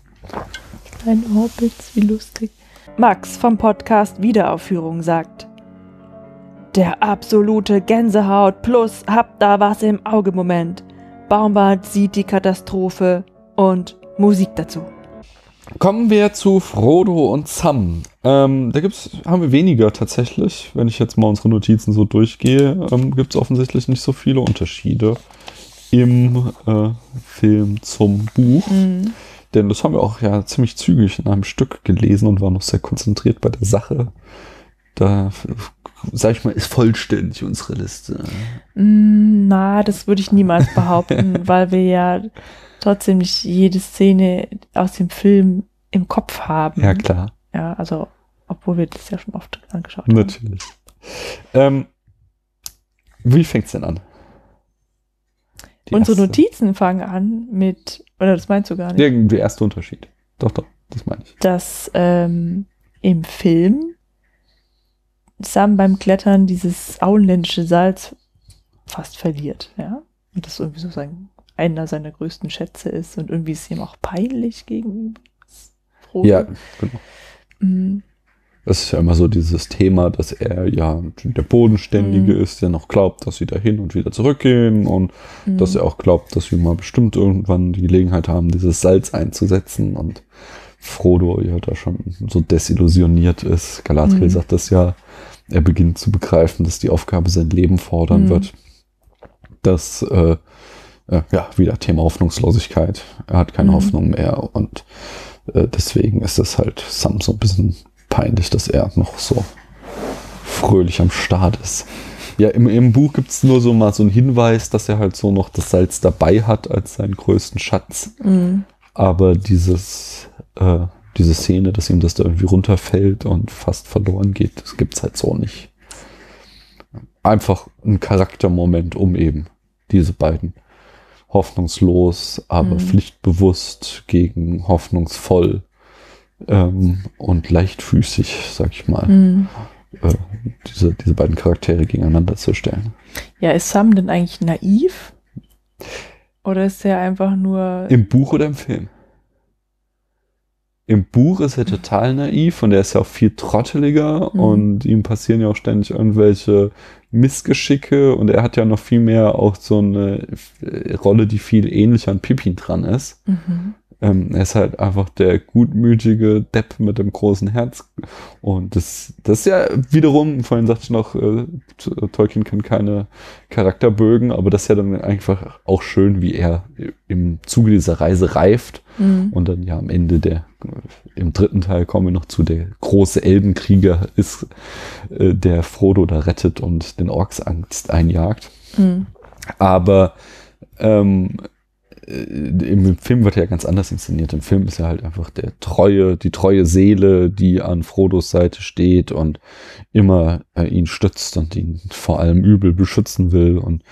Ein Hobbits, wie lustig. Max vom Podcast Wiederaufführung sagt: Der absolute Gänsehaut plus habt da was im Auge Moment. Baumbart sieht die Katastrophe und Musik dazu. Kommen wir zu Frodo und Sam. Ähm, da gibt's, haben wir weniger tatsächlich. Wenn ich jetzt mal unsere Notizen so durchgehe, ähm, gibt es offensichtlich nicht so viele Unterschiede im äh, Film zum Buch. Mhm. Denn das haben wir auch ja ziemlich zügig in einem Stück gelesen und waren noch sehr konzentriert bei der Sache. Da, sag ich mal, ist vollständig unsere Liste. Mm, Na, das würde ich niemals *laughs* behaupten, weil wir ja trotzdem nicht jede Szene aus dem Film im Kopf haben. Ja, klar. Ja, also, obwohl wir das ja schon oft angeschaut haben. Natürlich. Ähm, wie fängt's denn an? Die Unsere erste- Notizen fangen an mit, oder das meinst du gar nicht, Der, der erste Unterschied. Doch, doch, das meine ich. dass ähm, im Film Sam beim Klettern dieses auenländische Salz fast verliert, ja. Und das irgendwie so sein, einer seiner größten Schätze ist und irgendwie ist ihm auch peinlich gegenüber. Frodo. Ja, genau. Mhm. Das ist ja immer so dieses Thema, dass er ja der Bodenständige Mhm. ist, der noch glaubt, dass sie da hin und wieder zurückgehen und Mhm. dass er auch glaubt, dass wir mal bestimmt irgendwann die Gelegenheit haben, dieses Salz einzusetzen und Frodo ja da schon so desillusioniert ist. Galadriel Mhm. sagt das ja, er beginnt zu begreifen, dass die Aufgabe sein Leben fordern Mhm. wird. Das, äh, äh, ja, wieder Thema Hoffnungslosigkeit. Er hat keine Mhm. Hoffnung mehr und äh, deswegen ist es halt Sam so ein bisschen peinlich, dass er noch so fröhlich am Start ist. Ja, im, im Buch gibt es nur so mal so einen Hinweis, dass er halt so noch das Salz dabei hat als seinen größten Schatz. Mhm. Aber dieses, äh, diese Szene, dass ihm das da irgendwie runterfällt und fast verloren geht, das gibt's halt so nicht. Einfach ein Charaktermoment, um eben diese beiden hoffnungslos, aber Mhm. pflichtbewusst gegen hoffnungsvoll ähm, und leichtfüßig, sag ich mal, Mhm. äh, diese, diese beiden Charaktere gegeneinander zu stellen. Ja, ist Sam denn eigentlich naiv? Oder ist er einfach nur. Im Buch oder im Film? Im Buch ist er total naiv und er ist ja auch viel trotteliger Mhm. und ihm passieren ja auch ständig irgendwelche Missgeschicke und er hat ja noch viel mehr auch so eine äh, Rolle, die viel ähnlicher an Pippin dran ist. Mhm. Ähm, er ist halt einfach der gutmütige Depp mit dem großen Herz. Und das, das ist ja wiederum, vorhin sagte ich noch, äh, Tolkien kann keine Charakterbögen, aber das ist ja dann einfach auch schön, wie er im Zuge dieser Reise reift Mhm. und dann ja am Ende der, im dritten Teil kommen wir noch zu, der große Elbenkrieger ist, äh, der Frodo da rettet und den Orks Angst einjagt. Mhm. Aber ähm, äh, im Film wird er ja ganz anders inszeniert. Im Film ist er halt einfach der treue, die treue Seele, die an Frodos Seite steht und immer äh, ihn stützt und ihn vor allem übel beschützen will. Und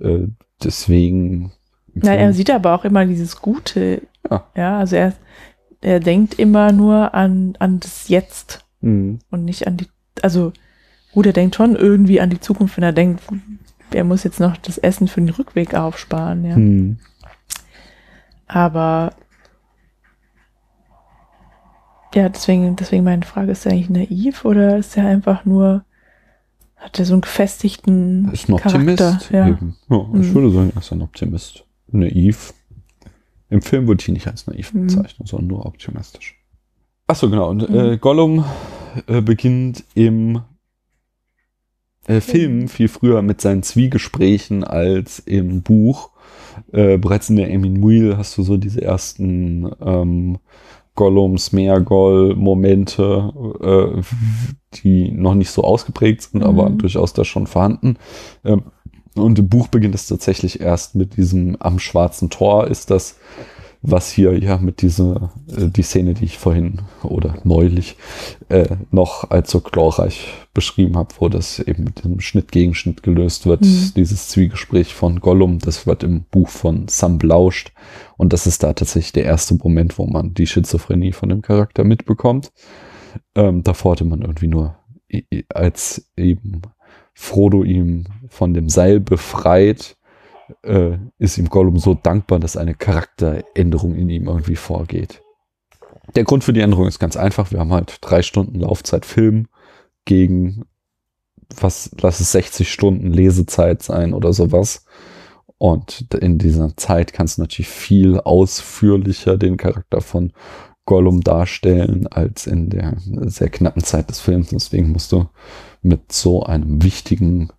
äh, deswegen. Ja, er sieht aber auch immer dieses Gute. Ja. Ja, also er, er denkt immer nur an, an das Jetzt Mhm. und nicht an die. Also, gut, er denkt schon irgendwie an die Zukunft, wenn er denkt, er muss jetzt noch das Essen für den Rückweg aufsparen, ja. Mhm. Aber. Ja, deswegen, deswegen meine Frage, ist er eigentlich naiv oder ist er einfach nur. Hat er so einen gefestigten Ist ein Charakter? Optimist. Ja. Eben. Ja, ich Mhm. würde sagen, er ist ein Optimist. Naiv. Im Film ich ihn nicht als naiv Mhm. bezeichnen, sondern nur optimistisch. Achso, genau. Und Mhm. äh, Gollum äh, beginnt im äh, Film viel früher mit seinen Zwiegesprächen als im Buch. Äh, bereits in der Emin Muil hast du so diese ersten ähm, Gollums, Meergoll-Momente, äh, die noch nicht so ausgeprägt sind, Mhm. aber durchaus da schon vorhanden. Ähm, und im Buch beginnt es tatsächlich erst mit diesem am schwarzen Tor ist das was hier ja mit dieser, äh, die Szene, die ich vorhin oder neulich äh, noch als so glorreich beschrieben habe, wo das eben mit dem Schnitt-Gegenschnitt gelöst wird, Mhm. dieses Zwiegespräch von Gollum, das wird im Buch von Sam belauscht und das ist da tatsächlich der erste Moment, wo man die Schizophrenie von dem Charakter mitbekommt. Ähm, davor hatte man irgendwie nur, als eben Frodo ihm von dem Seil befreit, äh, ist ihm Gollum so dankbar, dass eine Charakteränderung in ihm irgendwie vorgeht. Der Grund für die Änderung ist ganz einfach. Wir haben halt drei Stunden Laufzeit Film gegen, was, lass es 60 Stunden Lesezeit sein oder sowas. Und in dieser Zeit kannst du natürlich viel ausführlicher den Charakter von Gollum darstellen als in der sehr knappen Zeit des Films. Deswegen musst du mit so einem wichtigen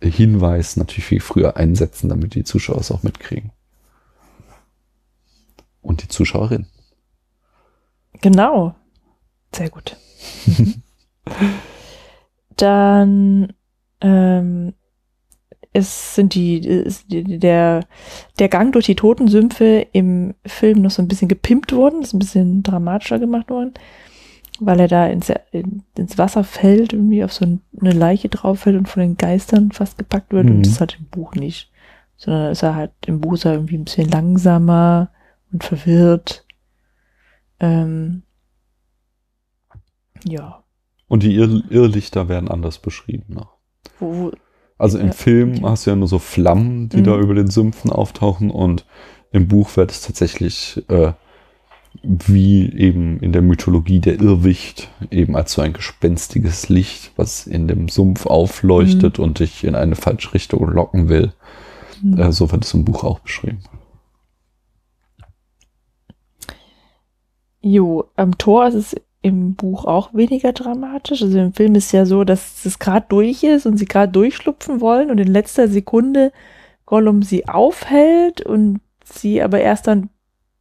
Hinweis natürlich viel früher einsetzen, damit die Zuschauer es auch mitkriegen. Und die Zuschauerin. Genau. Sehr gut. *laughs* Dann ähm, es sind die, ist der, der Gang durch die Totensümpfe im Film noch so ein bisschen gepimpt worden, ist ein bisschen dramatischer gemacht worden, weil er da ins, in, ins Wasser fällt, irgendwie auf so ein- eine Leiche drauf fällt und von den Geistern fast gepackt wird. Mhm. Und das hat im Buch nicht. Sondern ist er halt, im Buch ist er irgendwie ein bisschen langsamer und verwirrt. Ähm, ja. Und die Irr Irrlichter werden anders beschrieben noch. Wo, wo, Also im Ja, Film okay. hast du ja nur so Flammen, die Mhm. da über den Sümpfen auftauchen und im Buch wird es tatsächlich äh, wie eben in der Mythologie der Irrwicht eben als so ein gespenstiges Licht, was in dem Sumpf aufleuchtet und dich in eine falsche Richtung locken will. hm. Äh, so wird es im Buch auch beschrieben. Jo, am Tor ist es im Buch auch weniger dramatisch. Also im Film ist ja so, dass es gerade durch ist und sie gerade durchschlupfen wollen und in letzter Sekunde Gollum sie aufhält und sie aber erst dann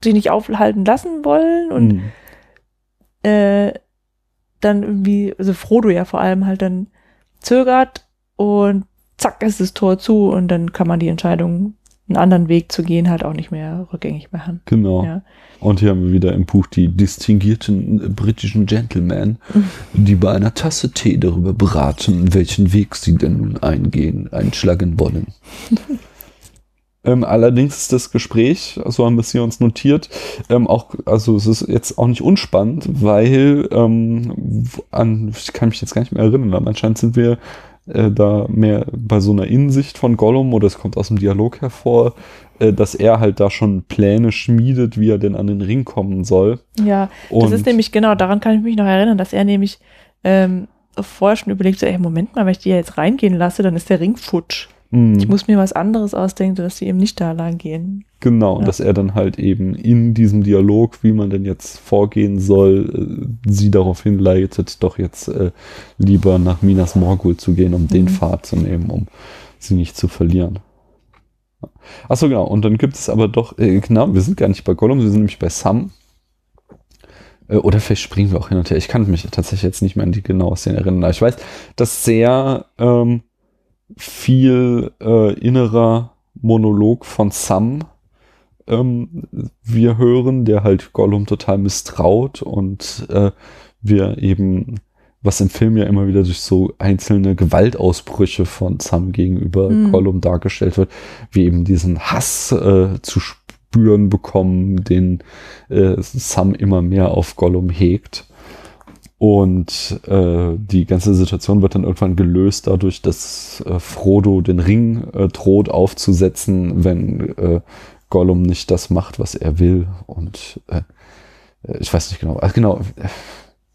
sie nicht aufhalten lassen wollen und Mhm. äh, dann irgendwie, also Frodo ja vor allem halt dann zögert und zack ist das Tor zu und dann kann man die Entscheidung, einen anderen Weg zu gehen, halt auch nicht mehr rückgängig machen. Genau. Ja. Und hier haben wir wieder im Buch die distinguierten äh, britischen Gentlemen, *laughs* die bei einer Tasse Tee darüber beraten, welchen Weg sie denn nun eingehen, einschlagen wollen. *laughs* ähm, allerdings ist das Gespräch, so haben wir es hier uns notiert, ähm, auch, also es ist jetzt auch nicht unspannend, weil ähm, an, ich kann mich jetzt gar nicht mehr erinnern, aber anscheinend sind wir äh, da mehr bei so einer Insicht von Gollum oder es kommt aus dem Dialog hervor, äh, dass er halt da schon Pläne schmiedet, wie er denn an den Ring kommen soll. Ja, Und das ist nämlich genau, daran kann ich mich noch erinnern, dass er nämlich ähm, vorher schon überlegt, so, ey, Moment mal, wenn ich die jetzt reingehen lasse, dann ist der Ring futsch. Mh, Ich muss mir was anderes ausdenken, dass die eben nicht da lang gehen. genau, Ja. dass er dann halt eben in diesem Dialog, wie man denn jetzt vorgehen soll, äh, sie darauf hinleitet, doch jetzt äh, lieber nach Minas Morgul zu gehen, um den Mhm. Pfad zu nehmen, um sie nicht zu verlieren. Achso, genau. Und dann gibt es aber doch, äh, genau, wir sind gar nicht bei Gollum, wir sind nämlich bei Sam. Äh, Oder vielleicht springen wir auch hin und her. Ich kann mich tatsächlich jetzt nicht mehr an die genaue Szene erinnern. Aber ich weiß, dass sehr ähm, viel äh, innerer Monolog von Sam ähm, wir hören, der halt Gollum total misstraut und äh, wir eben, was im Film ja immer wieder durch so einzelne Gewaltausbrüche von Sam gegenüber Mhm. Gollum dargestellt wird, wie eben diesen Hass äh, zu spüren bekommen, den äh, Sam immer mehr auf Gollum hegt. Und äh, die ganze Situation wird dann irgendwann gelöst dadurch, dass äh, Frodo den Ring äh, droht aufzusetzen, wenn äh, Gollum nicht das macht, was er will. Und äh, äh, ich weiß nicht genau, also genau,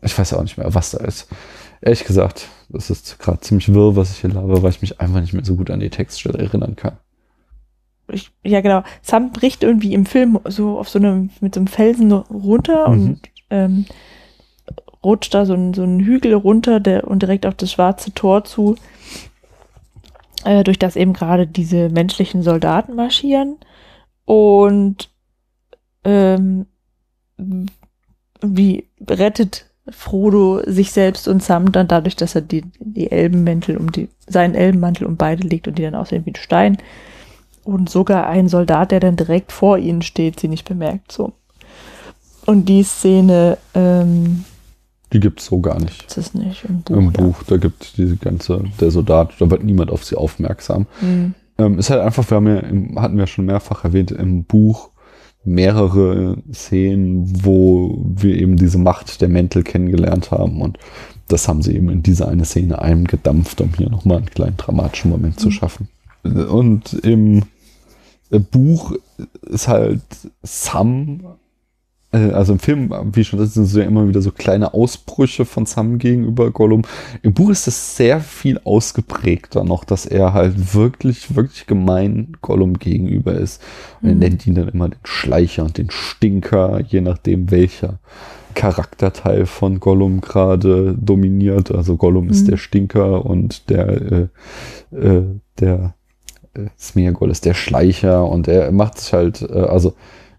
ich weiß auch nicht mehr, was da ist. Ehrlich gesagt, das ist gerade ziemlich wirr, was ich hier laber, weil ich mich einfach nicht mehr so gut an die Textstelle erinnern kann. Ich, ja, genau. Sam bricht irgendwie im Film so auf so einem, mit so einem Felsen runter Mhm. und ähm, rutscht da so einen, so einen Hügel runter der, und direkt auf das schwarze Tor zu, äh, durch das eben gerade diese menschlichen Soldaten marschieren. Und ähm, wie rettet Frodo sich selbst und Sam dann dadurch, dass er die, die Elbenmäntel um die, seinen Elbenmantel um beide legt und die dann aussehen wie ein Stein. und sogar ein Soldat, der dann direkt vor ihnen steht, sie nicht bemerkt. So. Und die Szene, ähm, Die gibt's so gar nicht. ist es nicht im Buch. Im ja. Buch, da gibt diese ganze, der Soldat, da wird niemand auf sie aufmerksam. Hm. Ähm, ist halt einfach, wir haben ja, im, hatten wir schon mehrfach erwähnt, im Buch mehrere Szenen, wo wir eben diese Macht der Mäntel kennengelernt haben und das haben sie eben in diese eine Szene eingedampft, um hier nochmal einen kleinen dramatischen Moment zu schaffen. Und im Buch ist halt Sam, also im Film, wie schon, das sind so ja immer wieder so kleine Ausbrüche von Sam gegenüber Gollum. Im Buch ist es sehr viel ausgeprägter noch, dass er halt wirklich, wirklich gemein Gollum gegenüber ist. Und er Mhm. nennt ihn dann immer den Schleicher und den Stinker, je nachdem welcher Charakterteil von Gollum gerade dominiert. Also Gollum ist Mhm. der Stinker und der, äh, äh, der äh, Smeagol ist der Schleicher und er macht sich halt, äh, also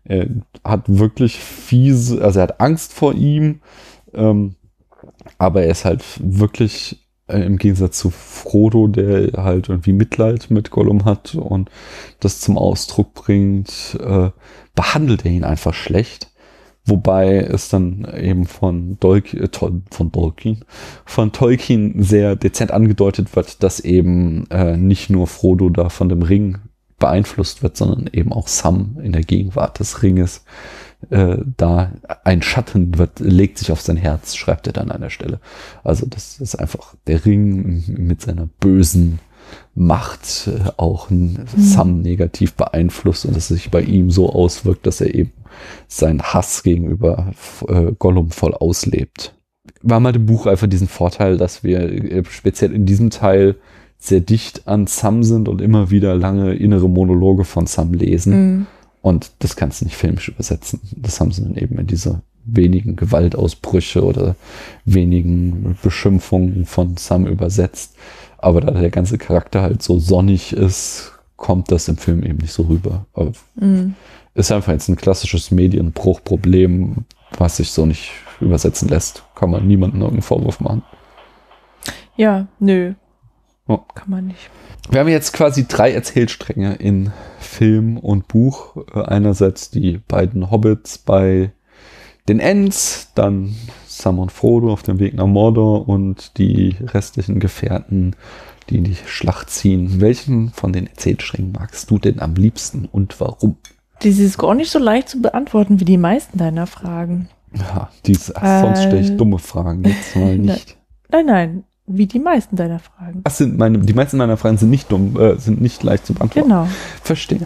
er hat wirklich fiese, also er hat Angst vor ihm, ähm, aber er ist halt wirklich äh, im Gegensatz zu Frodo, der halt irgendwie Mitleid mit Gollum hat und das zum Ausdruck bringt, äh, behandelt er ihn einfach schlecht. Wobei es dann eben von, Dolk, äh, von Tolkien, von Tolkien sehr dezent angedeutet wird, dass eben äh, nicht nur Frodo da von dem Ring beeinflusst wird, sondern eben auch Sam in der Gegenwart des Ringes. Äh, da ein Schatten wird, legt sich auf sein Herz, schreibt er dann an der Stelle. Also das ist einfach der Ring mit seiner bösen Macht äh, auch ein Sam negativ beeinflusst und dass es sich bei ihm so auswirkt, dass er eben seinen Hass gegenüber äh, Gollum voll auslebt. Haben halt im Buch einfach diesen Vorteil, dass wir äh, speziell in diesem Teil sehr dicht an Sam sind und immer wieder lange innere Monologe von Sam lesen. Hm. Und das kannst du nicht filmisch übersetzen. Das haben sie dann eben in diese wenigen Gewaltausbrüche oder wenigen Beschimpfungen von Sam übersetzt. Aber da der ganze Charakter halt so sonnig ist, kommt das im Film eben nicht so rüber. Aber Hm. ist einfach jetzt ein klassisches Medienbruchproblem, was sich so nicht übersetzen lässt. Kann man niemandem irgendeinen Vorwurf machen. Ja, nö. Ja. Kann man nicht. Wir haben jetzt quasi drei Erzählstränge in Film und Buch. Äh, Einerseits die beiden Hobbits bei den Ents, dann Sam und Frodo auf dem Weg nach Mordor und die restlichen Gefährten, die in die Schlacht ziehen. Welchen von den Erzählsträngen magst du denn am liebsten und warum? Das ist gar nicht so leicht zu beantworten wie die meisten deiner Fragen. Ja, diese, ach, sonst stelle ich Äh, dumme Fragen jetzt mal *laughs* nicht. Nein, nein, wie die meisten deiner Fragen. Das sind meine, die meisten meiner Fragen sind nicht dumm, äh, sind nicht leicht zu beantworten. Genau. Verstehe.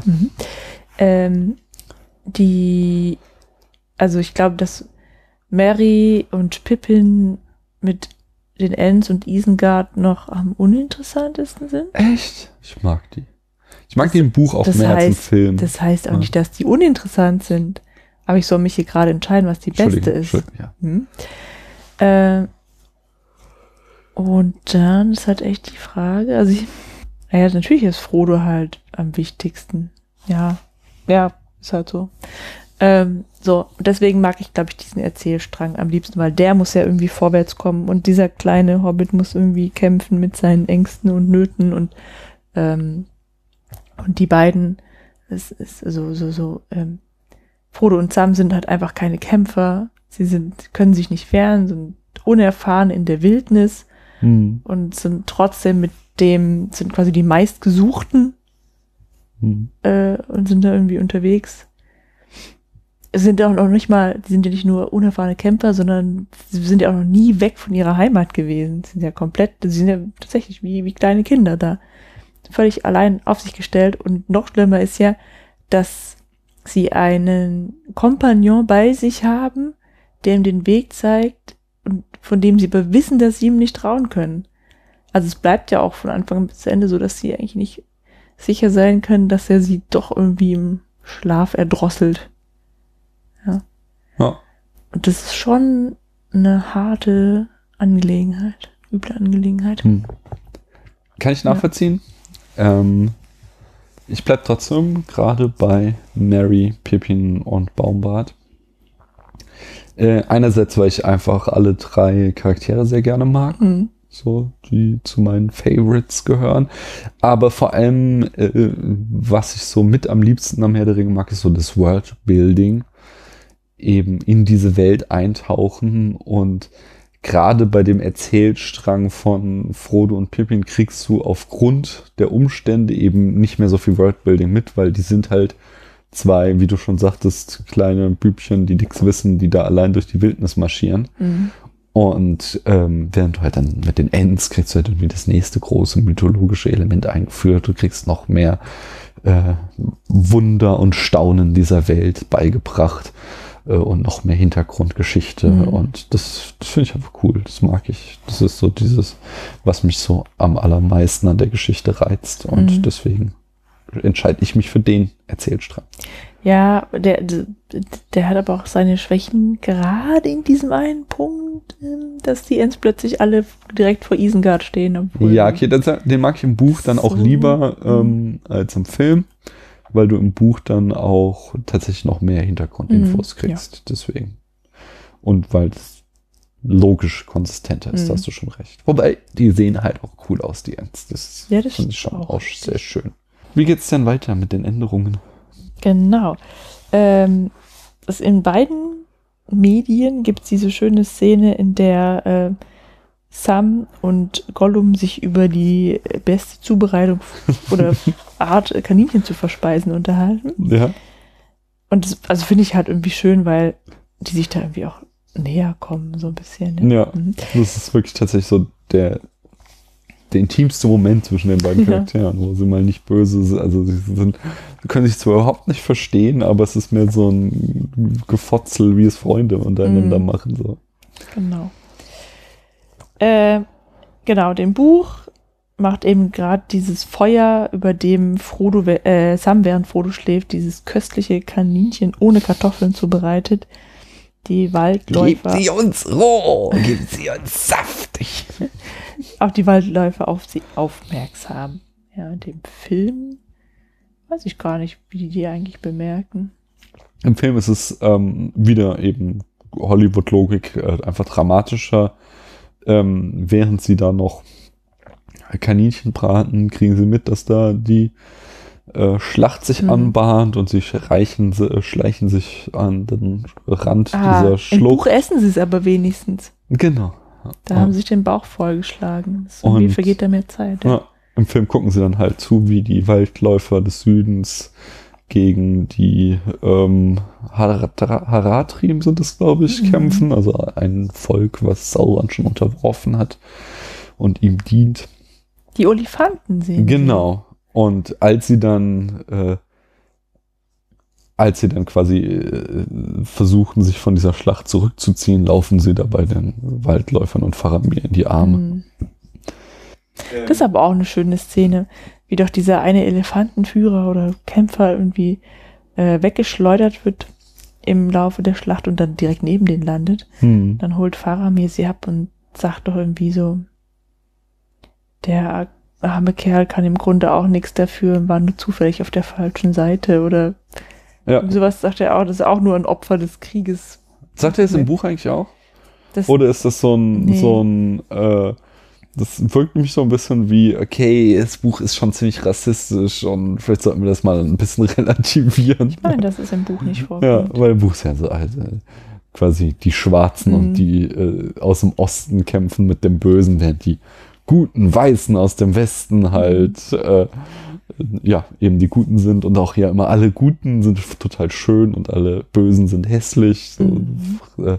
Ähm, die, also ich glaube, dass Mary und Pippin mit den Ents und Isengard noch am uninteressantesten sind. Echt? Ich mag die. Ich mag die im Buch auch das mehr als im heißt- Film. Das heißt auch Ja. nicht, dass die uninteressant sind. Aber ich soll mich hier gerade entscheiden, was die beste ist. Ja. Hm. Äh, und dann ist halt echt die Frage, also ich, naja, natürlich ist Frodo halt am wichtigsten. Ja, ja, ist halt so. Ähm, so, deswegen mag ich, glaube ich, diesen Erzählstrang am liebsten, weil der muss ja irgendwie vorwärts kommen und dieser kleine Hobbit muss irgendwie kämpfen mit seinen Ängsten und Nöten und, ähm, und die beiden, es ist so, so, so, ähm, Frodo und Sam sind halt einfach keine Kämpfer. Sie sind, können sich nicht wehren, sind unerfahren in der Wildnis Hm. und sind trotzdem mit dem, sind quasi die meistgesuchten Hm. äh, und sind da irgendwie unterwegs. Es sind auch noch nicht mal, die sind ja nicht nur unerfahrene Kämpfer, sondern sie sind ja auch noch nie weg von ihrer Heimat gewesen. Sie sind ja komplett, sie sind ja tatsächlich wie, wie kleine Kinder da. Völlig allein auf sich gestellt und noch schlimmer ist ja, dass sie einen Kompagnon bei sich haben, der ihm den Weg zeigt und von dem sie aber wissen, dass sie ihm nicht trauen können. Also es bleibt ja auch von Anfang bis Ende so, dass sie eigentlich nicht sicher sein können, dass er sie doch irgendwie im Schlaf erdrosselt. Ja. Und das ist schon eine harte Angelegenheit, üble Angelegenheit. Hm. Kann ich nachvollziehen. Ähm, ich bleib trotzdem gerade bei Mary, Pippin und Baumbart. Äh, einerseits, weil ich einfach alle drei Charaktere sehr gerne mag. Mhm. so, die zu meinen Favorites gehören. Aber vor allem, äh, was ich so mit am liebsten am Herr der Ringe mag, ist so das Worldbuilding. Eben in diese Welt eintauchen und gerade bei dem Erzählstrang von Frodo und Pippin kriegst du aufgrund der Umstände eben nicht mehr so viel Worldbuilding mit, weil die sind halt zwei, wie du schon sagtest, kleine Bübchen, die nichts wissen, die da allein durch die Wildnis marschieren. Mhm. Und ähm, während du halt dann mit den Ents kriegst du halt irgendwie das nächste große mythologische Element eingeführt. Du kriegst noch mehr äh, Wunder und Staunen dieser Welt beigebracht äh, und noch mehr Hintergrundgeschichte. Mhm. Und das, das finde ich einfach cool. Das mag ich. Das ist so dieses, was mich so am allermeisten an der Geschichte reizt. Und Mhm. deswegen entscheide ich mich für den Erzählstrang. Ja, der, der, der hat aber auch seine Schwächen, gerade in diesem einen Punkt, ähm, dass die Ents plötzlich alle direkt vor Isengard stehen. obwohl- Ja, okay, das, den mag ich im Buch dann auch So. lieber ähm, als im Film, weil du im Buch dann auch tatsächlich noch mehr Hintergrundinfos Mhm, kriegst. Deswegen. Und weil es logisch konsistenter ist, Mhm. hast du schon recht. Wobei, die sehen halt auch cool aus, die Ents. Das Ja, das finde ich schon auch, auch. sehr schön. Wie geht's denn weiter mit den Änderungen? Genau. Ähm, das in beiden Medien gibt es diese schöne Szene, in der äh, Sam und Gollum sich über die beste Zubereitung *laughs* oder Art, äh, Kaninchen zu verspeisen unterhalten. Ja. Und das, also finde ich halt irgendwie schön, weil die sich da irgendwie auch näher kommen, so ein bisschen. Ne? Ja. Mhm. Das ist wirklich tatsächlich so der, der intimste Moment zwischen den beiden Ja. Charakteren, wo sie mal nicht böse sind. Also sie sind, sie können sich zwar überhaupt nicht verstehen, aber es ist mehr so ein Gefotzel, wie es Freunde untereinander Mhm. machen. So. Genau. Äh, genau, dem Buch macht eben gerade dieses Feuer, über dem Frodo, äh, Sam während Frodo schläft, dieses köstliche Kaninchen ohne Kartoffeln zubereitet. Die Waldläufer, uns roh, gib sie uns saftig. *laughs* auch die Waldläufer auf sie aufmerksam. Ja, in dem Film weiß ich gar nicht, wie die die eigentlich bemerken. Im Film ist es ähm, wieder eben Hollywood-Logik, äh, einfach dramatischer. Ähm, während sie da noch Kaninchen braten, kriegen sie mit, dass da die äh, Schlacht sich Mhm. anbahnt und sie reichen, äh, schleichen sich an den Rand Ah, dieser Im Buch Schlucht. essen sie es aber wenigstens. Genau. Da haben sie sich den Bauch vollgeschlagen. Irgendwie Und- vergeht da mehr Zeit. Ja, Im Film gucken sie dann halt zu, wie die Waldläufer des Südens gegen die ähm, Haratrim sind es, glaube ich, Mhm. kämpfen. Also ein Volk, was Sauron schon unterworfen hat und ihm dient. Die Olifanten sehen. Genau. Und als sie dann, äh, als sie dann quasi äh, versuchen, sich von dieser Schlacht zurückzuziehen, laufen sie dabei den Waldläufern und Faramir in die. Arme. Mhm. Das ist aber auch eine schöne Szene, wie doch dieser eine Elefantenführer oder Kämpfer irgendwie äh, weggeschleudert wird im Laufe der Schlacht und dann direkt neben den landet. Hm. Dann holt Faramir sie ab und sagt doch irgendwie so, der arme Kerl kann im Grunde auch nichts dafür und war nur zufällig auf der falschen Seite oder Ja. sowas sagt er auch, das ist auch nur ein Opfer des Krieges. Sagt er es im. Buch eigentlich auch? Das, Oder ist das so ein, Nee. so ein, äh, das wirkt mich so ein bisschen wie, okay, das Buch ist schon ziemlich rassistisch und vielleicht sollten wir das mal ein bisschen *laughs* relativieren. ich meine, das ist im Buch nicht ja, vorkommt. weil im Buch ist ja so halt, äh, quasi die Schwarzen Mhm. und die äh, aus dem Osten kämpfen mit dem Bösen, während die guten Weißen aus dem Westen halt, äh, ja, eben die Guten sind und auch ja immer alle Guten sind total schön und alle Bösen sind hässlich. Mhm. äh,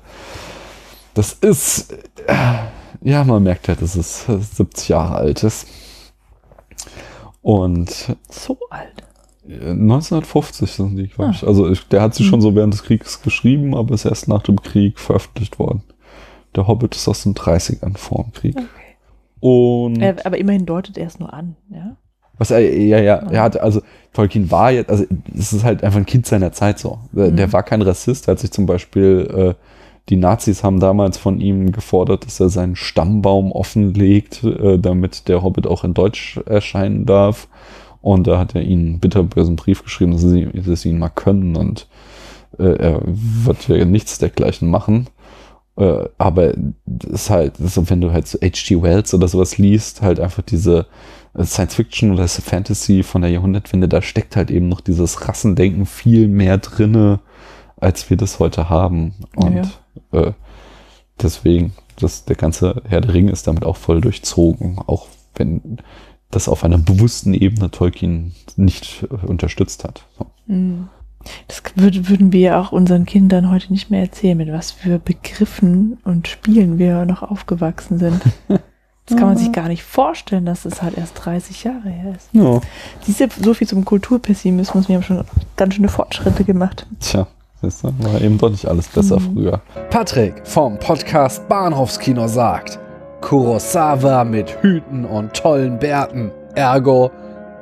das ist, äh, ja, man merkt halt, dass es 70 Jahre alt ist. Und So alt. äh, 1950 sind die, glaube Ah. ich. Also ich, der hat sie schon so während des Krieges geschrieben, aber ist erst nach dem Krieg veröffentlicht worden. Der Hobbit ist aus den 30ern vor dem Krieg. Okay. Und Äh, aber immerhin deutet er es nur an, ja? Was er, ja, ja, er hatte, also Tolkien war jetzt, also es ist halt einfach ein Kind seiner Zeit so. Der, Mhm. der war kein Rassist, hat sich zum Beispiel, äh, die Nazis haben damals von ihm gefordert, dass er seinen Stammbaum offenlegt, äh, damit der Hobbit auch in Deutsch erscheinen darf. Und da hat er ihnen einen bitterbösen Brief geschrieben, dass sie, dass sie ihn mal können und äh, er wird ja nichts dergleichen machen. Äh, aber das ist halt, so, wenn du halt so H.G. Wells oder sowas liest, halt einfach diese Science Fiction oder Fantasy von der Jahrhundertwende, da steckt halt eben noch dieses Rassendenken viel mehr drinne, als wir das heute haben. Und Äh, deswegen, das, der ganze Herr der Ringe ist damit auch voll durchzogen, auch wenn das auf einer bewussten Ebene Tolkien nicht äh, unterstützt hat. So. Hm. Das würd, würden wir ja auch unseren Kindern heute nicht mehr erzählen, mit was für Begriffen und Spielen wir noch aufgewachsen sind. *laughs* Das kann man sich gar nicht vorstellen, dass es halt erst 30 Jahre her ist. Ja. Siehst du, so viel zum Kulturpessimismus. Wir haben schon ganz schöne Fortschritte gemacht. Tja, das war eben doch nicht alles besser Mhm. früher. Patrick vom Podcast Bahnhofskino sagt, Kurosawa mit Hüten und tollen Bärten. Ergo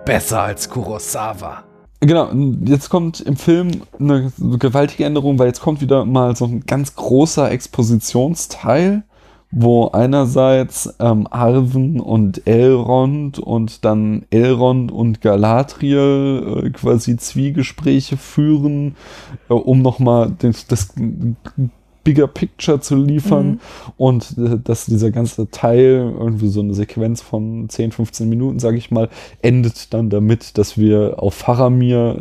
besser als Kurosawa. Genau, jetzt kommt im Film eine gewaltige Änderung, weil jetzt kommt wieder mal so ein ganz großer Expositionsteil, wo einerseits ähm, Arwen und Elrond und dann Elrond und Galadriel äh, quasi Zwiegespräche führen, äh, um nochmal das, das Bigger Picture zu liefern Mhm. und äh, dass dieser ganze Teil irgendwie so eine Sequenz von 10, 15 Minuten, sage ich mal, endet dann damit, dass wir auf Faramir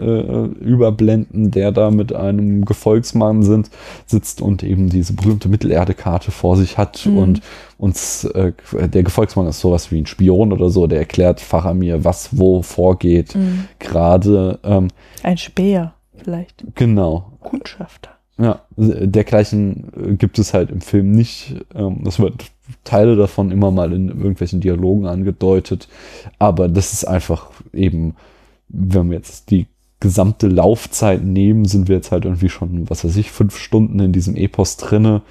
äh, überblenden, der da mit einem Gefolgsmann sind, sitzt und eben diese berühmte Mittelerde-Karte vor sich hat Mhm. und uns, äh, der Gefolgsmann ist sowas wie ein Spion oder so, der erklärt Faramir, was wo vorgeht. Mhm. Gerade, ähm, Ein Speer vielleicht. genau, Kundschafter. Ja, dergleichen äh, gibt es halt im Film nicht. Ähm, das wird Teile davon immer mal in irgendwelchen Dialogen angedeutet. Aber das ist einfach eben, wenn wir jetzt die gesamte Laufzeit nehmen, sind wir jetzt halt irgendwie schon, was weiß ich, fünf Stunden in diesem Epos drinne.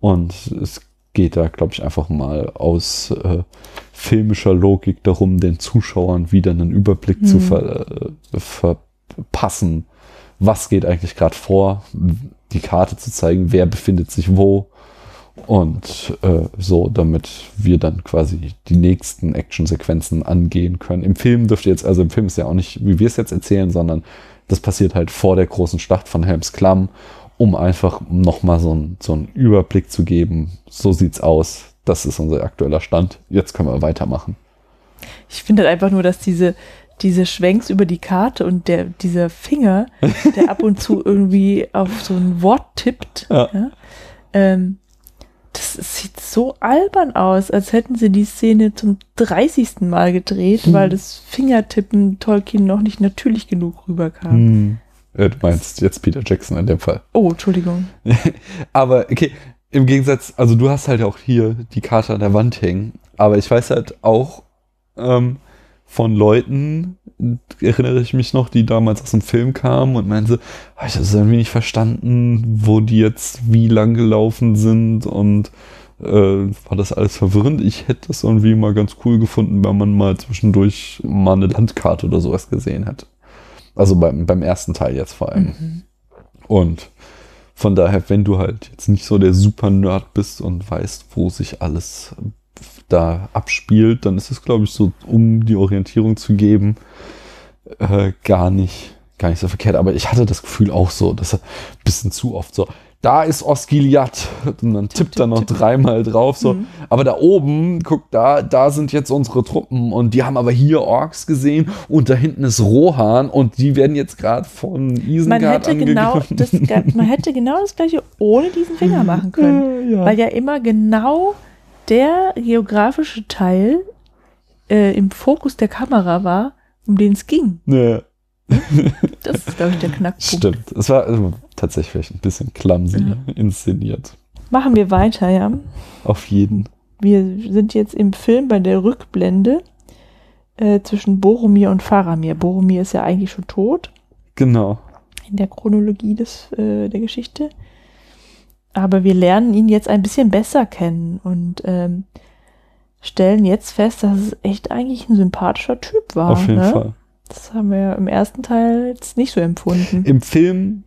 Und es geht da, glaube ich, einfach mal aus äh, filmischer Logik darum, den Zuschauern wieder einen Überblick zu Mhm. ver, äh, verpassen, was geht eigentlich gerade vor, die Karte zu zeigen, wer befindet sich wo und äh, so, damit wir dann quasi die nächsten Actionsequenzen angehen können. Im Film dürfte jetzt, also im Film ist ja auch nicht, wie wir es jetzt erzählen, sondern das passiert halt vor der großen Schlacht von Helms Klamm, um einfach nochmal so, so einen Überblick zu geben. So sieht's aus. Das ist unser aktueller Stand. Jetzt können wir weitermachen. Ich finde halt einfach nur, dass diese, diese Schwenks über die Karte und der, dieser Finger, der ab und zu *laughs* irgendwie auf so ein Wort tippt, Ja. ja, ähm, das sieht so albern aus, als hätten sie die Szene zum 30. Mal gedreht, Hm. weil das Fingertippen Tolkien noch nicht natürlich genug rüberkam. Hm. Äh, Du meinst jetzt Peter Jackson in dem Fall. Oh, Entschuldigung. *laughs* Aber okay, im Gegensatz, also du hast halt auch hier die Karte an der Wand hängen. Aber ich weiß halt auch ähm, von Leuten, erinnere ich mich noch, die damals aus dem Film kamen und meinten, so, "Ah, ich habe es irgendwie nicht verstanden, wo die jetzt wie lang gelaufen sind und äh, war das alles verwirrend. Ich hätte das irgendwie mal ganz cool gefunden, wenn man mal zwischendurch mal eine Landkarte oder sowas gesehen hätte. Also beim, beim ersten Teil jetzt vor allem. Mhm. Und von daher, wenn du halt jetzt nicht so der Super-Nerd bist und weißt, wo sich alles da abspielt, dann ist es, glaube ich, so, um die Orientierung zu geben, äh, gar nicht, gar nicht so verkehrt. Aber ich hatte das Gefühl auch so, dass er ein bisschen zu oft so, da ist Osgiliath. Und dann tippt er noch tipp. dreimal drauf. So. Mhm. Aber da oben, guck, da, da sind jetzt unsere Truppen und die haben aber hier Orks gesehen und da hinten ist Rohan und die werden jetzt gerade von Man Isengard hätte, genau das, *laughs* man hätte genau das gleiche ohne diesen Finger machen können. Ja. Weil ja immer genau der geografische Teil äh, im Fokus der Kamera war, um den es ging. Ja, *laughs* Das ist, glaube ich, der Knackpunkt. stimmt. Es war also, tatsächlich ein bisschen clumsy Ja. inszeniert. Machen wir weiter, ja. Auf jeden. Wir sind jetzt im Film bei der Rückblende äh, zwischen Boromir und Faramir. Boromir ist ja eigentlich schon tot Genau. in der Chronologie des, äh, der Geschichte. Aber wir lernen ihn jetzt ein bisschen besser kennen und ähm, stellen jetzt fest, dass es echt eigentlich ein sympathischer Typ war. Auf jeden ne? Fall. Das haben wir im ersten Teil jetzt nicht so empfunden. Im Film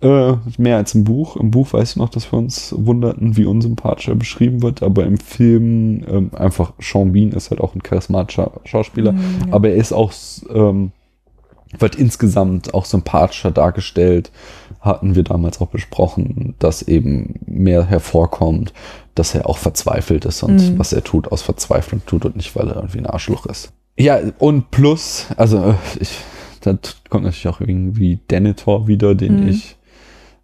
äh, mehr als im Buch. Im Buch weiß ich noch, dass wir uns wunderten, wie unsympathisch er beschrieben wird, aber im Film ähm, einfach Sean Bean ist halt auch ein charismatischer Schauspieler, Mhm, ja. aber er ist auch ähm, wird insgesamt auch sympathischer dargestellt hatten wir damals auch besprochen, dass eben mehr hervorkommt, dass er auch verzweifelt ist und Mhm. was er tut aus Verzweiflung tut und nicht, weil er irgendwie ein Arschloch ist. Ja, und plus, also äh, ich, da kommt natürlich auch irgendwie Denethor wieder, den Mhm. ich,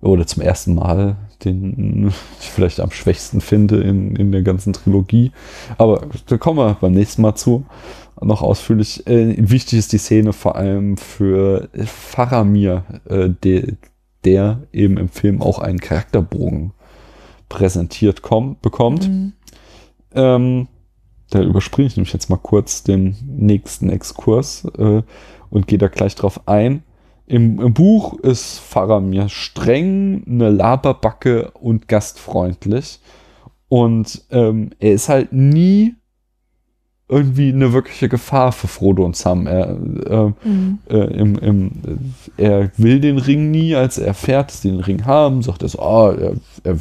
oder zum ersten Mal, den ich vielleicht am schwächsten finde in, in der ganzen Trilogie. Aber da kommen wir beim nächsten Mal zu, noch ausführlich. Äh, wichtig ist die Szene vor allem für Faramir, äh, der, der eben im Film auch einen Charakterbogen präsentiert kommt, bekommt. Mhm. Ähm, da überspringe ich nämlich jetzt mal kurz den nächsten Exkurs äh, und gehe da gleich drauf ein. Im, Im Buch ist Faramir streng, eine Laberbacke und gastfreundlich. Und ähm, er ist halt nie irgendwie eine wirkliche Gefahr für Frodo und Sam. Er, äh, Mhm. äh, im, im, er will den Ring nie, als er erfährt, dass die den Ring haben, sagt er so, ah, er, er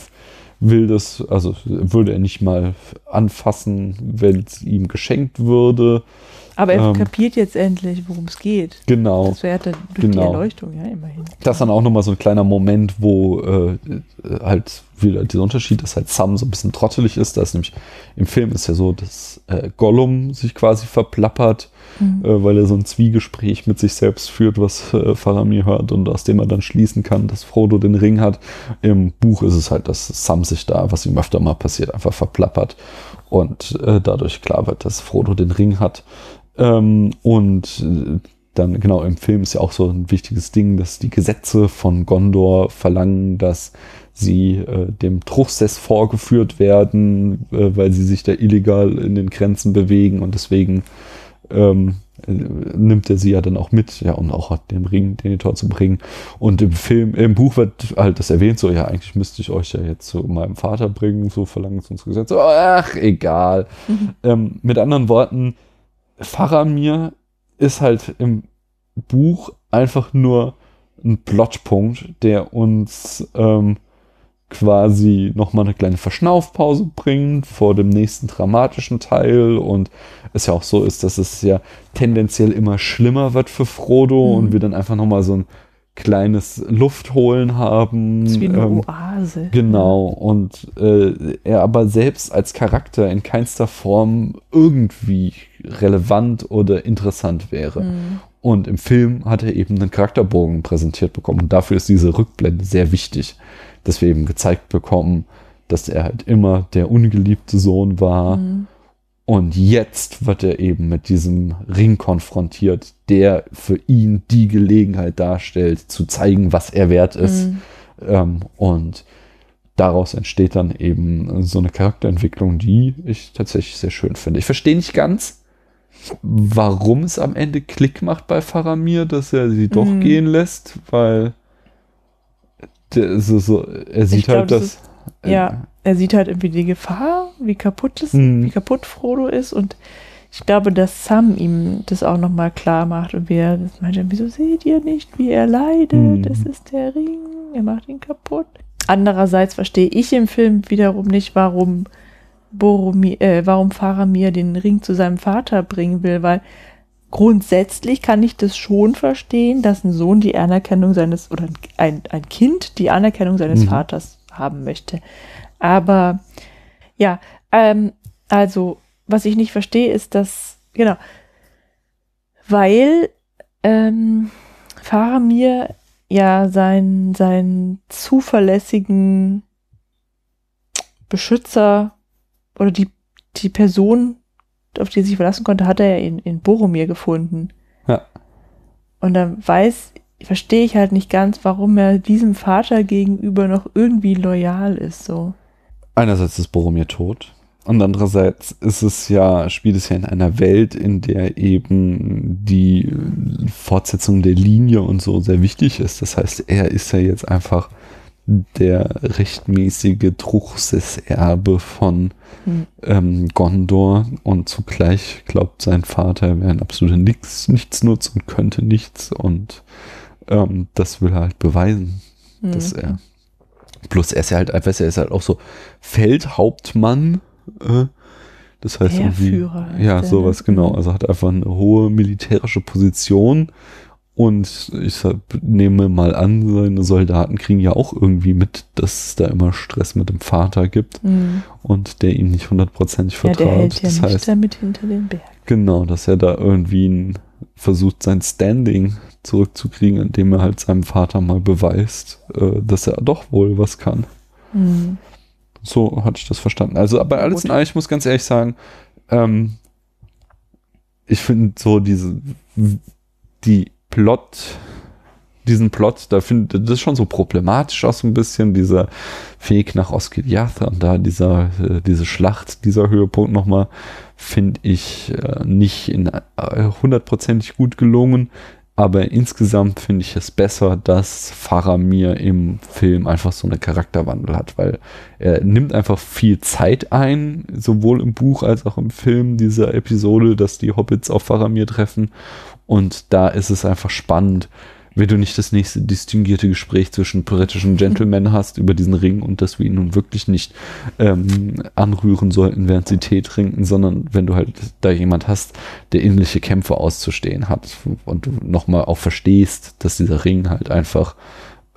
will das, also würde er nicht mal anfassen, wenn es ihm geschenkt würde. Aber er Ähm. kapiert jetzt endlich, worum es geht. Genau. Das wäre durch die Genau. Erleuchtung, ja, immerhin. Das ist dann auch nochmal so ein kleiner Moment, wo äh, äh, halt wieder dieser Unterschied, dass halt Sam so ein bisschen trottelig ist. Da ist nämlich im Film ist ja so, dass äh, Gollum sich quasi verplappert, Mhm. äh, weil er so ein Zwiegespräch mit sich selbst führt, was äh, Faramir hört und aus dem er dann schließen kann, dass Frodo den Ring hat. Im Buch ist es halt, dass Sam sich da, was ihm öfter mal passiert, einfach verplappert und äh, dadurch klar wird, dass Frodo den Ring hat. Ähm, und äh, dann, genau, im Film ist ja auch so ein wichtiges Ding, dass die Gesetze von Gondor verlangen, dass sie äh, dem Truchsess vorgeführt werden, äh, weil sie sich da illegal in den Grenzen bewegen und deswegen ähm, äh, nimmt er sie ja dann auch mit, ja, um auch den Ring, den Tor zu bringen. Und im Film, im Buch wird halt das erwähnt, so, ja, eigentlich müsste ich euch ja jetzt zu meinem Vater bringen, so verlangen es unsere Gesetze. Ach, egal. Ähm, mit anderen Worten, Faramir ist halt im Buch einfach nur ein Plotpunkt, der uns ähm, quasi nochmal eine kleine Verschnaufpause bringt vor dem nächsten dramatischen Teil und es ja auch so ist, dass es ja tendenziell immer schlimmer wird für Frodo Mhm. und wir dann einfach nochmal so ein kleines Luftholen haben. Das ist wie eine ähm, Oase. Genau, und äh, er aber selbst als Charakter in keinster Form irgendwie relevant oder interessant wäre. Mhm. Und im Film hat er eben einen Charakterbogen präsentiert bekommen. Und dafür ist diese Rückblende sehr wichtig, dass wir eben gezeigt bekommen, dass er halt immer der ungeliebte Sohn war. Mhm. Und jetzt wird er eben mit diesem Ring konfrontiert, der für ihn die Gelegenheit darstellt, zu zeigen, was er wert ist. Mhm. Ähm, und daraus entsteht dann eben so eine Charakterentwicklung, die ich tatsächlich sehr schön finde. Ich verstehe nicht ganz, warum es am Ende Klick macht bei Faramir, dass er sie doch Mhm. gehen lässt, weil der, so, so, er sieht glaub, halt, das dass. äh, Ja, er sieht halt irgendwie die Gefahr, wie kaputt es, Mhm. wie kaputt Frodo ist und ich glaube, dass Sam ihm das auch nochmal klar macht und wie er das meint, wieso seht ihr nicht, wie er leidet? Mhm. Das ist der Ring, er macht ihn kaputt. Andererseits verstehe ich im Film wiederum nicht, warum Boromir, äh, warum Faramir den Ring zu seinem Vater bringen will, weil grundsätzlich kann ich das schon verstehen, dass ein Sohn die Anerkennung seines, oder ein, ein Kind die Anerkennung seines Mhm. Vaters haben möchte. Aber ja, ähm, also was ich nicht verstehe, ist, dass, genau, weil ähm, Faramir ja seinen, seinen zuverlässigen Beschützer oder die, die Person, auf die er sich verlassen konnte, hat er ja in, in Boromir gefunden. Ja. Und dann weiß, verstehe ich halt nicht ganz, warum er diesem Vater gegenüber noch irgendwie loyal ist, so. Einerseits ist Boromir tot und andererseits ist es ja, spielt es ja in einer Welt, in der eben die Fortsetzung der Linie und so sehr wichtig ist. Das heißt, er ist ja jetzt einfach der rechtmäßige Truchsess-Erbe von Hm. ähm, Gondor und zugleich glaubt sein Vater, er wäre ein absoluter Nix, Nichtsnutz und könnte nichts und ähm, das will er halt beweisen Hm. dass er. Plus er ist ja halt einfach, er ist halt auch so Feldhauptmann. Äh, das heißt irgendwie. Heerführer heißt Ja, der, sowas ne? genau. Mhm. Also hat einfach eine hohe militärische Position Und ich nehme mal an, seine Soldaten kriegen ja auch irgendwie mit, dass es da immer Stress mit dem Vater gibt Mhm. und der ihm nicht hundertprozentig Ja, vertraut. der hält ja das nicht heißt, damit hinter den Berg. genau, dass er da irgendwie versucht, sein Standing zurückzukriegen, indem er halt seinem Vater mal beweist, äh, dass er doch wohl was kann. Mhm. So hatte ich das verstanden. Also, aber alles in allem, ich muss ganz ehrlich sagen, ähm, ich finde so diese, die Plot, diesen Plot, da finde das ist schon so problematisch auch so ein bisschen, dieser Weg nach Osgiliath und da dieser, äh, diese Schlacht, dieser Höhepunkt nochmal, finde ich äh, nicht in äh, hundertprozentig gut gelungen. Aber insgesamt finde ich es besser, dass Faramir im Film einfach so eine Charakterwandel hat, weil er nimmt einfach viel Zeit ein, sowohl im Buch als auch im Film dieser Episode, dass die Hobbits auf Faramir treffen. Und da ist es einfach spannend, wenn du nicht das nächste distinguierte Gespräch zwischen britischen Gentlemen hast über diesen Ring und dass wir ihn nun wirklich nicht ähm, anrühren sollten, während sie Tee trinken, sondern wenn du halt da jemand hast, der ähnliche Kämpfe auszustehen hat und du nochmal auch verstehst, dass dieser Ring halt einfach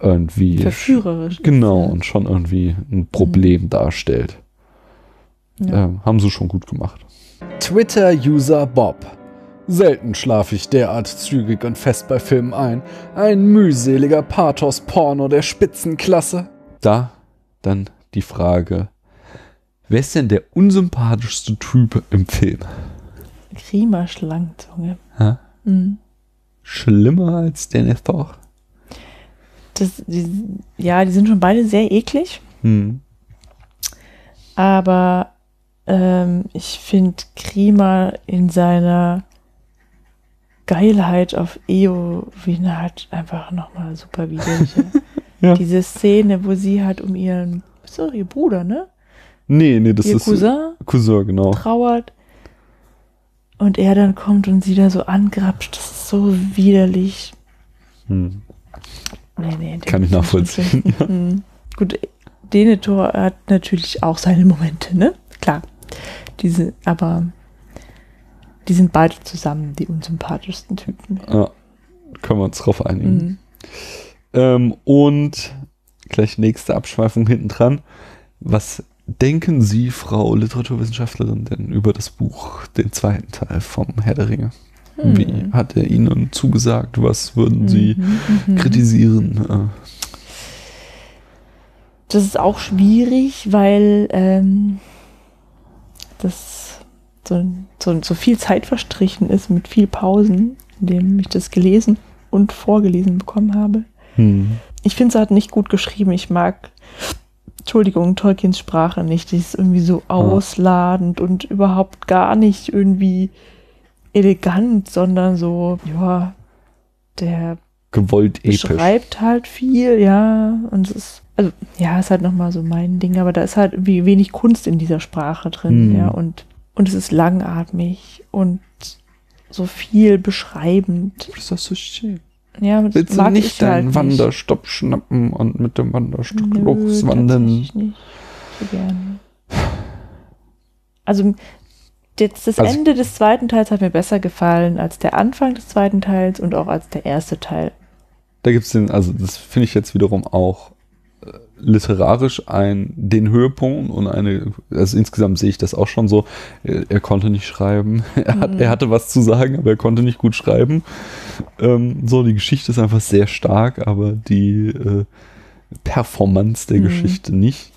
irgendwie Verführerisch. genau und schon irgendwie ein Problem darstellt. Ja. Ähm, haben sie schon gut gemacht. Twitter-User Bob. Selten schlafe ich derart zügig und fest bei Filmen ein. Ein mühseliger Pathos-Porno der Spitzenklasse. Da dann die Frage, wer ist denn der unsympathischste Typ im Film? Grima Schlangenzunge. Hä? Mhm. Schlimmer als Denethor? Das, die, ja, die sind schon beide sehr eklig, Hm. aber ähm, ich finde Grima in seiner Geilheit auf Eowyn halt einfach nochmal super widerlich. Ja. *laughs* Diese Szene, wo sie halt um ihren, ist doch ihr Bruder, ne? Nee, nee, das ihr ist Cousin Cousin, genau. trauert und er dann kommt und sie da so angrapscht. Das ist so widerlich. Hm. Nee, nee, Kann ich nachvollziehen, finden. Hm. Gut, Denethor hat natürlich auch seine Momente, ne? Klar. Diese, aber die sind beide zusammen die unsympathischsten Typen. Ja, können wir uns drauf einigen. Mhm. Ähm, und gleich nächste Abschweifung hinten dran. Was denken Sie, Frau Literaturwissenschaftlerin, denn über das Buch, den zweiten Teil vom Herr der Ringe? Hm. Wie hat er Ihnen zugesagt? Was würden Sie Mhm, mhm. kritisieren? Äh, Das ist auch schwierig, weil ähm, das so, so, so viel Zeit verstrichen ist mit viel Pausen, in dem ich das gelesen und vorgelesen bekommen habe. hm. Ich finde es halt nicht gut geschrieben. Ich mag, Entschuldigung, Tolkiens Sprache nicht. Die ist irgendwie so ausladend und überhaupt gar nicht irgendwie elegant, sondern so, ja, der Gewollt episch. beschreibt halt viel, ja, und es ist, also, ja, ist halt nochmal so mein Ding, aber da ist halt irgendwie wenig Kunst in dieser Sprache drin, Hm. ja, und, und es ist langatmig und so viel beschreibend. Ist das so schön? Ja, das Willst du nicht ich halt deinen nicht. Wanderstopp schnappen und mit dem Wanderstock Nö, loswandern? tatsächlich nicht so gerne. Also jetzt das Also- Ende des zweiten Teils hat mir besser gefallen als der Anfang des zweiten Teils und auch als der erste Teil. Da gibt es den, also das finde ich jetzt wiederum auch literarisch ein, den Höhepunkt und eine, also insgesamt sehe ich das auch schon so, er, konnte nicht schreiben, *laughs* er, hat, Mhm. er hatte was zu sagen, aber er konnte nicht gut schreiben. Ähm, so, die Geschichte ist einfach sehr stark, aber die äh, Performance der Mhm. Geschichte nicht.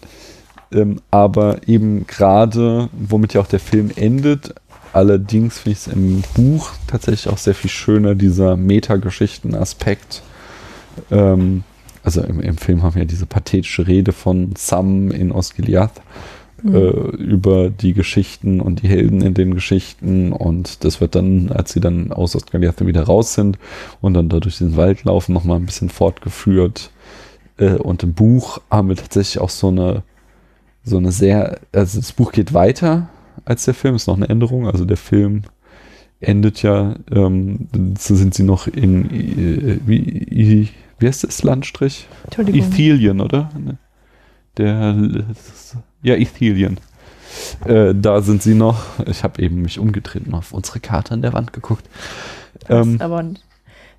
Ähm, aber eben gerade, womit ja auch der Film endet, allerdings finde ich es im Buch tatsächlich auch sehr viel schöner, dieser Metageschichten-Aspekt. Ähm, also im, im Film haben wir ja diese pathetische Rede von Sam in Osgiliath Mhm. äh, über die Geschichten und die Helden in den Geschichten und das wird dann, als sie dann aus Osgiliath wieder raus sind und dann da durch den Wald laufen, nochmal ein bisschen fortgeführt. Äh, und im Buch haben wir tatsächlich auch so eine so eine sehr, also das Buch geht weiter als der Film, ist noch eine Änderung, also der Film endet ja, ähm, so sind sie noch in, äh, wie, wie heißt das Landstrich? Ithilien, oder? Der, ja, Ithilien. Äh, da sind sie noch, ich habe eben mich umgedreht und auf unsere Karte an der Wand geguckt. Das Ähm, ist aber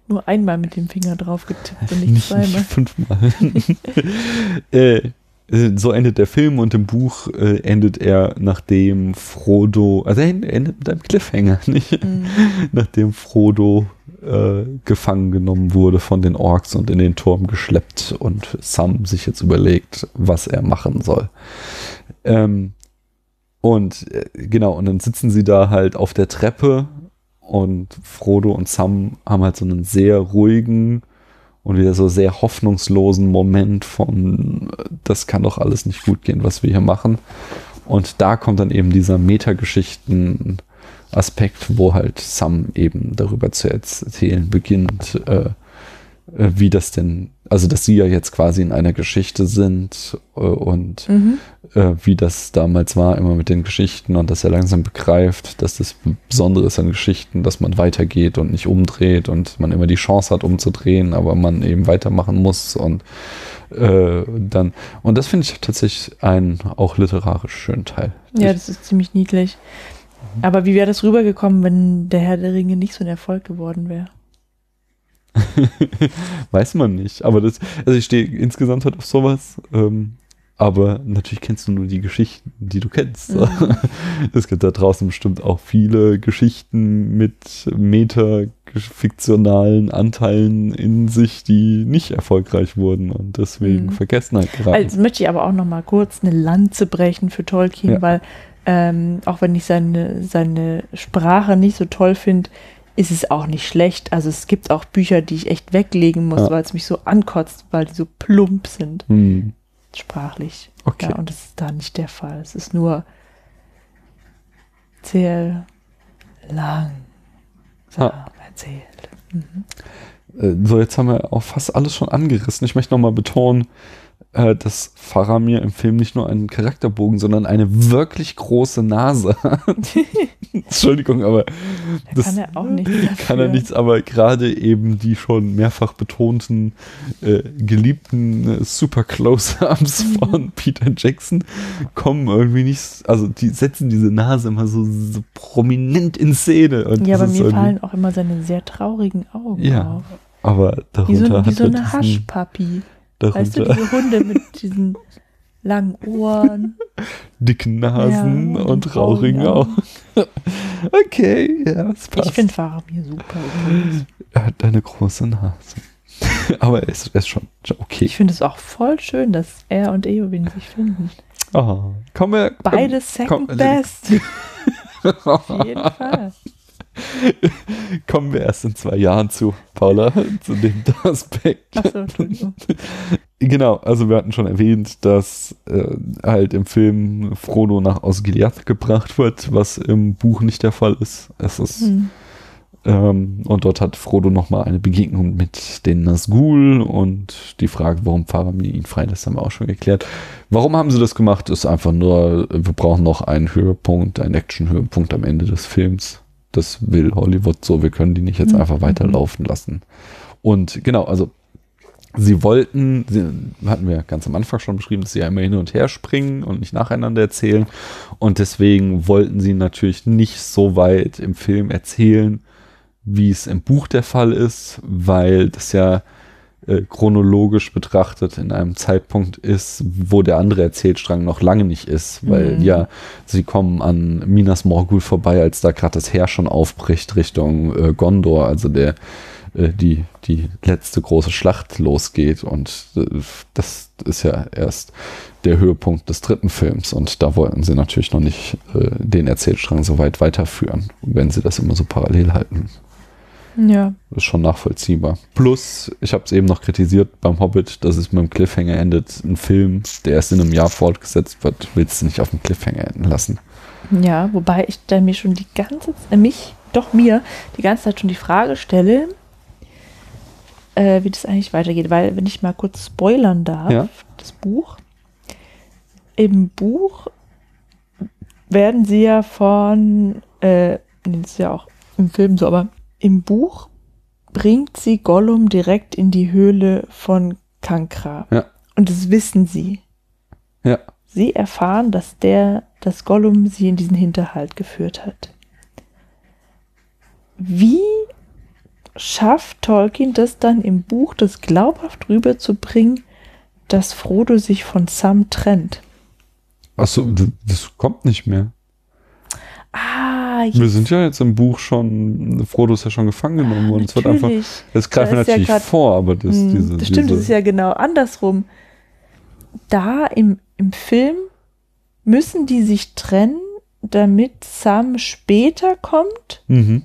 nur einmal mit dem Finger drauf getippt und nicht, zweimal. fünfmal. *laughs* äh, so endet der Film und im Buch äh, endet er, nachdem Frodo, also er endet mit einem Cliffhanger, nicht? Mhm. Nachdem Frodo äh, gefangen genommen wurde von den Orks und in den Turm geschleppt und Sam sich jetzt überlegt, was er machen soll. Ähm, und äh, genau, und dann sitzen sie da halt auf der Treppe und Frodo und Sam haben halt so einen sehr ruhigen und wieder so sehr hoffnungslosen Moment von, äh, das kann doch alles nicht gut gehen, was wir hier machen. Und da kommt dann eben dieser Metageschichten-Aspekt, wo halt Sam eben darüber zu erzählen beginnt, äh, äh, wie das denn, also dass sie ja jetzt quasi in einer Geschichte sind äh, und Mhm. äh, wie das damals war, immer mit den Geschichten und dass er langsam begreift, dass das Besondere ist an Geschichten, dass man weitergeht und nicht umdreht und man immer die Chance hat umzudrehen, aber man eben weitermachen muss und äh, dann, und das finde ich tatsächlich einen auch literarisch schönen Teil. Ja, Ich- das ist ziemlich niedlich. Aber wie wäre das rübergekommen, wenn der Herr der Ringe nicht so ein Erfolg geworden wäre? *laughs* Weiß man nicht. Aber das, also ich stehe insgesamt halt auf sowas. Ähm, aber natürlich kennst du nur die Geschichten, die du kennst. Mhm. *laughs* Es gibt da draußen bestimmt auch viele Geschichten mit metafiktionalen Anteilen in sich, die nicht erfolgreich wurden und deswegen Mhm. Vergessenheit geraten. Also möchte ich aber auch noch mal kurz eine Lanze brechen für Tolkien, Ja. weil ähm, auch wenn ich seine, seine Sprache nicht so toll finde, ist es auch nicht schlecht. Also es gibt auch Bücher, die ich echt weglegen muss, Ja. weil es mich so ankotzt, weil die so plump sind, Hm, sprachlich. okay. Ja, und das ist da nicht der Fall. Es ist nur sehr lang Ah. erzählt. Mhm. Äh, So, jetzt haben wir auch fast alles schon angerissen. Ich möchte nochmal betonen, äh, dass Faramir im Film nicht nur einen Charakterbogen, sondern eine wirklich große Nase hat. *laughs* Entschuldigung, aber Da das kann er auch dafür. kann er nichts, aber gerade eben die schon mehrfach betonten äh, geliebten äh, Super Close-Ups Mhm. von Peter Jackson kommen irgendwie nicht, also die setzen diese Nase immer so, so prominent in Szene. Und Ja, aber mir fallen auch immer seine sehr traurigen Augen Ja, auf. aber darunter Wie so, wie so eine diesen- Haschpapi. Weißt darunter du, diese Hunde mit diesen langen Ohren. *laughs* dicken Nasen Ja, und und traurigen Augen. *laughs* okay, ja, das passt. Ich finde Faramir super. übrigens. er hat eine große Nase. *laughs* aber er ist, er ist schon, okay. Ich finde es auch voll schön, dass er und Eowyn sich finden. Ah, kommen wir. Beide second komm, best. Auf jeden Fall. *laughs* Kommen wir erst in zwei Jahren zu, Paula, zu dem Aspekt. Achso, Entschuldigung. *laughs* Genau, also wir hatten schon erwähnt, dass äh, halt im Film Frodo nach Osgiliath gebracht wird, was im Buch nicht der Fall ist. Es ist Hm. ähm, und dort hat Frodo nochmal eine Begegnung mit den Nazgul und die Frage, warum Faramir ihn freilässt, haben wir auch schon geklärt. Warum haben sie das gemacht? Ist einfach nur, wir brauchen noch einen Höhepunkt, einen Action-Höhepunkt am Ende des Films. Das will Hollywood so, wir können die nicht jetzt Mhm. einfach weiterlaufen lassen. Und genau, also sie wollten, sie, hatten wir ganz am Anfang schon beschrieben, dass sie ja immer hin und her springen und nicht nacheinander erzählen. Und deswegen wollten sie natürlich nicht so weit im Film erzählen, wie es im Buch der Fall ist, weil das ja äh, chronologisch betrachtet in einem Zeitpunkt ist, wo der andere Erzählstrang noch lange nicht ist, weil Mhm. ja, sie kommen an Minas Morgul vorbei, als da gerade das Heer schon aufbricht Richtung äh, Gondor, also der äh, die, die letzte große Schlacht losgeht und äh, das ist ja erst der Höhepunkt des dritten Films und da wollten sie natürlich noch nicht den Erzählstrang so weit weiterführen, wenn sie das immer so parallel halten. Ja. Das ist schon nachvollziehbar. Plus, ich habe es eben noch kritisiert beim Hobbit, dass es mit dem Cliffhanger endet. Ein Film, der erst in einem Jahr fortgesetzt wird, willst du nicht auf dem Cliffhanger enden lassen. Ja, wobei ich dann mir schon die ganze Zeit, äh, mich, doch mir, die ganze Zeit schon die Frage stelle, äh, wie das eigentlich weitergeht. Weil, wenn ich mal kurz spoilern darf, Ja. das Buch, im Buch werden sie ja von, äh, das ist ja auch im Film so, aber im Buch bringt sie Gollum direkt in die Höhle von Kankra. Ja. Und das wissen sie. Ja. Sie erfahren, dass der, dass Gollum sie in diesen Hinterhalt geführt hat. Wie schafft Tolkien das dann im Buch, das glaubhaft rüberzubringen, dass Frodo sich von Sam trennt. Achso, das kommt nicht mehr. Ah, Wir sind ja jetzt im Buch schon, Frodo ist ja schon gefangen genommen worden. Es wird einfach, natürlich. das greifen wir ist ja natürlich grad- vor, aber das, Hm, diese, das stimmt, diese, das ist ja genau andersrum. Da im, im Film müssen die sich trennen, damit Sam später kommt, mhm.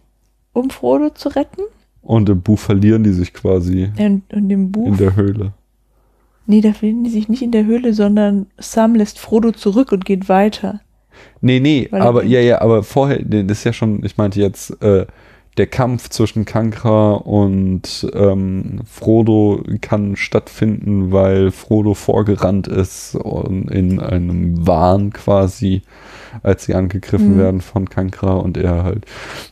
um Frodo zu retten. Und im Buch verlieren die sich quasi Und, und im Buch. in der Höhle. nee, da finden die sich nicht in der Höhle, sondern Sam lässt Frodo zurück und geht weiter. Nee, nee, Weil er aber ja, ja, aber vorher, nee, das ist ja schon, ich meinte jetzt, äh, der Kampf zwischen Kankra und ähm, Frodo kann stattfinden, weil Frodo vorgerannt ist und in einem Wahn quasi, als sie angegriffen Mhm. werden von Kankra und er halt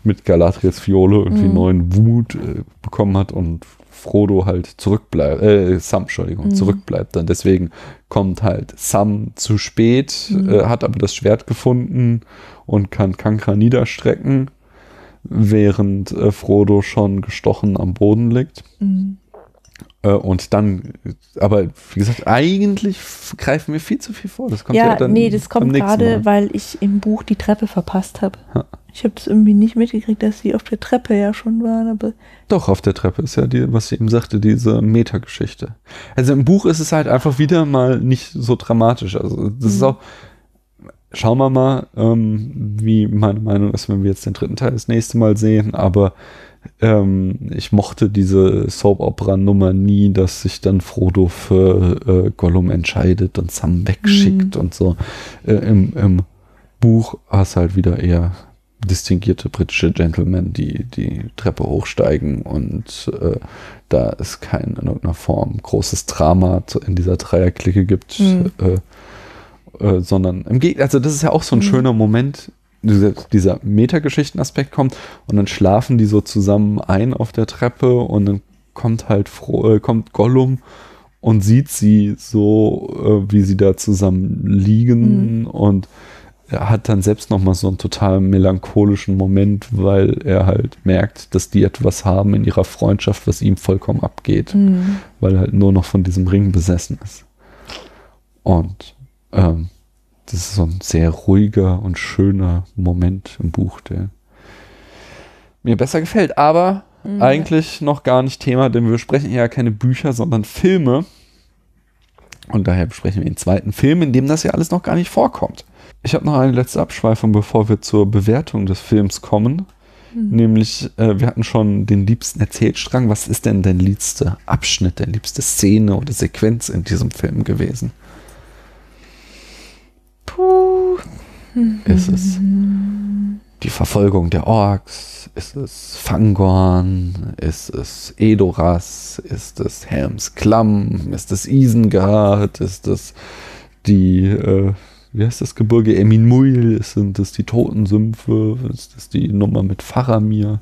mit Galadriels Fiole irgendwie Mhm. neuen Wut äh, bekommen hat und Frodo halt zurückbleibt, äh, Sam, Entschuldigung, Mhm. zurückbleibt. Dann deswegen kommt halt Sam zu spät, Mhm. äh, hat aber das Schwert gefunden und kann Kankra niederstrecken, während äh, Frodo schon gestochen am Boden liegt. Mhm. Äh, und dann, aber wie gesagt, eigentlich greifen wir viel zu viel vor. Das kommt ja, Ja, dann nee, das kommt gerade, weil ich im Buch die Treppe verpasst habe. Ich habe das irgendwie nicht mitgekriegt, dass sie auf der Treppe ja schon waren, aber Doch, auf der Treppe ist ja die, was sie eben sagte, diese Metageschichte. Also im Buch ist es halt einfach wieder mal nicht so dramatisch. Also das ist Mhm. auch, schauen wir mal, ähm, wie meine Meinung ist, wenn wir jetzt den dritten Teil das nächste Mal sehen, aber ähm, ich mochte diese Soap-Opera-Nummer nie, dass sich dann Frodo für äh, Gollum entscheidet und Sam wegschickt und so. Äh, im, Im Buch hast halt wieder eher distinguierte britische Gentlemen, die die Treppe hochsteigen und äh, da es kein in irgendeiner Form großes Drama in dieser Dreierklicke gibt, Mhm. äh, äh, sondern im Gegenteil, also das ist ja auch so ein Mhm. schöner Moment, dieser, dieser Metageschichten-Aspekt kommt und dann schlafen die so zusammen ein auf der Treppe und dann kommt halt Fro äh, kommt Gollum und sieht sie so, äh, wie sie da zusammen liegen und er hat dann selbst noch mal so einen total melancholischen Moment, weil er halt merkt, dass die etwas haben in ihrer Freundschaft, was ihm vollkommen abgeht, mhm. weil er halt nur noch von diesem Ring besessen ist. Und ähm, das ist so ein sehr ruhiger und schöner Moment im Buch, der mir besser gefällt. Aber Mhm. eigentlich noch gar nicht Thema, denn wir besprechen ja keine Bücher, sondern Filme. Und daher besprechen wir den zweiten Film, in dem das ja alles noch gar nicht vorkommt. Ich habe noch eine letzte Abschweifung, bevor wir zur Bewertung des Films kommen. Mhm. Nämlich, äh, wir hatten schon den liebsten Erzählstrang. Was ist denn dein liebster Abschnitt, deine liebste Szene oder Sequenz in diesem Film gewesen? Puh. Ist es die Verfolgung der Orks? Ist es Fangorn? Ist es Edoras? Ist es Helms Klamm? Ist es Isengard? Ist es die, äh, wie heißt das Gebirge Eminmuil? Sind es die Totensümpfe? Ist es die Nummer mit Faramir?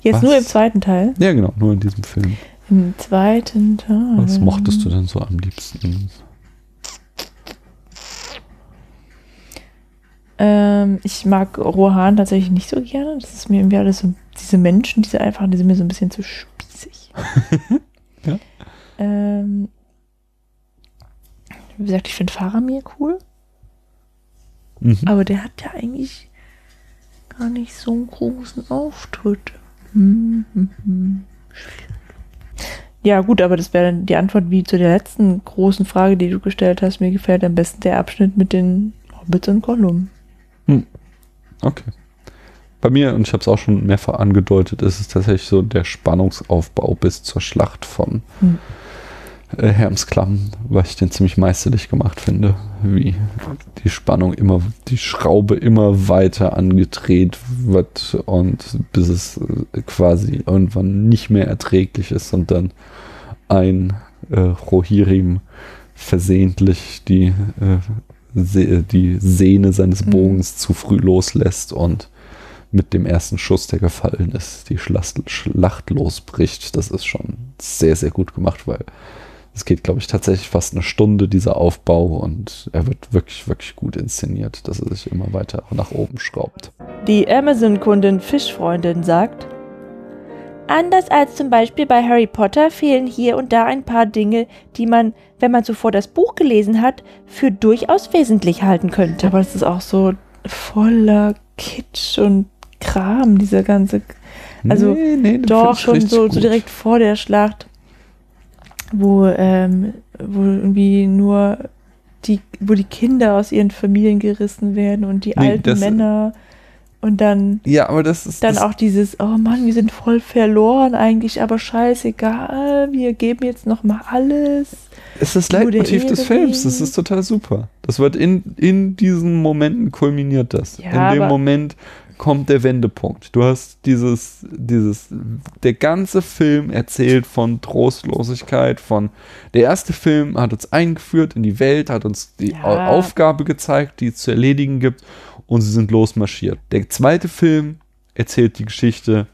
Jetzt Was? nur im zweiten Teil. Ja, genau, nur in diesem Film. Im zweiten Teil. Was mochtest du denn so am liebsten? Ähm, ich mag Rohan tatsächlich nicht so gerne. Das ist mir irgendwie alles so, diese Menschen, diese einfach, die sind mir so ein bisschen zu spießig. *laughs* Ja. Ähm, wie gesagt, ich finde Faramir cool, Mhm. aber der hat ja eigentlich gar nicht so einen großen Auftritt. Hm, hm, hm. Schwierig. Ja, gut, aber das wäre dann die Antwort wie zu der letzten großen Frage, die du gestellt hast. Mir gefällt am besten der Abschnitt mit den Hobbits und Gollum. Okay. Bei mir, und ich habe es auch schon mehrfach angedeutet, ist es tatsächlich so der Spannungsaufbau bis zur Schlacht von Hm. Äh, Hermsklamm, weil ich den ziemlich meisterlich gemacht finde, wie die Spannung immer, die Schraube immer weiter angedreht wird und bis es äh, quasi irgendwann nicht mehr erträglich ist und dann ein äh, Rohirrim versehentlich die, äh, Se die Sehne seines Mhm. Bogens zu früh loslässt und mit dem ersten Schuss, der gefallen ist, die Schlacht, Schlacht losbricht. Das ist schon sehr, sehr gut gemacht, weil es geht, glaube ich, tatsächlich fast eine Stunde, dieser Aufbau, und er wird wirklich, wirklich gut inszeniert, dass er sich immer weiter nach oben schraubt. Die Amazon-Kundin Fischfreundin sagt, Anders als zum Beispiel bei Harry Potter fehlen hier und da ein paar Dinge, die man, wenn man zuvor das Buch gelesen hat, für durchaus wesentlich halten könnte. Aber es ist auch so voller Kitsch und Kram, dieser ganze. Also Nee, nee, doch schon so, so direkt vor der Schlacht, wo, ähm, wo irgendwie nur die, wo die Kinder aus ihren Familien gerissen werden und die Nee, alten Männer und dann Ja, aber das ist. dann das, auch dieses, oh Mann, wir sind voll verloren eigentlich, aber scheißegal, wir geben jetzt noch mal alles. ist das Leitmotiv des. Films. Das ist total super. Das wird in, in diesen Momenten kulminiert das. Ja, in dem Moment kommt der Wendepunkt. Du hast dieses, dieses, der ganze Film erzählt von Trostlosigkeit, von, der erste Film hat uns eingeführt in die Welt, hat uns die Ja. Au- Aufgabe gezeigt, die es zu erledigen gibt und sie sind losmarschiert. Der zweite Film erzählt die Geschichte,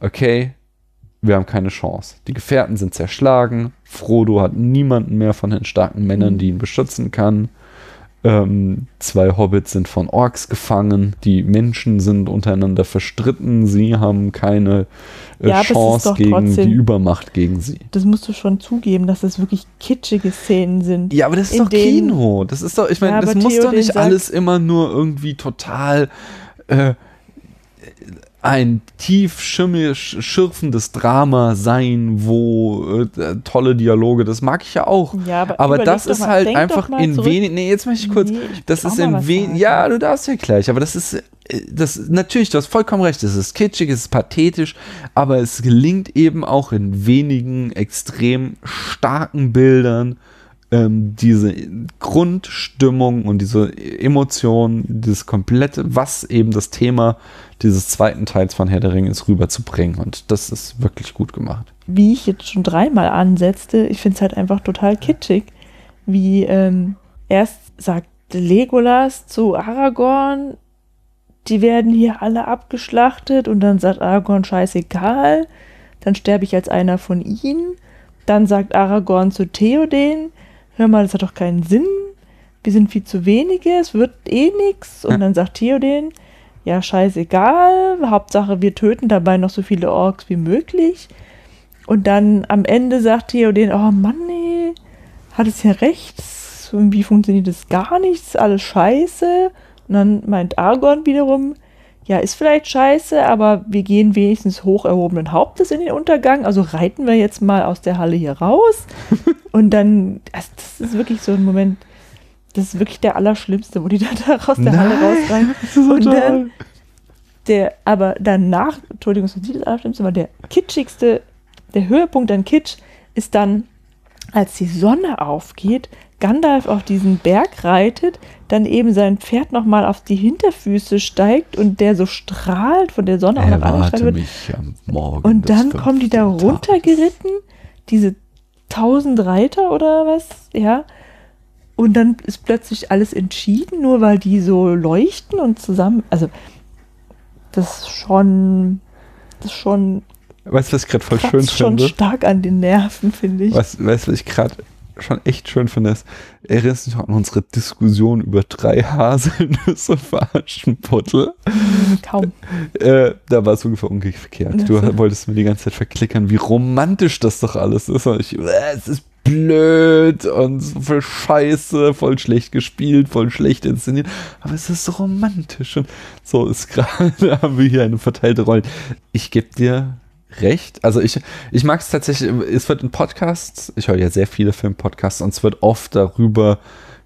okay, wir haben keine Chance. Die Gefährten sind zerschlagen. Frodo hat niemanden mehr von den starken Männern, die ihn beschützen kann. Ähm, zwei Hobbits sind von Orks gefangen. Die Menschen sind untereinander verstritten. Sie haben keine äh, Ja, Chance doch gegen trotzdem- die Übermacht gegen sie. Das musst du schon zugeben, dass das wirklich kitschige Szenen sind. Ja, aber das ist doch Kino. Das ist doch, ich meine, Ja, das muss doch Theoden nicht sagt- alles immer nur irgendwie total äh, ein tief schürfendes Drama sein, wo äh, tolle Dialoge, das mag ich ja auch. Ja, aber Aber das ist mal- halt einfach in wenig. Nee, jetzt möchte ich kurz. Nee, ich das ist in wenig. Ja, du darfst ja gleich, aber das ist. äh, Das, natürlich, du hast vollkommen recht, es ist kitschig, es ist pathetisch, aber es gelingt eben auch in wenigen extrem starken Bildern, ähm, diese Grundstimmung und diese Emotion, dieses komplette, was eben das Thema dieses zweiten Teils von Herr der Ringe ist, rüberzubringen. Und das ist wirklich gut gemacht. wie ich jetzt schon dreimal ansetzte, ich finde es halt einfach total kitschig, wie ähm, erst sagt Legolas zu Aragorn, die werden hier alle abgeschlachtet und dann sagt Aragorn, scheißegal, dann sterbe ich als einer von ihnen. Dann sagt Aragorn zu Theoden, hör mal, das hat doch keinen Sinn, wir sind viel zu wenige, es wird eh nix. Und dann sagt Theoden, ja, scheißegal, Hauptsache wir töten dabei noch so viele Orks wie möglich. Und dann am Ende sagt Theoden, oh Mann, nee, hat es ja recht, irgendwie funktioniert das gar nicht, ist alles scheiße. Und dann meint Argon wiederum, ja, ist vielleicht scheiße, aber wir gehen wenigstens hoch erhobenen Hauptes in den Untergang, also reiten wir jetzt mal aus der Halle hier raus. *laughs* Und dann, also das ist wirklich so ein Moment, das ist wirklich der Allerschlimmste, wo die da, da aus der Halle rausreiten. Und dann, der, aber danach, Entschuldigung, das ist nicht das Allerschlimmste, aber der kitschigste, der Höhepunkt an Kitsch ist dann, als die Sonne aufgeht, Gandalf auf diesen Berg reitet, dann eben sein Pferd nochmal auf die Hinterfüße steigt und der so strahlt von der Sonne auch noch angestrahlt wird. am Morgen. Und dann kommen die da runtergeritten, diese tausend Reiter oder was, ja. Und dann ist plötzlich alles entschieden, nur weil die so leuchten und zusammen. Also, das ist schon, das ist schon, Weißt du, was ich gerade voll schön kratzt schon finde? stark an den Nerven, finde ich. Was, weißt du, was ich gerade schon echt schön finde? Ist, erinnerst du dich an unsere Diskussion über drei Haselnüsse *laughs* Aschenputtel? Kaum. Äh, da war es ungefähr umgekehrt. Du wolltest mir die ganze Zeit verklickern, wie romantisch das doch alles ist. Und ich, äh, es ist blöd und so voll scheiße, voll schlecht gespielt, voll schlecht inszeniert. Aber es ist so romantisch. Und so ist *laughs* gerade, haben wir hier eine verteilte Rolle. Ich gebe dir recht. Also ich, ich mag es tatsächlich, es wird in Podcasts, ich höre ja sehr viele Filmpodcasts und es wird oft darüber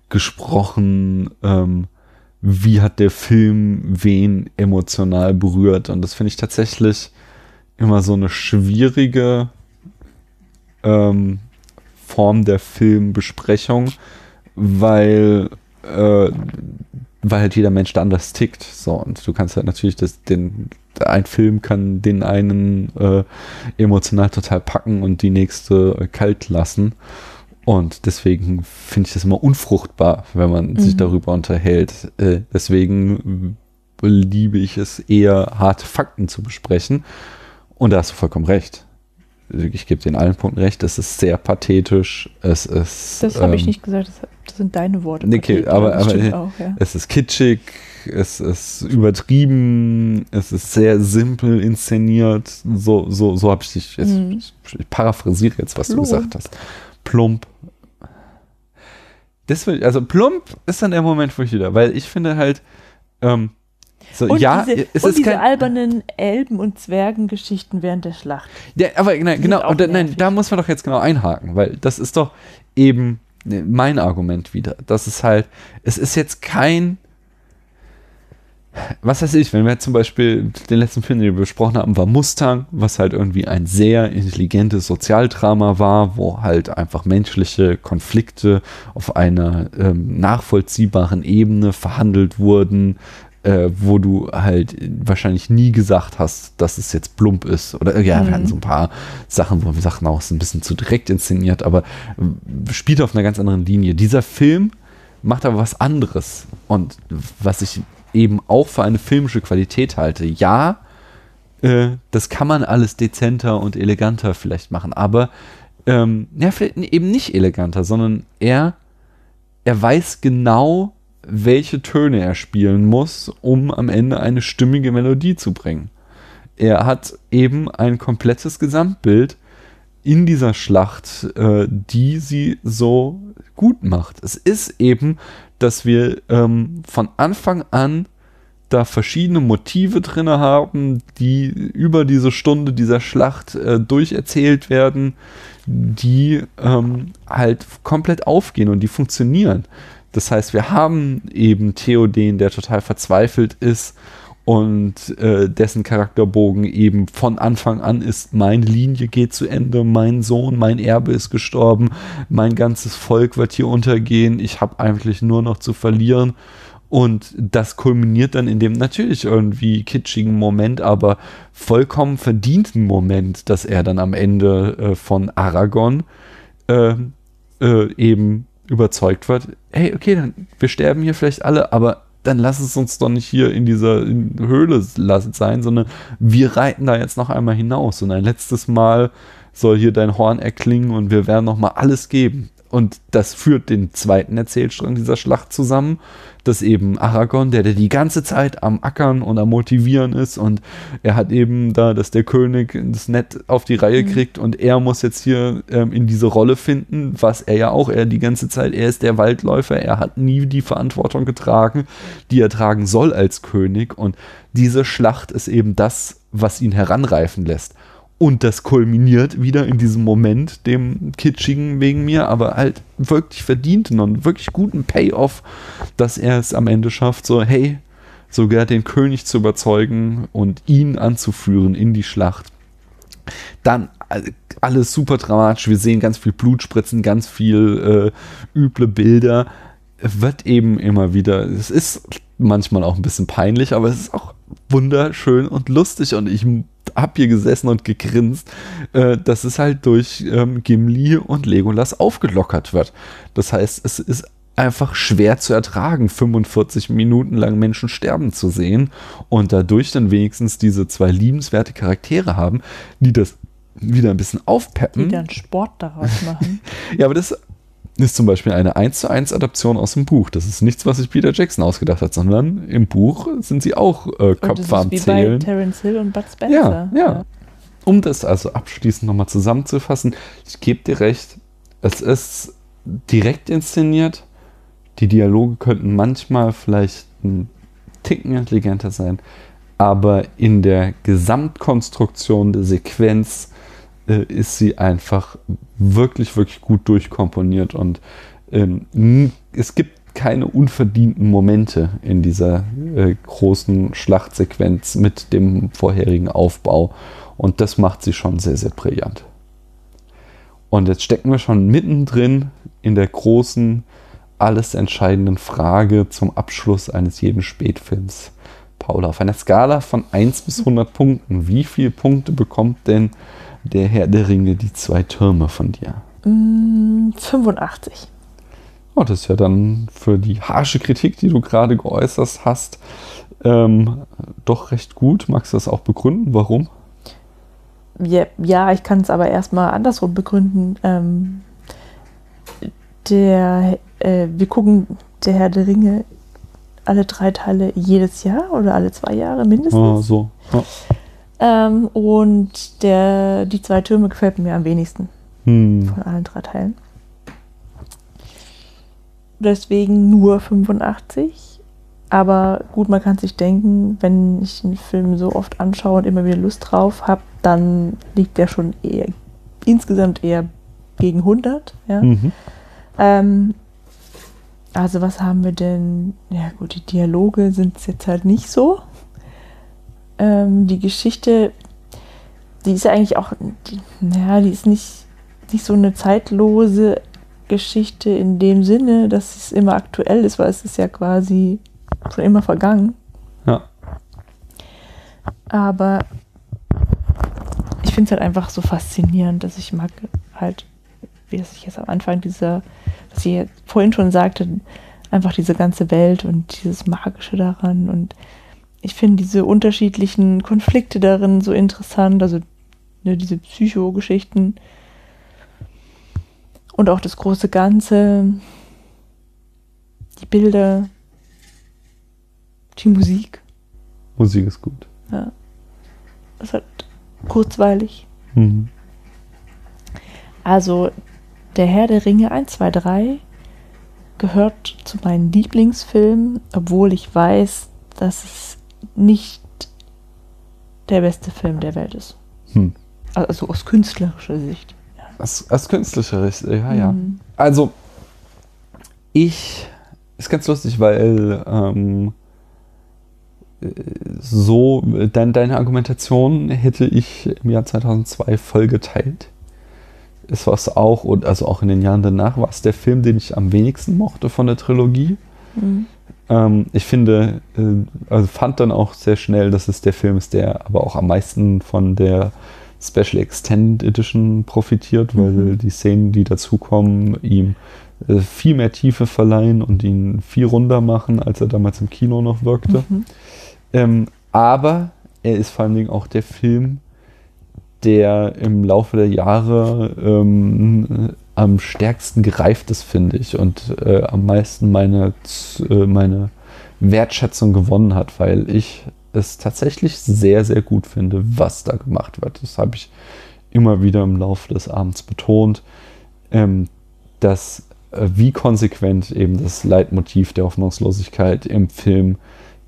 gesprochen, ähm, wie hat der Film wen emotional berührt. Und das finde ich tatsächlich immer so eine schwierige ähm, Form der Filmbesprechung, weil, äh, weil halt jeder Mensch da anders tickt. So, und du kannst halt natürlich das, den, ein Film kann den einen äh, emotional total packen und die nächste äh, kalt lassen. Und deswegen finde ich das immer unfruchtbar, wenn man sich Mhm. darüber unterhält. Äh, deswegen äh, liebe ich es eher, harte Fakten zu besprechen. Und da hast du vollkommen recht. ich gebe den allen Punkten recht, es ist sehr pathetisch, es ist. Das habe ich ähm, nicht gesagt, das, das sind deine Worte. Okay, aber- aber- auch, ja. Es ist kitschig, es ist übertrieben, es ist sehr simpel inszeniert. So, so, so habe ich dich Mhm. ich paraphrasiere jetzt, was du Plump. gesagt hast. Plump. Das will, also plump ist dann der Moment, wo ich wieder, weil ich finde halt, ähm, so, Und ja, diese, es und ist diese kein, albernen Elben- und Zwergengeschichten während der Schlacht. Ja, aber nein, sind genau, und da, nein, da muss man doch jetzt genau einhaken, weil das ist doch eben mein Argument wieder. Das ist halt, es ist jetzt kein, was weiß ich, wenn wir zum Beispiel den letzten Film, den wir besprochen haben, war Mustang, was halt irgendwie ein sehr intelligentes Sozialdrama war, wo halt einfach menschliche Konflikte auf einer ähm, nachvollziehbaren Ebene verhandelt wurden, äh, wo du halt wahrscheinlich nie gesagt hast, dass es jetzt plump ist. Oder ja, wir Mhm. hatten so ein paar Sachen, wo wir sagten, auch es ist ein bisschen zu direkt inszeniert, aber äh, spielt auf einer ganz anderen Linie. Dieser Film macht aber was anderes. Und was ich eben auch für eine filmische Qualität halte. Ja, äh, das kann man alles dezenter und eleganter vielleicht machen, aber ähm, ja, vielleicht eben nicht eleganter, sondern er, er weiß genau, welche Töne er spielen muss, um am Ende eine stimmige Melodie zu bringen. Er hat eben ein komplettes Gesamtbild in dieser Schlacht, äh, die sie so gut macht. Es ist eben, dass wir ähm, von Anfang an da verschiedene Motive drin haben, die über diese Stunde dieser Schlacht äh, durcherzählt werden, die ähm, halt komplett aufgehen und die funktionieren. Das heißt, wir haben eben Theoden, der total verzweifelt ist und äh, dessen Charakterbogen eben von Anfang an ist, meine Linie geht zu Ende, mein Sohn, mein Erbe ist gestorben, mein ganzes Volk wird hier untergehen, ich habe eigentlich nur noch zu verlieren. Und das kulminiert dann in dem natürlich irgendwie kitschigen Moment, aber vollkommen verdienten Moment, dass er dann am Ende äh, von Aragorn äh, äh, eben überzeugt wird, hey, okay, dann wir sterben hier vielleicht alle, aber dann lass es uns doch nicht hier in dieser Höhle sein, sondern wir reiten da jetzt noch einmal hinaus und ein letztes Mal soll hier dein Horn erklingen und wir werden noch mal alles geben. Und das führt den zweiten Erzählstrang dieser Schlacht zusammen, dass eben Aragorn, der, der die ganze Zeit am Ackern und am Motivieren ist und er hat eben da, dass der König das nett auf die Reihe kriegt und er muss jetzt hier ähm, in diese Rolle finden, was er ja auch, er die ganze Zeit, er ist der Waldläufer, er hat nie die Verantwortung getragen, die er tragen soll als König und diese Schlacht ist eben das, was ihn heranreifen lässt. Und das kulminiert wieder in diesem Moment, dem kitschigen wegen mir, aber halt wirklich verdienten und wirklich guten Payoff, dass er es am Ende schafft, so, hey, sogar den König zu überzeugen und ihn anzuführen in die Schlacht. Dann alles super dramatisch, wir sehen ganz viel Blutspritzen, ganz viel äh, üble Bilder. Wird eben immer wieder, es ist manchmal auch ein bisschen peinlich, aber es ist auch wunderschön und lustig und ich hab hier gesessen und gegrinst, äh, dass es halt durch ähm, Gimli und Legolas aufgelockert wird. Das heißt, es ist einfach schwer zu ertragen, 45 Minuten lang Menschen sterben zu sehen und dadurch dann wenigstens diese zwei liebenswerte Charaktere haben, die das wieder ein bisschen Die aufpeppen. dann Sport daraus machen. *laughs* Ja, aber das ist zum Beispiel eine 1 zu 1 Adaption aus dem Buch. Das ist nichts, was sich Peter Jackson ausgedacht hat, sondern im Buch sind sie auch äh, Und das Köpfe am wie bei Zählen. Terence Hill und Bud Ja, Spencer. ja. Um das also abschließend nochmal zusammenzufassen, ich gebe dir recht, es ist direkt inszeniert. Die Dialoge könnten manchmal vielleicht ein Ticken intelligenter sein, aber in der Gesamtkonstruktion der Sequenz äh, ist sie einfach wirklich, wirklich gut durchkomponiert und ähm, es gibt keine unverdienten Momente in dieser äh, großen Schlachtsequenz mit dem vorherigen Aufbau und das macht sie schon sehr, sehr brillant. Und jetzt stecken wir schon mittendrin in der großen, alles entscheidenden Frage zum Abschluss eines jeden Spätfilms. Paula, auf einer Skala von 1 bis 100 Punkten, wie viele Punkte bekommt denn der Herr der Ringe die zwei Türme von dir? Mm, 85. Oh, das ist ja dann für die harsche Kritik, die du gerade geäußert hast, ähm, doch recht gut. Magst du das auch begründen? Warum? ja, ja, ich kann es aber erstmal andersrum begründen. Ähm, der, äh, wir gucken der Herr der Ringe alle drei Teile jedes Jahr oder alle zwei Jahre mindestens. Ah, so. Ja. Ähm, und der, die zwei Türme gefällt mir am wenigsten Hm. von allen drei Teilen. Deswegen nur 85. Aber gut, man kann sich denken, wenn ich einen Film so oft anschaue und immer wieder Lust drauf habe, dann liegt der schon eher insgesamt eher gegen 100. Ja? Mhm. Ähm, also was haben wir denn? Ja gut, die Dialoge sind jetzt halt nicht so. Ähm, die Geschichte, die ist ja eigentlich auch, die, naja, die ist nicht, nicht so eine zeitlose Geschichte in dem Sinne, dass es immer aktuell ist, weil es ist ja quasi schon immer vergangen. Ja. Aber ich finde es halt einfach so faszinierend, dass ich mag halt, wie das ich jetzt am Anfang dieser, was ich jetzt vorhin schon sagte, einfach diese ganze Welt und dieses Magische daran. Und ich finde diese unterschiedlichen Konflikte darin so interessant, also ne, diese Psychogeschichten und auch das große Ganze, die Bilder, die Musik. Musik ist gut. Ja. Das ist halt kurzweilig. Mhm. Also, der Herr der Ringe 1, 2, 3 gehört zu meinen Lieblingsfilmen, obwohl ich weiß, dass es nicht der beste Film der Welt ist. Hm. Also aus künstlerischer Sicht. Als, als künstlerische Richt- ja, ja. Mhm. Also, ich, ist ganz lustig, weil ähm, äh, so, dein, deine Argumentation hätte ich im Jahr 2002 voll geteilt. Es war es auch, und also auch in den Jahren danach, war es der Film, den ich am wenigsten mochte von der Trilogie. Mhm. Ähm, ich finde, äh, also fand dann auch sehr schnell, dass es der Film ist, der aber auch am meisten von der Special Extended Edition profitiert, weil Mhm. die Szenen, die dazukommen, ihm äh, viel mehr Tiefe verleihen und ihn viel runder machen, als er damals im Kino noch wirkte. Mhm. Ähm, aber er ist vor allen Dingen auch der Film, der im Laufe der Jahre ähm, am stärksten gereift ist, finde ich, und äh, am meisten meine, äh, meine Wertschätzung gewonnen hat, weil ich es tatsächlich sehr, sehr gut finde, was da gemacht wird. Das habe ich immer wieder im Laufe des Abends betont, ähm, dass äh, wie konsequent eben das Leitmotiv der Hoffnungslosigkeit im Film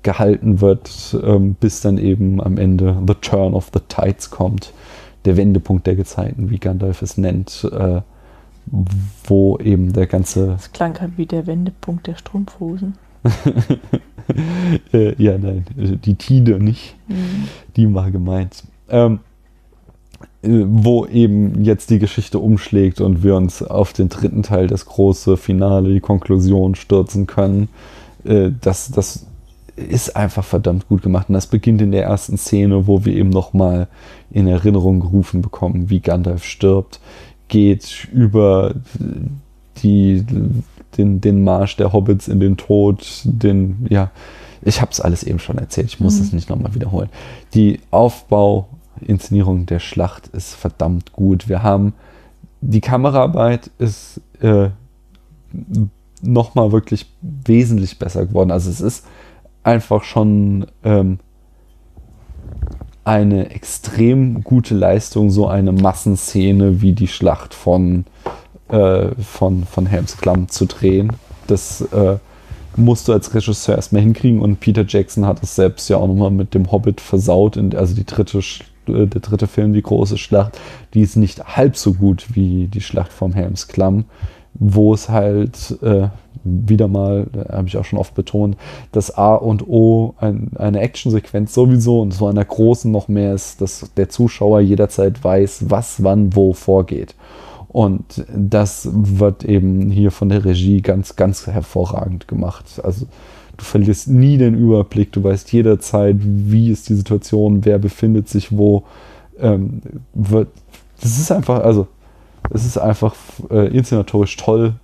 gehalten wird, ähm, bis dann eben am Ende The Turn of the Tides kommt, der Wendepunkt der Gezeiten, wie Gandalf es nennt, äh, wo eben der ganze Das klang halt wie der Wendepunkt der Strumpfhosen. *laughs* äh, ja, nein, äh, die Tide nicht, Mhm. die war gemeint. Ähm, äh, wo eben jetzt die Geschichte umschlägt und wir uns auf den dritten Teil, das große Finale, die Konklusion stürzen können. Äh, das, das ist einfach verdammt gut gemacht. Und das beginnt in der ersten Szene, wo wir eben nochmal in Erinnerung gerufen bekommen, wie Gandalf stirbt, geht über die, den, den Marsch der Hobbits in den Tod, den, ja, ich habe es alles eben schon erzählt, ich muss Mhm. es nicht nochmal wiederholen. Die Aufbau-Inszenierung der Schlacht ist verdammt gut. Wir haben, die Kameraarbeit ist äh, nochmal wirklich wesentlich besser geworden. Also es ist einfach schon ähm, eine extrem gute Leistung, so eine Massenszene wie die Schlacht von, äh, von, von Helms Klamm zu drehen. Das äh, musst du als Regisseur erstmal hinkriegen und Peter Jackson hat es selbst ja auch nochmal mit dem Hobbit versaut. In, also die dritte, äh, der dritte Film, die große Schlacht, die ist nicht halb so gut wie die Schlacht vom Helms Klamm, wo es halt äh, wieder mal, habe ich auch schon oft betont, das A und O ein, eine Actionsequenz sowieso und so einer großen noch mehr ist, dass der Zuschauer jederzeit weiß, was wann wo vorgeht. Und das wird eben hier von der Regie ganz, ganz hervorragend gemacht. Also du verlierst nie den Überblick, du weißt jederzeit, wie ist die Situation, wer befindet sich wo. Ähm, wird, das ist einfach, also es ist einfach äh, inszenatorisch toll.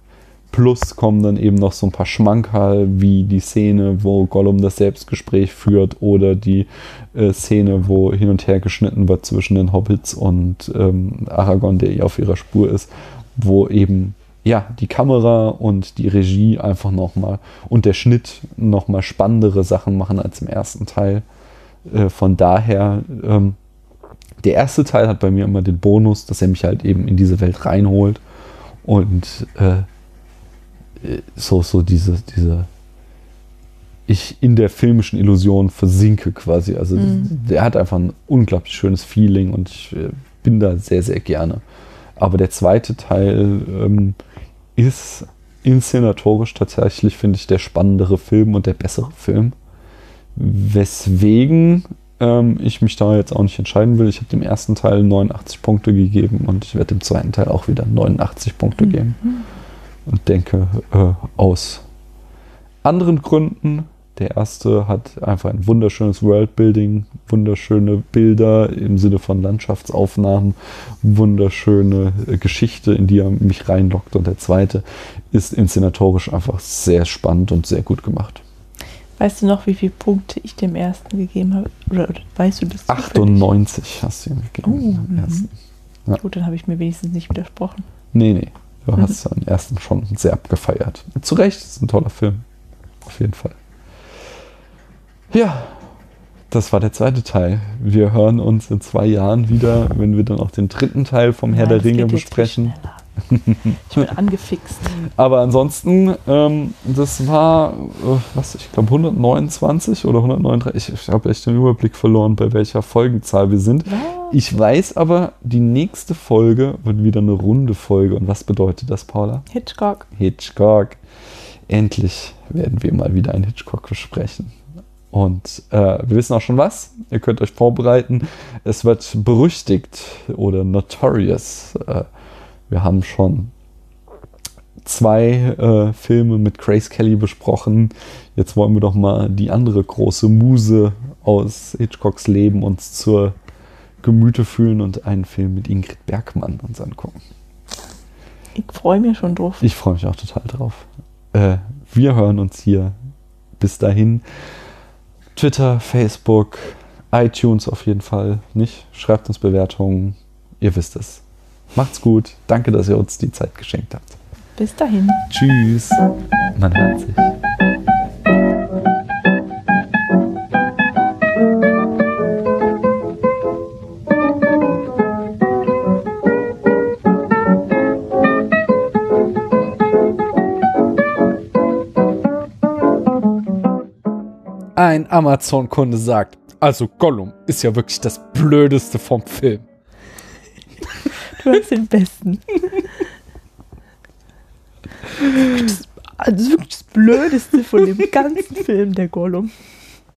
Plus kommen dann eben noch so ein paar Schmankerl, wie die Szene, wo Gollum das Selbstgespräch führt oder die äh, Szene, wo hin und her geschnitten wird zwischen den Hobbits und ähm, Aragorn, der eh auf ihrer Spur ist, wo eben ja, die Kamera und die Regie einfach nochmal und der Schnitt nochmal spannendere Sachen machen als im ersten Teil. Äh, von daher, ähm, der erste Teil hat bei mir immer den Bonus, dass er mich halt eben in diese Welt reinholt und äh, so, so diese, diese, ich in der filmischen Illusion versinke quasi. Also Mhm. der hat einfach ein unglaublich schönes Feeling und ich äh, bin da sehr, sehr gerne. Aber der zweite Teil ähm, ist inszenatorisch tatsächlich, finde ich, der spannendere Film und der bessere Film. Weswegen ähm, ich mich da jetzt auch nicht entscheiden will. Ich habe dem ersten Teil 89 Punkte gegeben und ich werde dem zweiten Teil auch wieder 89 Punkte geben. Und denke, äh, aus anderen Gründen. Der erste hat einfach ein wunderschönes Worldbuilding, wunderschöne Bilder im Sinne von Landschaftsaufnahmen, wunderschöne äh, Geschichte, in die er mich reinlockt. Und der zweite ist inszenatorisch einfach sehr spannend und sehr gut gemacht. Weißt du noch, wie viele Punkte ich dem ersten gegeben habe? Oder, oder weißt du das? zufällig? 98 hast du ihm gegeben. Oh, mhm. ersten. Gut, dann habe ich mir wenigstens nicht widersprochen. Nee, nee. Du Mhm. hast den ersten schon sehr abgefeiert. Zu Recht, ist ein toller Film. Auf jeden Fall. Ja, das war der zweite Teil. Wir hören uns in zwei Jahren wieder, wenn wir dann auch den dritten Teil vom Herr Nein, der Ringe besprechen. schneller. Ich bin angefixt. Aber ansonsten, ähm, das war, äh, was, ich glaube 129 oder 139. Ich, ich habe echt den Überblick verloren, bei welcher Folgenzahl wir sind. Ich weiß aber, die nächste Folge wird wieder eine runde Folge. Und was bedeutet das, Paula? Hitchcock. Hitchcock. Endlich werden wir mal wieder einen Hitchcock besprechen. Und äh, wir wissen auch schon was. Ihr könnt euch vorbereiten. Es wird berüchtigt oder notorious. Äh, wir haben schon zwei äh, Filme mit Grace Kelly besprochen. Jetzt wollen wir doch mal die andere große Muse aus Hitchcocks Leben uns zur Gemüte fühlen und einen Film mit Ingrid Bergmann uns angucken. Ich freue mich schon drauf. Ich freue mich auch total drauf. Äh, wir hören uns hier. Bis dahin. Twitter, Facebook, iTunes auf jeden Fall. Nicht? Schreibt uns Bewertungen. Ihr wisst es. Macht's gut. Danke, dass ihr uns die Zeit geschenkt habt. Bis dahin. Tschüss. Man hört sich. Ein Amazon-Kunde sagt, also Gollum ist ja wirklich das Blödeste vom Film. Du hast den besten. Das, das ist wirklich das Blödeste von dem ganzen Film, der Gollum.